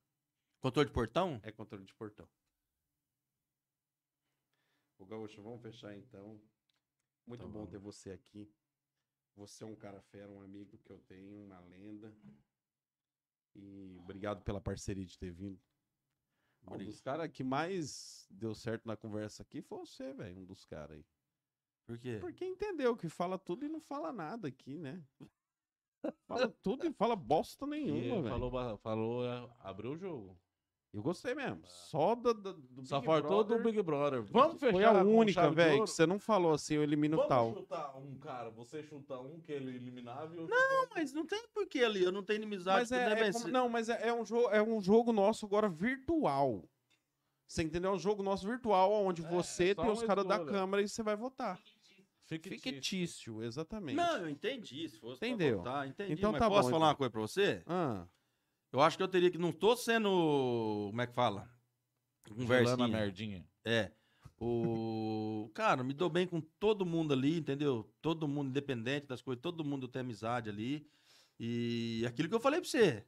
Controle de portão? É controle de portão. O Gaúcho, vamos fechar então. Muito Tá bom bom. ter você aqui. Você é um cara fera, um amigo que eu tenho, uma lenda. E obrigado pela parceria de ter vindo. Um dos caras que mais deu certo na conversa aqui foi você, velho. Um dos caras aí. Por quê? Porque entendeu que fala tudo e não fala nada aqui, né? Fala tudo e fala bosta nenhuma, velho. falou, falou, abriu o jogo. Eu gostei mesmo. Só da, da- do Só Big faltou do Brother. Big Brother. Vamos fechar Foi a única, velho, que você não falou assim, eu elimino Vamos tal. chutar um cara, você chuta um que ele eliminável. Não, mas não tem porquê ali. Eu não tenho inimizade. Mas com é, é como- não, mas é, é um jogo, é um jogo nosso agora virtual. Você entendeu? É um jogo nosso virtual, onde É, você é tem os caras da câmera e você vai votar. Fictício. Fictício, exatamente. Não, eu entendi. Se fosse pra Entendeu? votar, entendi. Então mas tá posso bom, falar então. uma coisa pra você? Ah, Eu acho que eu teria que. Não tô sendo. Como é que fala? Gelando a merdinha. É. O. Cara, me dou bem com todo mundo ali, entendeu? Todo mundo, independente das coisas, todo mundo tem amizade ali. E aquilo que eu falei pra você.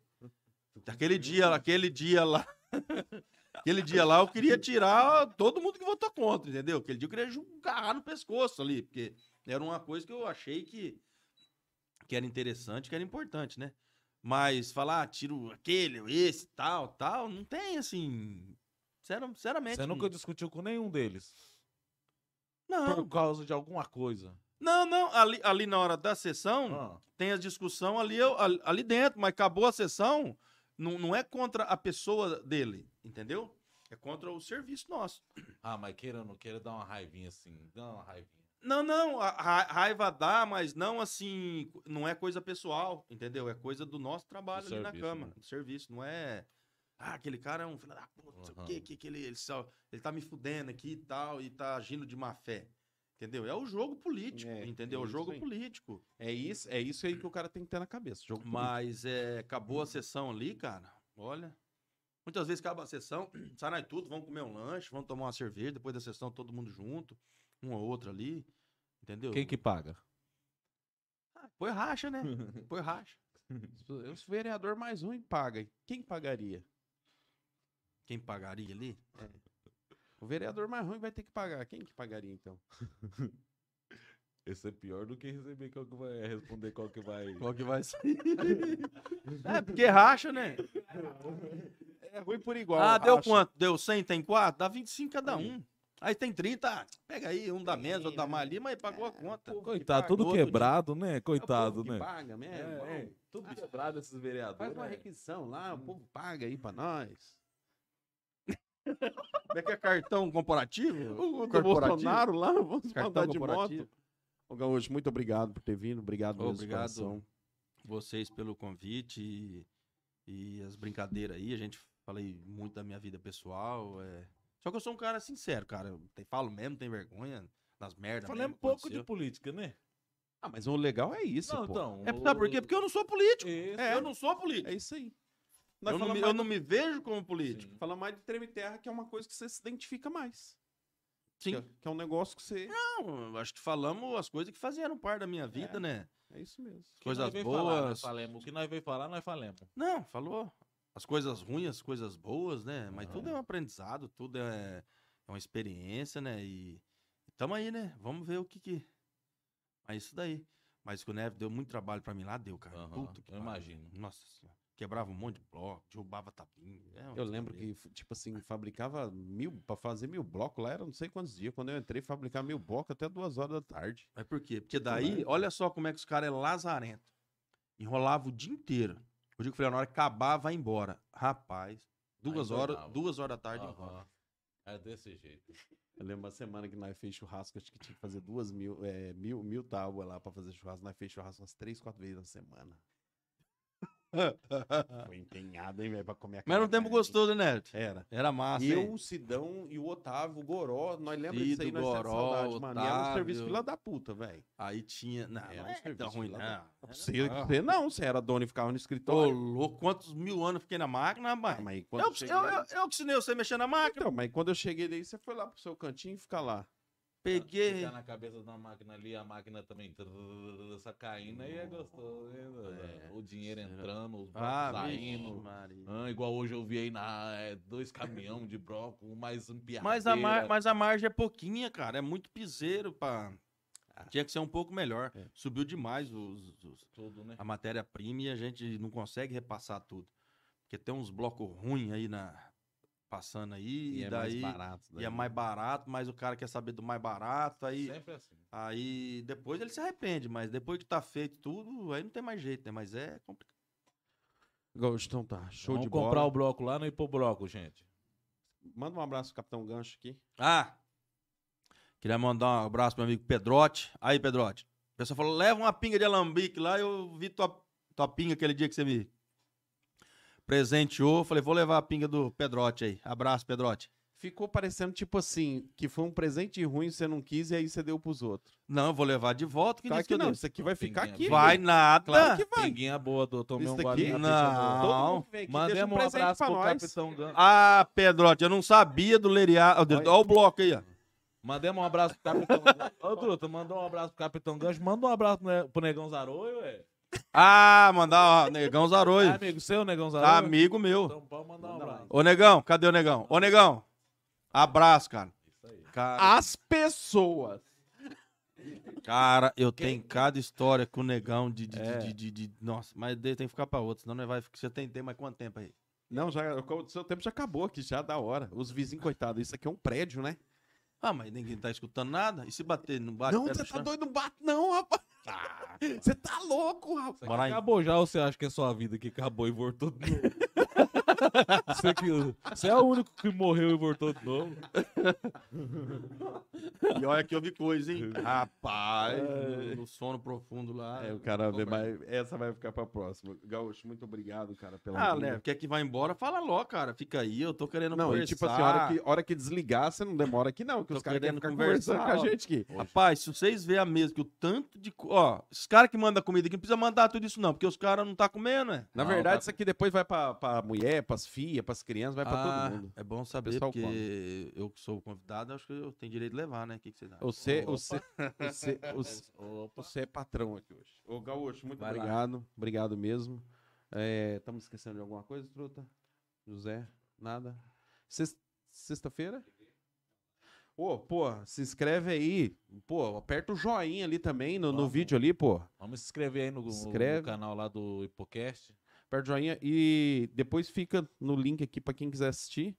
Aquele dia, aquele dia lá. aquele dia lá eu queria tirar todo mundo que votou contra, entendeu? Aquele dia eu queria jogar no pescoço ali, porque era uma coisa que eu achei que, que era interessante, que era importante, né? Mas falar, ah, tiro aquele, esse, tal, tal, não tem assim. Sincer- Sinceramente. Você não- nunca discutiu com nenhum deles. Não, Por causa de alguma coisa. não, não. Ali, ali na hora da sessão, Ah, tem a discussão ali, eu- ali, ali dentro, mas acabou a sessão, não, não é contra a pessoa dele, entendeu? É contra o serviço nosso. Ah, mas queira ou não queira, dá uma raivinha assim. Dá uma raivinha. Não, não, a ra- raiva dá, mas não assim, não é coisa pessoal, entendeu? É coisa do nosso trabalho Do ali na serviço, Câmara, né? do serviço, não é. Ah, aquele cara é um filho da puta, não sei o quê, que, que ele, ele, só, ele tá me fudendo aqui e tal, e tá agindo de má fé. Entendeu? É o jogo político, É, entendeu? é o jogo aí. político. é isso, é isso aí que o cara tem que ter na cabeça. Mas é, acabou a sessão ali, cara. Olha. Muitas vezes acaba a sessão, sai tudo, vamos comer um lanche, vamos tomar uma cerveja, depois da sessão todo mundo junto, um ou outro ali. Entendeu? Quem que paga? Ah, põe racha, né? Põe racha. Os vereador mais ruim paga. Quem pagaria? Quem pagaria ali? O vereador mais ruim vai ter que pagar. Quem que pagaria, então? Esse é pior do que receber qual que vai responder qual que vai. Qual que vai sair? é, porque racha, né? É ruim por igual. ah, deu racha. quanto? Deu 100, tem 4? Dá 25 cada um. Aí tem 30, ah, pega aí, um dá menos, outro dá mais ali, mas pagou a conta. pô, Coitado, que tudo quebrado, né? É o Coitado, povo que né? paga mesmo. É, é, tudo quebrado esses vereadores. Faz uma né? requisição lá, o povo paga aí pra nós. Como é que é cartão corporativo? O do Corporativo? Bolsonaro lá, vamos Cartão mandar de moto. Ô, Gaúcho, muito obrigado por ter vindo. Obrigado mesmo, de Obrigado. vocês pelo convite e, e as brincadeiras aí. A gente falei muito da minha vida pessoal. é. Só que eu sou um cara sincero, cara. Eu te- falo mesmo, não tenho vergonha das merdas. Falamos mesmo um pouco de aconteceu. política, né? Ah, mas o legal é isso, não, pô. então. É, sabe por quê? Porque eu não sou político. Isso. Eu não sou político. É isso aí. Eu não, me, eu não me vejo como político. Sim. Fala mais de treme terra, que é uma coisa que você se identifica mais. Sim. Que é, que é um negócio que você. Não, eu acho que falamos as coisas que faziam parte da minha vida, É. né? É isso mesmo. Coisas nós falar, nós boas. falemos. O que nós veio falar, nós falamos. Não, falou. As coisas ruins, as coisas boas, né? Mas tudo é um aprendizado, tudo é, é uma experiência, né? E, e tamo aí, né? Vamos ver o que que... Mas isso daí. Mas que o Neve deu muito trabalho pra mim lá, deu, cara. Puta que eu imagino. Nossa senhora. Quebrava um monte de bloco, derrubava tapinha. é Eu lembro que, tipo assim, fabricava mil. Pra fazer mil blocos lá era não sei quantos dias. Quando eu entrei, fabricar mil blocos até duas horas da tarde. Mas por quê? Porque daí, olha só como é que os caras é lazarento. Enrolava o dia inteiro. Eu digo, falei, na hora que acabar, vai embora. Rapaz, duas Aí horas, duas horas da tarde. embora. Aham. É desse jeito. Eu lembro uma semana que nós fez churrasco, acho que tinha que fazer duas mil, é, mil, mil tábuas lá pra fazer churrasco. Nós fez churrasco umas três, quatro vezes na semana. Foi empenhado, hein, velho, pra comer Mas era um tempo gostoso, né, Neto? Era. Era massa, eu, hein? o Sidão e o Otávio, o Goró, nós lembramos disso aí, nós temos Goró, saudade, mano. E era um serviço fila da puta, velho. Aí tinha. Não, Era um é serviço ruim, lá não. da- não. você não, você era dono e ficava no Ô, escritório. louco, quantos mil anos eu fiquei na máquina, Ah, rapaz? mas Eu, cheguei... eu, eu, eu que ensinei você a mexer na máquina. Então, mas quando eu cheguei daí, você foi lá pro seu cantinho e ficar lá. Peguei. Ficar na cabeça da máquina ali, a máquina também só caindo, aí é gostoso. né? É. O dinheiro entrando, os blocos Ah, saindo. Ah, igual hoje eu vi aí na, é, dois caminhão de bloco, mais um piadeira. Mas a, mar, mas a margem é pouquinha, cara. É muito piseiro pra. Tinha que ser um pouco melhor. É. Subiu demais os- os, Tudo, né? a matéria-prima e a gente não consegue repassar tudo. Porque tem uns blocos ruins aí na passando aí, e, é daí mais barato. e é mais barato, mas o cara quer saber do mais barato, aí, Sempre assim. aí depois ele se arrepende, mas depois que tá feito tudo, aí não tem mais jeito, né? Mas é complicado. Então tá. Show Vamos de bola. comprar o bloco lá no Hipobloco, gente. Manda um abraço pro Capitão Gancho aqui. Ah, queria mandar um abraço pro meu amigo Pedrote. Aí, Pedrote. O pessoal falou, leva uma pinga de alambique lá. Eu vi tua, tua pinga aquele dia que você me presenteou. Falei, vou levar a pinga do Pedrote aí. Abraço, Pedrote. Ficou parecendo tipo assim, que foi um presente ruim, você não quis e aí você deu pros outros. Não, eu vou levar de volta. Que Claro disse que eu não, isso aqui vai ficar Pinguinha. aqui. Vai nada. Claro que vai. Pinguinha boa, do tomei Isso um daqui? golinho. Não. Todo mundo que vem aqui Mandemos deixa um presente abraço pro nós. Capitão Gancho. Ah, Pedrote, eu não sabia do Leriado. Olha o bloco aí, ó. Mandemos um abraço pro Capitão Gancho. Ô, Truta, mandou um abraço pro Capitão Gancho. Manda um abraço pro Negão Zaroio, ué. Ah, mandar, ó, Negão Zaroio. É amigo seu, Negão Zaroio? Amigo meu. Então pode mandar um abraço. Ô, Negão, cadê o Negão? Ô, Negão, abraço, cara. Isso aí. Cara, As pessoas. cara, eu tenho cada história com o Negão de... de, É. de, de- de- nossa, mas tem que ficar pra outro, senão não vai... Você tem, tem mais quanto tempo aí? Não, já, o seu tempo já acabou aqui, já da hora. Os vizinhos, coitados, isso aqui é um prédio, né? Ah, mas ninguém tá escutando nada? E se bater, não bate? não, você tá chão? doido, não bate não, rapaz. Você tá louco, rapaz. Acabou já ou você acha que é só a vida que acabou e voltou? você, que, você é o único que morreu e voltou de novo. E olha que houve coisa, hein? Rapaz, no, no sono profundo lá. É, o cara vê, mas essa vai ficar pra próxima. Gaúcho, muito obrigado, cara, pela Ah, vinda. né? Quer que vá embora? Fala logo, cara. Fica aí, eu tô querendo Não, conversar. e tipo assim, a hora que, hora que desligar, você não demora aqui não, que Tô os caras querem querendo ficar conversando com a gente aqui. Rapaz, se vocês verem a mesa, que o tanto de. Ó, os caras que mandam comida aqui não precisa mandar tudo isso, não, porque os caras não tá comendo, né? Na Não, verdade, tá- isso aqui depois vai pra, pra mulher, pras filhas, pras crianças, vai pra Ah, todo mundo. É bom saber, pessoal porque eu que sou convidado, acho que eu tenho direito de levar, né? O que, que? Você, Opa. você, você, você, Opa. você é patrão aqui hoje. Ô, Gaúcho, muito Vai lá. obrigado. Obrigado mesmo. Estamos esquecendo de alguma coisa, Truta? José? Nada? Sex- Sexta-feira? Ô, pô, se inscreve aí. Pô, aperta o joinha ali também no, no vídeo ali, pô. Vamos se inscrever aí no, no- no canal lá do Hipocast. Aperta o joinha e depois fica no link aqui pra quem quiser assistir.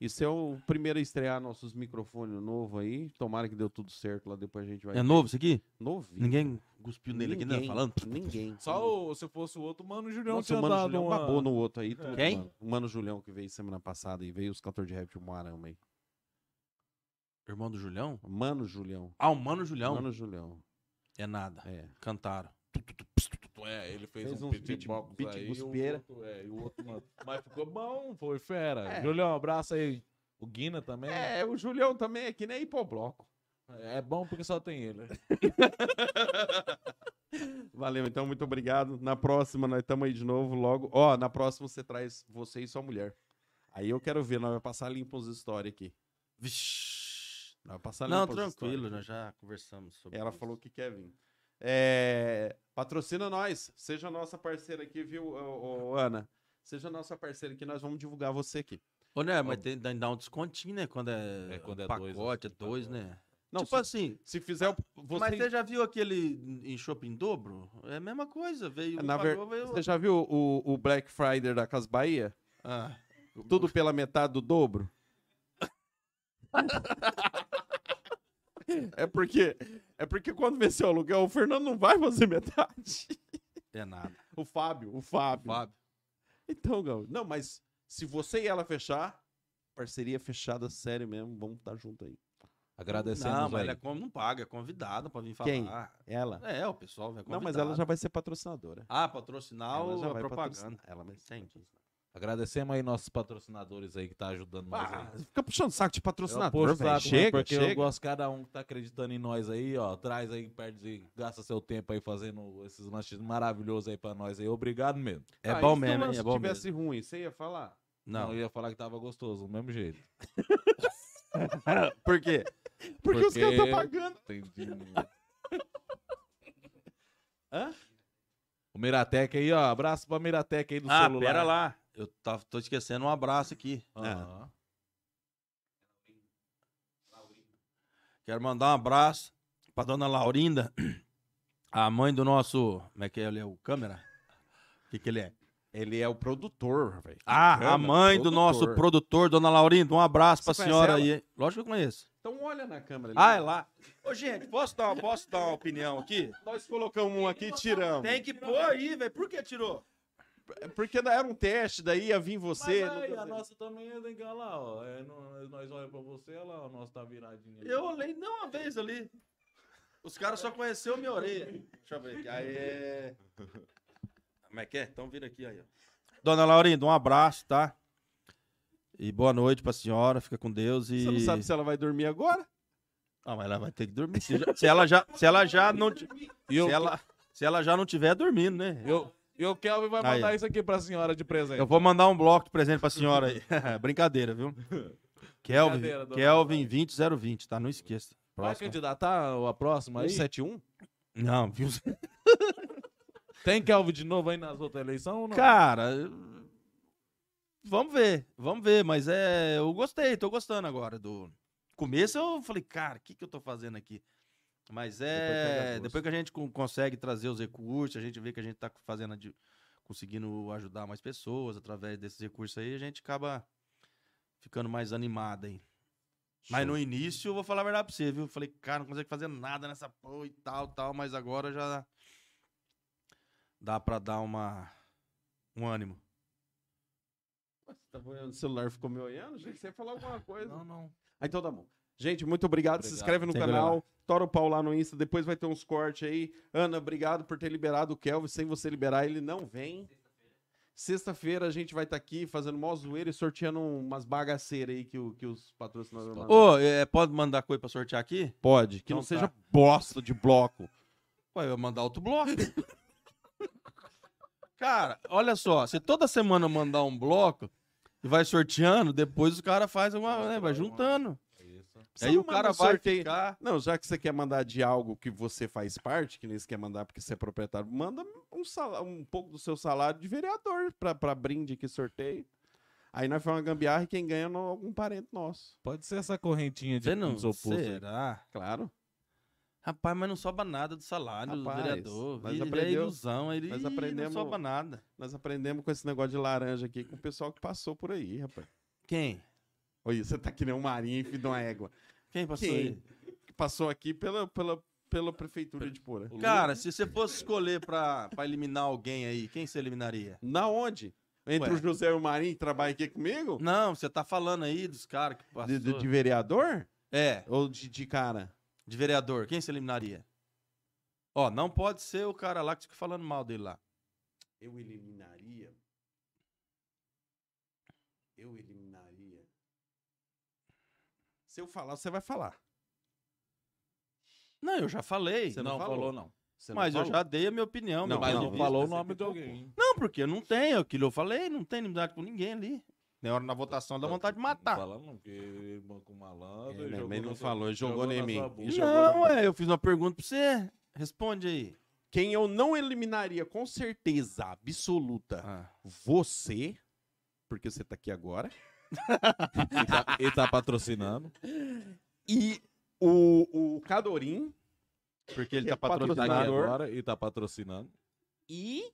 Isso é o primeiro a estrear nossos microfones novo aí. Tomara que deu tudo certo lá, depois a gente vai. É novo isso aqui? Novinho. Ninguém cuspiu nele aqui, né? Ninguém, Falando. Ninguém. Só o, se fosse o outro, mano, o Julião Nossa, tinha o Mano dado Julião uma... babou no outro aí. tudo, Quem? Mano. O Mano Julião que veio semana passada e veio os cantores de rap de Moarama aí. Irmão do Julião? Mano Julião. Ah, o Mano Julião. Mano Julião. É nada. É. Cantaram. É, ele fez, Fez um uns beatbox beat- beat aí. guspieira. O outro, é, e o outro, mano. Mas ficou bom, foi fera. É. Julião, um abraço aí. O Guina também. É. É, o Julião também é que nem hipobloco. bom porque só tem ele. Valeu, então, muito obrigado. Na próxima, nós estamos aí de novo logo. Ó, na próxima você traz você e sua mulher. Aí eu quero ver, nós vamos passar limpo as histórias aqui. Vixe. Nós vamos passar Não, limpo as tranquilo, nós já conversamos sobre Ela isso. falou que quer vir. É, patrocina nós. Seja nossa parceira aqui, viu, ô, ô, Ana? Seja nossa parceira aqui, nós vamos divulgar você aqui. Ô, né, mas tem, dá um descontinho, né? Quando é, É, quando é pacote, dois, é assim, dois, pacote. né? Não, tipo se, assim, se fizer o. Você, mas você já viu aquele em shopping dobro? É a mesma coisa, veio um na ver- pagou, veio você já viu o, o Black Friday da Cas Bahia? Ah, Tudo pela metade do dobro? é porque é porque quando vencer o aluguel, o Fernando não vai fazer metade. é nada. O Fábio, o Fábio. Fábio. Então, Gal, não, mas se você e ela fechar, parceria fechada, sério mesmo, vamos estar junto aí. Agradecemos Não, mas aí. ela é como não paga, é convidada pra vir falar. Quem? Ela? É, o pessoal vai Não, mas ela já vai ser patrocinadora. Ah, patrocinar ela ou já a vai propaganda. patrocinar. Ela vai ser Entendi. Agradecemos aí nossos patrocinadores aí que tá ajudando nós Ah, aí. fica puxando saco de Eu patrocinador, velho. saco, Chega, porque eu chega. gosto de cada um que tá acreditando em nós aí, ó. Traz aí, perde, e gasta seu tempo aí fazendo esses lanches maravilhosos aí pra nós aí. Obrigado mesmo. É Ah, bom se mesmo, hein? É bom tivesse mesmo. ruim, você ia falar? Não, Não, eu ia falar que tava gostoso, do mesmo jeito. por quê? Porque, os caras Porque- estão pagando. Entendi. Hã? O Miratec aí, ó. Abraço pra Miratec aí do Ah, celular. pera lá. Eu tava, tô esquecendo um abraço aqui. Aham. Quero mandar um abraço pra dona Laurinda, a mãe do nosso. Como é que é ele é? O câmera? O que, que ele é? Ele é o produtor, velho. Ah, a Câmera, mãe do produtor. nosso produtor, dona Laurinda. Um abraço pra Você senhora conhece aí. Lógico que eu conheço. Então olha na câmera. ali. Ah, é lá. Ô, gente, posso dar, posso dar uma opinião aqui? Nós colocamos um aqui e tiramos. Tem que pôr aí, velho. Por que tirou? É Porque era um teste, daí ia vir você. Mas aí, não- a nossa também é legal lá, ó. É, não- nós olhamos pra você, olha lá, o nosso tá viradinho. ali. Eu olhei não uma vez ali. Os caras só conheceram minha orelha. Deixa eu ver aqui. Aí é. Como é que é? Então vira aqui aí, ó. Dona Laurinda, um abraço, tá? E boa noite pra senhora, fica com Deus e. Você não sabe se ela vai dormir agora? Ah, mas ela vai ter que dormir. Se, já- se ela já, se ela já não, eu, se ela, se ela já não tiver dormindo, né? eu, e o Kelvin vai Aí, mandar ó. isso aqui pra senhora de presente. Eu vou mandar um bloco de presente pra senhora aí. Brincadeira, viu? Kelvin, Brincadeira, Kelvin 20020, tá? Não esqueça. Vai Próximo. candidatar a próxima aí? 171? Não, viu? Tem Kelvin de novo aí nas outras eleições ou não? Cara, vamos ver, vamos ver, mas é, eu gostei, tô gostando agora do começo eu falei, cara, o que que eu tô fazendo aqui? Mas Depois é, gosto. depois que a gente con- consegue trazer os recursos, a gente vê que a gente tá fazendo, de- conseguindo ajudar mais pessoas através desses recursos aí, a gente acaba ficando mais animado aí. Mas no início, eu vou falar a verdade pra você, viu? Falei, cara, não consigo fazer nada nessa porra e tal, tal, mas agora já dá pra dar uma um ânimo. Você tá olhando o celular ficou me olhando? Gente, você ia falar alguma coisa. Não, não. Ah, então tá bom. Gente, muito obrigado. Se Obrigado. inscreve no Sempre canal. Tora o pau lá no Insta. Depois vai ter uns cortes aí. Ana, obrigado por ter liberado o Kelvin. Sem você liberar, ele não vem. Sexta-feira a gente vai estar aqui fazendo mó zoeira e sorteando umas bagaceiras aí que, o- que os patrocinadores mandam. Ô, é, pode mandar coisa pra sortear aqui? Pode, que Então não tá. seja bosta de bloco. Ué, eu vou mandar outro bloco. cara, olha só, se toda semana mandar um bloco e vai sorteando, depois o cara faz uma, né, vai juntando. Aí não o cara vai sorteio. ficar... Não, já que você quer mandar de algo que você faz parte, que nem você quer mandar porque você é proprietário, manda um, sala- um pouco do seu salário de vereador pra, pra brinde que sorteio. Aí nós fazemos uma gambiarra e quem ganha é algum parente nosso. Pode ser essa correntinha de não, isopor aí. será? Claro. Rapaz, mas não sobra nada do salário do Rapaz, vereador. nós Ele é ilusão, ele nós aprendemos- não sobra nada. Nós aprendemos com esse negócio de laranja aqui com o pessoal que passou por aí, rapaz. Quem? Olha, você tá que nem um marinho e filho de uma égua. Quem passou Quem? aí? Passou aqui pela, pela, pela prefeitura de Pura. Cara, se você fosse escolher pra, pra eliminar alguém aí, quem você eliminaria? Na onde? Entre Ué. o José e o Marinho que trabalha aqui comigo? Não, você tá falando aí dos caras que passou. De, de- de vereador? É, Ou de, de cara? de vereador, quem você eliminaria? Ó, não pode ser o cara lá que fica falando mal dele lá. Eu eliminaria. Eu eliminaria. Se eu falar, você vai falar. Não, eu já falei. Você não, não falou, falou? não. Você mas eu falou? já dei a minha opinião. Não, Mas não, falou o nome de alguém. Não, porque eu não tenho aquilo. Eu falei, não tem inimizade com ninguém ali. Na hora na votação dá vontade de matar. Não fala não, porque ele banco malandro. É, ele jogou mas na não falou, ele jogou na em mim. Ele jogou Não, é, eu fiz uma pergunta pra você. Responde aí. Quem eu não eliminaria com certeza absoluta, Ah. você, porque você tá aqui agora, Ele tá, ele tá patrocinando. e o, o Cadorim, Porque ele tá é patrocinador. agora e tá patrocinando. e.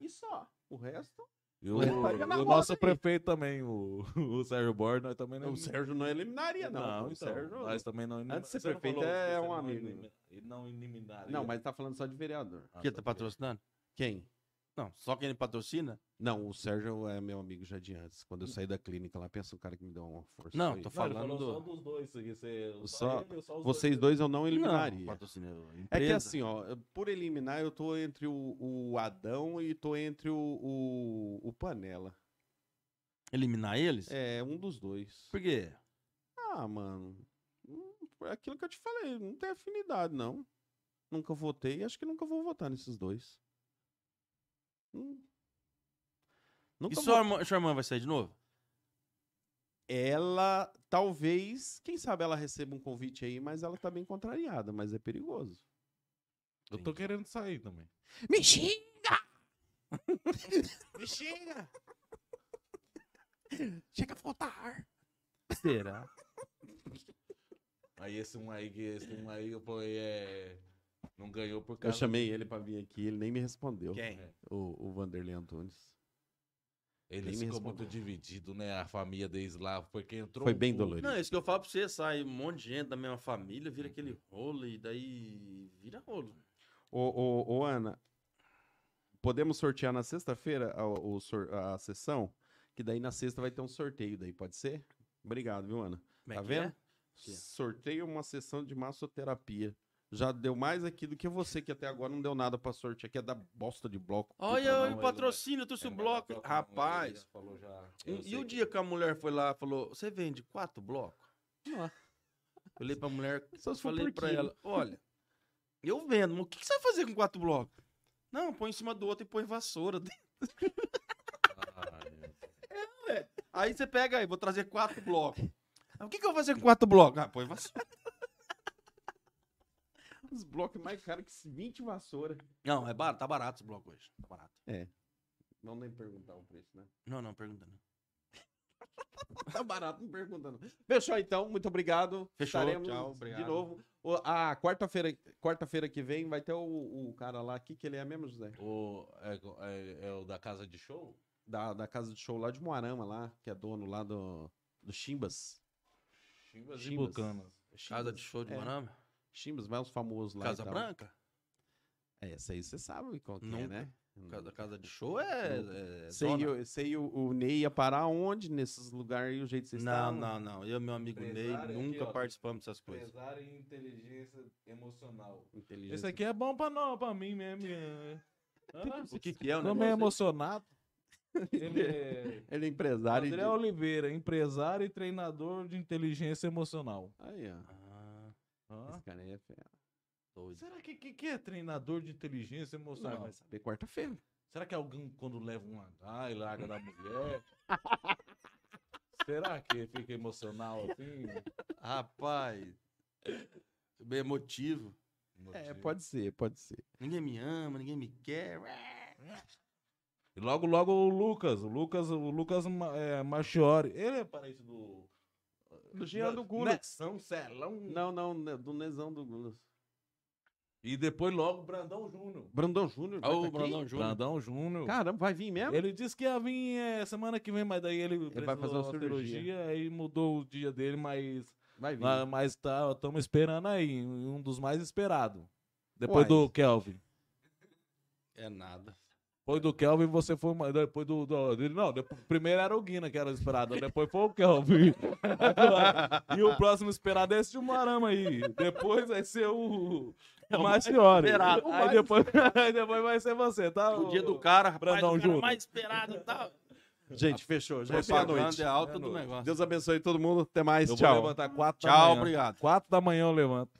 E só. O resto. E o, o nosso aí. prefeito também, o, o Sérgio Borges, nós também não. O Sérgio não eliminaria, não. Não, o então, Sérgio. nós também não Antes de ser prefeito, é um amigo. não eliminaria. Não, mas tá falando só de vereador. Ah, Que tá tá patrocinando? Quem? Não, só quem ele patrocina? Não, o Sérgio é meu amigo já de antes. Quando eu saí da clínica lá, pensa um cara que me deu uma força. Não, foi- tô Não, falando falou do- só dos dois. Você, Só- ele, só os Vocês dois eu não Não, eliminaria. patrocina. É que assim, ó, por eliminar, eu tô entre o, o Adão e tô entre o, o, o Panela. Eliminar eles? É, um dos dois. Por quê? Ah, mano. hum, É aquilo que eu te falei, não tem afinidade, não. Nunca votei e acho que nunca vou votar nesses dois. Hum. E Nunca sua vou... irmã, sua irmã vai sair de novo? Ela, talvez, quem sabe ela receba um convite aí, mas ela tá bem contrariada, mas é perigoso. Eu tô querendo sair também. Me xinga! Me xinga! Chega a votar! Será? Aí esse um aí, que esse um aí, pô, é... Não ganhou por Eu causa... chamei ele pra vir aqui, ele nem me respondeu. Quem? O, o Vanderlei Antunes. Ele Nem me ficou respondeu. muito dividido, né? A família deles lá, porque entrou Foi bem dolorido. Não, é isso que eu falo pra você, sai um monte de gente da mesma família, vira aquele rolo e daí vira rolo. Ô, ô, ô, Ana, podemos sortear na sexta-feira a, o a sessão? Que daí na sexta vai ter um sorteio daí, pode ser? Obrigado, viu, Ana? Como é Tá que vendo? é? É? Sorteio uma sessão de massoterapia. Já deu mais aqui do que você, que até agora não deu nada pra sortear, que é da bosta de bloco. Olha não, o ele vai- patrocínio, trouxe o É, bloco. Rapaz, falou já. e- Eu e o dia que a mulher foi lá e falou: Você vende quatro blocos? Não. Olhei pra mulher, Só se falei pra ela: Olha, eu vendo, mas o que que você vai fazer com quatro blocos? Não, põe em cima do outro e põe vassoura. Ai, meu Deus. Aí você pega aí, vou trazer quatro blocos. Ah, O que, que eu vou fazer com quatro blocos? Ah, põe vassoura. Os blocos mais caros que 20 vassoura. Não, é barato, tá barato os blocos hoje. Tá barato. Não nem perguntar o preço, né? Não, não, pergunta não. Tá barato, não pergunta não. Fechou então, muito obrigado. Fechou, Estaremos tchau, de obrigado. novo. O- A quarta-feira quarta-feira que vem vai ter o, o cara lá aqui, que ele é mesmo, José? O, é, é- é o da casa de show? Da, da casa de show lá de Moarama, lá, que é dono lá do, do Chimbas. Chimbas e Chimbas. Bucanas. Casa de show de é. Manama? Chimbas, vai os famosos lá. e Casa tal. Branca? É, essa aí você sabe qual que é, Nunca. né? Casa, casa de show é. é Sei, eu, sei o, o Ney ia parar onde nesses lugares aí, o jeito que vocês Não, estavam? não, não. Eu e meu amigo Ney Empresário aqui, nunca ó. participamos dessas coisas. Empresário em inteligência emocional. Inteligência. Esse aqui é bom pra, não, pra mim mesmo. é. Ah, O que, que é o meio negócio? emocionado. Ele é. Ele é empresário. André de- Oliveira, empresário e treinador de inteligência emocional. Aí, ó. Hã? Esse cara aí é fera. doido. Será que, que que é treinador de inteligência Não, emocional? vai saber quarta-feira. Será que alguém quando leva um H e larga da mulher? Será que fica emocional assim? Rapaz. Bem emotivo. É, pode ser, pode ser. Ninguém me ama, ninguém me quer. E logo, logo o Lucas, o Lucas, o Lucas é, Marchiori, ele é parente do... Do Jean do Gulas. Nexão, Celão. Não, não, né, do Nezão do Gulas. E depois logo Brandão Júnior. Brandão Júnior. vai Ô, tá aqui? Brandão Júnior. Brandão Júnior. Caramba, vai vir mesmo? Ele disse que ia vir é, semana que vem, mas daí ele, vai fazer uma da cirurgia. aí mudou o dia dele, mas Vai vir. mas, mas tá, estamos esperando aí, um dos mais esperados. Depois Uai. do Kelvin. É nada. Depois do Kelvin, você foi. Depois do. do- dele- não, depois- primeiro era o Guina que era o esperado, depois foi o Kelvin. e o próximo esperado é esse de Marama aí. Depois vai ser o. É O mais Marciori. esperado. Aí depois, aí depois vai ser você, tá? O dia do cara, rapaz, Brandão o cara Júnior. mais esperado e tal. Gente, fechou. Já é é alta É do noite. negócio. Deus abençoe todo mundo. Até mais. Eu Tchau. vou levantar quatro da Tchau, manhã. obrigado. Quatro da manhã eu levanto.